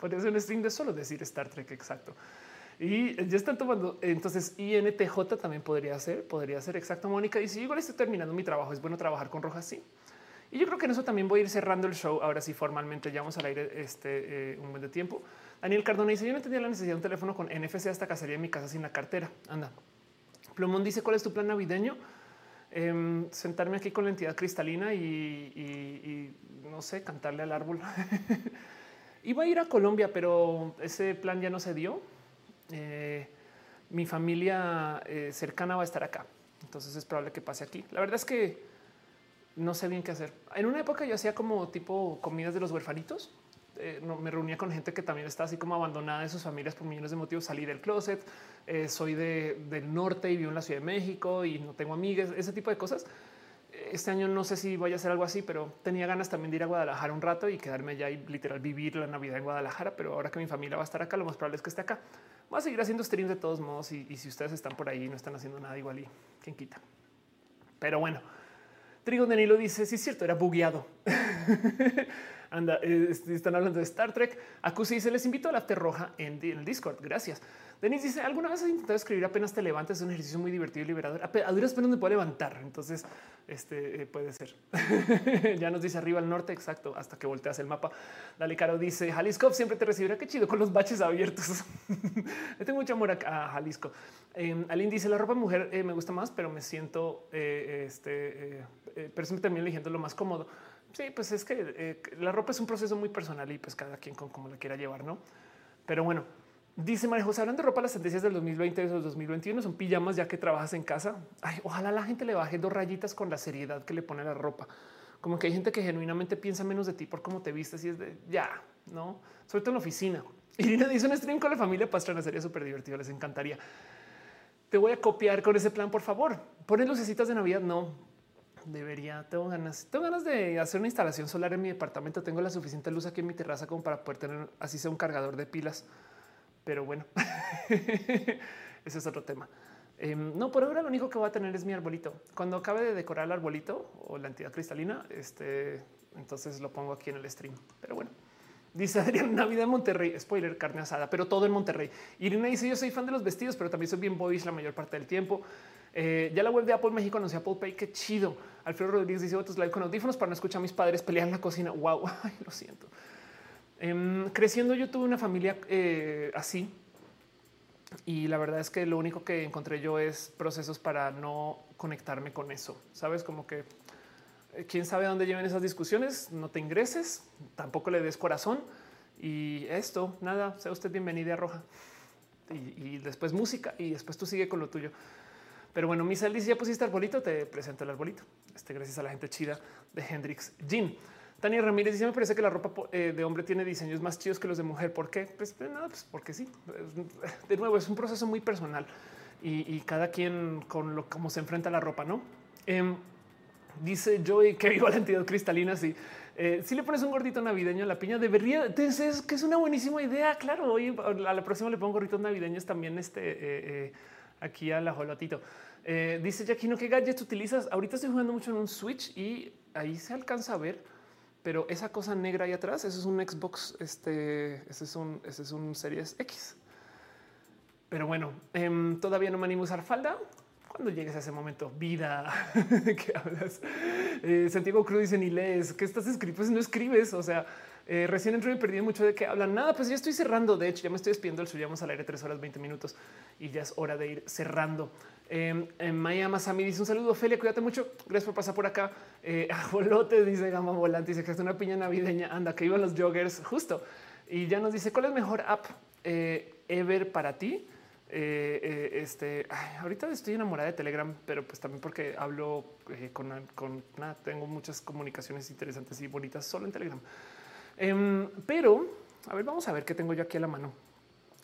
Podría ser un string de solo decir Star Trek. Exacto. Y ya están tomando. Entonces, INTJ también podría ser, podría ser exacto. Mónica dice: Igual estoy terminando mi trabajo. Es bueno trabajar con rojas. Sí. Y yo creo que en eso también voy a ir cerrando el show. Ahora sí, formalmente ya vamos al aire este eh, un buen de tiempo. Daniel Cardona dice: Yo no entendía la necesidad de un teléfono con NFC hasta cacería en mi casa sin la cartera. Anda. Plumón dice: ¿Cuál es tu plan navideño? Em, sentarme aquí con la entidad cristalina y, y no sé, cantarle al árbol. Iba a ir a Colombia, pero ese plan ya no se dio eh, mi familia eh, cercana va a estar acá. Entonces es probable que pase aquí. La verdad es que no sé bien qué hacer. En una época yo hacía como tipo comidas de los huerfanitos. Eh, no, me reunía con gente que también está así como abandonada de sus familias por millones de motivos. Salí del closet. soy del norte y vivo en la Ciudad de México y no tengo amigas, ese tipo de cosas. Este año no sé si vaya a ser algo así, pero tenía ganas también de ir a Guadalajara un rato y quedarme allá y literal vivir la Navidad en Guadalajara. Pero ahora que mi familia va a estar acá, lo más probable es que esté acá. Voy a seguir haciendo streams de todos modos y, si ustedes están por ahí no están haciendo nada igual y quién quita. Pero bueno, Trigo de Nilo dice, sí es cierto, era bugueado. Anda, eh, están hablando de Star Trek. Acusi dice, les invito a la roja en el Discord. Gracias. Denis dice, ¿alguna vez has intentado escribir apenas te levantes? Es un ejercicio muy divertido y liberador. A duras penas me puedo levantar. Entonces, este eh, puede ser. ya nos dice arriba al norte, exacto, hasta que volteas el mapa. Dale, Caro dice, Jalisco siempre te recibirá. Qué chido con los baches abiertos. Le tengo mucho amor a, Jalisco. Eh, dice, la ropa mujer eh, me gusta más, pero me siento, este, pero siempre también eligiendo lo más cómodo. Sí, pues es que la ropa es un proceso muy personal y pues cada quien con cómo la quiera llevar, ¿no? Pero bueno, Dice María José, hablan de ropa, las tendencias del 2020 y del 2021 son pijamas ya que trabajas en casa. Ay, ojalá la gente le baje dos rayitas con la seriedad que le pone la ropa. Como que hay gente que genuinamente piensa menos de ti por cómo te vistes y es de ya, no, sobre todo en la oficina. Irina dice un stream con la familia Pastrana sería súper divertido. Les encantaría. Te voy a copiar con ese plan, por favor. Ponen lucecitas de Navidad. No debería. Tengo ganas, tengo ganas de hacer una instalación solar en mi departamento. Tengo la suficiente luz aquí en mi terraza como para poder tener así sea un cargador de pilas pero bueno, ese es otro tema. Em, no, por ahora lo único que voy a tener es mi arbolito. Cuando acabe de decorar el arbolito o la entidad cristalina, este, entonces lo pongo aquí en el stream. Pero bueno, dice Adrián, Navidad en Monterrey, spoiler, carne asada, pero todo en Monterrey. Irina dice, yo soy fan de los vestidos, pero también soy bien boyish la mayor parte del tiempo. Eh, ya la web de Apple México anunció Apple Pay. Qué chido. Alfredo Rodríguez dice otros live con audífonos para no escuchar a mis padres pelear en la cocina. Wow, Ay, lo siento. Em, creciendo, yo tuve una familia eh, así y la verdad es que lo único que encontré yo es procesos para no conectarme con eso. Sabes, como que eh, quién sabe dónde lleven esas discusiones. No te ingreses, tampoco le des corazón y esto nada. Sea usted bienvenida Roja y después música y después tú sigue con lo tuyo. Pero bueno, Misael dice ya pusiste arbolito, te presento el arbolito. Este gracias a la gente chida de Hendrix Jean. Tania Ramírez dice: Me parece que la ropa eh, de hombre tiene diseños más chidos que los de mujer. ¿Por qué? Pues, pues nada, pues porque sí. De nuevo, es un proceso muy personal y, cada quien con lo como se enfrenta a la ropa, no? Eh, dice Joey que viva la entidad cristalina. Sí, eh, si le pones un gordito navideño a la piña, debería es que es una buenísima idea. Claro, hoy a la próxima le pongo gorritos navideños también. Este eh, aquí al ajolotito. Eh, dice Jaquino, ¿qué gadgets utilizas? Ahorita estoy jugando mucho en un Switch y ahí se alcanza a ver, pero esa cosa negra ahí atrás, eso es un Xbox, este, ese es un, ese es un Series X. Pero bueno, em, todavía no me animo a usar falda. Cuando llegues a ese momento, vida, ¿qué hablas? Eh, Santiago Cruz dice, ni lees, ¿qué estás escribiendo? Pues no escribes, o sea, eh, recién entro y perdí mucho de qué hablan. Nada, pues ya estoy cerrando. De hecho, ya me estoy despidiendo el suyo. Vamos al aire tres horas, 20 minutos y ya es hora de ir cerrando. Eh, en Miami, Sammy dice un saludo. Ophelia, cuídate mucho. Gracias por pasar por acá. Eh, Ajolote dice Gama Volante. Dice que es una piña navideña. Anda, que iban los joggers justo. Y ya nos dice cuál es mejor app eh, ever para ti. este ahorita estoy enamorada de Telegram, pero pues también porque hablo con nada, tengo muchas comunicaciones interesantes y bonitas solo en Telegram. Em, pero a ver, vamos a ver qué tengo yo aquí a la mano.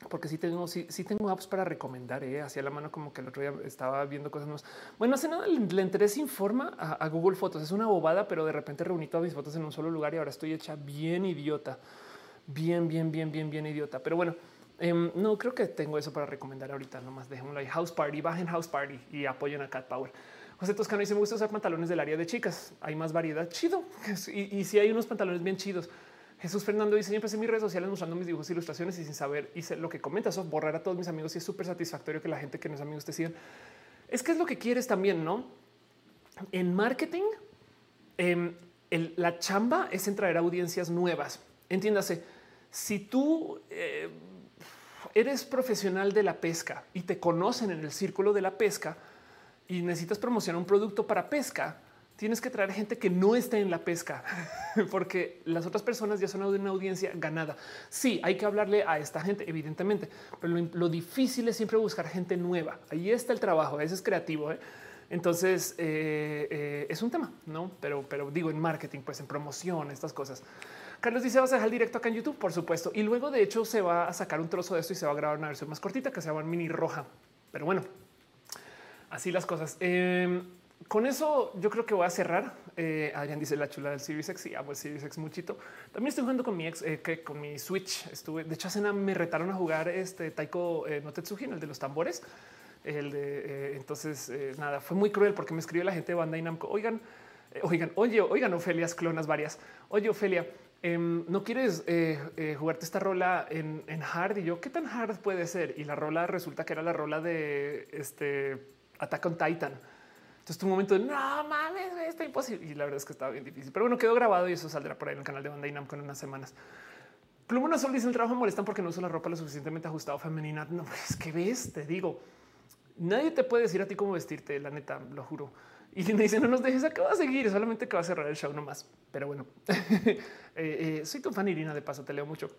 Porque sí tengo, sí, sí tengo apps para recomendar eh, hacia la mano, como que el otro día estaba viendo cosas más. Bueno, hace nada le entré sin forma a, Google Fotos. Es una bobada, pero de repente reuní todas mis fotos en un solo lugar y ahora estoy hecha bien idiota, bien, bien, bien, bien, bien idiota. Pero bueno, em, no creo que tengo eso para recomendar ahorita. Nomás dejémoslo ahí. House Party, bajen House Party y apoyen a Cat Power. José Toscano dice: Me gusta usar pantalones del área de chicas. Hay más variedad. Chido. Y si hay unos pantalones bien chidos. Jesús Fernando dice: Yo empecé mis redes sociales mostrando mis dibujos, e ilustraciones y sin saber hice lo que comenta Eso borrar a todos mis amigos y es súper satisfactorio que la gente que no es amigos te sigan. Es que es lo que quieres también, no? En marketing, em, la chamba es en traer audiencias nuevas. Entiéndase, si tú eh, eres profesional de la pesca y te conocen en el círculo de la pesca y necesitas promocionar un producto para pesca, tienes que traer gente que no esté en la pesca, porque las otras personas ya son de una audiencia ganada. Sí, hay que hablarle a esta gente, evidentemente, pero lo, difícil es siempre buscar gente nueva. Ahí está el trabajo, ese es creativo. ¿eh? Entonces eh, eh, es un tema, no? Pero, pero digo en marketing, pues en promoción, estas cosas. Carlos dice: Vas a dejar el directo acá en YouTube, por supuesto. Y luego, de hecho, se va a sacar un trozo de esto y se va a grabar una versión más cortita que se llama mini roja. Pero bueno, así las cosas. Con eso yo creo que voy a cerrar. Eh, Adrián dice la chula del Series X y amo el Series X muchito. También estoy jugando con mi ex, eh, que con mi Switch. Estuve, de hecho, me retaron a jugar este Taiko eh, no Tetsuji, el de los tambores. El de eh, entonces nada, fue muy cruel porque me escribió la gente de Bandai Namco. Oigan, oigan, oye, oigan, Ofelias clonas varias. Oye, Ofelia, em, no quieres jugarte esta rola en, en, hard y yo qué tan hard puede ser. Y la rola resulta que era la rola de este Attack on Titan. Entonces tu momento de no mames, está imposible. Y la verdad es que estaba bien difícil, pero bueno, quedó grabado y eso saldrá por ahí en el canal de Bandai Namco en unas semanas. Plumona Sol dice el trabajo molestan porque no usa la ropa lo suficientemente ajustado femenina. No, es que ves, te digo, nadie te puede decir a ti cómo vestirte, la neta, lo juro. Y me dice no nos dejes acá va a seguir, solamente que va a cerrar el show nomás. Pero bueno, eh, eh, soy tu fan Irina, de paso te leo mucho.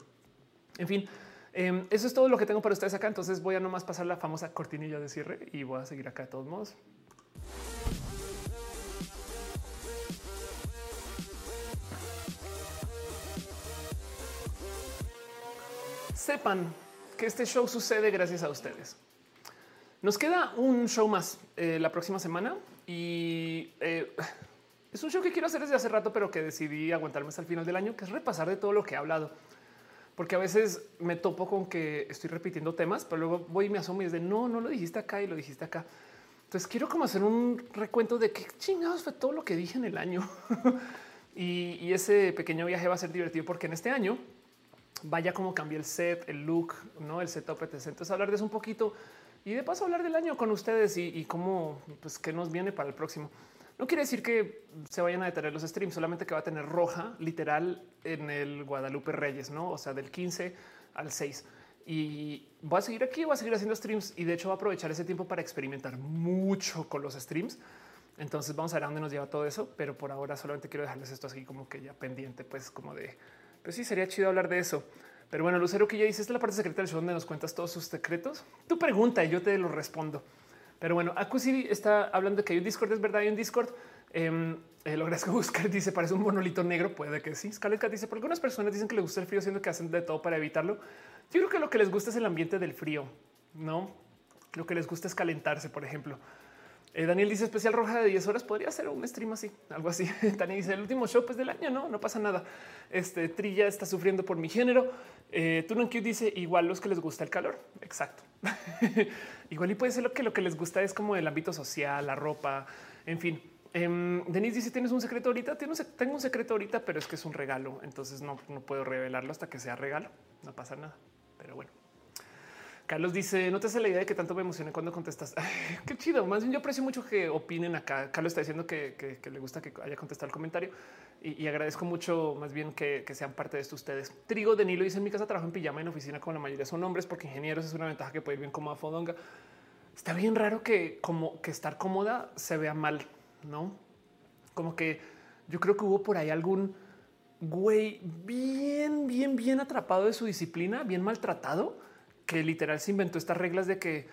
En fin, em, eso es todo lo que tengo para ustedes acá. Entonces voy a nomás pasar la famosa cortinilla de cierre y voy a seguir acá de todos modos. Sepan que este show sucede gracias a ustedes. Nos queda un show más eh, la próxima semana y eh, es un show que quiero hacer desde hace rato, pero que decidí aguantarme hasta el final del año, que es repasar de todo lo que he hablado. porque a veces me topo con que estoy repitiendo temas, pero luego voy y me asomo y es de no, no lo dijiste acá y lo dijiste acá. Entonces quiero como hacer un recuento de qué chingados fue todo lo que dije en el año. y, y, ese pequeño viaje va a ser divertido porque en este año vaya como cambié el set, el look, no el setup, etc. Entonces hablar de eso un poquito y de paso hablar del año con ustedes y, y cómo, pues qué nos viene para el próximo. No quiere decir que se vayan a detener los streams, solamente que va a tener roja literal en el Guadalupe Reyes, no? O sea, del 15 al 6. Y voy a seguir aquí, voy a seguir haciendo streams y de hecho voy a aprovechar ese tiempo para experimentar mucho con los streams. Entonces vamos a ver a dónde nos lleva todo eso, pero por ahora solamente quiero dejarles esto así como que ya pendiente, pues como de, pues sí, sería chido hablar de eso. Pero bueno, Lucero que ya dice, esta es la parte secreta del show donde nos cuentas todos sus secretos. Tu pregunta y yo te lo respondo. Pero bueno, Acusi está hablando de que hay un Discord, es verdad, hay un Discord. Eh, eh, lo que buscar dice parece un monolito negro. Puede que sí. Scarlett dice por algunas personas dicen que les gusta el frío, siendo que hacen de todo para evitarlo. Yo creo que lo que les gusta es el ambiente del frío, no lo que les gusta es calentarse, por ejemplo. Eh, Daniel dice especial roja de 10 horas. Podría ser un stream así, algo así. Daniel dice el último show pues, del año. No, no pasa nada. Este Trilla está sufriendo por mi género. Eh, Q dice igual los que les gusta el calor. Exacto. igual y puede ser lo que lo que les gusta es como el ámbito social, la ropa, en fin. Eh, Denise dice tienes un secreto ahorita. Tengo un secreto ahorita, pero es que es un regalo. Entonces no, no puedo revelarlo hasta que sea regalo. No pasa nada. Pero bueno. Carlos dice: No te hace la idea de que tanto me emocioné cuando contestas. qué chido. Más bien, yo aprecio mucho que opinen acá. Carlos está diciendo que, le gusta que haya contestado el comentario y, agradezco mucho más bien que, sean parte de esto ustedes. Trigo de Nilo dice: En mi casa trabajo en pijama en oficina, con la mayoría son hombres, porque ingenieros es una ventaja que puede ir bien como a Fodonga. Está bien raro que, como que estar cómoda se vea mal, no como que yo creo que hubo por ahí algún güey bien, bien, bien atrapado de su disciplina, bien maltratado que literal se inventó estas reglas de que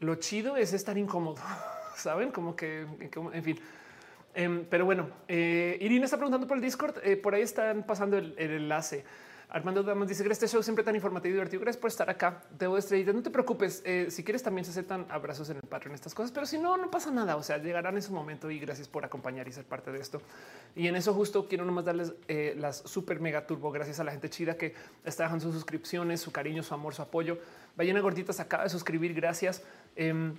lo chido es estar incómodo, saben como que, en fin. Em, pero bueno, eh, Irina está preguntando por el Discord. Eh, por ahí están pasando el enlace. Armando Damas dice que este show siempre tan informativo y divertido. Gracias por estar acá. Debo estrellitas. No te preocupes. Eh, si quieres, también se aceptan abrazos en el Patreon, estas cosas, pero si no, no pasa nada. O sea, llegarán en su momento y gracias por acompañar y ser parte de esto. Y en eso, justo quiero nomás darles eh, las super mega turbo. Gracias a la gente chida que está dejando sus suscripciones, su cariño, su amor, su apoyo. Vayan a gorditas, acaba de suscribir. Gracias. Em,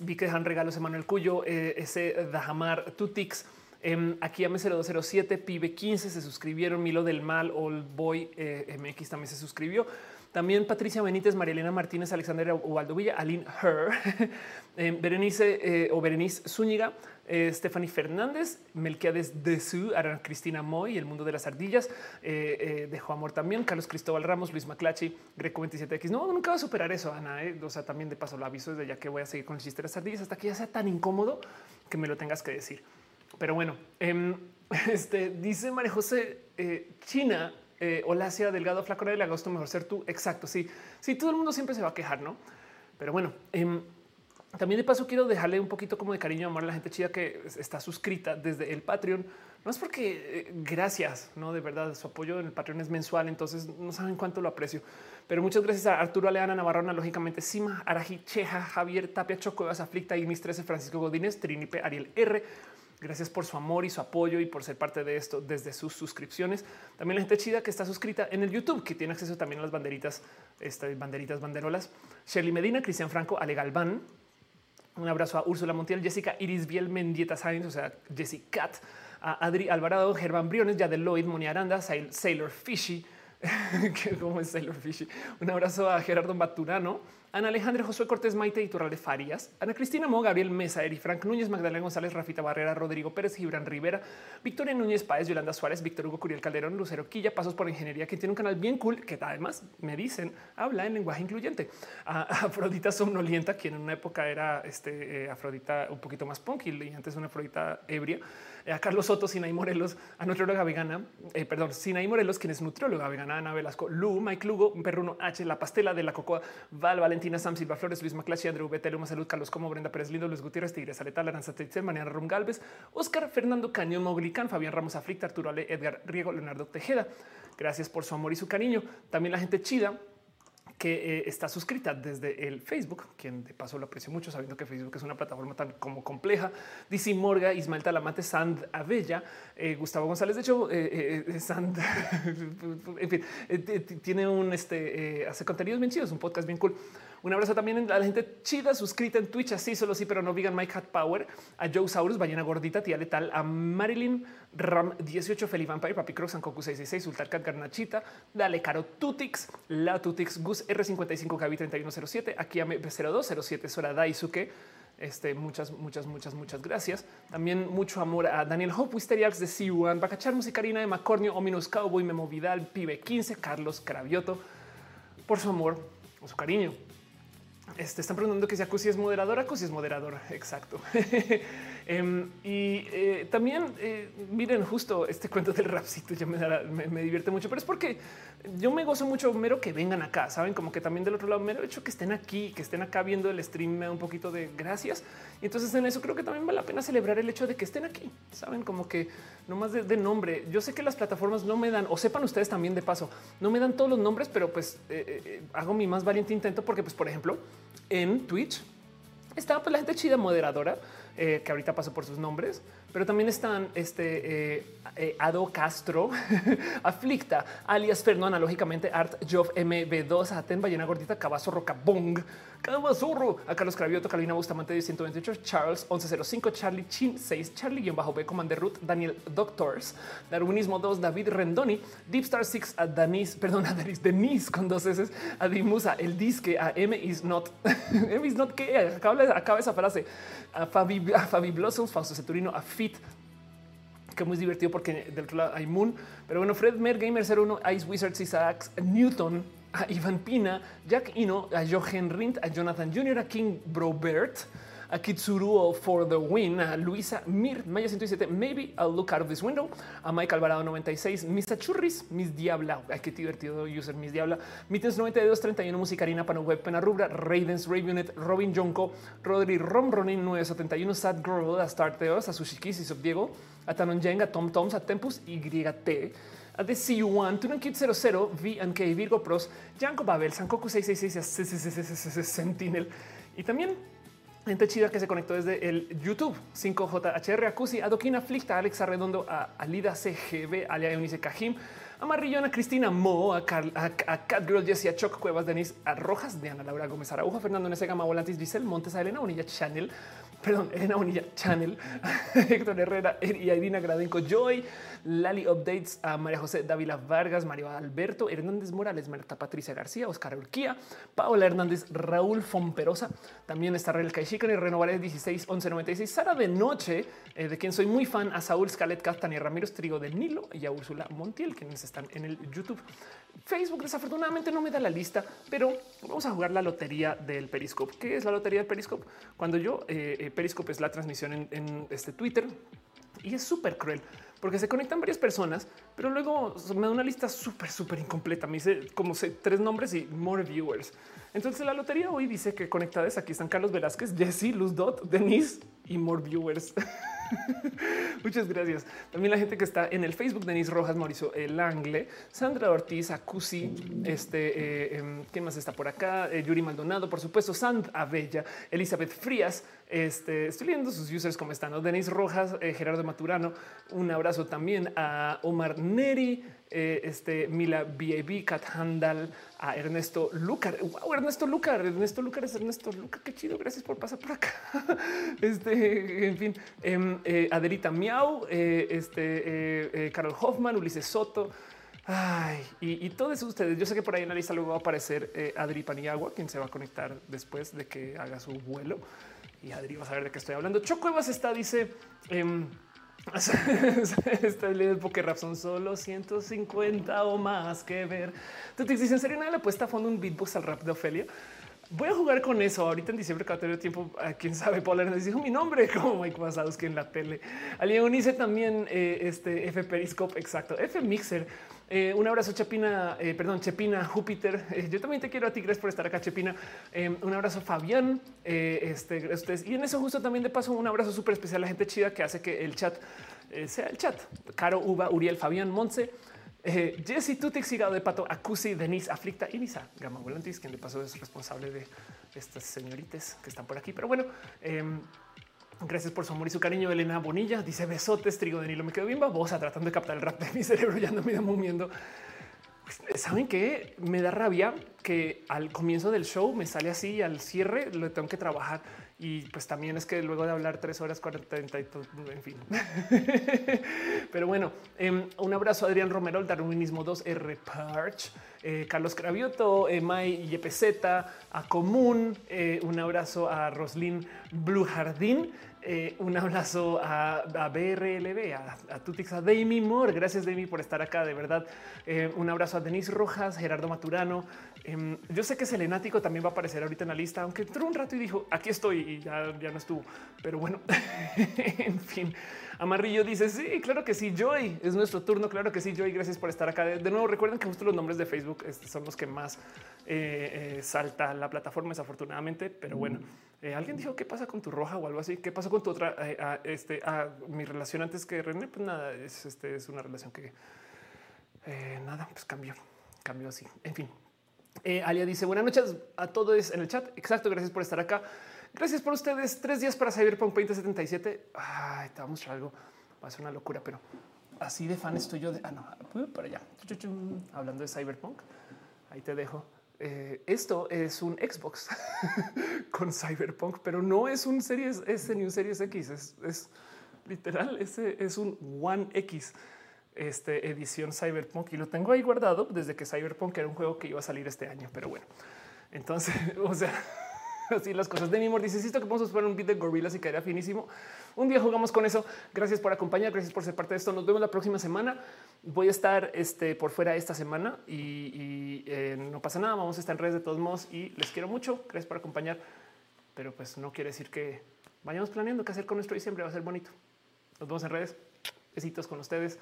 vi que dejan regalos Emanuel Cuyo, eh, ese Dajamar Tutix. Em, aquí a 0207 Pibe 15 se suscribieron. Milo del Mal, Old Boy eh, MX también se suscribió. También Patricia Benítez, María Elena Martínez, Alexandra Ubaldo Villa, Aline Her, em, Berenice eh, o Berenice Zúñiga, eh, Stephanie Fernández, Melquiades de Su, Ara Cristina Moy, El Mundo de las Ardillas, Dejó Amor también, Carlos Cristóbal Ramos, Luis Maclachi, Greco 27X. No, nunca va a superar eso, Ana. O sea, también de paso lo aviso desde ya que voy a seguir con el chiste de las ardillas hasta que ya sea tan incómodo que me lo tengas que decir. Pero bueno, em, este dice María José eh, China. Eh, Delgado, flaco del agosto, mejor ser tú. Exacto. Sí, sí, todo el mundo siempre se va a quejar, no? Pero bueno, em, también de paso quiero dejarle un poquito como de cariño amor a la gente chida que está suscrita desde el Patreon. No es porque eh, gracias, no de verdad su apoyo en el Patreon es mensual, entonces no saben cuánto lo aprecio. Pero muchas gracias a Arturo Aleana Navarrona, lógicamente Sima, Araji Cheja, Javier Tapia, Choco, Aflicta, y mis 13, Francisco Godínez, Trinipe, Ariel R. Gracias por su amor y su apoyo y por ser parte de esto desde sus suscripciones. También la gente chida que está suscrita en el YouTube, que tiene acceso también a las banderitas, estas banderitas, banderolas. Shirley Medina, Cristian Franco, Ale Galván. Un abrazo a Úrsula Montiel, Jessica Iris Biel, Mendieta Sainz, o sea, Jessica a Adri Alvarado, Germán Briones, de Lloyd, Moni Aranda, Sailor Fishy, como es Sailor Fishy. Un abrazo a Gerardo Baturano, Ana Alejandra, Josué Cortés, Maite de Farias, Ana Cristina Mo, Gabriel Mesa, Eri Frank Núñez, Magdalena González, Rafita Barrera, Rodrigo Pérez, Gibran Rivera, Victoria Núñez Páez, Yolanda Suárez, Víctor Hugo Curiel Calderón, Lucero Quilla, Pasos por Ingeniería, que tiene un canal bien cool que además me dicen habla en lenguaje incluyente. A Afrodita Somnolienta, quien en una época era este, eh, Afrodita un poquito más punk y antes una Afrodita ebria. Eh, a Carlos Soto, Sinaí Morelos, a nutrióloga vegana, eh, perdón, Sinaí Morelos, quien es nutrióloga vegana, Ana Velasco, Lu, Mike Lugo, Perruno H, La Pastela de la Cocoa, Val, Valentina, Sam Silva Flores, Luis Maclachi, Andrew Bete, Luma Salud, Carlos Como, Brenda Pérez Lindo, Luis Gutiérrez, Tigres Aleta, Laranza Tetzel, Mariana Rum Galvez, Oscar Fernando Cañón Moglican, Fabián Ramos Aflicta, Arturo Ale, Edgar Riego, Leonardo Tejeda. Gracias por su amor y su cariño. También la gente chida que eh, está suscrita desde el Facebook, quien de paso lo aprecio mucho, sabiendo que Facebook es una plataforma tan como compleja. DC Morga, Ismael Talamate, Sand Abella, eh, Gustavo González. De hecho, eh, Sand, en fin, tiene un este, hace contenidos bien chidos, un podcast bien cool. Un abrazo también a la gente chida suscrita en Twitch, así solo sí, pero no vegan Mike Hat Power, a Joe Saurus, Ballena Gordita, Tía Letal, a Marilyn Ram 18, Feli Vampire, Papi Crocs, Sankoku 666, Ultarcat Garnachita, Dale Caro Tutix, La Tutix, Gus R55, Gaby 3107, aquí a 0207, Sora Daisuke. Este, muchas, muchas, muchas, muchas gracias. También mucho amor a Daniel Hope, Wisteriax de C1, Bacachar, Musicarina de Macornio, Ominous Cowboy, Memo Vidal, Pibe 15, Carlos Cravioto, por su amor o su cariño. Este, están preguntando que si Acusi es moderadora, Acusi es moderadora. Exacto. Em, y eh, también eh, miren justo este cuento del rapcito ya me, me, divierte mucho, pero es porque yo me gozo mucho mero que vengan acá. Saben como que también del otro lado, mero hecho que estén aquí, que estén acá viendo el stream, me da un poquito de gracias. Y entonces en eso creo que también vale la pena celebrar el hecho de que estén aquí. Saben como que no más de, nombre. Yo sé que las plataformas no me dan, o sepan ustedes también de paso, no me dan todos los nombres, pero pues eh, hago mi más valiente intento porque, pues, por ejemplo, en Twitch está pues, la gente chida moderadora eh, que ahorita paso por sus nombres, pero también están este eh, eh, Ado Castro, Aflicta, alias Fernando, analógicamente Art Job MB2, Aten, Ballena Gordita, Cabazo Roca Bong, Cabazorro, a Carlos Cravioto, Carolina Bustamante de 128, Charles 1105, Charlie Chin 6, Charlie bajo B, Commander Root, Daniel Doctors, Darwinismo 2, David Rendoni, Deepstar 6, a Danis, perdón, a Danis, Denise con dos S, a Dimusa, el disque, a M is not, M is not, que acaba, esa frase, a Fabi a Fabi Blossoms, Fausto Ceturino, a Que muy divertido porque del otro lado hay Moon. Pero bueno, Fred Mer, Gamer 01, Ice Wizards, Isaacs, Newton, Ivan Pina, Jack Ino, a Jochen Rindt, a Jonathan Jr., a King Brobert, a Kitsuruo for the win, a Luisa Mir, Maya 107, maybe I'll look out of this window, a Mike Alvarado 96, Mr. Churris, Miss Diabla, ay, qué divertido user, Miss Diabla, Mittens 92, 31, Musicarina, Pano Web, Pena Rubra, Ravens, Ravenet, Robin Jonko, Rodri Rom, Ronin 971, Sad Girl, a Starteos, a Sushikis y Sub Diego, a Tanon a Tom Toms, a Tempus YT, a The CU1, Tunan Kid 00, VNK, Virgo Pros, Janko Babel, Sankoku 666, Sentinel y también gente chida que se conectó desde el YouTube 5JHR, Acusi, Adoquina, Flicta, Alex Arredondo, a Alida CGB, Alia Eunice Cajim, a Marrillona, Cristina Mo, a, Carl, a, Catgirl, Jessie, a Choc Cuevas, Denis, a Rojas, Diana Laura Gómez Araujo, Fernando Nese Gama Volantis, Giselle Montes, a Elena Unilla Channel, perdón, Elena Bonilla Channel, Héctor Herrera y Irina Gradenco Joy, Lali Updates a María José Dávila Vargas, Mario Alberto Hernández Morales, Marta Patricia García, Oscar Urquía, Paola Hernández, Raúl Fomperosa, también está Real Caixícan y Renovaré 16 11 96, Sara de Noche, eh, de quien soy muy fan, a Saúl Scalet, Tania Ramírez Trigo del Nilo y a Úrsula Montiel, quienes están en el YouTube. Facebook desafortunadamente no me da la lista, pero vamos a jugar la lotería del Periscope. ¿Qué es la lotería del Periscope? Cuando yo, eh, eh, Periscope es la transmisión en, este Twitter y es súper cruel porque se conectan varias personas, pero luego me da una lista súper, súper incompleta. Me dice como sé, tres nombres y more viewers. Entonces la lotería hoy dice que conectadas aquí están Carlos Velázquez, Jesse, Luz Dot, Denise y more viewers. Muchas gracias. También la gente que está en el Facebook, Denis Rojas, Mauricio El Angle, Sandra Ortiz, Acusi, este, eh, em, ¿quién más está por acá? Eh, Yuri Maldonado, por supuesto, Sand Abella, Elizabeth Frías. Este, estoy leyendo sus users como están, Denis Rojas, eh, Gerardo Maturano. Un abrazo también a Omar Neri, eh, este Mila BAB, Kat Handal, a Ernesto Lucar. Wow, Ernesto Lucar, Ernesto Lucar es Ernesto Lucar. Qué chido. Gracias por pasar por acá. Este, en fin, em, eh, Adelita Miau, eh, este Carol Hoffman, Ulises Soto. Ay, y, todos ustedes, yo sé que por ahí en la lista luego va a aparecer Adri Paniagua, quien se va a conectar después de que haga su vuelo. Y Adri va a saber de qué estoy hablando. Chocuevas está, dice, em, Estoy leyendo porque rap son solo 150 o más que ver. Te dices, ¿en serio nadie le puesta a fondo un beatbox al rap de Ofelia? Voy a jugar con eso ahorita en diciembre que va a tener tiempo. A quién sabe, Paul dijo mi nombre como Mike que en la tele. Alguien unice también eh, este F Periscope. Exacto. F Mixer. Eh, un abrazo, Chepina, eh, perdón, Chepina, Júpiter. Eh, yo también te quiero a ti, gracias por estar acá, Chepina. un abrazo, Fabián. este, ustedes. Y en eso, justo también de paso, un abrazo súper especial a la gente chida que hace que el chat sea el chat. Caro, Uva, Uriel, Fabián, Monse. Eh, Jesse Tutix, Hígado de Pato, Acusi, Denise, Aflicta y Misa, Gama Volantis, quien de paso es responsable de estas señoritas que están por aquí. Pero bueno, em, Gracias por su amor y su cariño. Elena Bonilla dice besotes, trigo de Nilo. Me quedo bien babosa tratando de captar el rap de mi cerebro. Ya no me mumiendo. Pues, Saben que me da rabia que al comienzo del show me sale así al cierre lo tengo que trabajar y pues también es que luego de hablar tres horas 40, en fin. Pero bueno, em, un abrazo a Adrián Romero, el Darwinismo 2R Parch, eh, Carlos Cravioto, Mai YPZ, a Común, eh, un abrazo a Roslyn Blue Jardín, eh, un abrazo a, BRLB, a, a Tutix, a Demi Moore. Gracias, Demi, por estar acá. De verdad, un abrazo a Denise Rojas, Gerardo Maturano. Em, yo sé que Selenático también va a aparecer ahorita en la lista, aunque entró un rato y dijo aquí estoy y ya, ya no estuvo. Pero bueno, en fin, Amarillo dice sí, claro que sí. Joy es nuestro turno. Claro que sí, Joy. Gracias por estar acá. De, nuevo, recuerden que justo los nombres de Facebook este, son los que más eh, eh, salta la plataforma, desafortunadamente. Pero bueno, eh, alguien dijo qué pasa con tu roja o algo así. ¿Qué pasó con tu otra? este, a mi relación antes que René, pues nada, es, este, es una relación que nada, pues cambió, cambió así. En fin, Alia dice buenas noches a todos en el chat. Exacto, gracias por estar acá. Gracias por ustedes. Tres días para Cyberpunk 2077. Ay, te vamos a algo. Va a ser una locura, pero así de fan estoy yo de. Ah, no, para allá. Hablando de Cyberpunk, ahí te dejo. Eh, esto es un Xbox con Cyberpunk, pero no es un Series S ni un Series X. Es, literal, ese es un One X este, edición Cyberpunk y lo tengo ahí guardado desde que Cyberpunk era un juego que iba a salir este año. Pero bueno, entonces, o sea, Así las cosas de mi amor. Dice, esto que a jugar un beat de gorilas y quedaría finísimo. Un día jugamos con eso. Gracias por acompañar. Gracias por ser parte de esto. Nos vemos la próxima semana. Voy a estar este, por fuera esta semana y, eh, no pasa nada. Vamos a estar en redes de todos modos y les quiero mucho. Gracias por acompañar. Pero pues no quiere decir que vayamos planeando qué hacer con nuestro diciembre. Va a ser bonito. Nos vemos en redes. Besitos con ustedes.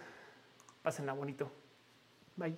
Pásenla bonito. Bye.